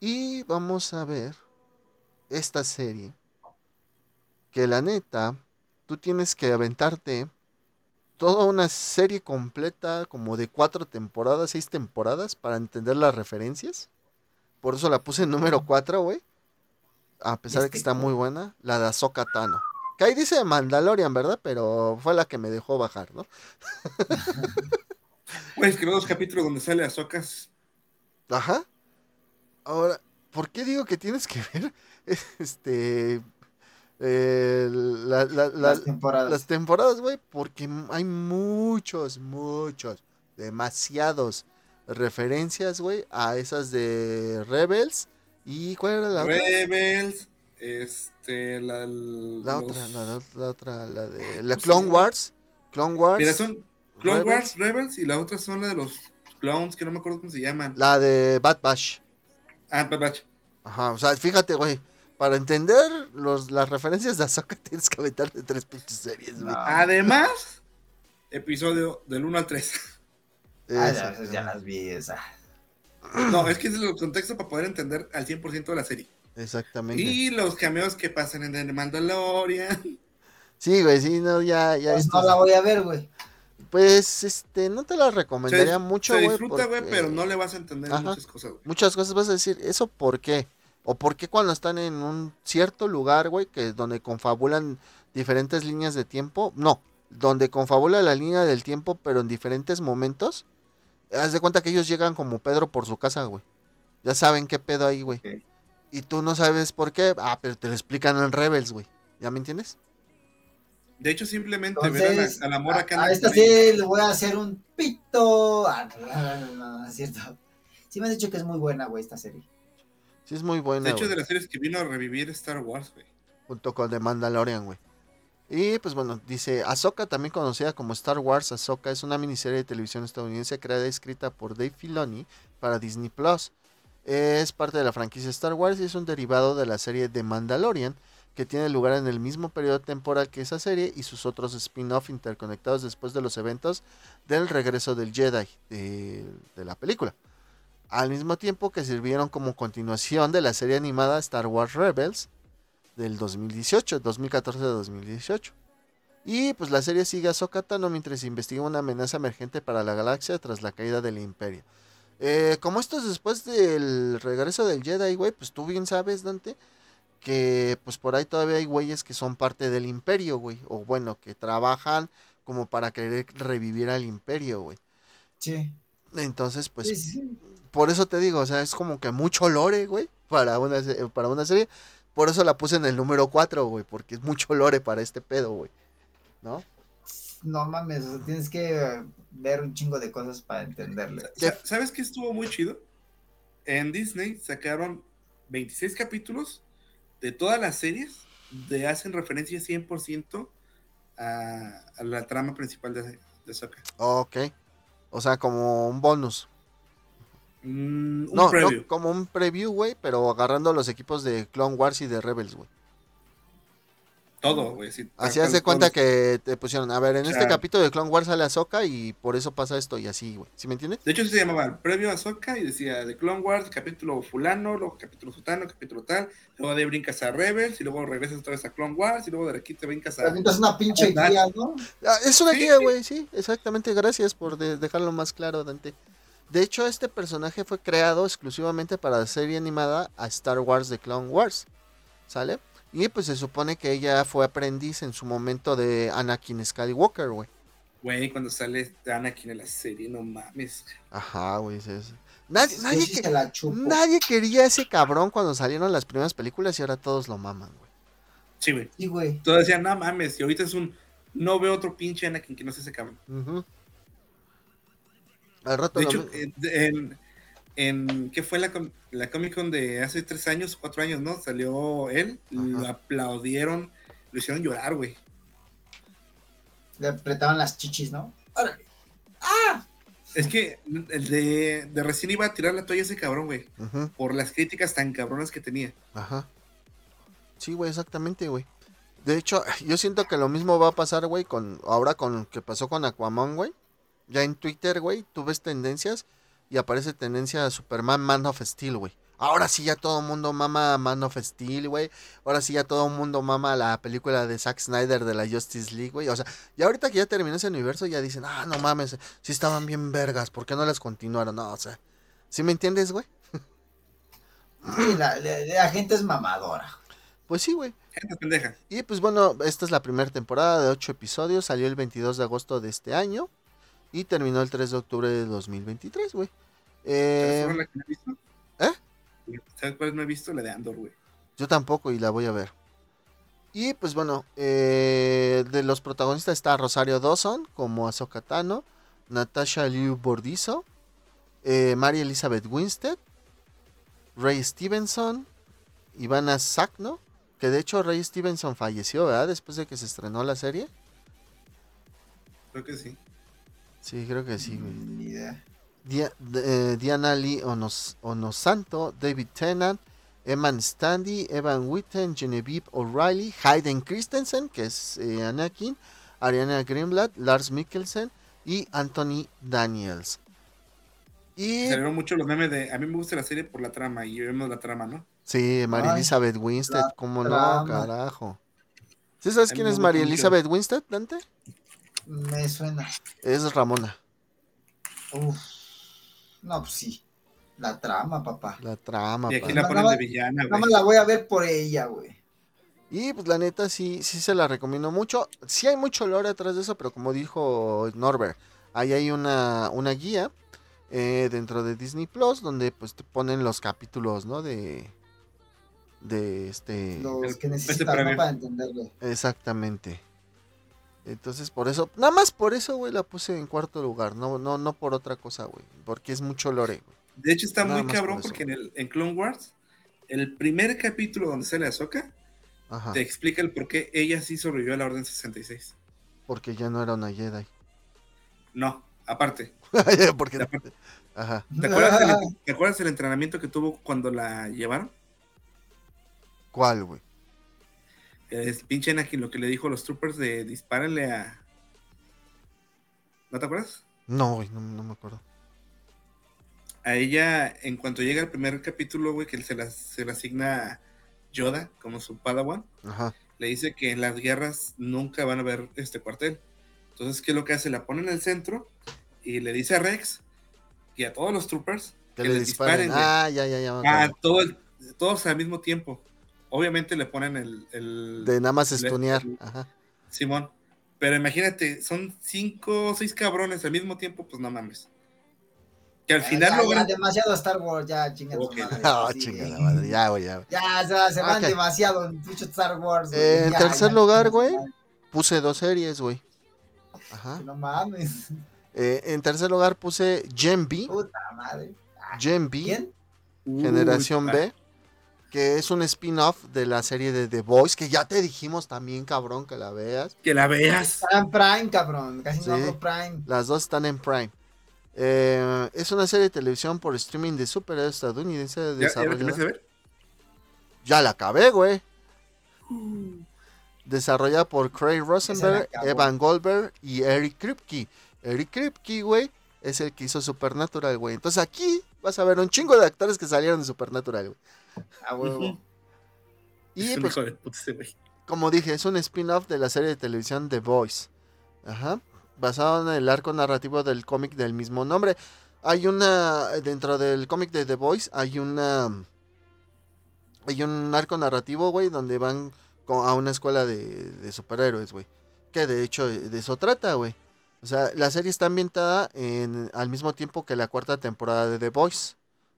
Speaker 1: Y vamos a ver esta serie. Que la neta, tú tienes que aventarte toda una serie completa, como de cuatro temporadas, seis temporadas, para entender las referencias. Por eso la puse en número 4, güey. A pesar de que está muy buena, la de Ahsoka Tano. Que ahí dice Mandalorian, ¿verdad? Pero fue la que me dejó bajar, ¿no? (laughs)
Speaker 3: Güey, es que los dos capítulos donde sale Azocas.
Speaker 1: Ajá. Ahora, ¿por qué digo que tienes que (laughs) ver este eh, la- la- la-
Speaker 2: Las temporadas.
Speaker 1: las temporadas, güey? Porque hay muchos, muchos, demasiados referencias, güey, a esas de Rebels. ¿Y cuál era la otra?
Speaker 3: Rebels. Este, la.
Speaker 1: La
Speaker 3: los-
Speaker 1: otra, la, la- la otra, la de la
Speaker 3: ¿Cómo se
Speaker 1: Clone? Wars. Clone Wars.
Speaker 3: Mira, son Clone
Speaker 1: Rebels.
Speaker 3: Wars, Rebels y la otra son la de los clones, que no me acuerdo cómo se llaman.
Speaker 1: La de Bad Batch.
Speaker 3: Ah, Bad Batch.
Speaker 1: Ajá, o sea, fíjate, güey. Para entender los, las referencias de Ahsoka (laughs) tienes que aventarte tres pinches series, güey.
Speaker 2: No.
Speaker 3: Además, episodio del 1 al 3.
Speaker 2: Ah, ya, ya las vi, esa.
Speaker 3: No, es que es el contexto para poder entender al 100% de la serie.
Speaker 1: Exactamente.
Speaker 3: Y los cameos que pasan en The Mandalorian.
Speaker 1: Sí, güey, sí, no, ya, ya.
Speaker 2: Pues no la voy a ver, güey.
Speaker 1: Pues, este, no te la recomendaría
Speaker 3: Se,
Speaker 1: mucho,
Speaker 3: se
Speaker 1: güey.
Speaker 3: disfruta, güey,
Speaker 1: porque
Speaker 3: pero no le vas a entender
Speaker 1: Ajá.
Speaker 3: muchas cosas, güey.
Speaker 1: Muchas cosas vas a decir, ¿eso por qué? O por qué cuando están en un cierto lugar, güey, que es donde confabulan diferentes líneas de tiempo. No, donde confabula la línea del tiempo, pero en diferentes momentos. Haz de cuenta que ellos llegan como Pedro por su casa, güey. Ya saben qué pedo ahí, güey. Y tú no sabes por qué. Ah, pero te lo explican en Rebels, güey. ¿Ya me entiendes?
Speaker 3: De hecho, simplemente ver a,
Speaker 2: Entonces,
Speaker 3: la, a la morra que
Speaker 2: a,
Speaker 3: anda
Speaker 2: a esta sí le voy a hacer un pito. Ah, no, no, no, es cierto. Sí me han dicho que es muy buena, güey, esta serie.
Speaker 1: Sí, es muy buena.
Speaker 3: De hecho,
Speaker 1: güey.
Speaker 3: de las series que vino a revivir Star Wars, güey.
Speaker 1: junto con The Mandalorian, güey. Y pues bueno, dice Ahsoka, también conocida como Star Wars Ahsoka, es una miniserie de televisión estadounidense creada y escrita por Dave Filoni para Disney Plus. Es parte de la franquicia Star Wars y es un derivado de la serie The Mandalorian, que tiene lugar en el mismo periodo temporal que esa serie y sus otros spin-off interconectados después de los eventos del regreso del Jedi de, la película. Al mismo tiempo que sirvieron como continuación de la serie animada Star Wars Rebels, del 2018, 2014-2018. Y pues la serie sigue a Ahsoka Tano mientras investiga una amenaza emergente para la galaxia tras la caída del Imperio. Eh, como esto es después del regreso del Jedi, güey, pues tú bien sabes, Dante, que pues por ahí todavía hay güeyes que son parte del Imperio, güey, o bueno, que trabajan como para querer revivir al Imperio, güey.
Speaker 2: Sí.
Speaker 1: Entonces, pues
Speaker 2: sí, sí, sí.
Speaker 1: por eso te digo, o sea, es como que mucho lore, güey, para una, para una serie. Por eso la puse en el número 4, güey, porque es mucho lore para este pedo, güey. ¿No?
Speaker 2: No mames, o sea, tienes que ver un chingo de cosas para entenderle.
Speaker 3: Sa- ¿Sabes qué estuvo muy chido? En Disney sacaron 26 capítulos de todas las series de hacen referencia 100% a, a la trama principal de, de.
Speaker 1: Ok. O sea, como un bonus.
Speaker 3: Mm, un
Speaker 1: No,
Speaker 3: preview.
Speaker 1: no, como un preview, güey, pero agarrando los equipos de Clone Wars y de Rebels, güey.
Speaker 3: Todo, güey. sí,
Speaker 1: Así hace cuenta
Speaker 3: todos.
Speaker 1: que te pusieron, a ver, en
Speaker 3: O
Speaker 1: este capítulo de Clone Wars sale Ahsoka y por eso pasa esto y así, güey. ¿Sí me entiendes?
Speaker 3: De hecho, sí se llamaba el previo a Ahsoka y decía de Clone Wars, capítulo fulano, luego capítulo sutano, capítulo tal, luego de brincas a Rebels y luego regresas otra vez a Clone Wars y luego de aquí te brincas a...
Speaker 2: Es una pinche
Speaker 3: Ah,
Speaker 2: guía, ¿no?
Speaker 1: Ah, es una
Speaker 3: Sí,
Speaker 1: guía,
Speaker 3: sí.
Speaker 1: güey, sí, exactamente. Gracias por de- dejarlo más claro, Dante. De hecho, este personaje fue creado exclusivamente para la serie animada a Star Wars de Clone Wars. ¿Sale? Y pues se supone que ella fue aprendiz en su momento de Anakin Skywalker, güey.
Speaker 3: Güey, cuando sale Anakin en la serie, no mames.
Speaker 1: Ajá, güey. sí, sí. Nadie, que- quería a ese cabrón cuando salieron las primeras películas y ahora todos lo maman, güey.
Speaker 3: Sí, güey.
Speaker 2: Sí, güey.
Speaker 3: Todos decían, no mames, y ahorita es un... No veo otro pinche Anakin que no sea ese cabrón.
Speaker 1: Ujú. Al rato
Speaker 3: De
Speaker 1: lo
Speaker 3: hecho, en, en- ¿qué fue la, la Comic Con de hace tres años, cuatro años, no? Salió él, lo aplaudieron, lo hicieron llorar, güey.
Speaker 2: Le apretaban las chichis, ¿no? Órale.
Speaker 3: Es que el de, de recién iba a tirar la toalla ese cabrón, güey, por las críticas tan cabronas que tenía.
Speaker 1: Ajá. Sí, güey, exactamente, güey. De hecho, (laughs) yo siento que lo mismo va a pasar, güey, con ahora con lo que pasó con Aquaman, güey. Ya en Twitter, güey, tú ves tendencias y aparece tendencia a Superman Man of Steel, güey. Ahora sí ya todo el mundo mama Man of Steel, güey. Ahora sí ya todo el mundo mama la película de Zack Snyder de la Justice League, güey. O sea, ya ahorita que ya terminó ese universo ya dicen, ah, no mames, sí estaban bien vergas, ¿por qué no las continuaron? No, o sea, ¿sí me entiendes, güey?
Speaker 2: Sí, la, la- la gente es mamadora.
Speaker 1: Pues sí, güey.
Speaker 3: Gente pendeja.
Speaker 1: Y pues bueno, esta es la primera temporada de 8 episodios. Salió el 22 de agosto de este año. Y terminó el 3 de octubre de 2023, güey. Eh,
Speaker 3: ¿Sabes cuál es la que no he visto?
Speaker 1: ¿Eh?
Speaker 3: ¿Sabes cuál no he visto? La de Andor, güey.
Speaker 1: yo tampoco y la voy a ver. Y pues bueno, eh, de los protagonistas está Rosario Dawson como Ahsoka Tano, Natasha Liu Bordizo, eh, Mary Elizabeth Winstead, Ray Stevenson, Ivana Sakno, que de hecho Ray Stevenson falleció, ¿verdad? Después de que se estrenó la serie.
Speaker 3: Creo que sí.
Speaker 1: Sí, creo que sí, güey.
Speaker 2: Ni idea.
Speaker 1: Dia- eh, Diana Lee Onos, Onosanto, David Tennant, Eman Standy, Evan Witten, Genevieve O'Reilly, Hayden Christensen, que es eh, Anakin, Ariana Greenblatt, Lars Mikkelsen y Anthony Daniels. Y
Speaker 3: Salieron mucho los memes de. A mí me gusta la serie por la trama y vemos la trama, ¿no?
Speaker 1: sí, María
Speaker 2: Ay,
Speaker 1: Elizabeth Winstead, cómo no, carajo. ¿Sí sabes quién es María. Elizabeth Winstead, Dante?
Speaker 2: Me suena.
Speaker 1: Es Ramona,
Speaker 2: Uf. No, pues sí. La trama, papá.
Speaker 1: la trama.
Speaker 3: Y aquí la ponen de villana,
Speaker 2: Nada
Speaker 3: güey.
Speaker 2: más la voy a ver por ella, güey.
Speaker 1: Y pues la neta sí, sí se la recomiendo mucho. Sí hay mucho lore atrás de eso, pero como dijo Norbert, ahí hay una, una guía eh, dentro de Disney Plus donde pues te ponen los capítulos, ¿no? De, de este...
Speaker 2: Los que
Speaker 3: este
Speaker 2: necesitan
Speaker 3: previo.
Speaker 2: ¿no? para entenderlo.
Speaker 1: Exactamente. Entonces por eso, nada más por eso, güey, la puse en cuarto lugar. No, no, no por otra cosa, güey. Porque es mucho lore, güey.
Speaker 3: De hecho, está
Speaker 1: Nada
Speaker 3: muy cabrón
Speaker 1: por
Speaker 3: porque en, el, en Clone Wars, el primer capítulo donde sale Ahsoka,
Speaker 1: Ajá.
Speaker 3: te explica el por qué ella sí sobrevivió a la Orden 66.
Speaker 1: Porque ya no era una Jedi.
Speaker 3: No, aparte. (laughs)
Speaker 1: porque...
Speaker 3: Aparte.
Speaker 1: Ajá.
Speaker 3: ¿Te acuerdas, del, (laughs) ¿Te acuerdas del entrenamiento que tuvo cuando la llevaron?
Speaker 1: ¿Cuál, güey?
Speaker 3: El pinche Anakin lo que le dijo a los troopers de dispárenle a... ¿No te acuerdas?
Speaker 1: No, güey, no, no me acuerdo.
Speaker 3: A ella, en cuanto llega el primer capítulo, güey, que se la, se le asigna Yoda como su padawan,
Speaker 1: Ajá.
Speaker 3: le dice que en las guerras nunca van a ver este cuartel. Entonces, ¿qué es lo que hace? La pone en el centro y le dice a Rex y a todos los troopers
Speaker 1: Que,
Speaker 3: que
Speaker 1: le
Speaker 3: les
Speaker 1: disparen. ah, ya, ya, ya. acuerdo.
Speaker 3: todo todos al mismo tiempo. Obviamente le ponen el, el-
Speaker 1: De nada más
Speaker 3: le-
Speaker 1: estunear. Ajá.
Speaker 3: Simón. Pero imagínate, son cinco o seis cabrones al mismo tiempo, pues no mames. Que al
Speaker 2: Ya,
Speaker 3: final
Speaker 2: ya,
Speaker 3: lo
Speaker 2: ya, demasiado Star Wars, ya chinga tu
Speaker 3: Ok.
Speaker 2: madre, (laughs)
Speaker 1: Ah,
Speaker 2: sí.
Speaker 1: chingada madre. Ya, güey, ya.
Speaker 2: Ya, o sea, se van
Speaker 1: Ok.
Speaker 2: demasiado en pinche Star Wars. güey,
Speaker 1: Eh, en
Speaker 2: ya,
Speaker 1: tercer
Speaker 2: ya,
Speaker 1: lugar, güey. Puse dos series, güey. Ajá.
Speaker 2: No mames.
Speaker 1: Eh, en tercer lugar puse Gen B.
Speaker 2: Puta madre.
Speaker 1: Gen B.
Speaker 2: ¿Quién?
Speaker 1: Generación
Speaker 3: Uy,
Speaker 1: B. Que es un spin-off de la serie de The Voice. Que ya te dijimos también, cabrón, que la veas.
Speaker 3: Que la veas.
Speaker 2: Está en Prime, cabrón. Casi
Speaker 1: Sí.
Speaker 2: no Prime.
Speaker 1: Las dos están en Prime. Eh, es una serie de televisión por streaming de superhéroes estadounidense
Speaker 3: ¿Ya, ya la
Speaker 1: desarrollada.
Speaker 3: terminaste de ver?
Speaker 1: Ya la acabé, güey. Desarrollada por Craig
Speaker 2: Se
Speaker 1: Rosenberg. Evan Goldberg y Eric Kripke. Eric Kripke, güey, es el que hizo Supernatural, güey. Entonces aquí vas a ver un chingo de actores que salieron de Supernatural, güey.
Speaker 2: A huevo.
Speaker 1: Y
Speaker 3: es un
Speaker 1: pues,
Speaker 3: hijo de puta ese güey.
Speaker 1: como dije, es un spin-off de la serie de televisión The Voice. Ajá. Basado en el arco narrativo del cómic del mismo nombre. Hay una. Dentro del cómic de The Voice hay una. Hay un arco narrativo, güey, donde van a una escuela de, de superhéroes, güey. Que de hecho de eso trata, güey. O sea, la serie está ambientada en, al mismo tiempo que la cuarta temporada de The Voice.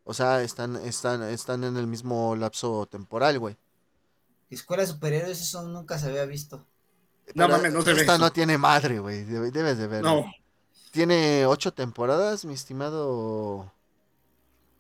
Speaker 1: O sea, están, están, están en el mismo lapso temporal, güey.
Speaker 2: Escuela de superhéroes, eso nunca se había visto.
Speaker 3: No mames, no se ve
Speaker 1: Esta
Speaker 3: eso.
Speaker 1: no tiene madre, güey. debe- Debes de verla.
Speaker 3: No,
Speaker 1: Tiene ocho temporadas, mi estimado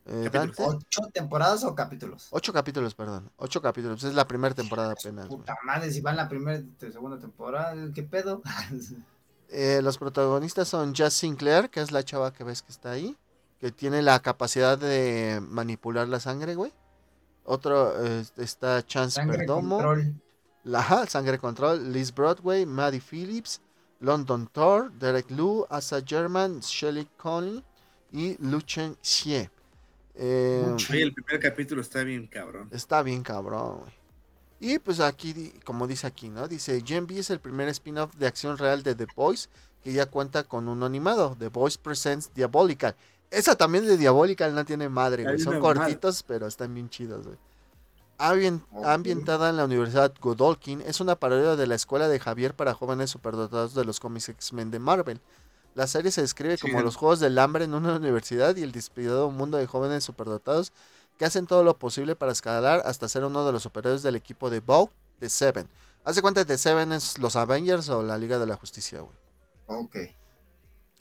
Speaker 1: eh. Dante.
Speaker 2: ¿Ocho temporadas o capítulos?
Speaker 1: Ocho capítulos, perdón. Ocho capítulos. Es la primera temporada apenas.
Speaker 2: Puta madre, si va en la primera y segunda temporada, ¿qué pedo? (laughs)
Speaker 1: Eh, los protagonistas son Jazz Sinclair, que es la chava que ves que está ahí. Que tiene la capacidad de manipular la sangre, güey. Otro eh, está Chance
Speaker 2: Sangre
Speaker 1: Perdomo.
Speaker 2: control.
Speaker 1: La ajá, Sangre Control, Liz Broadway, Maddie Phillips, London Thor, Derek Liu, Asa German, Shelley Conley y Luchen Xie. Eh,
Speaker 3: oye, el primer capítulo está bien cabrón.
Speaker 1: está bien cabrón, güey. Y pues aquí, como dice aquí, ¿no? Dice, Gen B es el primer spin-off de acción real de The Boys que ya cuenta con un animado, The Boys Presents Diabolical. Esa también de Diabolical no tiene madre, güey. Son
Speaker 3: madre.
Speaker 1: cortitos, pero están bien chidos, güey. Ambientada en la Universidad Godolkin, es una parodia de la escuela de Javier para jóvenes superdotados de los cómics X-Men de Marvel. La serie se describe como
Speaker 3: Sí.
Speaker 1: los Juegos del Hambre en una universidad y el despiadado mundo de jóvenes superdotados que hacen todo lo posible para escalar hasta ser uno de los superhéroes del equipo de Vogue de Seven. Hace cuenta que Seven es los Avengers o la Liga de la Justicia, güey.
Speaker 2: Ok.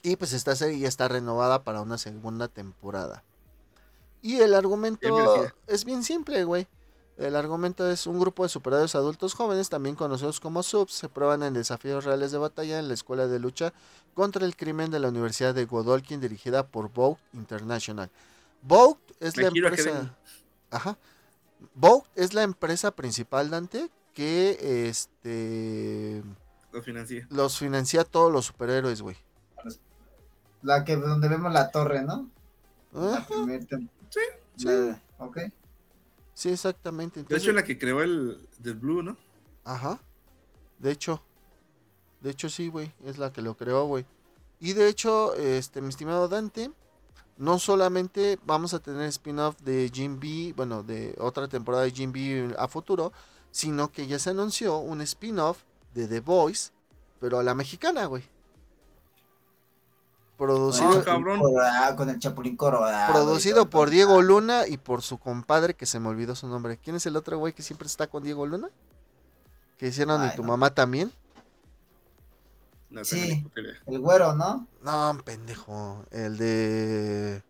Speaker 1: Y pues esta serie ya está renovada para una segunda temporada. Y el argumento es bien simple, güey. El argumento es un grupo de superhéroes adultos jóvenes, también conocidos como subs, se prueban en desafíos reales de batalla en la escuela de lucha contra el crimen de la Universidad de Godolkin dirigida por Vogue International. Vogue es la empresa... Ajá. Vogue es la empresa principal, Dante, que este
Speaker 3: Lo financia.
Speaker 1: los financia a todos los superhéroes, güey.
Speaker 2: La que donde vemos la torre, ¿no? La primer
Speaker 3: Sí,
Speaker 1: sí.
Speaker 2: la- Ok.
Speaker 1: Sí, exactamente.
Speaker 3: De hecho, la que creó el The Blue, ¿no?
Speaker 1: Ajá. De hecho. De hecho, sí, güey. Es la que lo creó, güey. Y de hecho, este, mi estimado Dante, no solamente vamos a tener spin-off de Jim B, bueno, de otra temporada de Jim B a futuro, sino que ya se anunció un spin-off de The Voice, pero a la mexicana, güey. Producido,
Speaker 3: Ah,
Speaker 2: con el Chapulín
Speaker 1: producido por Diego Luna y por su compadre que se me olvidó su nombre. ¿Quién es el otro güey que siempre está con Diego Luna? Que hicieron
Speaker 2: Ay,
Speaker 1: y tu
Speaker 2: no.
Speaker 1: mamá también.
Speaker 3: No
Speaker 2: Sí. El güero, ¿no?
Speaker 1: No, pendejo. El de.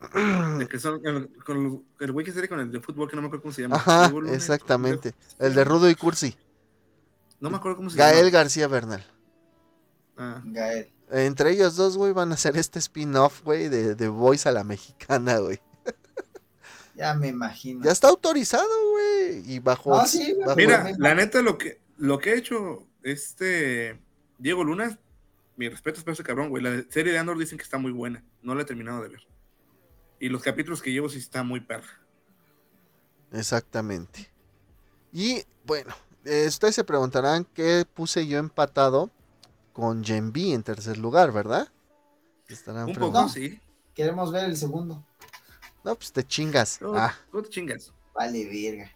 Speaker 1: (clears throat)
Speaker 3: De que son- el, con el- el güey que sale con el de fútbol, que no me acuerdo cómo se llama.
Speaker 1: Ajá,
Speaker 3: Luna.
Speaker 1: exactamente. El de Rudo y Cursi.
Speaker 3: No me acuerdo cómo se
Speaker 1: Gael
Speaker 3: llama.
Speaker 1: García Bernal.
Speaker 3: Ah,
Speaker 2: Gael.
Speaker 1: Entre ellos dos, güey, van a hacer este spin-off, güey, de, de Voice a la mexicana, güey. (laughs)
Speaker 2: Ya me imagino.
Speaker 1: Ya está autorizado, güey. Y bajo.
Speaker 2: No, sí,
Speaker 1: bajo-
Speaker 3: Mira, la neta, lo que, lo que ha hecho este Diego Luna, mi respeto es para ese cabrón, güey. La serie de Andor dicen que está muy buena. No la he terminado de ver. Y los capítulos que llevo sí está muy perra.
Speaker 1: Exactamente. Y bueno, eh, ustedes se preguntarán qué puse yo empatado con Gen B en tercer lugar, ¿verdad? Estarán
Speaker 3: Un
Speaker 1: preguntando.
Speaker 3: poco, sí.
Speaker 2: Queremos ver el segundo.
Speaker 1: No, pues te chingas.
Speaker 3: ¿Cómo,
Speaker 1: Ah,
Speaker 3: te chingas?
Speaker 2: Vale, verga.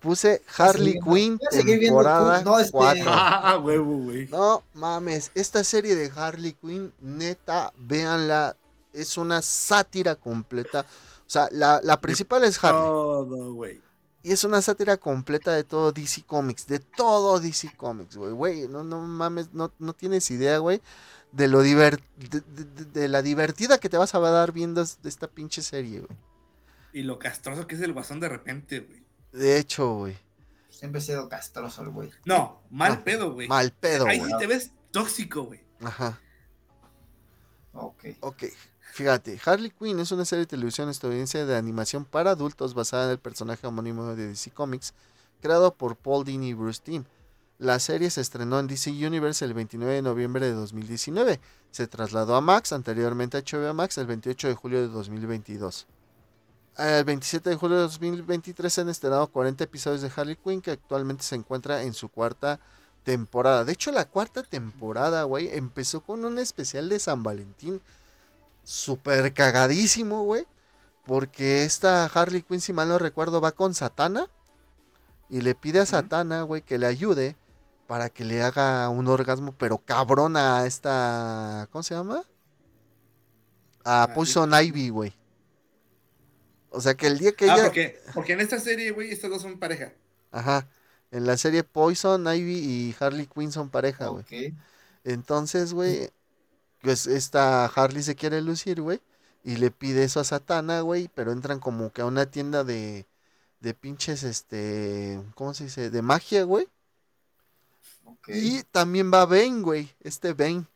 Speaker 1: puse Harley Quinn temporada
Speaker 2: no, este-
Speaker 1: 4. (laughs)
Speaker 3: Ah, huevo, güey.
Speaker 1: No mames, esta serie de Harley Quinn, neta, véanla, es una sátira completa. O sea, la, la principal es Harley.
Speaker 3: Todo, güey.
Speaker 1: Y es una sátira completa de todo DC Comics, de todo DC Comics, güey. Güey, no, no mames, no, no tienes idea, güey, de lo diver- de, de- de- de la divertida que te vas a dar viendo esta pinche serie, güey.
Speaker 3: Y lo castroso que es el guasón de repente, güey.
Speaker 1: De hecho, güey.
Speaker 2: Siempre he sido castroso el güey.
Speaker 3: No, mal
Speaker 1: No,
Speaker 3: pedo, güey.
Speaker 1: Mal pedo,
Speaker 3: Ahí
Speaker 1: güey.
Speaker 3: sí te ves tóxico, güey.
Speaker 1: Ajá.
Speaker 2: Ok.
Speaker 1: Ok, fíjate, Harley Quinn es una serie de televisión estadounidense de animación para adultos basada en el personaje homónimo de DC Comics, creado por Paul Dini y Bruce Timm. La serie se estrenó en DC Universe el 29 de noviembre de 2019. Se trasladó a Max, anteriormente a HBO Max, el 28 de julio de 2022. El 27 de julio de 2023 se han estrenado 40 episodios de Harley Quinn que actualmente se encuentra en su cuarta temporada. De hecho, la cuarta temporada, güey, empezó con un especial de San Valentín súper cagadísimo, güey. Porque esta Harley Quinn, si mal no recuerdo, va con Satana. Y le pide a. Satana, güey, que le ayude para que le haga un orgasmo, pero cabrón a esta. ¿Cómo se llama? A Poison Ivy, güey. O sea que el día que
Speaker 3: Ah,
Speaker 1: ella.
Speaker 3: porque, porque en esta serie, güey, estas dos son pareja.
Speaker 1: Ajá. En la serie Poison Ivy y Harley Quinn son pareja, güey. Entonces, güey, pues esta Harley se quiere lucir, güey, y le pide eso a Satana, güey, pero entran como que a una tienda de, de pinches, este, ¿cómo se dice? De magia, güey. Y también va Bane, güey, este Bane.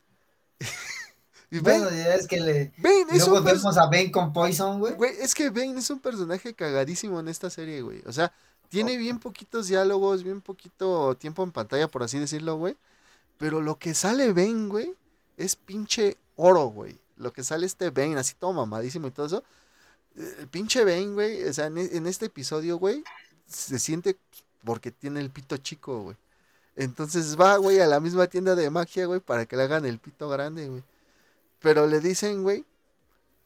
Speaker 1: (laughs) y
Speaker 2: Bueno,
Speaker 1: Bane,
Speaker 2: ya es que le. Y
Speaker 1: es
Speaker 2: luego
Speaker 1: un
Speaker 2: vemos a Ben con Poison, güey.
Speaker 1: Güey, es que Bane es un personaje cagadísimo en esta serie, güey. O sea, tiene bien poquitos diálogos, bien poquito tiempo en pantalla, por así decirlo, güey. Pero lo que sale Bane, güey, es pinche oro, güey. Lo que sale este Bane, así todo mamadísimo y todo eso. eh, El pinche Bane, güey, o sea, en, e- en este episodio, güey, se siente porque tiene el pito chico, güey. Entonces va, güey, a la misma tienda de magia, güey, para que le hagan el pito grande, güey. Pero le dicen, güey,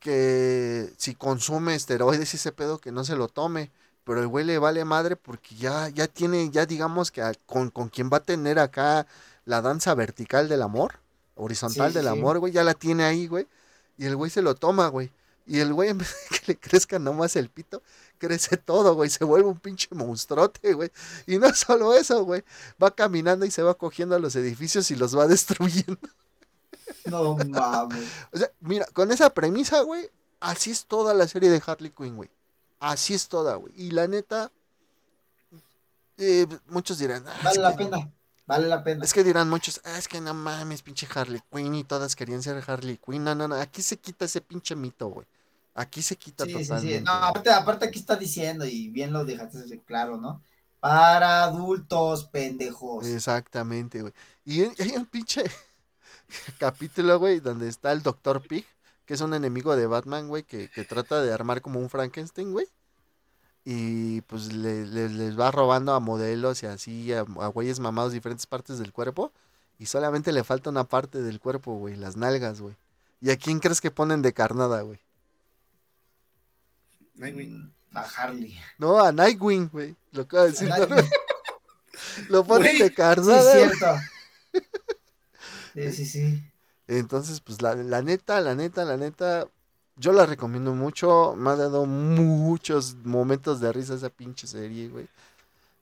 Speaker 1: que si consume esteroides y ese pedo que no se lo tome. Pero el güey le vale madre porque ya, ya tiene, ya digamos que con, con quien va a tener acá la danza vertical del amor, horizontal
Speaker 2: Sí,
Speaker 1: del amor, güey, ya la tiene ahí, güey. Y el güey se lo toma, güey. Y el güey, en (laughs) vez de que le crezca nomás el pito, crece todo, güey. Se vuelve un pinche monstruote, güey. Y no (laughs) solo eso, güey. Va caminando y se va cogiendo a los edificios y los va (laughs) destruyendo.
Speaker 2: No mames.
Speaker 1: O sea, mira, con esa premisa, güey, así es toda la serie de Harley Quinn, güey. Así es toda, güey. Y la neta, eh, muchos dirán, "Ah,
Speaker 2: Vale la
Speaker 1: que-
Speaker 2: pena. Vale la pena.
Speaker 1: Es que dirán muchos, "Ah, es que no mames, pinche Harley Quinn y todas querían ser Harley Quinn. No, no, no, aquí se quita ese pinche mito, güey. Aquí se quita
Speaker 2: Sí, sí,
Speaker 1: totalmente.
Speaker 2: sí. No, aparte, aparte aquí está diciendo, y bien lo dejaste claro, ¿no? Para adultos, pendejos.
Speaker 1: Exactamente, güey. Y hay un pinche (laughs) capítulo, güey, donde está el Dr. Pig, que es un enemigo de Batman, güey, que, que trata de armar como un Frankenstein, güey. Y pues le- le- les va robando a modelos y así, a, a güeyes mamados diferentes partes del cuerpo. Y solamente le falta una parte del cuerpo, güey, las nalgas, güey. ¿Y a quién crees que ponen de carnada, güey?
Speaker 3: Güey.
Speaker 2: Mm, A Harley.
Speaker 1: No, a Nightwing, güey. Lo acaba de decir.
Speaker 2: Nightwing. (laughs)
Speaker 1: Lo ponen
Speaker 3: Güey,
Speaker 1: de
Speaker 2: Sí,
Speaker 1: carnada.
Speaker 2: es cierto. Sí, sí, sí.
Speaker 1: Entonces, pues la, la neta, la neta, la neta, yo la recomiendo mucho. Me ha dado muchos momentos de risa esa pinche serie, güey.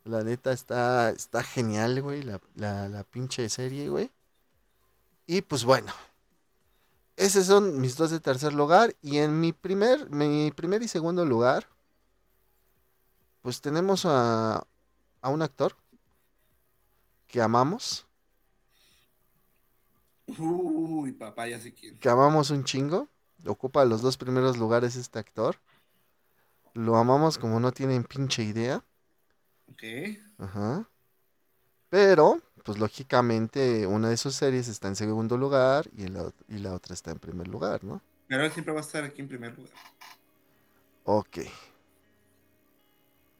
Speaker 1: La neta está, está genial, güey, la, la, la pinche serie, güey. Y pues bueno, esos son mis dos de tercer lugar. Y en mi primer, mi primer y segundo lugar, pues tenemos a, a un actor que amamos.
Speaker 3: Uy, papá, ya sé quién.
Speaker 1: que amamos un chingo. Ocupa los dos primeros lugares este actor. Lo amamos como no tienen pinche idea.
Speaker 3: Ok.
Speaker 1: Ajá. Pero, pues lógicamente, una de sus series está en segundo lugar y la, y la otra está en primer lugar, ¿no?
Speaker 3: Pero él siempre va a estar aquí en primer lugar.
Speaker 1: Ok.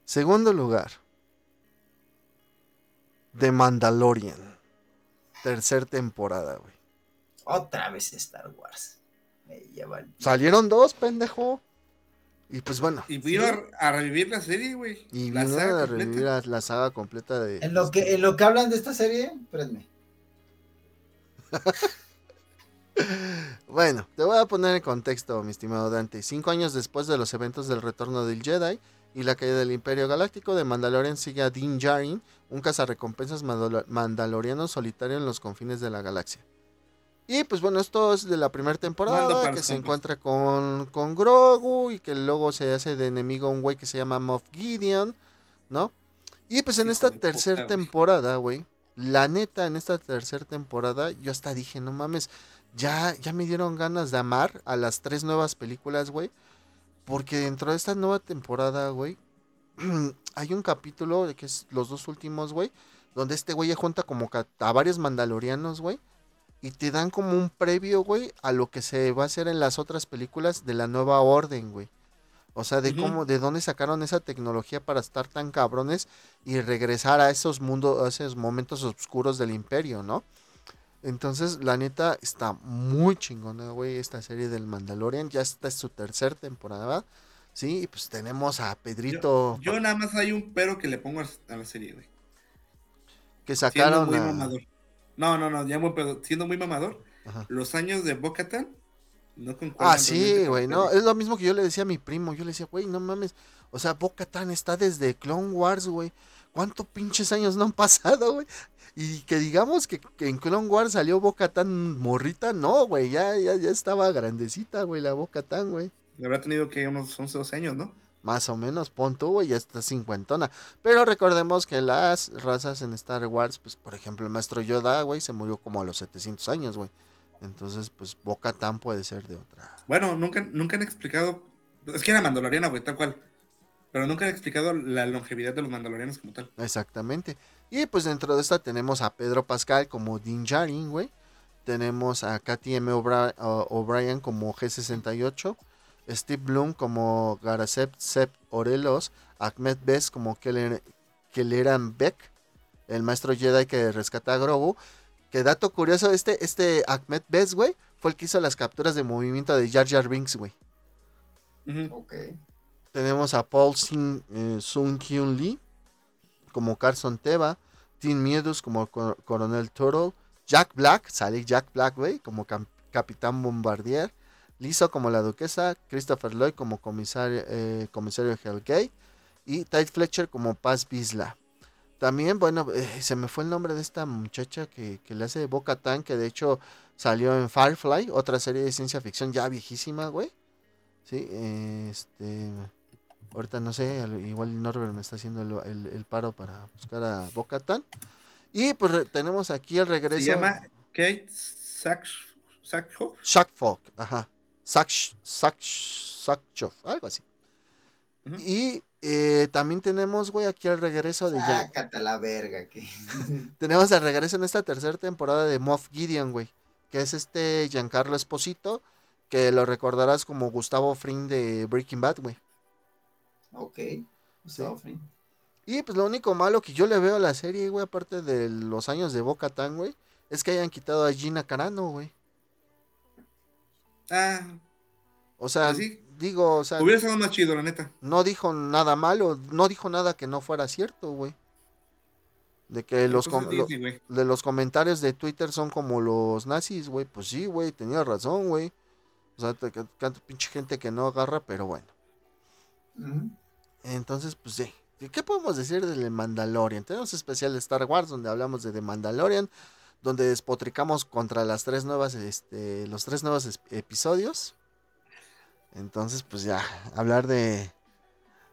Speaker 1: Segundo lugar. The Mandalorian. Tercer temporada, güey.
Speaker 2: Otra vez Star Wars.
Speaker 1: Salieron dos, pendejo. Y pues bueno.
Speaker 3: Y vino
Speaker 2: Sí.
Speaker 3: a, revivir la serie, güey.
Speaker 1: Y
Speaker 3: la
Speaker 1: vino
Speaker 3: saga
Speaker 1: a revivir la saga completa de.
Speaker 2: En lo que, en lo que hablan de esta serie, espérenme. (laughs)
Speaker 1: Bueno, te voy a poner en contexto, mi estimado Dante. Cinco años después de los eventos del retorno del Jedi y la caída del Imperio Galáctico, de Mandalorian sigue a Din Djarin, un cazarrecompensas mandalo- mandaloriano solitario en los confines de la galaxia. Y pues bueno, esto es de la primera temporada, que se encuentra con, con Grogu y que luego se hace de enemigo un güey que se llama Moff Gideon, ¿no? Y pues en esta tercera temporada, güey, la neta, en esta tercera temporada, yo hasta dije, no mames, ya, ya me dieron ganas de amar a las tres nuevas películas, güey. Porque dentro de esta nueva temporada, güey, (clears throat) hay un capítulo, que es los dos últimos, güey, donde este güey junta como a varios mandalorianos, güey. Y te dan como un previo, güey, a lo que se va a hacer en las otras películas de la nueva orden, güey. O sea, de cómo, de dónde sacaron esa tecnología para estar tan cabrones y regresar a esos mundos, a esos momentos oscuros del imperio, ¿no? Entonces, la neta, está muy chingona, güey, esta serie del Mandalorian. Ya está en su tercera temporada, ¿sí? Y pues tenemos a Pedrito
Speaker 3: Yo nada más hay un pero que le pongo a la serie, güey.
Speaker 1: que sacaron
Speaker 3: muy
Speaker 1: a-
Speaker 3: mamador. No, no, no, ya muy pedo. Siendo muy mamador,
Speaker 1: Ajá.
Speaker 3: los años de Bocatan no concuerdan
Speaker 1: Ah, sí, güey, no, es lo mismo que yo le decía a mi primo, yo le decía, güey, no mames, o sea, Bo-Katan está desde Clone Wars, güey, ¿cuántos pinches años no han (laughs) pasado, güey? Y que digamos que, que en Clone Wars salió Bo-Katan morrita, no, güey, ya, ya, ya estaba grandecita, güey, la Bo-Katan, güey.
Speaker 3: Le habrá tenido que unos 11, 12 años, ¿no?
Speaker 1: Más o menos, pon tú, güey, ya está cincuentona. Pero recordemos que las razas en Star Wars, pues, por ejemplo, el maestro Yoda, güey, se murió como a los 700 años, güey. Entonces, pues, Bo-Katan puede ser de otra.
Speaker 3: Bueno, nunca, nunca han explicado. Es que era mandaloriana, güey, tal cual. Pero nunca han explicado la longevidad de los mandalorianos como tal.
Speaker 1: Exactamente. Y pues dentro de esta tenemos a Pedro Pascal como Din Djarin, güey. Tenemos a Katy M. O'Brien como G68. Steve Bloom como Garacep Sep Orelos. Ahmed Best como Keller- Kelleran Beck. El maestro Jedi que rescata a Grogu. Que dato curioso, este, este Ahmed Best, güey, fue el que hizo las capturas de movimiento de Jar Jar Binks, güey.
Speaker 3: Ujú.
Speaker 2: Ok.
Speaker 1: Tenemos a Paul Sin, eh, Sung Kyun Lee como Carson Teva, Tim Miedus como Cor- Coronel Turtle, Jack Black, sale Jack Black, güey, como cam- Capitán Bombardier, Lizzo como la Duquesa, Christopher Lloyd como comisario, eh, comisario Hellgate y Ty Fletcher como Paz Bisla. También, bueno, eh, se me fue el nombre de esta muchacha que, que le hace Boca Tan, que de hecho salió en Firefly, otra serie de ciencia ficción ya viejísima, güey. Sí, este. Ahorita no sé, al- igual Norbert me está haciendo el, el- el paro para buscar a Bocatan. Y pues tenemos aquí el regreso.
Speaker 3: Se llama Kate Sackhoff.
Speaker 1: Shackfolk, ajá. Saksh, Saksh, Sakshov, algo así. Y eh, también tenemos, güey, aquí el regreso de.
Speaker 2: Sácate a la verga. Que... (laughs)
Speaker 1: tenemos el regreso en esta tercera temporada de Moff Gideon, güey. Que es este Giancarlo Esposito. Que lo recordarás como Gustavo Fring de Breaking Bad, güey.
Speaker 2: ok. Gustavo Fring.
Speaker 1: Y pues lo único malo que yo le veo a la serie, güey, aparte de los años de Boca Tan, güey, es que hayan quitado a Gina Carano, güey.
Speaker 3: Ah,
Speaker 1: O sea,
Speaker 3: Pues sí.
Speaker 1: digo, o sea,
Speaker 3: Hubiera estado más chido, la neta.
Speaker 1: no dijo nada malo, no dijo nada que no fuera cierto, güey. De que los, lo- de los comentarios de Twitter son como los nazis, güey. Pues sí, güey, tenía razón, güey. O sea, te- tanta pinche gente que no agarra, pero bueno. Entonces, pues sí. ¿Qué podemos decir del Mandalorian? Tenemos especial de Star Wars donde hablamos de The Mandalorian, donde despotricamos contra las tres nuevas, este, los tres nuevos episodios. Entonces, pues ya, hablar de,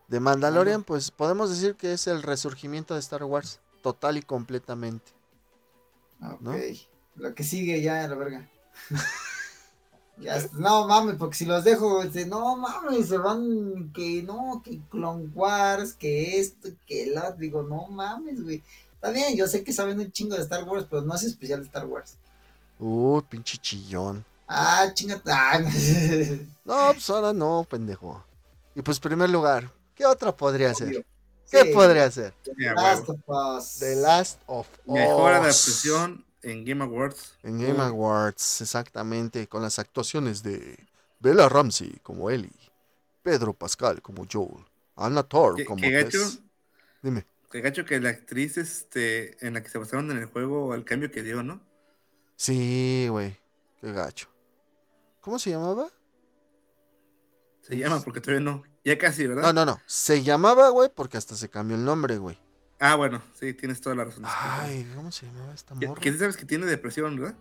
Speaker 1: de Mandalorian, pues podemos decir que es el resurgimiento de Star Wars, total y completamente.
Speaker 2: Ok.
Speaker 1: ¿No?
Speaker 2: Lo que sigue ya, la verga. (laughs) Ya no mames, porque si los dejo, este, no mames, se van, que no, que Clone Wars, que esto, que la, digo, no mames, güey. Está bien, yo sé que saben un chingo de Star Wars, pero no es especial de Star Wars.
Speaker 1: Uy, pinche chillón.
Speaker 2: Ah, chingate. Ah, (laughs)
Speaker 1: No, pues ahora no, pendejo. Y pues, primer lugar, ¿qué otra podría ser? ¿Qué
Speaker 2: Sí,
Speaker 1: podría ser?
Speaker 3: Ya,
Speaker 2: Last of Us.
Speaker 1: The Last of Us.
Speaker 3: Mejor adaptación en Game Awards.
Speaker 1: En Game Awards, exactamente, con las actuaciones de Bella Ramsey como Ellie, Pedro Pascal como Joel, Anna Thor como Tess. Dime.
Speaker 3: Que gacho que la actriz este, en la que se basaron en el juego, el cambio que dio, ¿no?
Speaker 1: Sí, güey, qué gacho. ¿Cómo se llamaba?
Speaker 3: Se llama, porque todavía no. Ya casi, ¿verdad?
Speaker 1: No, no, no. Se llamaba, güey, porque hasta se cambió el nombre, güey.
Speaker 3: Ah, bueno, sí, tienes toda la razón.
Speaker 1: Ay, ¿cómo se llamaba esta morra?
Speaker 3: que sabes que tiene depresión, ¿verdad?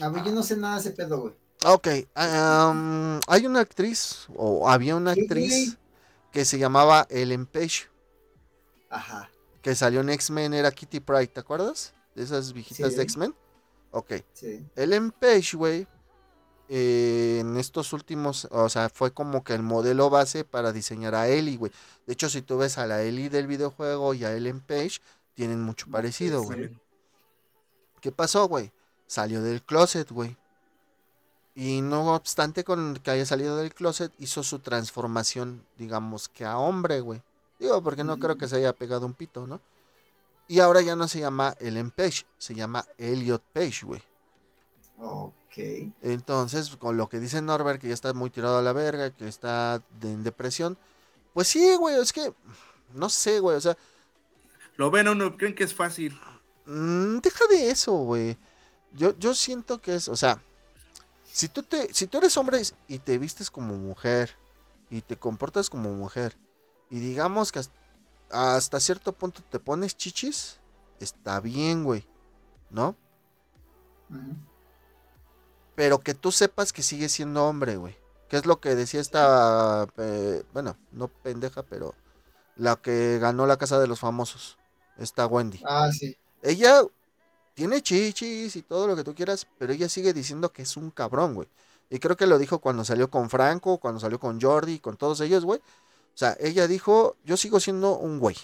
Speaker 2: A ver, yo no sé nada de ese pedo, güey.
Speaker 1: Ok, am, hay una actriz, o había una actriz que se llamaba Ellen Page,
Speaker 2: Ajá,
Speaker 1: que salió en X-Men, era Kitty Pryde, ¿te acuerdas? De esas viejitas
Speaker 2: Sí.
Speaker 1: de X-Men. Ok,
Speaker 2: sí.
Speaker 1: Ellen Page, güey, eh, en estos últimos, o sea, fue como que el modelo base para diseñar a Ellie, güey. De hecho, si tú ves a la Ellie del videojuego y a Ellen Page, tienen mucho parecido, güey. ¿Qué pasó, güey? Salió del closet, güey. Y no obstante con que haya salido del closet, hizo su transformación, digamos que a hombre, güey. Digo, porque no creo que se haya pegado un pito, ¿no? Y ahora ya no se llama Ellen Page, se llama Elliot Page, güey.
Speaker 2: Ok.
Speaker 1: Entonces, con lo que dice Norbert, que ya está muy tirado a la verga, que está de- en depresión, pues sí, güey, es que, no sé, güey, o sea,
Speaker 3: Lo ven a uno, creen que es fácil.
Speaker 1: Mm, deja de eso, güey. Yo, yo siento que es, o sea, si tú te, si tú eres hombre y te vistes como mujer y te comportas como mujer y digamos que hasta, cierto punto te pones chichis, está bien, güey, ¿no? Pero que tú sepas que sigues siendo hombre, güey. Que es lo que decía esta, eh, bueno, no pendeja, pero la que ganó la casa de los famosos, esta Wendy.
Speaker 2: Ah, sí.
Speaker 1: Ella tiene chichis y todo lo que tú quieras, pero ella sigue diciendo que es un cabrón, güey. Y creo que lo dijo cuando salió con Franco, cuando salió con Jordi, con todos ellos, güey. O sea, ella dijo, yo sigo siendo un güey.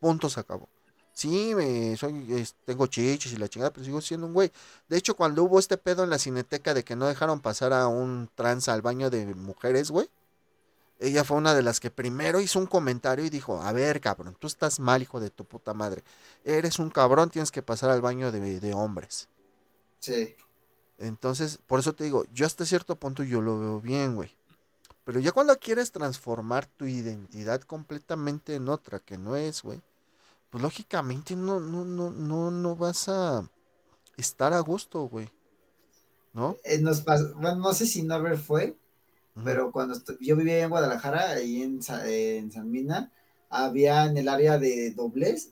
Speaker 1: Punto se acabó. Sí, me, soy, es- tengo chichis y la chingada, pero sigo siendo un güey. De hecho, cuando hubo este pedo en la cineteca de que no dejaron pasar a un trans al baño de mujeres, güey. Ella fue una de las que primero hizo un comentario y dijo, a ver, cabrón, tú estás mal, hijo de tu puta madre eres un cabrón, tienes que pasar al baño de, de hombres.
Speaker 2: Sí.
Speaker 1: Entonces, por eso te digo, yo hasta cierto punto yo lo veo bien, güey. Pero ya cuando quieres transformar tu identidad completamente en otra que no es, güey, pues lógicamente no, no, no, no, no vas a estar a gusto, güey. ¿No?
Speaker 2: Eh, nos pas- bueno, no sé si Norbert fue, pero cuando yo vivía en Guadalajara, ahí en, Sa- en San Mina, había en el área de dobles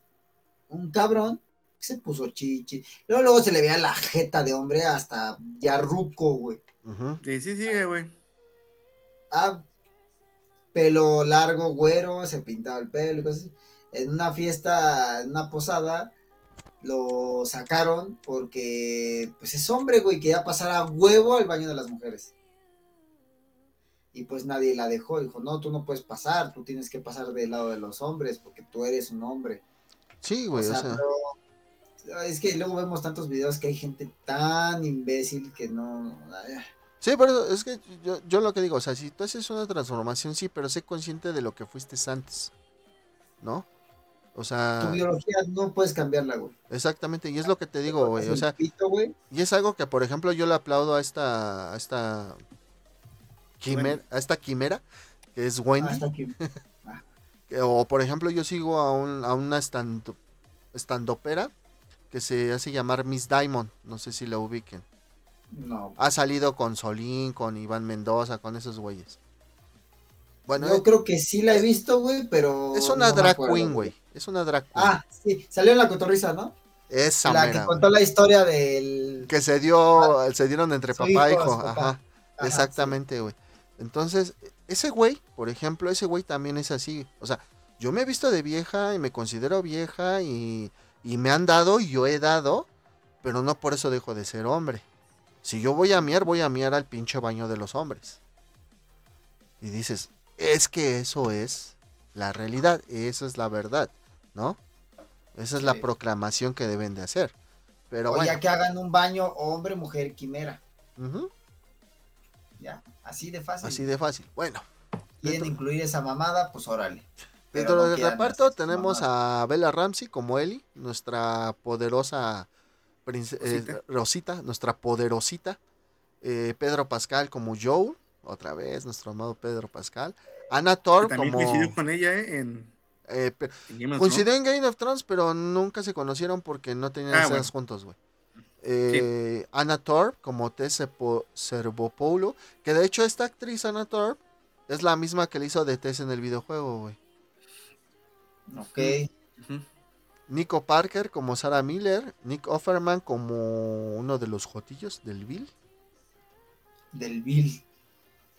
Speaker 2: un cabrón que se puso chichi. Luego, luego se le veía la jeta de hombre hasta ya ruco, güey.
Speaker 3: Sí, sí, sigue, güey.
Speaker 2: Ah, pelo largo, güero, se pintaba el pelo y cosas así. En una fiesta, en una posada, lo sacaron porque pues es hombre, güey, que ya pasara huevo al baño de las mujeres. Y pues nadie la dejó, dijo, no, tú no puedes pasar, tú tienes que pasar del lado de los hombres porque tú eres un hombre.
Speaker 1: Sí, güey, o
Speaker 2: sea,
Speaker 1: sea,
Speaker 2: pero es que luego vemos tantos videos que hay gente tan imbécil que no... ay,
Speaker 1: Sí, pero es que yo, yo lo que digo, o sea, si tú haces una transformación, sí, pero sé consciente de lo que fuiste antes, ¿no? O
Speaker 2: Tu
Speaker 1: sea,
Speaker 2: biología no puedes cambiarla, güey.
Speaker 1: exactamente, y es lo que te digo, güey, o sea, y es algo que, por ejemplo, yo le aplaudo a esta, a esta, quimera, a esta quimera, que es
Speaker 2: Ah,
Speaker 1: Wendy. que- (laughs) O por ejemplo, yo sigo a, un, a una stand, standopera que se hace llamar Miss Diamond. No sé si la ubiquen.
Speaker 2: No.
Speaker 1: Ha salido con Solín, con Iván Mendoza, con esos güeyes. Bueno,
Speaker 2: Yo
Speaker 1: es-
Speaker 2: creo que sí la he visto, güey, pero.
Speaker 1: es una
Speaker 2: no
Speaker 1: drag queen, güey. Es una drag queen.
Speaker 2: Ah, sí, salió en la cotorriza, ¿no?
Speaker 1: Esa
Speaker 2: la
Speaker 1: mera,
Speaker 2: que contó la historia del.
Speaker 1: Que se dio, se dieron entre papá e
Speaker 2: hijo,
Speaker 1: hijo.
Speaker 2: su papá.
Speaker 1: Ajá.
Speaker 2: Ajá,
Speaker 1: Exactamente, güey. Entonces, ese güey, por ejemplo, ese güey también es así. O sea, yo me he visto de vieja y me considero vieja y, y me han dado y yo he dado, pero no por eso dejo de ser hombre. Si yo voy a miar, voy a miar al pinche baño de los hombres. Y dices, es que eso es la realidad, esa es la verdad, ¿no? Esa es la
Speaker 2: Sí.
Speaker 1: proclamación que deben de hacer. Pero
Speaker 2: o
Speaker 1: bueno.
Speaker 2: ya que hagan un baño hombre, mujer, quimera. Ya, así de fácil.
Speaker 1: así de fácil. Bueno,
Speaker 2: Quieren
Speaker 1: dentro-
Speaker 2: incluir esa mamada, pues órale. Pero
Speaker 1: Dentro
Speaker 2: no
Speaker 1: del reparto tenemos
Speaker 2: mamadas.
Speaker 1: a Bella Ramsey como Ellie, nuestra poderosa
Speaker 3: Rosita.
Speaker 1: Rosita, nuestra poderosita. Eh, Pedro Pascal como Joe, otra vez, nuestro amado Pedro Pascal. Anna Thor
Speaker 3: también
Speaker 1: como...
Speaker 3: coincidió con ella ¿eh? en,
Speaker 1: eh, coincidió en Game of Thrones, pero nunca se conocieron porque no tenían
Speaker 3: Ah,
Speaker 1: escenas
Speaker 3: bueno.
Speaker 1: juntos, güey. Eh, Anna Thor como Tess Servopoulo, que de hecho esta actriz Anna Thor es la misma que le hizo de Tess en el videojuego, güey.
Speaker 2: Ok.
Speaker 1: Nico Parker como Sarah Miller, Nick Offerman como uno de los jotillos del Bill.
Speaker 2: Del Bill.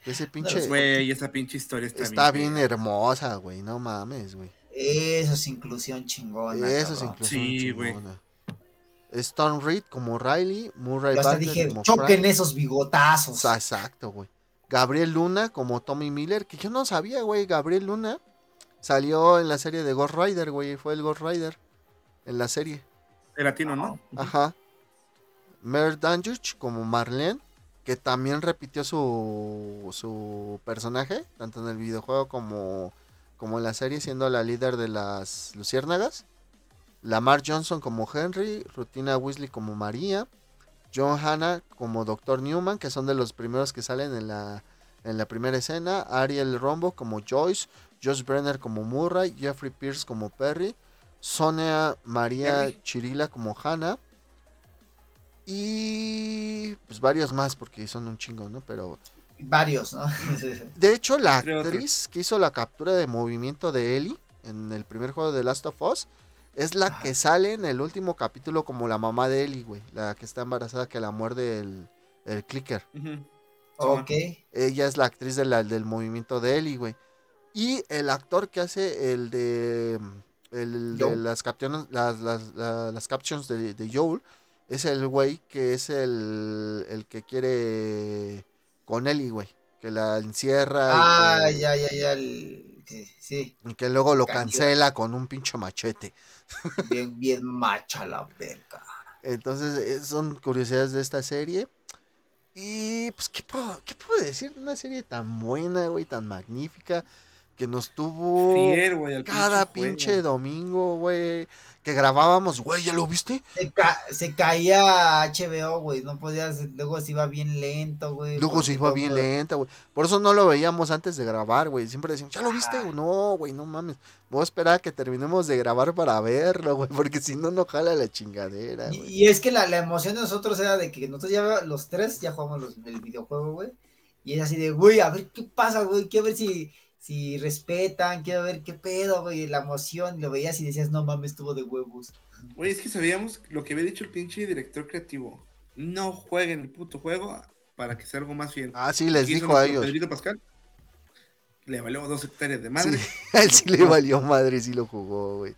Speaker 1: Ese pinche
Speaker 3: Güey, esa pinche historia está,
Speaker 1: está bien hermosa, güey, no mames, güey.
Speaker 2: Eso es inclusión chingona.
Speaker 1: Eso es
Speaker 2: cabrón.
Speaker 1: inclusión
Speaker 3: Sí, güey.
Speaker 1: chingona. Stone Reed como Riley, Murray
Speaker 2: Yo hasta dije,
Speaker 1: como
Speaker 2: choquen
Speaker 1: Frank.
Speaker 2: esos bigotazos.
Speaker 1: Exacto, güey. Gabriel Luna como Tommy Miller, que yo no sabía, güey, Gabriel Luna salió en la serie de Ghost Rider, güey, fue el Ghost Rider en la serie.
Speaker 3: El latino, ¿no?
Speaker 1: Ajá. Mer Danjuch como Marlene, que también repitió su, su personaje, tanto en el videojuego como, como en la serie, siendo la líder de las Luciérnagas. Lamar Johnson como Henry, Rutina Weasley como María, John Hanna como Dr. Newman, que son de los primeros que salen en la, en la primera escena, Ariel Rombo como Joyce, Josh Brenner como Murray, Jeffrey Pierce como Perry, Sonia María. Chirila como Hannah. Y pues varios más porque son un chingo, ¿no? Pero
Speaker 2: Varios, ¿no? (laughs)
Speaker 1: de hecho la actriz que hizo la captura de movimiento de Ellie en el primer juego de Last of Us es la
Speaker 2: Ajá.
Speaker 1: que sale en el último capítulo como la mamá de Ellie, güey, la que está embarazada que la muerde el, el clicker.
Speaker 2: Ok.
Speaker 1: Ella es la actriz de la- del movimiento de Ellie, güey. Y el actor que hace el de el de las captions, las, las, la- las captions de, de Joel es el güey que es el, el que quiere con Ellie, güey. Que la encierra y
Speaker 2: Ah,
Speaker 1: que-
Speaker 2: ya, ya, ya. el- Sí,
Speaker 1: y que luego lo
Speaker 2: Cañón.
Speaker 1: cancela con un pinche machete.
Speaker 2: bien, bien macha la verga.
Speaker 1: Entonces, eh, son curiosidades de esta serie. Y pues, ¿qué puedo, qué puedo decir? Una serie tan buena, güey, tan magnífica, que nos tuvo cada pinche domingo, güey, que grabábamos, güey, ¿ya lo viste?
Speaker 2: Se, ca- se caía HBO, güey. No podías. Luego se iba bien lento, güey.
Speaker 1: Luego se iba bien lenta, güey. Por eso no lo veíamos antes de grabar, güey. Siempre decíamos, ¿ya lo viste? No, güey, no mames. Voy a esperar a que terminemos de grabar para verlo, güey, porque si no, no jala la chingadera,
Speaker 2: Y,
Speaker 1: güey.
Speaker 2: y es que la, la emoción de nosotros era de que nosotros ya los tres ya jugamos los, el videojuego, güey. Y es así de, güey, a ver qué pasa, güey. Quiero ver si, si respetan, quiero ver qué pedo, güey. La emoción, lo veías y decías, no mames, estuvo de huevos.
Speaker 3: Güey, es que sabíamos lo que había dicho el pinche director creativo. No jueguen el puto juego para que sea algo más fiel.
Speaker 1: Ah, sí, les
Speaker 3: ¿Qué hizo
Speaker 1: dijo a ellos.
Speaker 3: Pedrito Pascal? Le valió dos hectáreas de
Speaker 1: Sí,
Speaker 3: madre. (laughs)
Speaker 1: a él sí le valió madre, sí lo jugó, güey.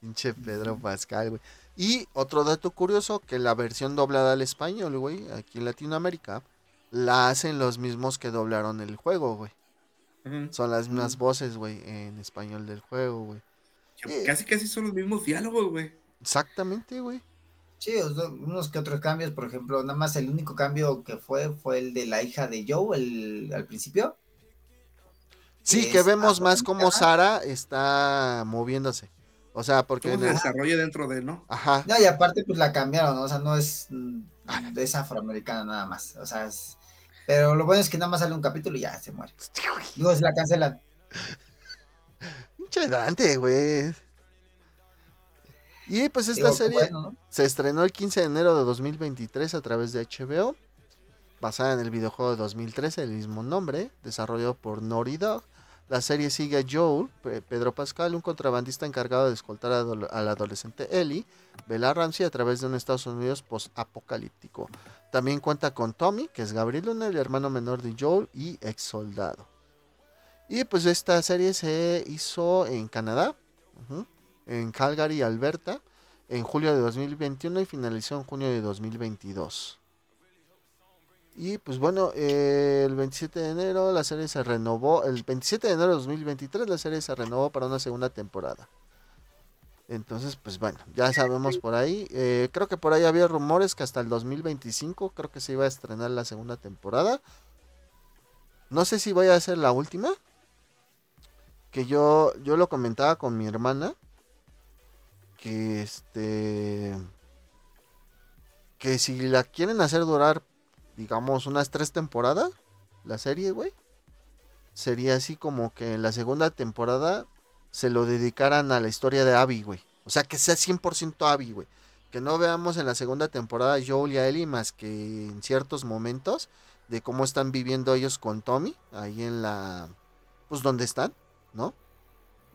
Speaker 1: Pinche Pedro Pascal, güey. Y otro dato curioso, que la versión doblada al español, güey, aquí en Latinoamérica, la hacen los mismos que doblaron el juego, güey. Son las mismas voces, güey, en español del juego, güey.
Speaker 3: Que Casi, casi son los mismos diálogos, güey.
Speaker 1: Exactamente, güey.
Speaker 2: Sí, unos que otros cambios, por ejemplo, nada más el único cambio que fue fue el de la hija de Joe el, al principio.
Speaker 1: Sí, que vemos más como
Speaker 2: afroamericana.
Speaker 1: Sara está moviéndose. O sea, porque...
Speaker 3: ¿Cómo
Speaker 1: en
Speaker 3: se
Speaker 1: el-
Speaker 3: desarrolla dentro de él, no?
Speaker 1: Ajá.
Speaker 2: No, y aparte pues la cambión, ¿no? o sea, no es, es afroamericana nada más, o sea, es, Pero lo bueno es que nada más sale un capítulo y ya se muere. Digo, se la cancelan.
Speaker 1: Pinche Dante, güey. Y pues esta
Speaker 2: Digo,
Speaker 1: serie
Speaker 2: bueno, ¿no?
Speaker 1: se estrenó el 15 de enero de 2023 a través de HBO, basada en el videojuego de 2013 del mismo nombre, desarrollado por Naughty Dog. La serie sigue a Joel, Pe- Pedro Pascal, un contrabandista encargado de escoltar al adolescente Ellie, Bella Ramsey, a través de un Estados Unidos post-apocalíptico. También cuenta con Tommy, que es Gabriel Luna, el hermano menor de Joel y ex soldado. Y pues esta serie se hizo en Canadá, en Calgary, Alberta, en julio de 2021 y finalizó en junio de 2022. Y pues bueno, el 27 de enero la serie se renovó, el 27 de enero de 2023 la serie se renovó para una segunda temporada. Entonces, pues bueno, ya sabemos por ahí. eh, creo que por ahí había rumores que hasta el 2025 creo que se iba a estrenar la segunda temporada. No sé si vaya a ser la última. Que yo, yo lo comentaba con mi hermana. Que este. Que si la quieren hacer durar, digamos, unas tres temporadas, la serie, güey. Sería así como que en la segunda temporada se lo dedicaran a la historia de Abby, güey. O sea, que sea 100% Abby, güey. Que no veamos en la segunda temporada a Joel y a Ellie más que en ciertos momentos de cómo están viviendo ellos con Tommy, ahí en la... Pues donde están, ¿no?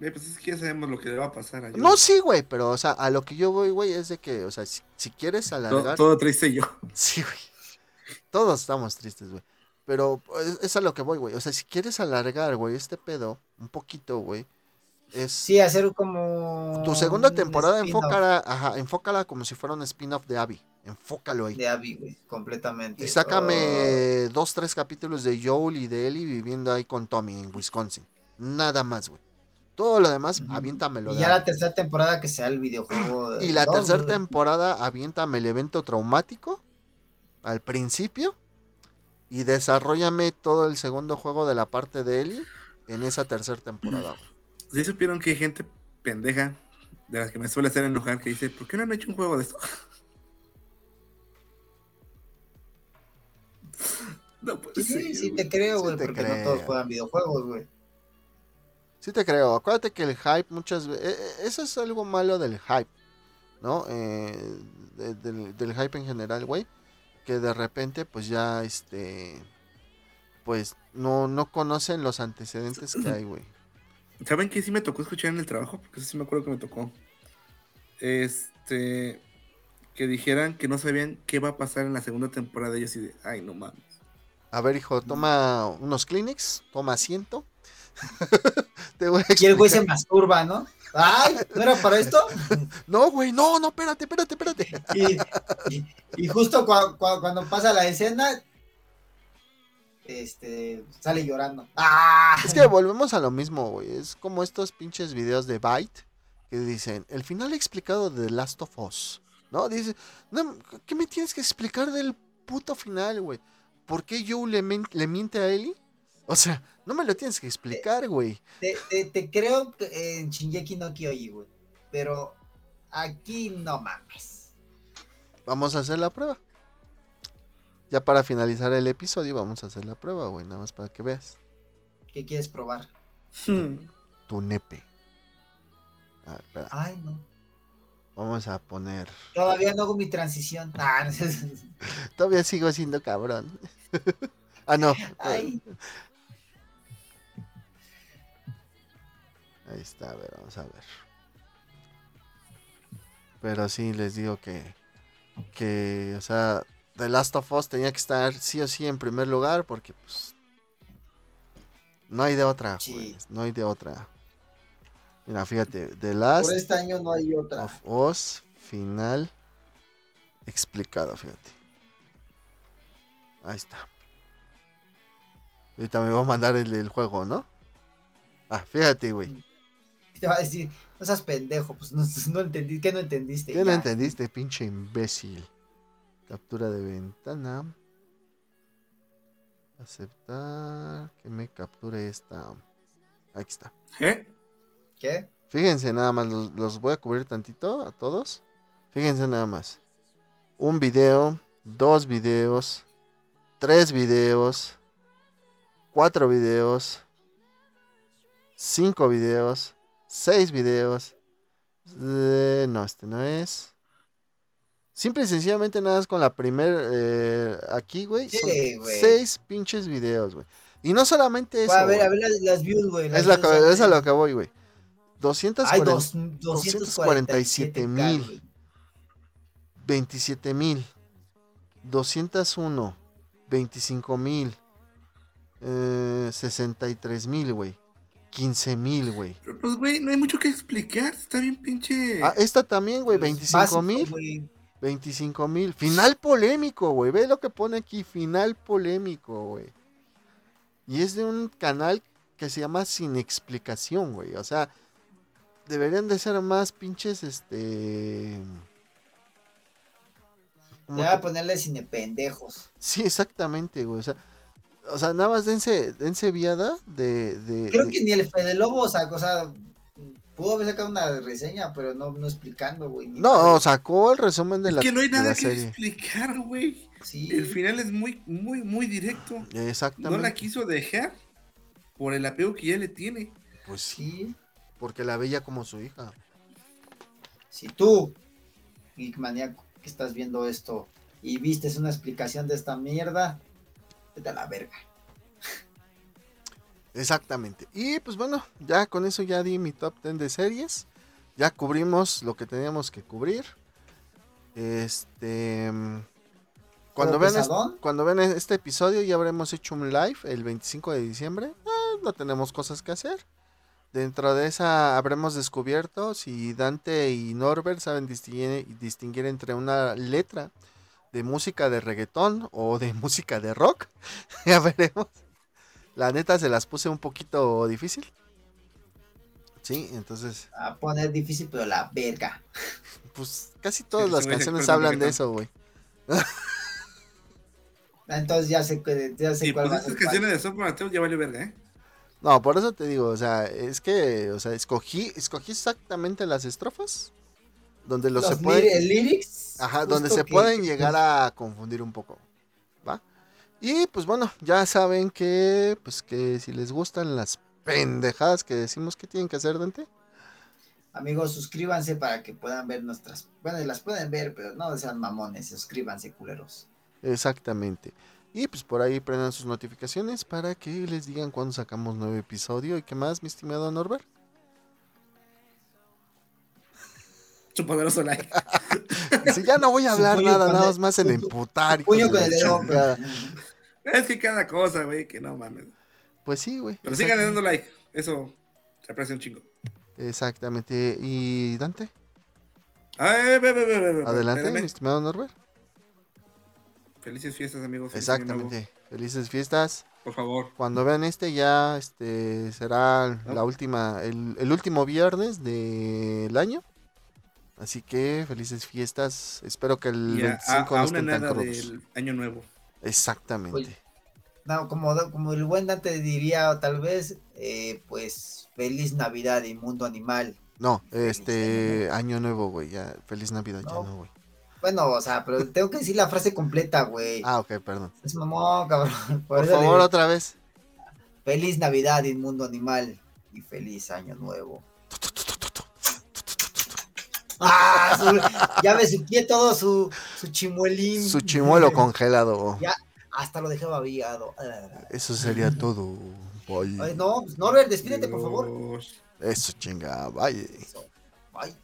Speaker 3: Eh, pues es que ya sabemos lo que le va a pasar a Joel.
Speaker 1: No, sí, güey, pero, o sea, a lo que yo voy, güey, es de que, o sea, si, si quieres
Speaker 3: todo,
Speaker 1: alargar...
Speaker 3: todo triste yo. (laughs)
Speaker 1: Sí, güey. Todos estamos tristes, güey. Pero es, es a lo que voy, güey. O sea, si quieres alargar, güey, este pedo, un poquito, güey, es...
Speaker 2: Sí, hacer como.
Speaker 1: Tu segunda
Speaker 2: un
Speaker 1: temporada enfócala, ajá, enfócala como si fuera un spin-off de Abby. Enfócalo ahí.
Speaker 2: De Abby, güey, completamente.
Speaker 1: Y sácame dos, tres capítulos de Joel y de Ellie viviendo ahí con Tommy en Wisconsin. Nada más, güey. Todo lo demás,
Speaker 2: Ujú.
Speaker 1: aviéntamelo.
Speaker 2: Y ya la tercera temporada que sea el videojuego. de
Speaker 1: Y la
Speaker 2: dos,
Speaker 1: tercera
Speaker 2: güey.
Speaker 1: temporada, aviéntame el evento traumático al principio. Y desarrollame todo el segundo juego de la parte de Ellie en esa tercera temporada. güey.
Speaker 3: ¿Sí supieron que hay gente pendeja de las que me suele hacer enojar que dice, ¿por qué no han hecho un juego de esto? (laughs) no puede
Speaker 2: Sí,
Speaker 3: ser,
Speaker 2: sí,
Speaker 3: güey.
Speaker 2: te creo,
Speaker 1: Sí
Speaker 2: güey, porque no todos juegan videojuegos, güey.
Speaker 1: Sí te creo. Acuérdate que el hype muchas veces... Eso es algo malo del hype, ¿no? Eh, de- del, del hype en general, güey. Que de repente, pues ya, este... Pues no, no conocen los antecedentes que hay, güey.
Speaker 3: ¿Saben qué sí me tocó escuchar en el trabajo? Porque eso sí me acuerdo que me tocó. Este. Que dijeran que no sabían qué va a pasar en la segunda temporada. Y yo así de, ay, no mames.
Speaker 1: A ver, hijo, toma unos Kleenex, toma asiento. (laughs) Te voy a
Speaker 2: Y el güey se masturba, ¿no? Ay, ¿no era para esto? (laughs)
Speaker 1: No, güey, no, no, espérate, espérate, espérate.
Speaker 2: Y, y- y justo cua- cua- cuando pasa la escena, este, sale llorando. (laughs) ¡Ah!
Speaker 1: Es que volvemos a lo mismo, güey. Es como estos pinches videos de Byte que dicen, el final explicado de The Last of Us. ¿No? Dice, no, ¿qué me tienes que explicar del puto final, güey? ¿Por qué Joe le, miente a Ellie? O sea, no me lo tienes que explicar, güey.
Speaker 2: Te, te- te creo que en Shinjeki no Kyoji, güey. Pero aquí no mames.
Speaker 1: Vamos a hacer la prueba. Ya para finalizar el episodio vamos a hacer la prueba, güey. Nada más para que veas.
Speaker 2: ¿Qué quieres probar? (laughs)
Speaker 1: Tu nepe. A ver, espera.
Speaker 2: Ay, no.
Speaker 1: Vamos a poner...
Speaker 2: Todavía no hago mi transición. (laughs) Ah.
Speaker 1: Todavía sigo siendo cabrón. (laughs) ah, no.
Speaker 2: Ay,
Speaker 1: Ahí está, a ver, vamos a ver. Pero sí, les digo que, que, o sea, The Last of Us tenía que estar sí o sí en primer lugar porque, pues, no hay de otra,
Speaker 2: Sí.
Speaker 1: no hay de otra. Mira, fíjate, The Last
Speaker 2: por este año no hay otra.
Speaker 1: of Us final explicado, fíjate. Ahí está. Ahorita me va a mandar el juego, ¿no? Ah, fíjate, güey. (laughs)
Speaker 2: Te va a decir, no seas pendejo, pues no, no entendí, ¿qué no entendiste?
Speaker 1: ¿Qué no entendiste, pinche imbécil? Captura de ventana. Aceptar. Que me capture esta. Aquí está.
Speaker 3: ¿Eh?
Speaker 2: ¿Qué?
Speaker 1: Fíjense nada más, los, los voy a cubrir tantito a todos. Fíjense nada más. Un video, dos videos, tres videos, cuatro videos, cinco videos, seis videos. eh, no, este no es. Simple y sencillamente nada más con la primer eh, aquí, güey.
Speaker 2: Sí, güey.
Speaker 1: seis pinches videos, güey. Y no solamente eso.
Speaker 2: a ver, a ver las, las views, güey.
Speaker 1: Es, la,
Speaker 2: views
Speaker 1: es a lo que voy, güey.
Speaker 2: Hay
Speaker 1: 240,
Speaker 2: dos, 247
Speaker 1: mil.
Speaker 2: güey.
Speaker 1: 27 mil, 201, 25 mil, eh, 63 mil, güey. 15 mil, güey.
Speaker 3: Pero, Pues, güey, no hay mucho que explicar. Está bien pinche.
Speaker 1: Ah, esta también, güey, 25
Speaker 2: Básico,
Speaker 1: mil.
Speaker 2: Güey.
Speaker 1: 25 mil. Final polémico, güey. Ve lo que pone aquí. Final polémico, güey. Y es de un canal que se llama Sin Explicación, güey. O sea, deberían de ser más pinches, este... ¿cómo
Speaker 2: Ya
Speaker 1: te-
Speaker 2: a ponerle cine pendejos.
Speaker 1: Sí, exactamente, güey. O sea, o sea, nada más dense, dense viada de... de-
Speaker 2: Creo
Speaker 1: de-
Speaker 2: que ni el Fede Lobo sacó, o sea, pudo haber sacado una reseña, pero no, no explicando, güey.
Speaker 1: No, sacó el resumen de
Speaker 3: es
Speaker 1: la,
Speaker 3: que no hay nada que
Speaker 1: serie.
Speaker 3: explicar, güey.
Speaker 2: Sí.
Speaker 3: El final es muy, muy, muy directo. No
Speaker 1: Exactamente.
Speaker 3: la quiso dejar por el apego que ya le tiene.
Speaker 1: Pues sí, porque la veía como su hija.
Speaker 2: Si tú, geek maníaco, que estás viendo esto y vistes una explicación de esta mierda, vete a la verga.
Speaker 1: Exactamente. Y pues bueno, ya con eso ya di mi top 10 de series. Ya cubrimos lo que teníamos que cubrir. Este. mm, Cuando
Speaker 2: ¿Todo
Speaker 1: vean, es-
Speaker 2: pesadón?
Speaker 1: cuando vean este episodio, ya habremos hecho un live el 25 de diciembre. Ah, no tenemos cosas que hacer. Dentro de esa habremos descubierto si Dante y Norbert saben distinguir, distinguir entre una letra de música de reggaetón o de (laughs) música de rock. (laughs) ya veremos. La neta se las puse un poquito difícil. Sí, entonces,
Speaker 2: A poner difícil, pero la verga.
Speaker 1: pues casi todas las canciones hablan de eso, güey.
Speaker 2: Entonces ya sé, ya sé
Speaker 3: Y
Speaker 2: cuál
Speaker 3: pues
Speaker 2: va a
Speaker 3: estas
Speaker 2: ser cuál.
Speaker 3: canciones de Software Mateo ya valió verga, ¿eh?
Speaker 1: No, por eso te digo, o sea, es que, o sea, escogí, escogí exactamente las estrofas donde los,
Speaker 2: Los
Speaker 1: se pueden,
Speaker 2: lyrics.
Speaker 1: ajá, donde se
Speaker 2: que-
Speaker 1: pueden llegar a confundir un poco. Y pues bueno, ya saben que, pues que si les gustan las pendejadas que decimos que tienen que hacer, Dante,
Speaker 2: Amigos, suscríbanse para que puedan ver nuestras. Bueno, las pueden ver, pero no sean mamones. Suscríbanse, culeros.
Speaker 1: exactamente. Y pues por ahí prendan sus notificaciones para que les digan cuando sacamos nuevo episodio y qué más, mi estimado Norbert.
Speaker 3: Su poderoso like. (laughs)
Speaker 1: Si ya no voy a (laughs) hablar nada, nada
Speaker 2: el-
Speaker 1: más en emputar.
Speaker 2: Puño con el dedo. (laughs)
Speaker 3: Es que cada cosa, güey, que no mames.
Speaker 1: Pues sí, güey.
Speaker 3: Pero sigan dando like. Eso se aprecia un chingo.
Speaker 1: Exactamente. ¿Y Dante?
Speaker 3: Ay, ve, ve, ve, ve, ve,
Speaker 1: Adelante, mi estimado Norbert.
Speaker 3: Felices fiestas, amigos. Feliz
Speaker 1: Exactamente. Felices fiestas.
Speaker 3: Por favor.
Speaker 1: Cuando vean este ya este será
Speaker 3: ¿No?
Speaker 1: la última el, el último viernes del año. Así que felices fiestas. Espero que el
Speaker 3: Y a,
Speaker 1: 25
Speaker 3: a-
Speaker 1: no
Speaker 3: a una
Speaker 1: estén tan
Speaker 3: del año nuevo.
Speaker 1: Exactamente.
Speaker 2: Oye. No, como, como el buen Dante diría, tal vez, eh, pues, feliz Navidad y mundo animal.
Speaker 1: No,
Speaker 2: Feliz
Speaker 1: este año nuevo, güey. Ya, feliz Navidad, ya
Speaker 2: No.
Speaker 1: no, güey.
Speaker 2: Bueno, o sea, pero tengo que decir la frase completa, güey.
Speaker 1: Ah, ok, perdón.
Speaker 2: Es mamón, cabrón. (laughs) Por,
Speaker 1: Por
Speaker 2: le
Speaker 1: favor, otra vez.
Speaker 2: Feliz Navidad y mundo animal y feliz año nuevo. Ah, su- ya me suqué todo su, su chimuelín.
Speaker 1: Su chimuelo congelado.
Speaker 2: Ya. Hasta lo dejé babiado.
Speaker 1: Eso sería todo.
Speaker 2: Ay, no, pues, Norbert, despídete, por favor.
Speaker 1: Eso chinga, bye.
Speaker 2: Eso. Bye.